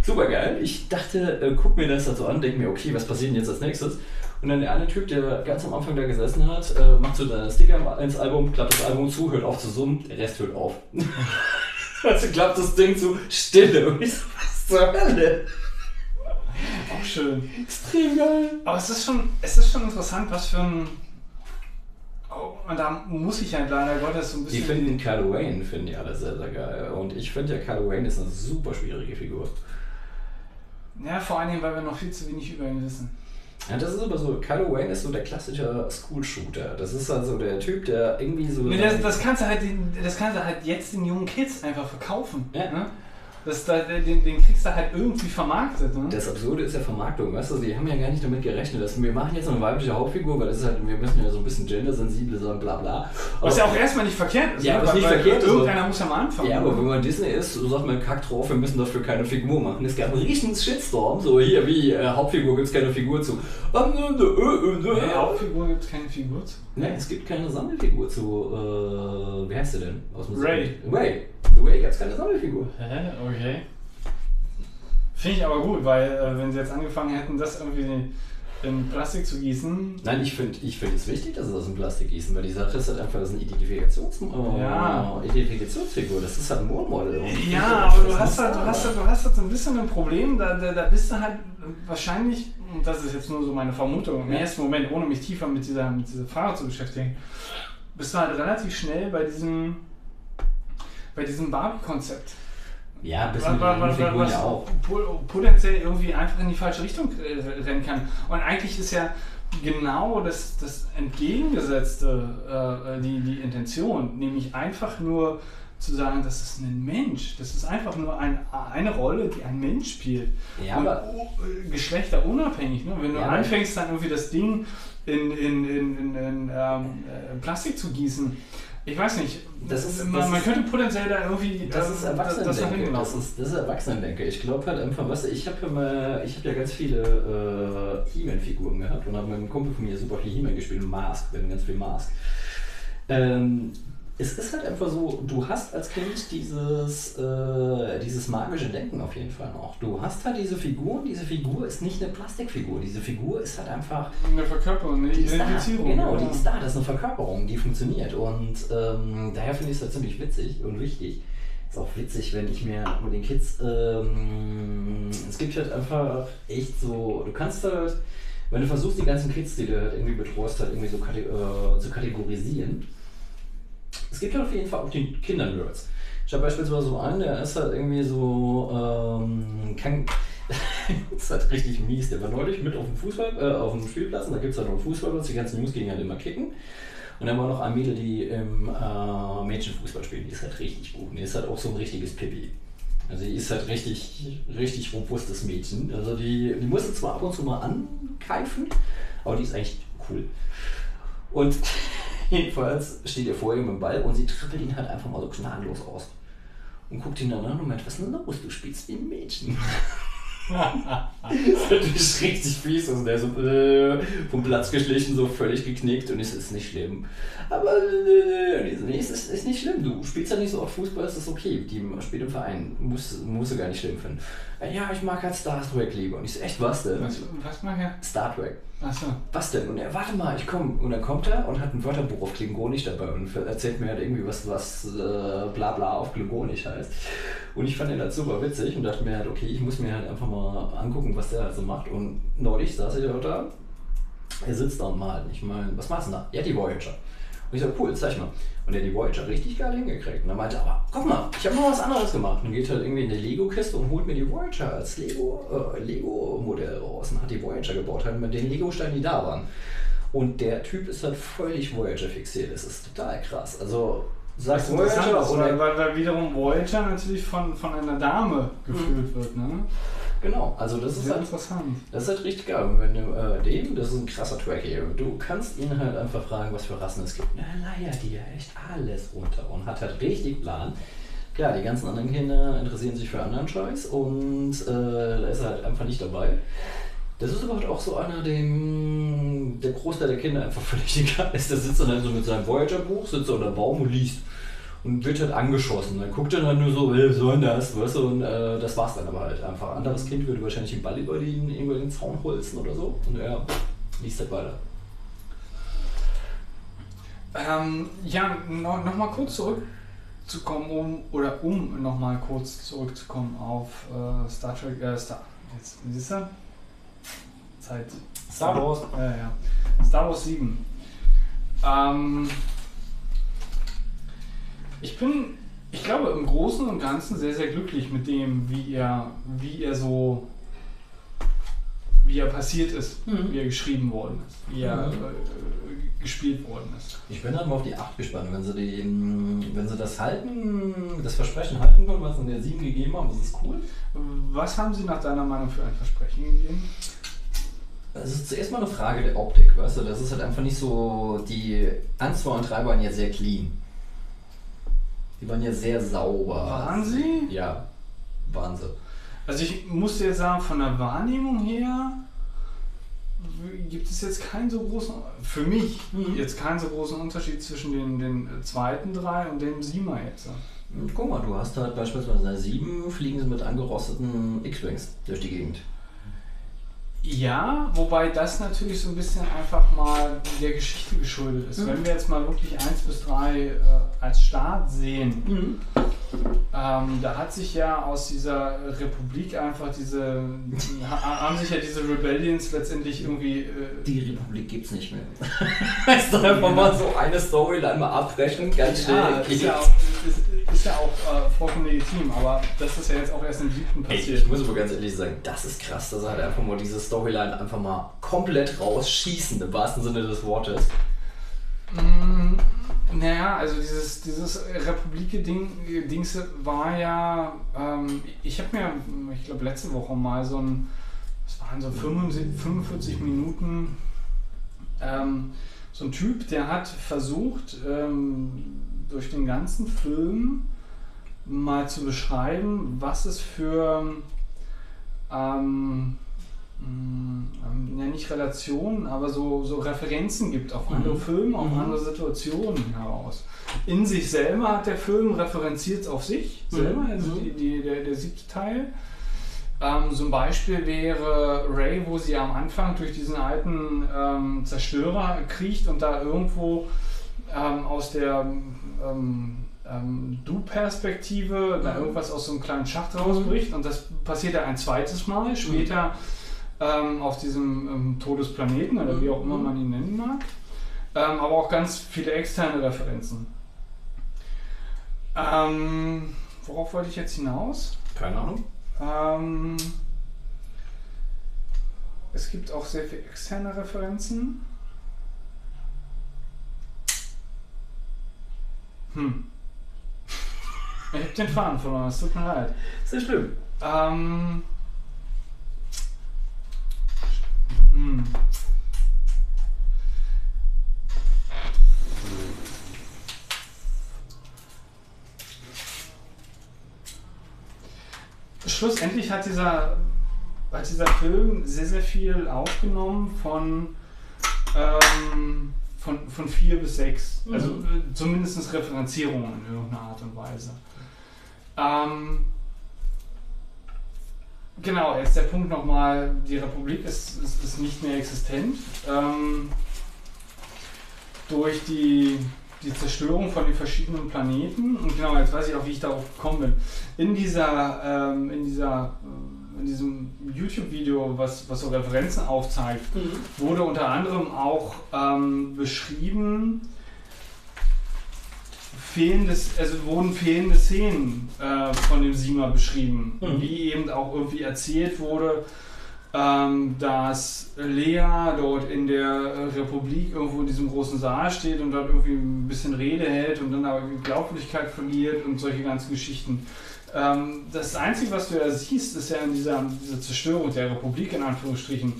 Super geil. Ich dachte, äh, guck mir das halt so an, denke mir, okay, was passiert denn jetzt als nächstes? Und dann der eine Typ, der ganz am Anfang da gesessen hat, äh, macht so seine Sticker ins Album, klappt das Album zu, hört auf zu summen, der Rest hört auf. [laughs] also klappt das Ding zu, Stille. Und ich so, was zur Hölle? Auch schön. Extrem geil. Aber es ist schon, es ist schon interessant, was für ein. Oh, und da muss ich halt leider Gottes so ein Die bisschen. finden Kylo Wayne, finden die alle sehr, sehr geil. Und ich finde ja, Kylo Wayne ist eine super schwierige Figur. ja, vor allen Dingen, weil wir noch viel zu wenig über ihn wissen. Ja, das ist aber so, Kylo Wayne ist so der klassische School-Shooter. Das ist also der Typ, der irgendwie so... Nee, das, das, kannst du halt, den- das kannst du halt jetzt den jungen Kids einfach verkaufen. Ja. Ne? Das, da, den, den kriegst du halt irgendwie vermarktet. Ne? Das Absurde ist ja Vermarktung, weißt du, die haben ja gar nicht damit gerechnet, dass wir machen jetzt eine weibliche Hauptfigur, weil das ist halt, wir müssen ja so ein bisschen gendersensibel sein, bla bla. Was ja auch erstmal nicht verkehrt ist. Ja, ne? Weil- nicht weil verkehrt ist, Irgendeiner aber- muss ja mal anfangen. Ja, aber wenn man Disney ist, so sagt man kack drauf, wir müssen dafür keine Figur machen. Es gab einen riesen Shitstorm, so hier wie äh, Hauptfigur gibt es keine Figur zu. Ah, nö, nö, nö, nö. Hauptfigur gibt es keine Figur zu. Ne, es gibt keine Sammelfigur zu, äh, wie heißt sie denn? Aus dem Ray. Ray. Ray gab es keine Sammelfigur. Hä? Okay. Finde ich aber gut, weil äh, wenn sie jetzt angefangen hätten, das irgendwie in Plastik zu gießen. Nein, ich finde ich find es wichtig, dass sie das in Plastik gießen, weil die Sache ist halt einfach, das ist eine Identifikations äh, Ja. Identifikationsfigur, das ist halt ein Role-Model. Und Ja, aber du das hast, halt, du, hast halt, du hast halt so ein bisschen ein Problem, da, da, da bist du halt wahrscheinlich, und das ist jetzt nur so meine Vermutung, im ersten Moment, ohne mich tiefer mit dieser, mit dieser Frage zu beschäftigen, bist du halt relativ schnell bei diesem, bei diesem Barbie-Konzept. Ja, bis Was, was, was, ja auch. po- potenziell irgendwie einfach in die falsche Richtung äh, rennen kann. Und eigentlich ist ja genau das, das entgegengesetzte äh, die, die Intention, nämlich einfach nur zu sagen, das ist ein Mensch, das ist einfach nur ein, eine Rolle, die ein Mensch spielt. Ja, Und aber- äh, geschlechterunabhängig. Ne? Wenn du Ja, anfängst, dann irgendwie das Ding in, in, in, in, in ähm, äh, Plastik zu gießen, ich weiß nicht, Das ist- man, das man könnte potenziell da irgendwie Das ist das Erwachsenendenke. Das laufen. ist, das ist Erwachsenendenke. Ich glaube halt einfach, was ich habe ja mal, ich habe ja ganz viele äh, He-Man-Figuren gehabt und habe mit einem Kumpel von mir super viel He-Man gespielt, Mask, wir hatten ganz viel Mask. Ähm, es ist halt einfach so, du hast als Kind dieses, äh, dieses magische Denken auf jeden Fall noch. Du hast halt diese Figur und diese Figur ist nicht eine Plastikfigur. Diese Figur ist halt einfach Eine Verkörperung, eine Identifizierung. genau, die ist da, das ist eine Verkörperung, die funktioniert. Und ähm, daher finde ich es halt ziemlich witzig und wichtig. Ist auch witzig, wenn ich mir mit den Kids, ähm, es gibt halt einfach echt so, du kannst halt, wenn du versuchst, die ganzen Kids, die du halt irgendwie betreust, halt irgendwie so äh, zu kategorisieren, es gibt halt auf jeden Fall auch die Kindernerds. Ich habe beispielsweise so einen, der ist halt irgendwie so, ähm, das [laughs] ist halt richtig mies. Der war neulich mit auf dem Fußball, äh, auf dem Spielplatz und da gibt es halt noch einen Fußballplatz, die ganzen Jungs gehen halt immer kicken. Und dann war noch ein Mädel, die im äh, Mädchenfußball spielt, die ist halt richtig gut. Und die ist halt auch so ein richtiges Pippi. Also die ist halt richtig, richtig robustes Mädchen. Also die, die musste zwar ab und zu mal ankeifen, aber die ist eigentlich cool. Und [laughs] jedenfalls steht er vor ihm im Ball und sie trippelt ihn halt einfach mal so gnadenlos aus. Und guckt ihn dann an und meint, was ist denn los? Du spielst wie ein Mädchen. [laughs] das ist natürlich richtig fies. Also der so äh, vom Platz geschlichen, so völlig geknickt und so, ist nicht schlimm. Aber äh, und nee, es ist, ist nicht schlimm. Du spielst ja nicht so oft Fußball, es ist okay. Die spielt im Verein. Muss, musst du gar nicht schlimm finden. Ja, ich mag halt Star Trek lieber. Und ich so, echt, was denn? Was, was mag er? Star Trek. Achso. Was denn? Und er, warte mal, ich komme. Und dann kommt er und hat ein Wörterbuch auf Klingonisch dabei und erzählt mir halt irgendwie was, was äh, bla bla auf Klingonisch heißt. Und ich fand den halt super witzig und dachte mir halt, okay, ich muss mir halt einfach mal angucken, was der halt so macht. Und neulich saß er da, er sitzt da und malt. Ich meine, was machst du denn da? Ja, die Voyager. Und ich so, cool, zeig mal. Und er hat die Voyager richtig geil hingekriegt. Und er meinte, aber guck mal, ich habe noch was anderes gemacht. Und geht halt irgendwie in die Lego-Kiste und holt mir die Voyager als Lego, äh, Lego-Modell raus und hat die Voyager gebaut, halt mit den Lego-Steinen, die da waren. Und der Typ ist halt völlig Voyager fixiert. Das ist total krass. Also, sagst interessant, Voyager ist, oder weil, weil, wiederum Voyager natürlich von, von einer Dame geführt wird. Ne? Genau, also das ist Sehr halt interessant. Das ist halt richtig geil. Und Wenn du äh, dem, das ist ein krasser Track hier, du kannst ihn halt einfach fragen, was für Rassen es gibt. Na, leiert dir echt alles runter und hat halt richtig Plan. Klar, die ganzen anderen Kinder interessieren sich für anderen Scheiß und äh, da ist er halt einfach nicht dabei. Das ist aber halt auch so einer, dem der Großteil der Kinder einfach völlig [laughs] egal ist. Der sitzt dann halt so mit seinem Voyager-Buch, sitzt unter Baum und liest. Und wird halt angeschossen. Dann guckt er dann nur so, ey, was soll denn das? Weißt du? Und äh, das war's dann aber halt einfach. Ein anderes Kind würde wahrscheinlich den Ball über den, über den Zaun holzen oder so. Und er liest halt weiter. Ähm, ja, noch, noch mal kurz zurückzukommen, um, oder um noch mal kurz zurückzukommen auf äh, Star Trek, äh, Star, jetzt, siehst du? Zeit. Star Wars. Ja, ja. Star Wars 7. Ähm, ich bin, ich glaube, im Großen und Ganzen sehr, sehr glücklich mit dem, wie er, wie er so wie er passiert ist, Mhm. wie er geschrieben worden ist, wie er Mhm. äh, gespielt worden ist. Ich bin dann mal auf die 8 gespannt. Wenn sie, die, wenn sie das halten, das Versprechen halten können, was sie in der 7 gegeben haben, das ist cool. Was haben Sie nach deiner Meinung für ein Versprechen gegeben? Es ist zuerst mal eine Frage der Optik, weißt du? Das ist halt einfach nicht so. Die 1, 2 und 3 waren ja sehr clean. Die waren ja sehr sauber. Waren sie? Ja, waren sie. Also ich musste jetzt sagen, von der Wahrnehmung her gibt es jetzt keinen so großen, für mich Mhm. jetzt keinen so großen Unterschied zwischen den, den zweiten drei und dem Siemer jetzt. Und guck mal, du hast halt beispielsweise in der 7 fliegen sie mit angerosteten X-Wings durch die Gegend. Ja, wobei das natürlich so ein bisschen einfach mal der Geschichte geschuldet ist. Mhm. Wenn wir jetzt mal wirklich 1 bis 3 äh, als Start sehen, ähm, da hat sich ja aus dieser Republik einfach diese, ha- haben sich ja diese Rebellions letztendlich irgendwie äh, Die Republik gibt's nicht mehr. [laughs] ist doch einfach mal so eine Storyline mal abbrechen, ganz schnell. Ja, ist ja auch, ist, ist ja auch äh, vollkommen legitim, aber das ist ja jetzt auch erst im siebten Ey, passiert. ich muss aber ganz ehrlich sagen, das ist krass, dass er halt einfach mal diese Storyline einfach mal komplett rausschießen, im wahrsten Sinne des Wortes. Mm, Naja, also dieses, dieses Republik-Dings war ja, ähm, ich habe mir, ich glaube letzte Woche mal so ein, es waren so 45, 45 Minuten, ähm, so ein Typ, der hat versucht, ähm, durch den ganzen Film mal zu beschreiben, was es für, ähm, mh, ähm, ja nicht Relationen, aber so, so Referenzen gibt auf andere Mhm. Filme, auf Mhm. andere Situationen heraus. In sich selber hat der Film referenziert auf sich Mhm. selber, also Mhm. die, die, der, der siebte Teil. Ähm, so ein Beispiel wäre Ray, wo sie am Anfang durch diesen alten ähm, Zerstörer kriecht und da irgendwo ähm, aus der ähm, ähm, Du-Perspektive da Mhm. irgendwas aus so einem kleinen Schacht rausbricht und das passiert ja ein zweites Mal später ähm, auf diesem ähm, Todesplaneten oder wie auch immer man ihn nennen mag. Ähm, aber auch ganz viele externe Referenzen. Ähm, worauf wollte ich jetzt hinaus? Keine Ahnung. Ähm, es gibt auch sehr viele externe Referenzen. Hm. Ich hab den Faden verloren, es tut mir leid. Ist ja schlimm. Ähm. Hm. Schlussendlich hat dieser, hat dieser Film sehr, sehr viel aufgenommen von, ähm, von, von vier bis sechs. Also Mhm. äh, zumindest Referenzierungen in irgendeiner Art und Weise. Ähm, Genau, jetzt der Punkt nochmal, die Republik ist, ist, ist nicht mehr existent. Ähm, durch die, die Zerstörung von den verschiedenen Planeten. Und genau, jetzt weiß ich auch, wie ich darauf gekommen bin. In dieser, ähm, in dieser, äh, in diesem YouTube-Video, was, was so Referenzen aufzeigt, wurde unter anderem auch ähm, beschrieben, fehlendes, also wurden fehlende Szenen äh, von dem Sima beschrieben, Mhm. wie eben auch irgendwie erzählt wurde, ähm, dass Lea dort in der Republik irgendwo in diesem großen Saal steht und dort irgendwie ein bisschen Rede hält und dann aber Glaubwürdigkeit verliert und solche ganzen Geschichten. Ähm, das Einzige, was du ja siehst, ist ja in dieser, dieser Zerstörung der Republik in Anführungsstrichen,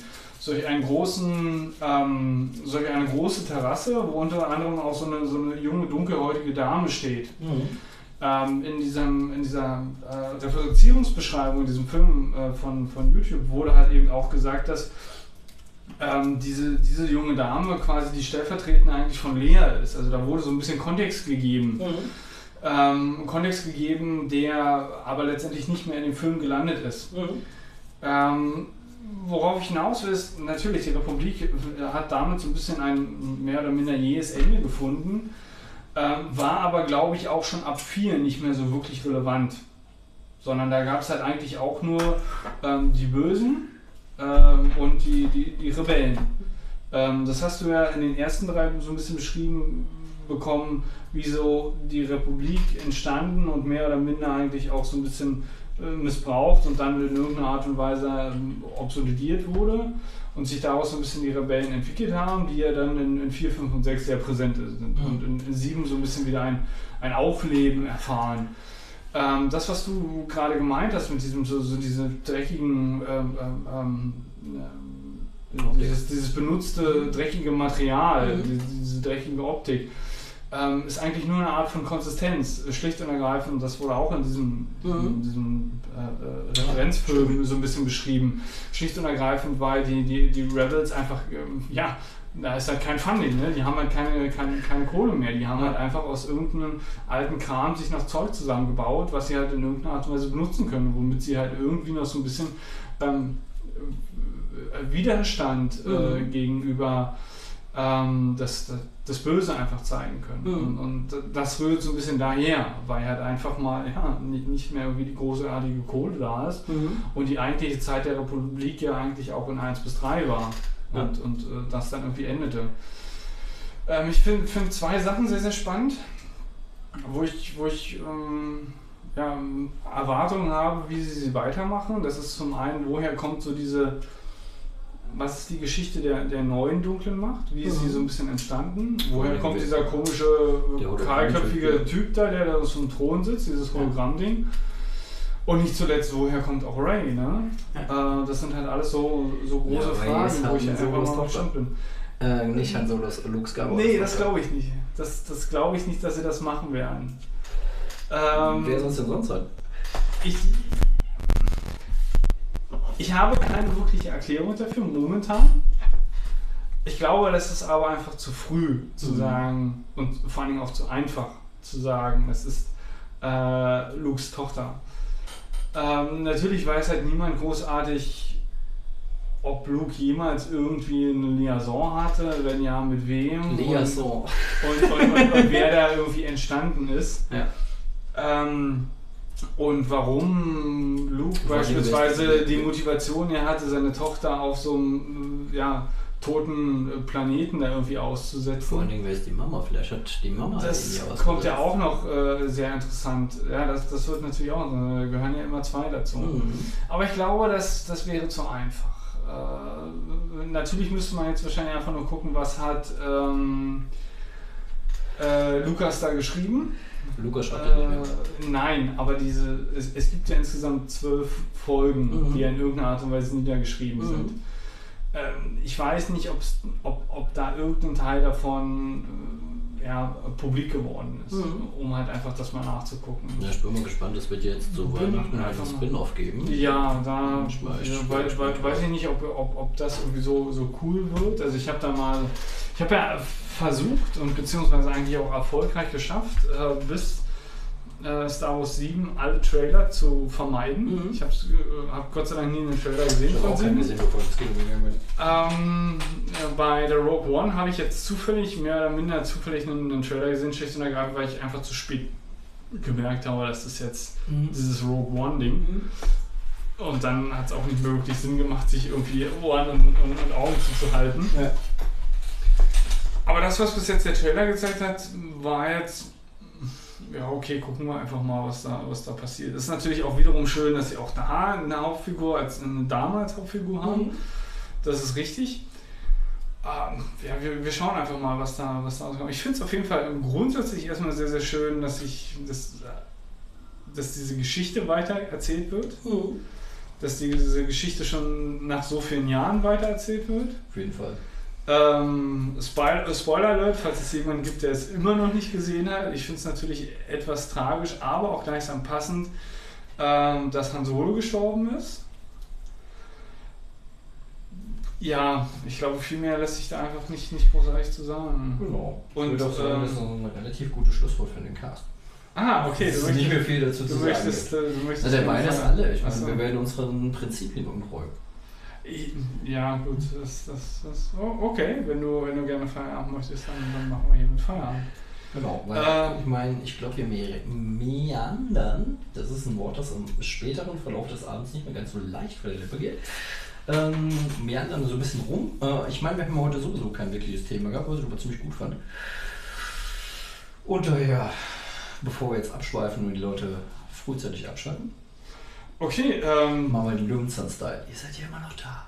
solch einen großen, ähm, solch eine große Terrasse, wo unter anderem auch so eine, so eine junge, dunkelhäutige Dame steht. Ähm, in, diesem, in dieser äh, Referenzierungsbeschreibung, in diesem Film äh, von, von YouTube, wurde halt eben auch gesagt, dass ähm, diese, diese junge Dame quasi die stellvertretende eigentlich von Lea ist. Also da wurde so ein bisschen Kontext gegeben. Ähm, Kontext gegeben, der aber letztendlich nicht mehr in dem Film gelandet ist. Ähm, worauf ich hinaus will, ist natürlich, die Republik äh, hat damit so ein bisschen ein mehr oder minder jähes Ende gefunden, ähm, war aber, glaube ich, auch schon ab 4 nicht mehr so wirklich relevant. Sondern da gab es halt eigentlich auch nur ähm, die Bösen ähm, und die, die, die Rebellen. Ähm, das hast du ja in den ersten drei so ein bisschen beschrieben bekommen, wie so die Republik entstanden und mehr oder minder eigentlich auch so ein bisschen missbraucht und dann in irgendeiner Art und Weise ähm, obsolendiert wurde und sich daraus so ein bisschen die Rebellen entwickelt haben, die ja dann in, in 4, 5 und 6 sehr präsent sind Mhm. und in, in 7 so ein bisschen wieder ein, ein Aufleben erfahren. Ähm, das, was du gerade gemeint hast mit diesem so, so diese dreckigen ähm, ähm, ähm, ähm, dieses, dieses benutzte dreckige Material, Mhm. diese, diese dreckige Optik, ähm, ist eigentlich nur eine Art von Konsistenz, schlicht und ergreifend. Das wurde auch in diesem, Mhm. in diesem äh, äh, Referenzfilm so ein bisschen beschrieben. Schlicht und ergreifend, weil die, die, die Rebels einfach, ähm, ja, da ist halt kein Funding, ne? die haben halt keine, keine, keine Kohle mehr. Die haben halt einfach aus irgendeinem alten Kram sich noch Zeug zusammengebaut, was sie halt in irgendeiner Art und Weise benutzen können, womit sie halt irgendwie noch so ein bisschen ähm, äh, Widerstand äh, Mhm. gegenüber ähm, das, das, das Böse einfach zeigen können. Mhm. Und, und das rührt so ein bisschen daher, weil halt einfach mal ja, nicht, nicht mehr irgendwie die großartige Kohle da ist und die eigentliche Zeit der Republik ja eigentlich auch in 1 bis 3 war Ja. und, und äh, das dann irgendwie endete. Ähm, ich finde find zwei Sachen sehr, sehr spannend, wo ich, wo ich ähm, ja, Erwartungen habe, wie sie sie weitermachen. Das ist zum einen, woher kommt so diese, was ist die Geschichte der, der neuen dunklen Macht? Wie ist sie Mhm. so ein bisschen entstanden? Woher Ja, kommt dieser komische, Hologramm-Typ, kahlköpfige ja. Typ da, der da auf so einem Thron sitzt, dieses Ja. Hologramm-Ding? Und nicht zuletzt, woher kommt auch Ray? Ne? Äh, das sind halt alles so, so große Ja, Fragen, ist wo halt ich ein einfach mal Solos gespannt bin. Äh, nicht Han Solo, Luke Skywalker. Nee, das glaube ich nicht. Das, das glaube ich nicht, dass sie das machen werden. Ähm, Wer soll es denn sonst sein? ich, ich habe keine wirkliche Erklärung dafür momentan. Ich glaube, das ist aber einfach zu früh zu Mhm. sagen und vor allen Dingen auch zu einfach zu sagen, es ist äh, Lukes Tochter. Ähm, natürlich weiß halt niemand großartig, ob Luke jemals irgendwie eine Liaison hatte, wenn ja, mit wem. Liaison. Und, und, und, und wer da irgendwie entstanden ist. [laughs] Ja. Ähm, und warum Luke beispielsweise die Motivation er hatte, seine Tochter auf so einem äh, ja, toten äh, Planeten da irgendwie auszusetzen. Vor allen Dingen, wer ist die Mama? Vielleicht hat die Mama Das kommt ja auch noch äh, sehr interessant. Ja, das, das wird natürlich auch, da gehören ja immer zwei dazu. Mhm. Aber ich glaube, das, das wäre zu einfach. Äh, natürlich müsste man jetzt wahrscheinlich einfach nur gucken, was hat ähm, äh, Lukas da geschrieben. Lukas schreibt ja nicht mehr. Äh, nein, aber diese, es, es gibt ja insgesamt zwölf Folgen, Mhm. die ja in irgendeiner Art und Weise niedergeschrieben Mhm. sind. Ähm, ich weiß nicht, ob, ob da irgendein Teil davon äh, ja, publik geworden ist, Mhm. um halt einfach das mal nachzugucken. Ja, ich bin mal gespannt, es wird jetzt zu Weihnachten halt einfach ein mal- Spin-off geben. Ja, da weil, weil, weiß ich nicht, ob, ob, ob das irgendwie so, so cool wird. Also ich habe da mal, ich habe ja versucht und beziehungsweise eigentlich auch erfolgreich geschafft, äh, bis äh, Star Wars 7 alle Trailer zu vermeiden. Mhm. Ich habe äh, hab Gott sei Dank nie einen Trailer gesehen Ich habe von auch keinen 7. gesehen, bevor ich ins Kino gegangen bin. Ähm, äh, bei der Rogue One habe ich jetzt zufällig, mehr oder minder zufällig einen, einen Trailer gesehen, schlicht und ergreifend, weil ich einfach zu spät gemerkt habe, dass das jetzt dieses Rogue One-Ding. Mhm. Und dann hat es auch nicht mehr wirklich Sinn gemacht, sich irgendwie Ohren und, und, und Augen zuzuhalten. Ja. Aber das, was bis jetzt der Trailer gezeigt hat, war jetzt. Ja, okay, gucken wir einfach mal, was da, was da passiert. Es ist natürlich auch wiederum schön, dass sie auch da eine Hauptfigur als eine Dame als Hauptfigur haben. Mhm. Das ist richtig. Ähm, ja, wir, wir schauen einfach mal, was da, was da rauskommt. Ich finde es auf jeden Fall grundsätzlich erstmal sehr, sehr schön, dass ich, dass, dass diese Geschichte weiter erzählt wird. Mhm. Dass diese Geschichte schon nach so vielen Jahren weiter erzählt wird. Auf jeden Fall. Ähm, Spoil Spoiler Alert, falls es jemanden gibt, der es immer noch nicht gesehen hat. Ich finde es natürlich etwas tragisch, aber auch gleichsam passend, ähm, dass Han Solo gestorben ist. Ja, ich glaube, viel mehr lässt sich da einfach nicht, nicht großartig zu sagen. Genau. Und, ich würde auch sagen, ähm, das ist ein relativ gutes Schlusswort für den Cast. Ah, okay, du ist nicht mehr viel dazu zu sagen. möchtest, äh, du möchtest. Also der Wein ist alle. Ich meine, Achso. wir werden unseren Prinzipien untreu. Ja, gut, das, das, das, oh, okay, wenn du, wenn du gerne Feierabend möchtest, dann, dann machen wir hier mit Feierabend. Genau, weil Ähm. ich meine, ich glaube, wir me- meandern, das ist ein Wort, das im späteren Verlauf des Abends nicht mehr ganz so leicht vor der Lippe geht. Ähm, meandern so ein bisschen rum. Äh, ich meine, wir haben heute sowieso kein wirkliches Thema gehabt, was ich aber ziemlich gut fand. Und daher, bevor wir jetzt abschweifen und die Leute frühzeitig abschalten, Okay, ähm, Machen wir den Löwenzahn-Style. Ihr seid ja immer noch da.